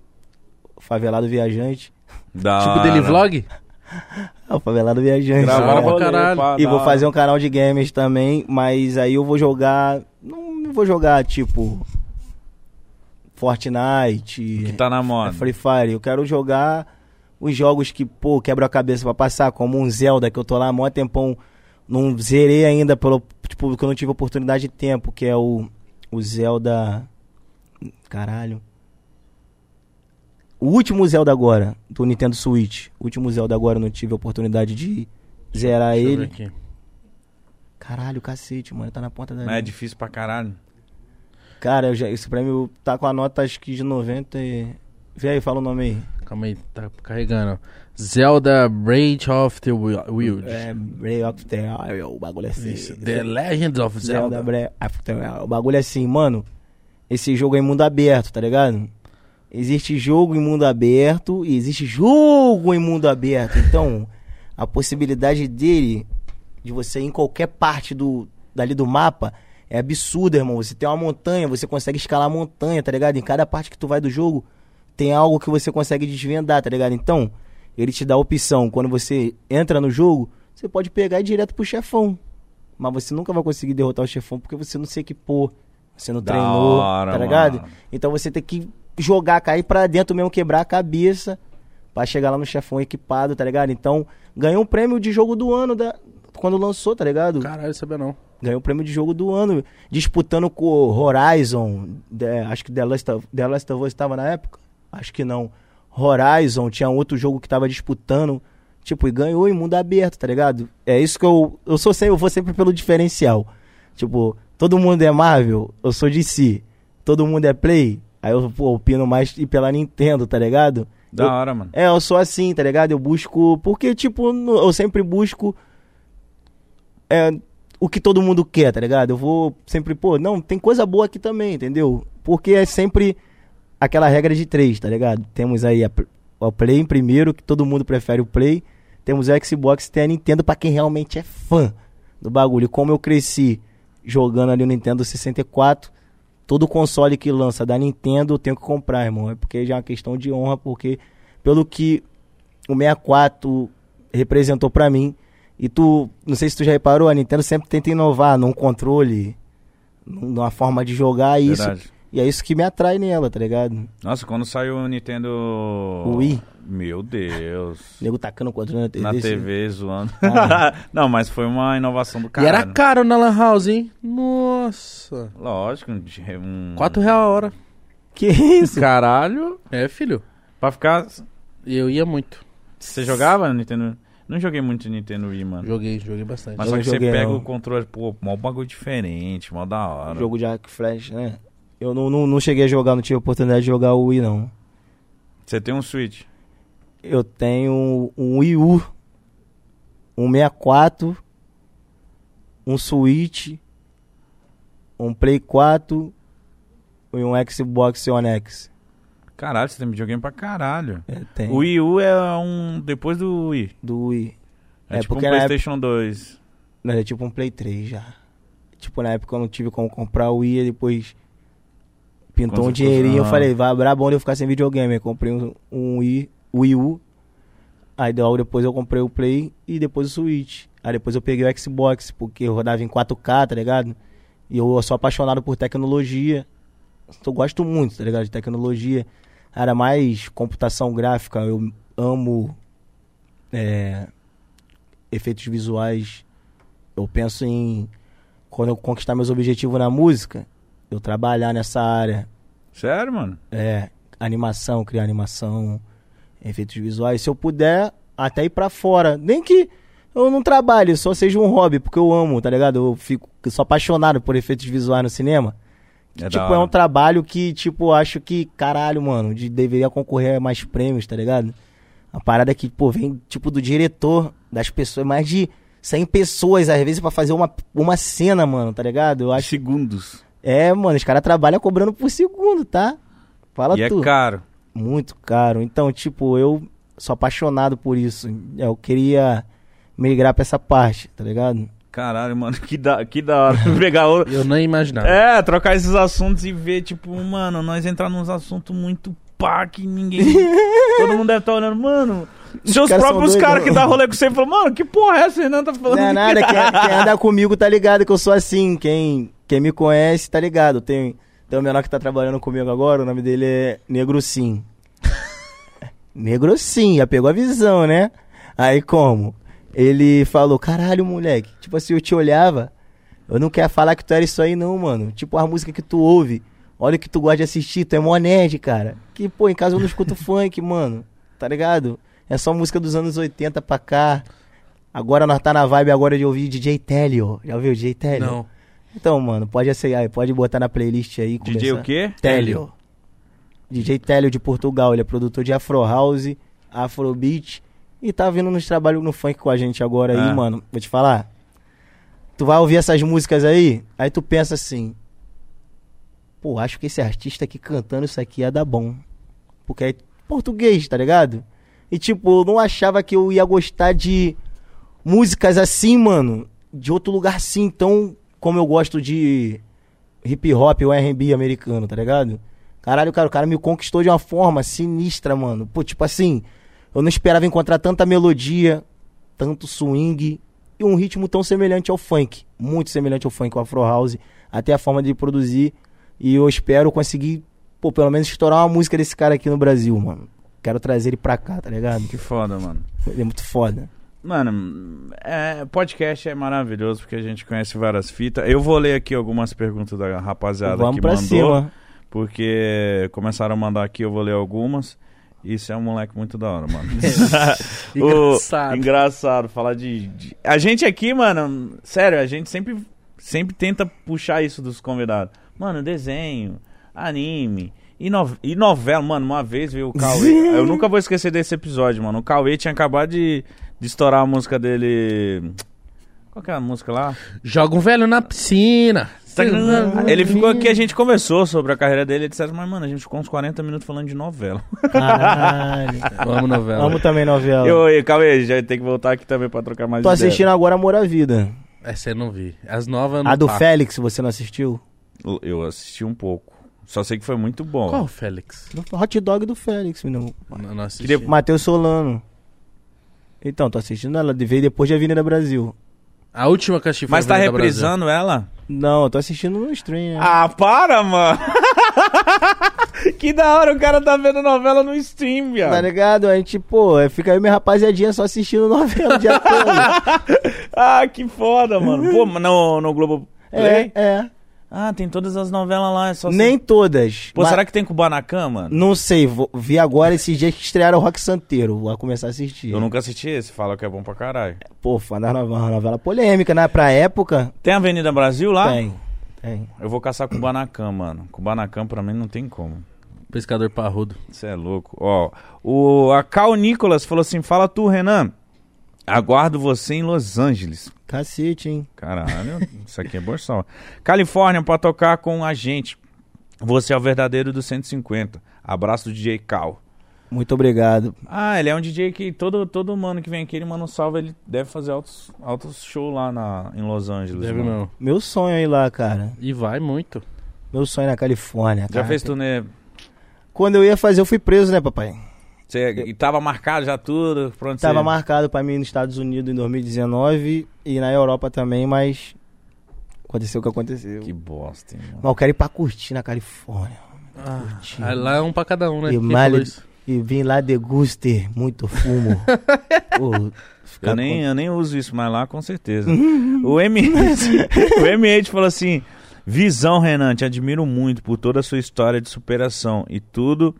[SPEAKER 3] Favelado Viajante.
[SPEAKER 2] Da
[SPEAKER 1] Tipo
[SPEAKER 2] hora.
[SPEAKER 1] dele vlog?
[SPEAKER 3] É o Favelado Viajante.
[SPEAKER 2] Gravar
[SPEAKER 1] Da hora pra caralho.
[SPEAKER 3] E vou fazer um canal de games também, mas aí eu vou jogar. Não vou jogar tipo. Fortnite.
[SPEAKER 2] Que tá na moda.
[SPEAKER 3] Free Fire. Eu quero jogar os jogos que, pô, quebra a cabeça pra passar, como um Zelda, que eu tô lá há mó tempão. Não zerei ainda, pelo, tipo, porque eu não tive oportunidade de tempo, que é o, o Zelda. Caralho. O último Zelda agora, do Nintendo Switch. O último Zelda agora eu não tive oportunidade de zerar
[SPEAKER 1] Deixa eu ver
[SPEAKER 3] ele.
[SPEAKER 1] aqui.
[SPEAKER 3] Caralho, cacete, mano, tá na ponta da.
[SPEAKER 2] Mas é difícil pra caralho.
[SPEAKER 3] Cara, eu já, esse prêmio tá com a nota acho que de 90 e. Vê aí, fala o nome aí.
[SPEAKER 1] Calma aí, tá carregando. Zelda Breath of the Wi- Wild.
[SPEAKER 3] É, Breath of the Wild, o bagulho é assim.
[SPEAKER 1] Isso, The Legend of
[SPEAKER 3] Zelda
[SPEAKER 1] Zelda.
[SPEAKER 3] Breath of the Wild. O bagulho é assim, mano. Esse jogo é em mundo aberto, tá ligado? Existe jogo em mundo aberto e existe jogo em mundo aberto. Então, a possibilidade dele, de você ir em qualquer parte do, dali do mapa, é absurda, irmão. Você tem uma montanha, você consegue escalar a montanha, tá ligado? Em cada parte que tu vai do jogo, tem algo que você consegue desvendar, tá ligado? Então, ele te dá a opção. Quando você entra no jogo, você pode pegar e ir direto pro chefão. Mas você nunca vai conseguir derrotar o chefão porque você não se equipou, você não
[SPEAKER 2] Da
[SPEAKER 3] treinou,
[SPEAKER 2] hora,
[SPEAKER 3] tá ligado?
[SPEAKER 2] mano.
[SPEAKER 3] Então você tem que jogar, cair pra dentro mesmo, quebrar a cabeça pra chegar lá no chefão equipado, tá ligado? Então, ganhou um prêmio de jogo do ano da... quando lançou, tá ligado?
[SPEAKER 1] Caralho, sabia não.
[SPEAKER 3] Ganhou o prêmio de jogo do ano, disputando com o Horizon. The- acho que The Last, of, The Last of Us estava na época? Acho que não. Horizon, tinha outro jogo que tava disputando. Tipo, e ganhou em mundo aberto, tá ligado? É isso que eu. Eu sou sempre, eu vou sempre pelo diferencial. Tipo, todo mundo é Marvel, eu sou DC. Todo mundo é Play, aí eu pô, opino mais ir pela Nintendo, tá ligado?
[SPEAKER 2] Da
[SPEAKER 3] Eu-
[SPEAKER 2] hora, mano.
[SPEAKER 3] é, eu sou assim, tá ligado? Eu busco. Porque, tipo, eu sempre busco. É, o que todo mundo quer, tá ligado? Eu vou sempre, pô, não, tem coisa boa aqui também, entendeu? Porque é sempre aquela regra de três, tá ligado? Temos aí a, o Play em primeiro, que todo mundo prefere o Play. Temos o Xbox e tem a Nintendo pra quem realmente é fã do bagulho. Como eu cresci jogando ali o Nintendo 64, todo console que lança da Nintendo eu tenho que comprar, irmão. É porque já é uma questão de honra, porque pelo que o 64 representou pra mim, e tu, não sei se tu já reparou, a Nintendo sempre tenta inovar num controle, numa forma de jogar, e isso,
[SPEAKER 2] Verdade.
[SPEAKER 3] e é isso que me atrai nela, tá ligado?
[SPEAKER 2] Nossa, quando saiu o Nintendo.
[SPEAKER 3] Wii.
[SPEAKER 2] Meu Deus.
[SPEAKER 3] O nego tacando o controle na TV.
[SPEAKER 2] Na
[SPEAKER 3] assim.
[SPEAKER 2] TV zoando.
[SPEAKER 3] Ah.
[SPEAKER 2] Não, mas foi uma inovação do
[SPEAKER 1] E
[SPEAKER 2] cara.
[SPEAKER 1] era caro na Lan House, hein? Nossa.
[SPEAKER 2] Lógico, um- um.
[SPEAKER 1] 4 reais a hora.
[SPEAKER 3] Que isso?
[SPEAKER 1] Caralho. É, filho.
[SPEAKER 2] Pra ficar.
[SPEAKER 1] Eu ia muito.
[SPEAKER 2] Você jogava Nintendo? Não joguei muito Nintendo Wii, mano.
[SPEAKER 1] Joguei, joguei bastante.
[SPEAKER 2] Mas
[SPEAKER 3] Eu
[SPEAKER 2] só que você pega
[SPEAKER 3] não.
[SPEAKER 2] o controle, pô, mó bagulho diferente, mó da hora.
[SPEAKER 3] Jogo de e flash, né? Eu não, não, não cheguei a jogar, não tive oportunidade de jogar o Wii, não.
[SPEAKER 2] Você tem um Switch.
[SPEAKER 3] Eu tenho um Wii U, um 64, um Switch, um Play 4 e um Xbox One X.
[SPEAKER 2] Caralho, você tem videogame pra caralho.
[SPEAKER 3] É, tem.
[SPEAKER 2] O Wii U é um. depois do Wii.
[SPEAKER 3] Do Wii.
[SPEAKER 2] É,
[SPEAKER 3] É,
[SPEAKER 2] tipo um PlayStation 2.
[SPEAKER 3] Né, É tipo um Play 3 já. Tipo, na época eu não tive como comprar o Wii, e depois pintou um dinheirinho, eu
[SPEAKER 2] ah.
[SPEAKER 3] falei, vai abrir bom de eu ficar sem videogame. Aí comprei um, um Wii, Wii U, aí logo depois eu comprei o Play e depois o Switch. Aí depois eu peguei o Xbox, porque eu rodava em 4K, tá ligado? E eu sou apaixonado por tecnologia. Eu gosto muito, tá ligado? De tecnologia. Era mais computação gráfica, eu amo é, efeitos visuais. Eu penso em quando eu conquistar meus objetivos na música, eu trabalhar nessa área.
[SPEAKER 2] Sério, mano?
[SPEAKER 3] É, animação, criar animação, efeitos visuais. Se eu puder, até ir pra fora. Nem que eu não trabalhe, só seja um hobby, porque eu amo, tá ligado? Eu fico eu sou apaixonado por efeitos visuais no cinema.
[SPEAKER 2] É
[SPEAKER 3] tipo, é um trabalho que, tipo, acho que, caralho, mano, de, deveria concorrer a mais prêmios, tá ligado? A parada que, pô, vem, tipo, do diretor, das pessoas, mais de 100 pessoas, às vezes, pra fazer uma, uma cena, mano, tá ligado? Eu acho.
[SPEAKER 2] Segundos.
[SPEAKER 3] É, mano, os caras trabalham cobrando por segundo, tá? Fala
[SPEAKER 2] E é
[SPEAKER 3] tu.
[SPEAKER 2] caro.
[SPEAKER 3] Muito caro. Então, tipo, eu sou apaixonado por isso. Eu queria migrar pra essa parte, tá ligado?
[SPEAKER 2] Caralho, mano, que da, que da hora pegar o...
[SPEAKER 1] Eu nem imaginava.
[SPEAKER 2] É, trocar esses assuntos e ver, tipo, mano, nós entrar nos assuntos muito pá que ninguém. Todo mundo deve estar olhando, mano. Seus
[SPEAKER 3] caras são
[SPEAKER 2] próprios caras que dá rolê com você falam, mano, que porra é essa? Renan tá falando.
[SPEAKER 3] Não é
[SPEAKER 2] que-
[SPEAKER 3] nada, quem, quem anda comigo tá ligado que eu sou assim. Quem, quem me conhece tá ligado. Tem, tem um menor que tá trabalhando comigo agora, o nome dele é Negro Sim. Negro Sim, já pegou a visão, né? Aí como? Ele falou, caralho, moleque. Tipo assim, eu te olhava, eu não quero falar que tu era isso aí não, mano. Tipo, a música que tu ouve, olha o que tu gosta de assistir, tu é mó nerd, cara. Que, pô, em casa eu não escuto funk, mano. Tá ligado? É só música dos anos 80 pra cá. Agora nós tá na vibe agora de ouvir DJ Telio. Já ouviu o DJ Telio?
[SPEAKER 1] Não.
[SPEAKER 3] Então, mano, pode aceitar, pode botar na playlist aí.
[SPEAKER 2] DJ o
[SPEAKER 3] começar.
[SPEAKER 2] quê?
[SPEAKER 3] Telio. DJ Telio de Portugal, ele é produtor de Afro House, Afrobeat e tá vindo nos trabalhos no funk com a gente agora aí,
[SPEAKER 2] É.
[SPEAKER 3] mano. Vou te falar. Tu vai ouvir essas músicas aí, aí tu pensa assim: "Pô, acho que esse artista aqui cantando isso aqui ia dar bom". porque é português, tá ligado? E tipo, eu não achava que eu ia gostar de músicas assim, mano, de outro lugar assim, tão como eu gosto de hip hop ou R&B americano, tá ligado? Caralho, cara, o cara me conquistou de uma forma sinistra, mano. Pô, tipo assim, eu não esperava encontrar tanta melodia, tanto swing e um ritmo tão semelhante ao funk, muito semelhante ao funk, ao Afro House, até a forma de produzir. E eu espero conseguir, pô, pelo menos estourar uma música desse cara aqui no Brasil, mano. Quero trazer ele pra cá, tá ligado?
[SPEAKER 2] Que foda, mano.
[SPEAKER 3] Ele é muito foda.
[SPEAKER 2] Mano, é, podcast é maravilhoso porque a gente conhece várias fitas. Eu vou ler aqui algumas perguntas da rapaziada
[SPEAKER 3] Vamos
[SPEAKER 2] que
[SPEAKER 3] pra
[SPEAKER 2] mandou.
[SPEAKER 3] cima.
[SPEAKER 2] Porque começaram a mandar aqui, eu vou ler algumas. Isso é um moleque muito da hora, mano. O-
[SPEAKER 1] Engraçado.
[SPEAKER 2] engraçado falar de, de- A gente aqui, mano, sério, a gente sempre, sempre tenta puxar isso dos convidados. Mano, desenho, anime. E, no- e novela, mano, uma vez veio o Cauê. eu nunca vou esquecer desse episódio, mano. O Cauê tinha acabado de, de estourar a música dele. Qual que é a música lá?
[SPEAKER 1] Joga um velho na piscina.
[SPEAKER 2] Ele ficou aqui, a gente conversou sobre a carreira dele, etc. Mas, mano, a gente ficou uns 40 minutos falando de novela.
[SPEAKER 3] Caralho.
[SPEAKER 1] Vamos novela.
[SPEAKER 3] Amo também novela.
[SPEAKER 2] Eu, eu, Cauê, a gente vai ter que voltar aqui também pra trocar mais
[SPEAKER 3] Tô
[SPEAKER 2] ideia.
[SPEAKER 3] assistindo agora Amor à Vida.
[SPEAKER 1] Essa eu não vi. As novas eu não
[SPEAKER 3] A do
[SPEAKER 1] passo.
[SPEAKER 3] Félix, você não assistiu?
[SPEAKER 2] Eu assisti um pouco. Só sei que foi muito bom.
[SPEAKER 1] Qual, Félix?
[SPEAKER 3] Do Hot Dog do Félix, menino.
[SPEAKER 1] Não, não assisti.
[SPEAKER 2] Queria-
[SPEAKER 3] Matheus Solano. Então, tô assistindo ela, veio depois de Avenida Brasil.
[SPEAKER 1] A última que eu assisti foi
[SPEAKER 2] Mas tá
[SPEAKER 1] Avenida Brasil.
[SPEAKER 2] reprisando ela?
[SPEAKER 3] Não, eu tô assistindo no stream, né?
[SPEAKER 2] Ah, para, mano! que da hora, o cara tá vendo novela no stream,
[SPEAKER 3] Tá
[SPEAKER 2] viado.
[SPEAKER 3] ligado? A gente, pô, fica aí minha rapaziadinha só assistindo novela o dia todo.
[SPEAKER 2] ah, que foda, mano. Pô, mas no, no Globo
[SPEAKER 3] É, é.
[SPEAKER 2] Ah, tem todas as novelas lá, é só...
[SPEAKER 3] Nem todas.
[SPEAKER 2] Pô,
[SPEAKER 3] mas-
[SPEAKER 2] será que tem Kubanacan, mano?
[SPEAKER 3] Não sei, vou, vi agora esses dias que estrearam o Rock Santeiro. Vou começar a assistir.
[SPEAKER 2] Eu nunca assisti esse, fala que é bom pra caralho.
[SPEAKER 3] Pô, fã da novela, uma novela polêmica, né? Pra época,
[SPEAKER 2] Tem Avenida Brasil lá?
[SPEAKER 3] tem. Tem.
[SPEAKER 2] Eu vou caçar Kubanacan, mano. Kubanacan pra mim não tem como.
[SPEAKER 1] Pescador parrudo.
[SPEAKER 2] Você é louco. Ó, o, a Cal Nicolas falou assim: fala tu, Renan. Aguardo você em Los Angeles.
[SPEAKER 3] Cacete, hein?
[SPEAKER 2] Caralho, isso aqui é borsal. Califórnia pra tocar com a gente. Você é o verdadeiro do 150. Abraço do DJ Cal.
[SPEAKER 3] Muito obrigado.
[SPEAKER 2] Ah, ele é um DJ que todo, todo mano que vem aqui, ele manda um salve, ele deve fazer altos, altos shows lá na, em Los Angeles.
[SPEAKER 1] Deve
[SPEAKER 2] mano.
[SPEAKER 1] não.
[SPEAKER 3] Meu sonho é ir lá, cara.
[SPEAKER 1] E vai muito.
[SPEAKER 3] Meu sonho é na Califórnia,
[SPEAKER 2] Já
[SPEAKER 3] cara.
[SPEAKER 2] fez turnê?
[SPEAKER 3] Quando eu ia fazer, eu fui preso, né, papai?
[SPEAKER 2] Você, e tava marcado já tudo? Pronto,
[SPEAKER 3] Tava
[SPEAKER 2] você...
[SPEAKER 3] marcado pra mim nos Estados Unidos em 2019 e na Europa também, mas aconteceu o que aconteceu.
[SPEAKER 2] Que bosta, hein, mano.
[SPEAKER 3] Mas eu quero ir pra curtir na Califórnia.
[SPEAKER 1] Ah,
[SPEAKER 3] Curtir.
[SPEAKER 1] aí lá é um pra cada um, né?
[SPEAKER 3] E
[SPEAKER 1] Quem
[SPEAKER 3] mal-
[SPEAKER 1] falou isso?
[SPEAKER 3] E vim lá deguster muito fumo. Pô,
[SPEAKER 2] Eu nem,
[SPEAKER 3] com-
[SPEAKER 2] eu nem uso isso mais lá, com certeza. o M o M8 falou assim: Visão, Renan, te admiro muito por toda a sua história de superação e tudo.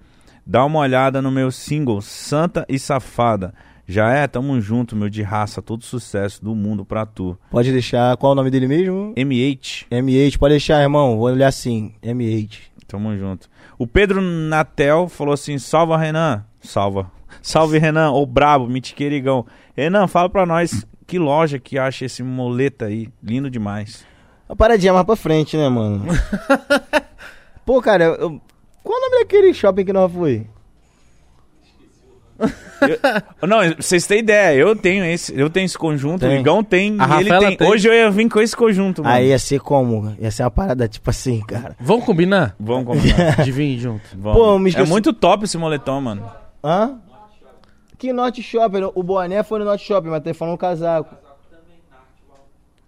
[SPEAKER 2] Dá uma olhada no meu single Santa e Safada. Já é? Tamo junto, meu de raça, todo sucesso do mundo pra tu.
[SPEAKER 3] Pode deixar. Qual é o nome dele mesmo?
[SPEAKER 2] M8,
[SPEAKER 3] M8. Pode deixar, irmão. Vou olhar assim. M8.
[SPEAKER 2] tamo junto. O Pedro Natel falou assim: Salva, Renan. Salva. Salve, Renan, ô brabo, mitiqueirigão. Renan, fala pra nós que loja que acha esse moleta aí. Lindo demais.
[SPEAKER 3] Uma paradinha mais pra frente, né, mano? Pô, cara, eu- qual o nome daquele shopping que nós foi?
[SPEAKER 2] Não, pra vocês têm ideia, eu tenho esse, eu tenho esse conjunto,
[SPEAKER 3] Tem.
[SPEAKER 2] o Igão tem,
[SPEAKER 1] A
[SPEAKER 2] ele
[SPEAKER 1] Rafaela
[SPEAKER 2] tem.
[SPEAKER 1] tem.
[SPEAKER 2] Hoje eu ia vir com esse conjunto, mano.
[SPEAKER 3] Aí ia ser como? Ia ser uma parada tipo assim, cara.
[SPEAKER 1] Vamos combinar?
[SPEAKER 2] Vamos combinar.
[SPEAKER 1] De vir junto.
[SPEAKER 2] Vamos.
[SPEAKER 3] Pô, me
[SPEAKER 2] é
[SPEAKER 3] esqueci-
[SPEAKER 2] muito top esse moletom, mano.
[SPEAKER 3] Hã? Que Norte Shopping? O boné foi no Norte Shopping, mas tá falando um casaco.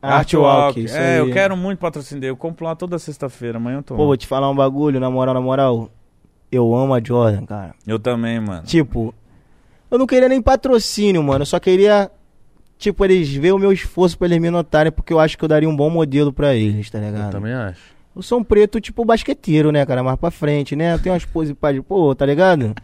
[SPEAKER 3] Artwalk, isso
[SPEAKER 2] É,
[SPEAKER 3] aí.
[SPEAKER 2] eu quero muito patrocinar. Eu compro lá toda sexta-feira, amanhã eu tô.
[SPEAKER 3] Pô, vou te falar um bagulho, na moral, na moral. Eu amo a Jordan, cara.
[SPEAKER 2] Eu também, mano.
[SPEAKER 3] Tipo, eu não queria nem patrocínio, mano. Eu só queria, tipo, eles ver o meu esforço pra eles me notarem, porque eu acho que eu daria um bom modelo pra eles, tá
[SPEAKER 1] Eu
[SPEAKER 3] ligado?
[SPEAKER 1] também acho.
[SPEAKER 3] Eu sou um preto, tipo, basqueteiro, né, cara? Mais pra frente, né? Eu tenho umas poses pra... Pô, tá ligado?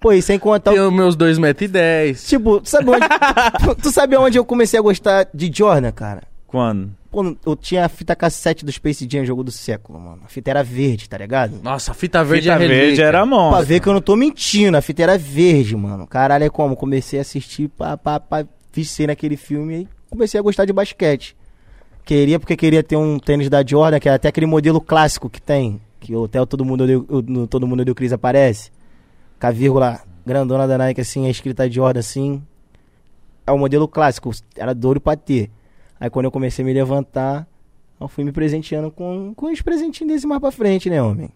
[SPEAKER 3] Pô, e sem contar... o-
[SPEAKER 1] Tenho meus 2,10m.
[SPEAKER 3] Tipo, tu sabe onde... tu sabe onde eu comecei a gostar de Jordan, cara?
[SPEAKER 2] Quando?
[SPEAKER 3] Pô, eu tinha a fita cassete do Space Jam, jogo do século, mano. A fita era verde, tá ligado?
[SPEAKER 1] Nossa, a fita verde
[SPEAKER 2] Fita
[SPEAKER 1] é
[SPEAKER 2] verde era
[SPEAKER 3] Pra
[SPEAKER 2] monstro.
[SPEAKER 3] ver que eu não tô mentindo, a fita era verde, mano. Caralho, é como? Comecei a assistir, pá, pá, pá, viciei naquele filme e comecei a gostar de basquete. Queria, porque queria ter um tênis da Jordan, que é até aquele modelo clássico que tem, que o hotel Todo Mundo o- no Todo Mundo o Chris aparece. com a vírgula grandona da Nike, assim, a escrita Jordan, assim. É o modelo clássico, era duro pra ter. Aí quando eu comecei a me levantar, eu fui me presenteando com, com os presentinhos desse mais pra frente, né, homem?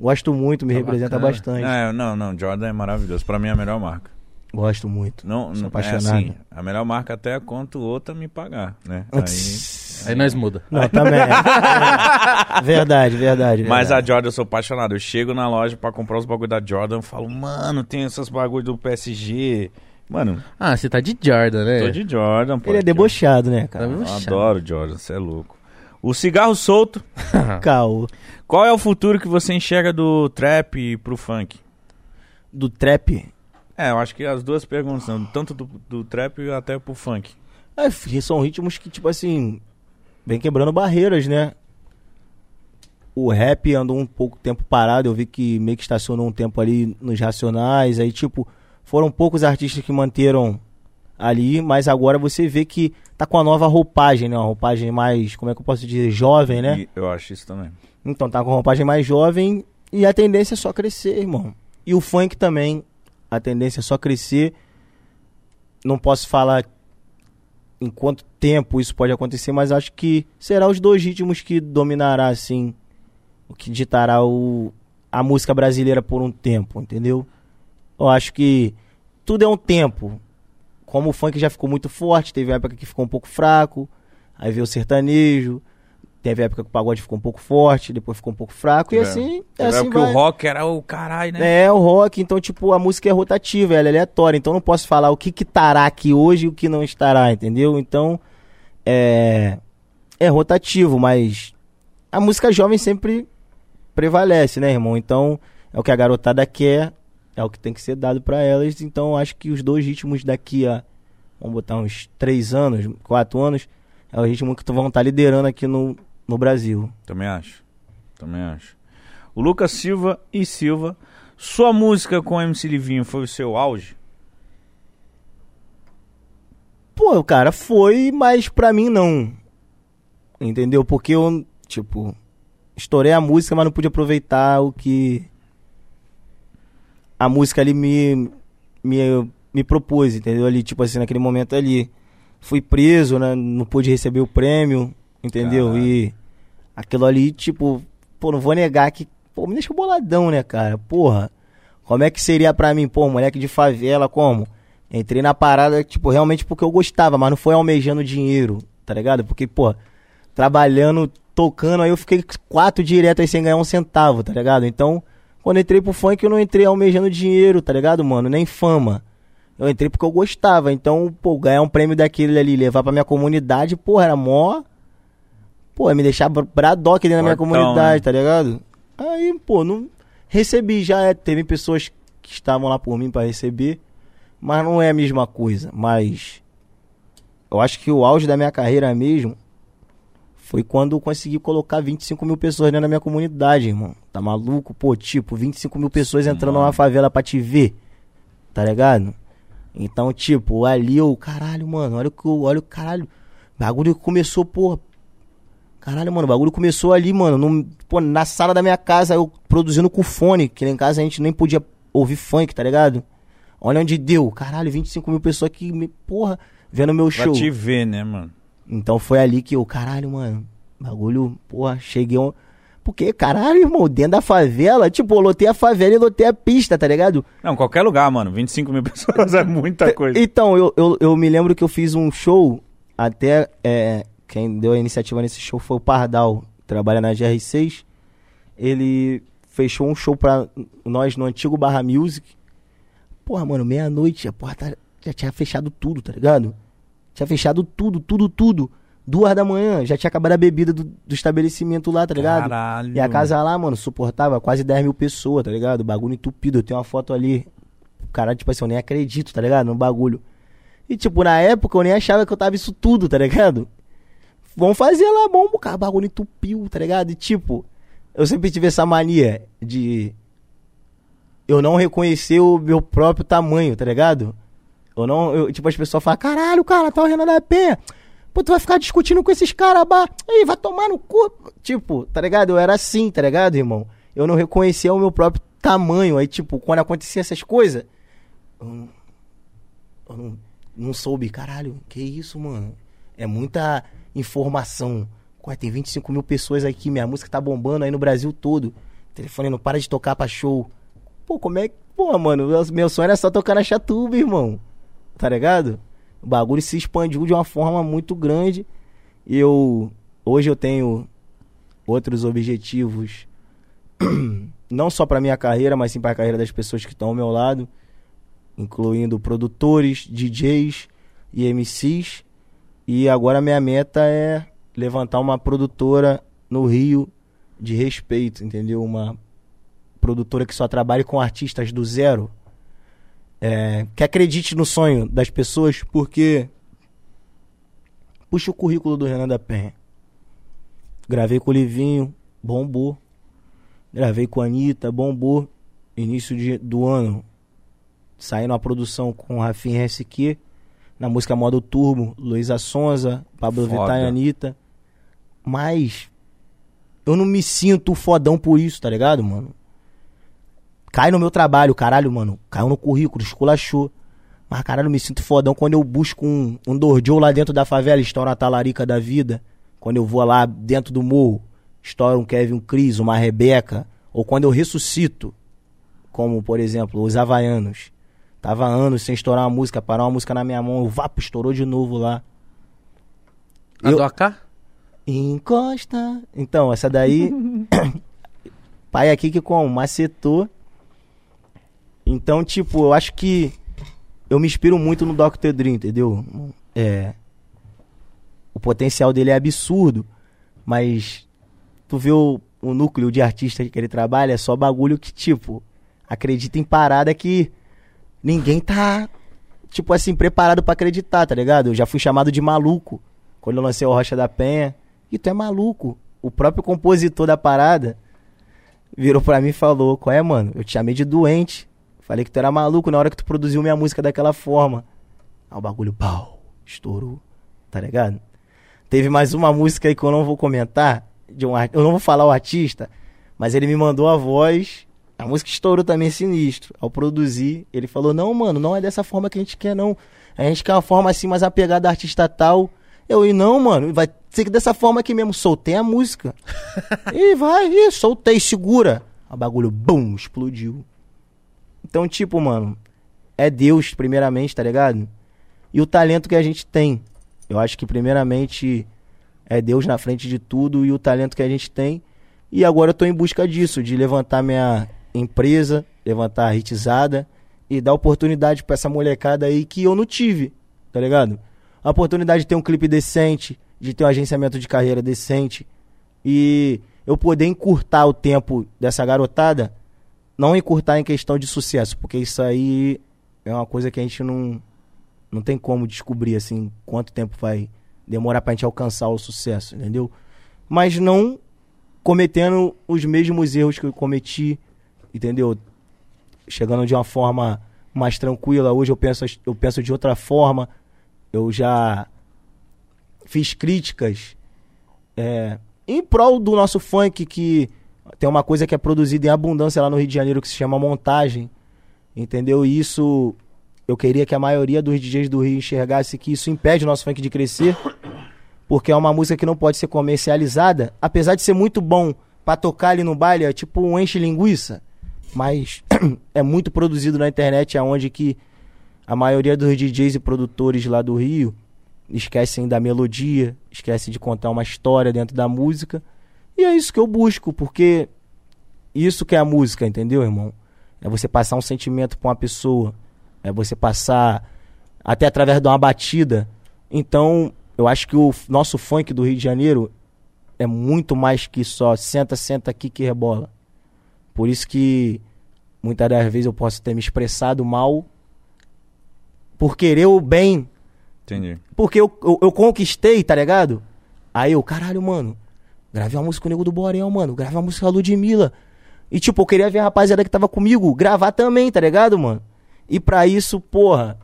[SPEAKER 3] Gosto muito, me
[SPEAKER 1] Tá
[SPEAKER 3] representa
[SPEAKER 1] bacana.
[SPEAKER 3] bastante.
[SPEAKER 2] É, não, não, Jordan é maravilhoso. Pra mim é a melhor marca.
[SPEAKER 3] Gosto muito.
[SPEAKER 2] Não,
[SPEAKER 3] Sou
[SPEAKER 2] não é
[SPEAKER 3] apaixonado.
[SPEAKER 2] assim, a melhor marca até quanto outra me pagar, né? Aí,
[SPEAKER 1] Aí nós muda.
[SPEAKER 3] Não, também. É. Verdade, verdade.
[SPEAKER 2] mas a. Jordan eu sou apaixonado. Eu chego na loja pra comprar os bagulho da Jordan, eu falo, mano, tem esses bagulho do PSG. Mano,
[SPEAKER 1] Ah, você tá de Jordan, né?
[SPEAKER 2] tô de Jordan, pô.
[SPEAKER 3] Ele é debochado, né,
[SPEAKER 1] Tá
[SPEAKER 3] cara?
[SPEAKER 2] Eu
[SPEAKER 1] debochado.
[SPEAKER 2] adoro Jordan, você é louco. O cigarro solto,
[SPEAKER 3] Caô.
[SPEAKER 2] qual é o futuro que você enxerga do trap pro funk?
[SPEAKER 3] Do trap.
[SPEAKER 2] É, eu acho que as duas perguntas, tanto do, do trap até pro funk.
[SPEAKER 3] É, são ritmos que, tipo assim, vem quebrando barreiras, né? O rap andou um pouco tempo parado, eu vi que meio que estacionou um tempo ali nos Racionais, aí, tipo, foram poucos artistas que manteram ali, mas agora você vê que tá com a nova roupagem, né? Uma roupagem mais, como é que eu posso dizer, jovem, né?
[SPEAKER 2] E eu acho isso também.
[SPEAKER 3] Então tá com a roupagem mais jovem e a tendência é só crescer, irmão. E o funk também, a tendência é só crescer. Não posso falar em quanto tempo isso pode acontecer, mas acho que será os dois ritmos que dominará assim, o que ditará o, a música brasileira por um tempo, entendeu? Eu acho que tudo é um tempo. Como o funk já ficou muito forte, teve época que ficou um pouco fraco, aí veio o sertanejo, teve época que o pagode ficou um pouco forte, depois ficou um pouco fraco, e
[SPEAKER 2] É.
[SPEAKER 3] assim, é assim vai.
[SPEAKER 2] o rock era o caralho, né?
[SPEAKER 3] É, o rock, então, tipo, a música é rotativa, ela é aleatória, então não posso falar o que que estará aqui hoje e o que não estará, entendeu? Então, é, é rotativo, mas a música jovem sempre prevalece, né, irmão? Então, é o que a garotada quer, é o que tem que ser dado pra elas, então acho que os dois ritmos daqui a, vamos botar uns três anos, quatro anos, é o ritmo que vão estar liderando aqui no, no Brasil.
[SPEAKER 2] Também acho. Também acho. O Lucas Silva e Silva, sua música com o MC Livinho foi o seu auge?
[SPEAKER 3] Pô, cara, foi, mas pra mim não. Entendeu? Porque eu, tipo, estourei a música, mas não pude aproveitar o que a música ali me, me, me propôs, entendeu? Ali, tipo assim, naquele momento ali. Fui preso, né? Não pude receber o prêmio, entendeu? E aquilo ali, tipo, pô, não vou negar que, pô, me deixou boladão, né, cara? Porra, como é que seria pra mim, pô, moleque de favela, como? Entrei na parada, tipo, realmente porque eu gostava, mas não foi almejando dinheiro, tá ligado? Porque, pô, trabalhando, tocando, aí eu fiquei quatro direto aí sem ganhar um centavo, tá ligado? Então, quando eu entrei pro funk, eu não entrei almejando dinheiro, tá ligado, mano? Nem fama. Eu entrei porque eu gostava. Então, pô, ganhar um prêmio daquele ali, levar pra minha comunidade, pô, era mó. Pô, me deixar br- bradock dentro da minha
[SPEAKER 2] Fortão,
[SPEAKER 3] comunidade,
[SPEAKER 2] né?
[SPEAKER 3] tá ligado? Aí, pô, não. Recebi já, é, teve pessoas que estavam lá por mim pra receber, mas não é a mesma coisa. Mas. Eu acho que o auge da minha carreira mesmo foi quando eu consegui colocar 25 mil pessoas dentro da minha comunidade, irmão. Tá maluco? Pô, tipo, 25 mil pessoas entrando
[SPEAKER 2] Mano.
[SPEAKER 3] numa favela pra te ver. Tá ligado? Então, tipo, ali eu, caralho, mano, olha o que eu- olha o caralho. Bagulho começou, porra. Caralho, mano, o bagulho começou ali, mano, num- pô, na sala da minha casa, eu produzindo com fone, que lá em casa a gente nem podia ouvir funk, tá ligado? Olha onde deu. Caralho, 25 mil pessoas que, porra, vendo meu
[SPEAKER 2] Pra
[SPEAKER 3] show.
[SPEAKER 2] te ver, né, mano?
[SPEAKER 3] Então foi ali que eu, caralho, mano, bagulho, porra, cheguei. um- Porque, caralho, irmão, dentro da favela, tipo, eu lotei a favela e lotei a pista, tá ligado?
[SPEAKER 2] Não, qualquer lugar, mano. 25 mil pessoas é muita coisa.
[SPEAKER 3] Então, eu, eu, eu me lembro que eu fiz um show, até é, quem deu a iniciativa nesse show foi o Pardal, que trabalha na GR6. Ele fechou um show pra nós no antigo Barra Music. Porra, mano, meia-noite, a porta já tinha fechado tudo, tá ligado? Tinha fechado tudo, tudo, tudo. Duas da manhã, já tinha acabado a bebida do, do estabelecimento lá, tá ligado?
[SPEAKER 2] Caralho.
[SPEAKER 3] E a casa lá, mano, suportava quase 10 mil pessoas, tá ligado? Bagulho entupido. Eu tenho uma foto ali. Caralho, tipo assim, eu nem acredito, tá ligado? No bagulho. E, tipo, na época eu nem achava que eu tava isso tudo, tá ligado? Vamos fazer lá, bom, cara. Bagulho entupiu, tá ligado? E, tipo, eu sempre tive essa mania de. Eu não reconhecer o meu próprio tamanho, tá ligado? Eu não. Eu, tipo, as pessoas falam, caralho, cara, tá o Renan da Penha. Pô, tu vai ficar discutindo com esses caras, bah. Vai tomar no cu. Tipo, tá ligado? Eu era assim, tá ligado, irmão? Eu não reconhecia o meu próprio tamanho. Aí, tipo, quando acontecia essas coisas, eu não, eu não, não soube, caralho, que isso, mano? É muita informação. Ué, tem 25 mil pessoas aqui, minha música tá bombando aí no Brasil todo. O telefone não para de tocar pra show. Pô, como é que. Pô, mano, meu sonho era só tocar na Chatuba, irmão. Tá ligado? O bagulho se expandiu de uma forma muito grande. E eu. Hoje eu tenho outros objetivos. Não só pra minha carreira, mas sim pra carreira das pessoas que estão ao meu lado. Incluindo produtores, DJs e MCs. E agora minha meta é levantar uma produtora no Rio de respeito, entendeu? Uma produtora que só trabalhe com artistas do zero. É, que acredite no sonho das pessoas, porque. Puxa o currículo do Renan da Penha. Gravei com o Livinho, bombou. Gravei com a Anitta, bombou. Início de- do ano. Saindo uma produção com o Rafinha SQ. Na música Modo Turbo, Luísa Sonza, Pablo
[SPEAKER 2] Foda.
[SPEAKER 3] Vittar e Anitta. Mas eu não me sinto fodão por isso, tá ligado, mano? Cai no meu trabalho, caralho, mano. Caiu no currículo, esculachou. Mas, caralho, me sinto fodão quando eu busco um, um dojo lá dentro da favela, estoura a talarica da vida. Quando eu vou lá dentro do morro, estoura um Kevin Cris, uma Rebeca. Ou quando eu ressuscito, como, por exemplo, os Havaianos. Tava anos sem estourar uma música, parar uma música na minha mão, o Vapo estourou de novo lá.
[SPEAKER 1] A
[SPEAKER 3] Eu-
[SPEAKER 1] do AK?
[SPEAKER 3] Encosta. Então, essa daí. pai aqui que como? Macetou. Então, tipo, eu acho que eu me inspiro muito no Dr. Dre, entendeu? É. O potencial dele é absurdo, mas tu vê o, o núcleo de artista que ele trabalha, é só bagulho que, tipo, acredita em parada que ninguém tá, tipo assim, preparado pra acreditar, tá ligado? Eu já fui chamado de maluco quando eu lancei o Rocha da Penha. E tu é maluco. O próprio compositor da parada virou pra mim e falou: Qual é, mano? Eu te chamei de doente. Falei que tu era maluco na hora que tu produziu minha música daquela forma. Aí o bagulho, pau, estourou. Tá ligado? Teve mais uma música aí que eu não vou comentar. De um, eu não vou falar o artista, mas ele me mandou a voz. A música estourou também sinistro. Ao produzir, ele falou: Não, mano, não é dessa forma que a gente quer, não. A gente quer uma forma assim, mais apegada a artista tal. Eu, e não, mano, vai ser que dessa forma aqui mesmo. Soltei a música. e vai, e soltei, segura. O bagulho, bum, explodiu. Então, tipo, mano, é Deus, primeiramente, tá ligado? E o talento que a gente tem. Eu acho que, primeiramente, é Deus na frente de tudo e o talento que a gente tem. E agora eu tô em busca disso, de levantar minha empresa, levantar a hitizada e dar oportunidade pra essa molecada aí que eu não tive, tá ligado? A oportunidade de ter um clipe decente, de ter um agenciamento de carreira decente e eu poder encurtar o tempo dessa garotada, não encurtar em questão de sucesso, porque isso aí é uma coisa que a gente não não tem como descobrir assim quanto tempo vai demorar pra gente alcançar o sucesso, entendeu? Mas não cometendo os mesmos erros que eu cometi, entendeu? Chegando de uma forma mais tranquila. Hoje eu penso, eu penso de outra forma. Eu já fiz críticas é, em prol do nosso funk, que tem uma coisa que é produzida em abundância lá no Rio de Janeiro que se chama montagem. Entendeu? E isso eu queria que a maioria dos DJs do Rio enxergasse que isso impede o nosso funk de crescer, porque é uma música que não pode ser comercializada, apesar de ser muito bom pra tocar ali no baile, é tipo um enche linguiça, mas é muito produzido na internet, aonde que a maioria dos DJs e produtores lá do Rio esquecem da melodia, esquecem de contar uma história dentro da música. E é isso que eu busco, porque isso que é a música, entendeu, irmão? É você passar um sentimento pra uma pessoa, é você passar até através de uma batida. Então, eu acho que o nosso funk do Rio de Janeiro é muito mais que só senta, senta aqui que rebola. Por isso que muitas das vezes eu posso ter me expressado mal por querer o bem
[SPEAKER 2] Entendi.
[SPEAKER 3] porque eu, eu, eu conquistei, tá ligado? Aí eu, caralho, mano, gravei uma música com o Nego do Borel, mano, gravei uma música com a Ludmilla. E tipo, eu queria ver a rapaziada que tava comigo gravar também, tá ligado, mano? E pra isso, porra,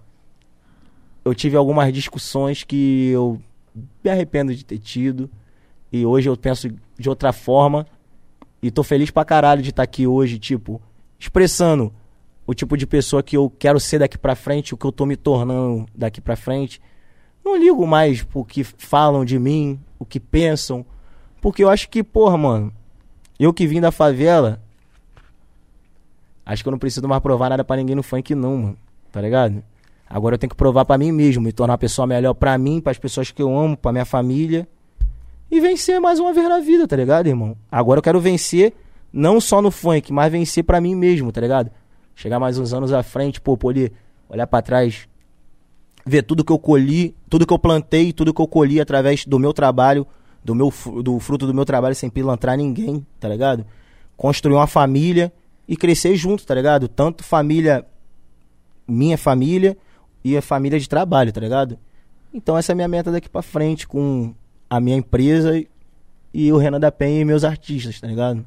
[SPEAKER 3] eu tive algumas discussões que eu me arrependo de ter tido. E hoje eu penso de outra forma. E tô feliz pra caralho de estar aqui hoje, tipo, expressando o tipo de pessoa que eu quero ser daqui pra frente, o que eu tô me tornando daqui pra frente. Não ligo mais pro que falam de mim, o que pensam, porque eu acho que, porra, mano, eu que vim da favela, acho que eu não preciso mais provar nada pra ninguém no funk não, mano, tá ligado? Agora eu tenho que provar pra mim mesmo, me tornar uma pessoa melhor pra mim, pras pessoas que eu amo, pra minha família. E vencer mais uma vez na vida, tá ligado, irmão? Agora eu quero vencer, não só no funk, mas vencer pra mim mesmo, tá ligado? Chegar mais uns anos à frente, pô, poder olhar pra trás, ver tudo que eu colhi, tudo que eu plantei, tudo que eu colhi através do meu trabalho, do meu do fruto do meu trabalho sem pilantrar ninguém, tá ligado? Construir uma família e crescer junto, tá ligado? Tanto família minha família e a família de trabalho, tá ligado? Então essa é a minha meta daqui pra frente com a minha empresa e- e o Renan da Penha e meus artistas, tá ligado?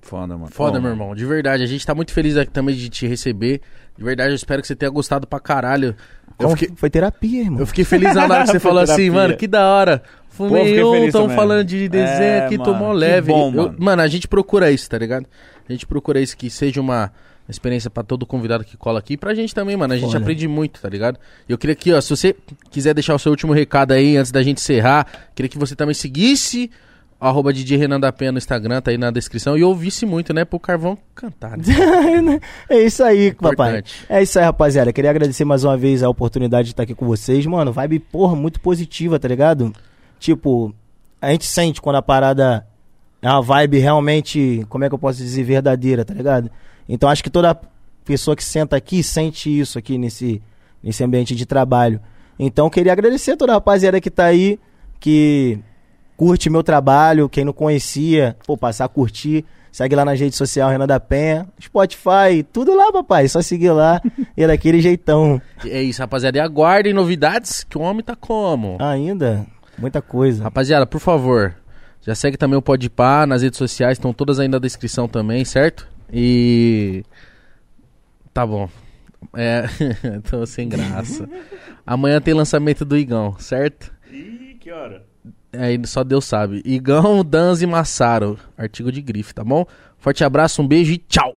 [SPEAKER 2] Foda, mano.
[SPEAKER 1] Foda,
[SPEAKER 2] Bom,
[SPEAKER 1] meu irmão. De verdade, a gente tá muito feliz aqui também de te receber. De verdade, eu espero que você tenha gostado pra caralho. Eu fiquei,
[SPEAKER 3] Foi terapia, irmão.
[SPEAKER 1] eu fiquei feliz na hora que você falou assim,
[SPEAKER 2] terapia.
[SPEAKER 1] mano, que da hora.
[SPEAKER 2] Pô,
[SPEAKER 1] Fumei
[SPEAKER 2] fiquei
[SPEAKER 1] um, tão falando de desenho
[SPEAKER 2] É,
[SPEAKER 1] aqui,
[SPEAKER 2] mano,
[SPEAKER 1] tomou leve.
[SPEAKER 2] bom,
[SPEAKER 1] Eu-
[SPEAKER 2] mano.
[SPEAKER 1] mano, a gente procura isso, tá ligado? A gente procura isso, que seja uma experiência pra todo convidado que cola aqui. E pra gente também, mano. A gente
[SPEAKER 3] Foda.
[SPEAKER 1] aprende muito, tá ligado? E eu queria que, ó, se você quiser deixar o seu último recado aí antes da gente encerrar, queria que você também seguisse arroba DJ Renan da Penha no Instagram, tá aí na descrição. E ouvisse muito, né, pro Carvão cantar. Né?
[SPEAKER 3] é isso aí, papai.
[SPEAKER 1] Importante.
[SPEAKER 3] É isso aí, rapaziada. Queria agradecer mais uma vez a oportunidade de estar aqui com vocês. Mano, vibe, porra, muito positiva, tá ligado? Tipo, a gente sente quando a parada é uma vibe realmente, como é que eu posso dizer, verdadeira, tá ligado? Então acho que toda pessoa que senta aqui sente isso aqui nesse, nesse ambiente de trabalho. Então queria agradecer a toda a rapaziada que tá aí, que curte meu trabalho, quem não conhecia, pô, passar a curtir. Segue lá nas redes sociais, Renan da Penha, Spotify, tudo lá, papai. Só seguir lá e é daquele jeitão.
[SPEAKER 1] É isso, rapaziada. E aguardem novidades, que o homem tá como?
[SPEAKER 3] Ainda, muita coisa.
[SPEAKER 1] Rapaziada, por favor, já segue também o Podpah nas redes sociais, estão todas aí na descrição também, certo? E. Tá bom. É, tô sem graça. Amanhã tem lançamento do Igão, certo?
[SPEAKER 2] Ih, que hora?
[SPEAKER 1] Aí só Deus sabe. Igão, Danz e Massaro. Artigo de grife, tá bom? Forte abraço, um beijo e tchau!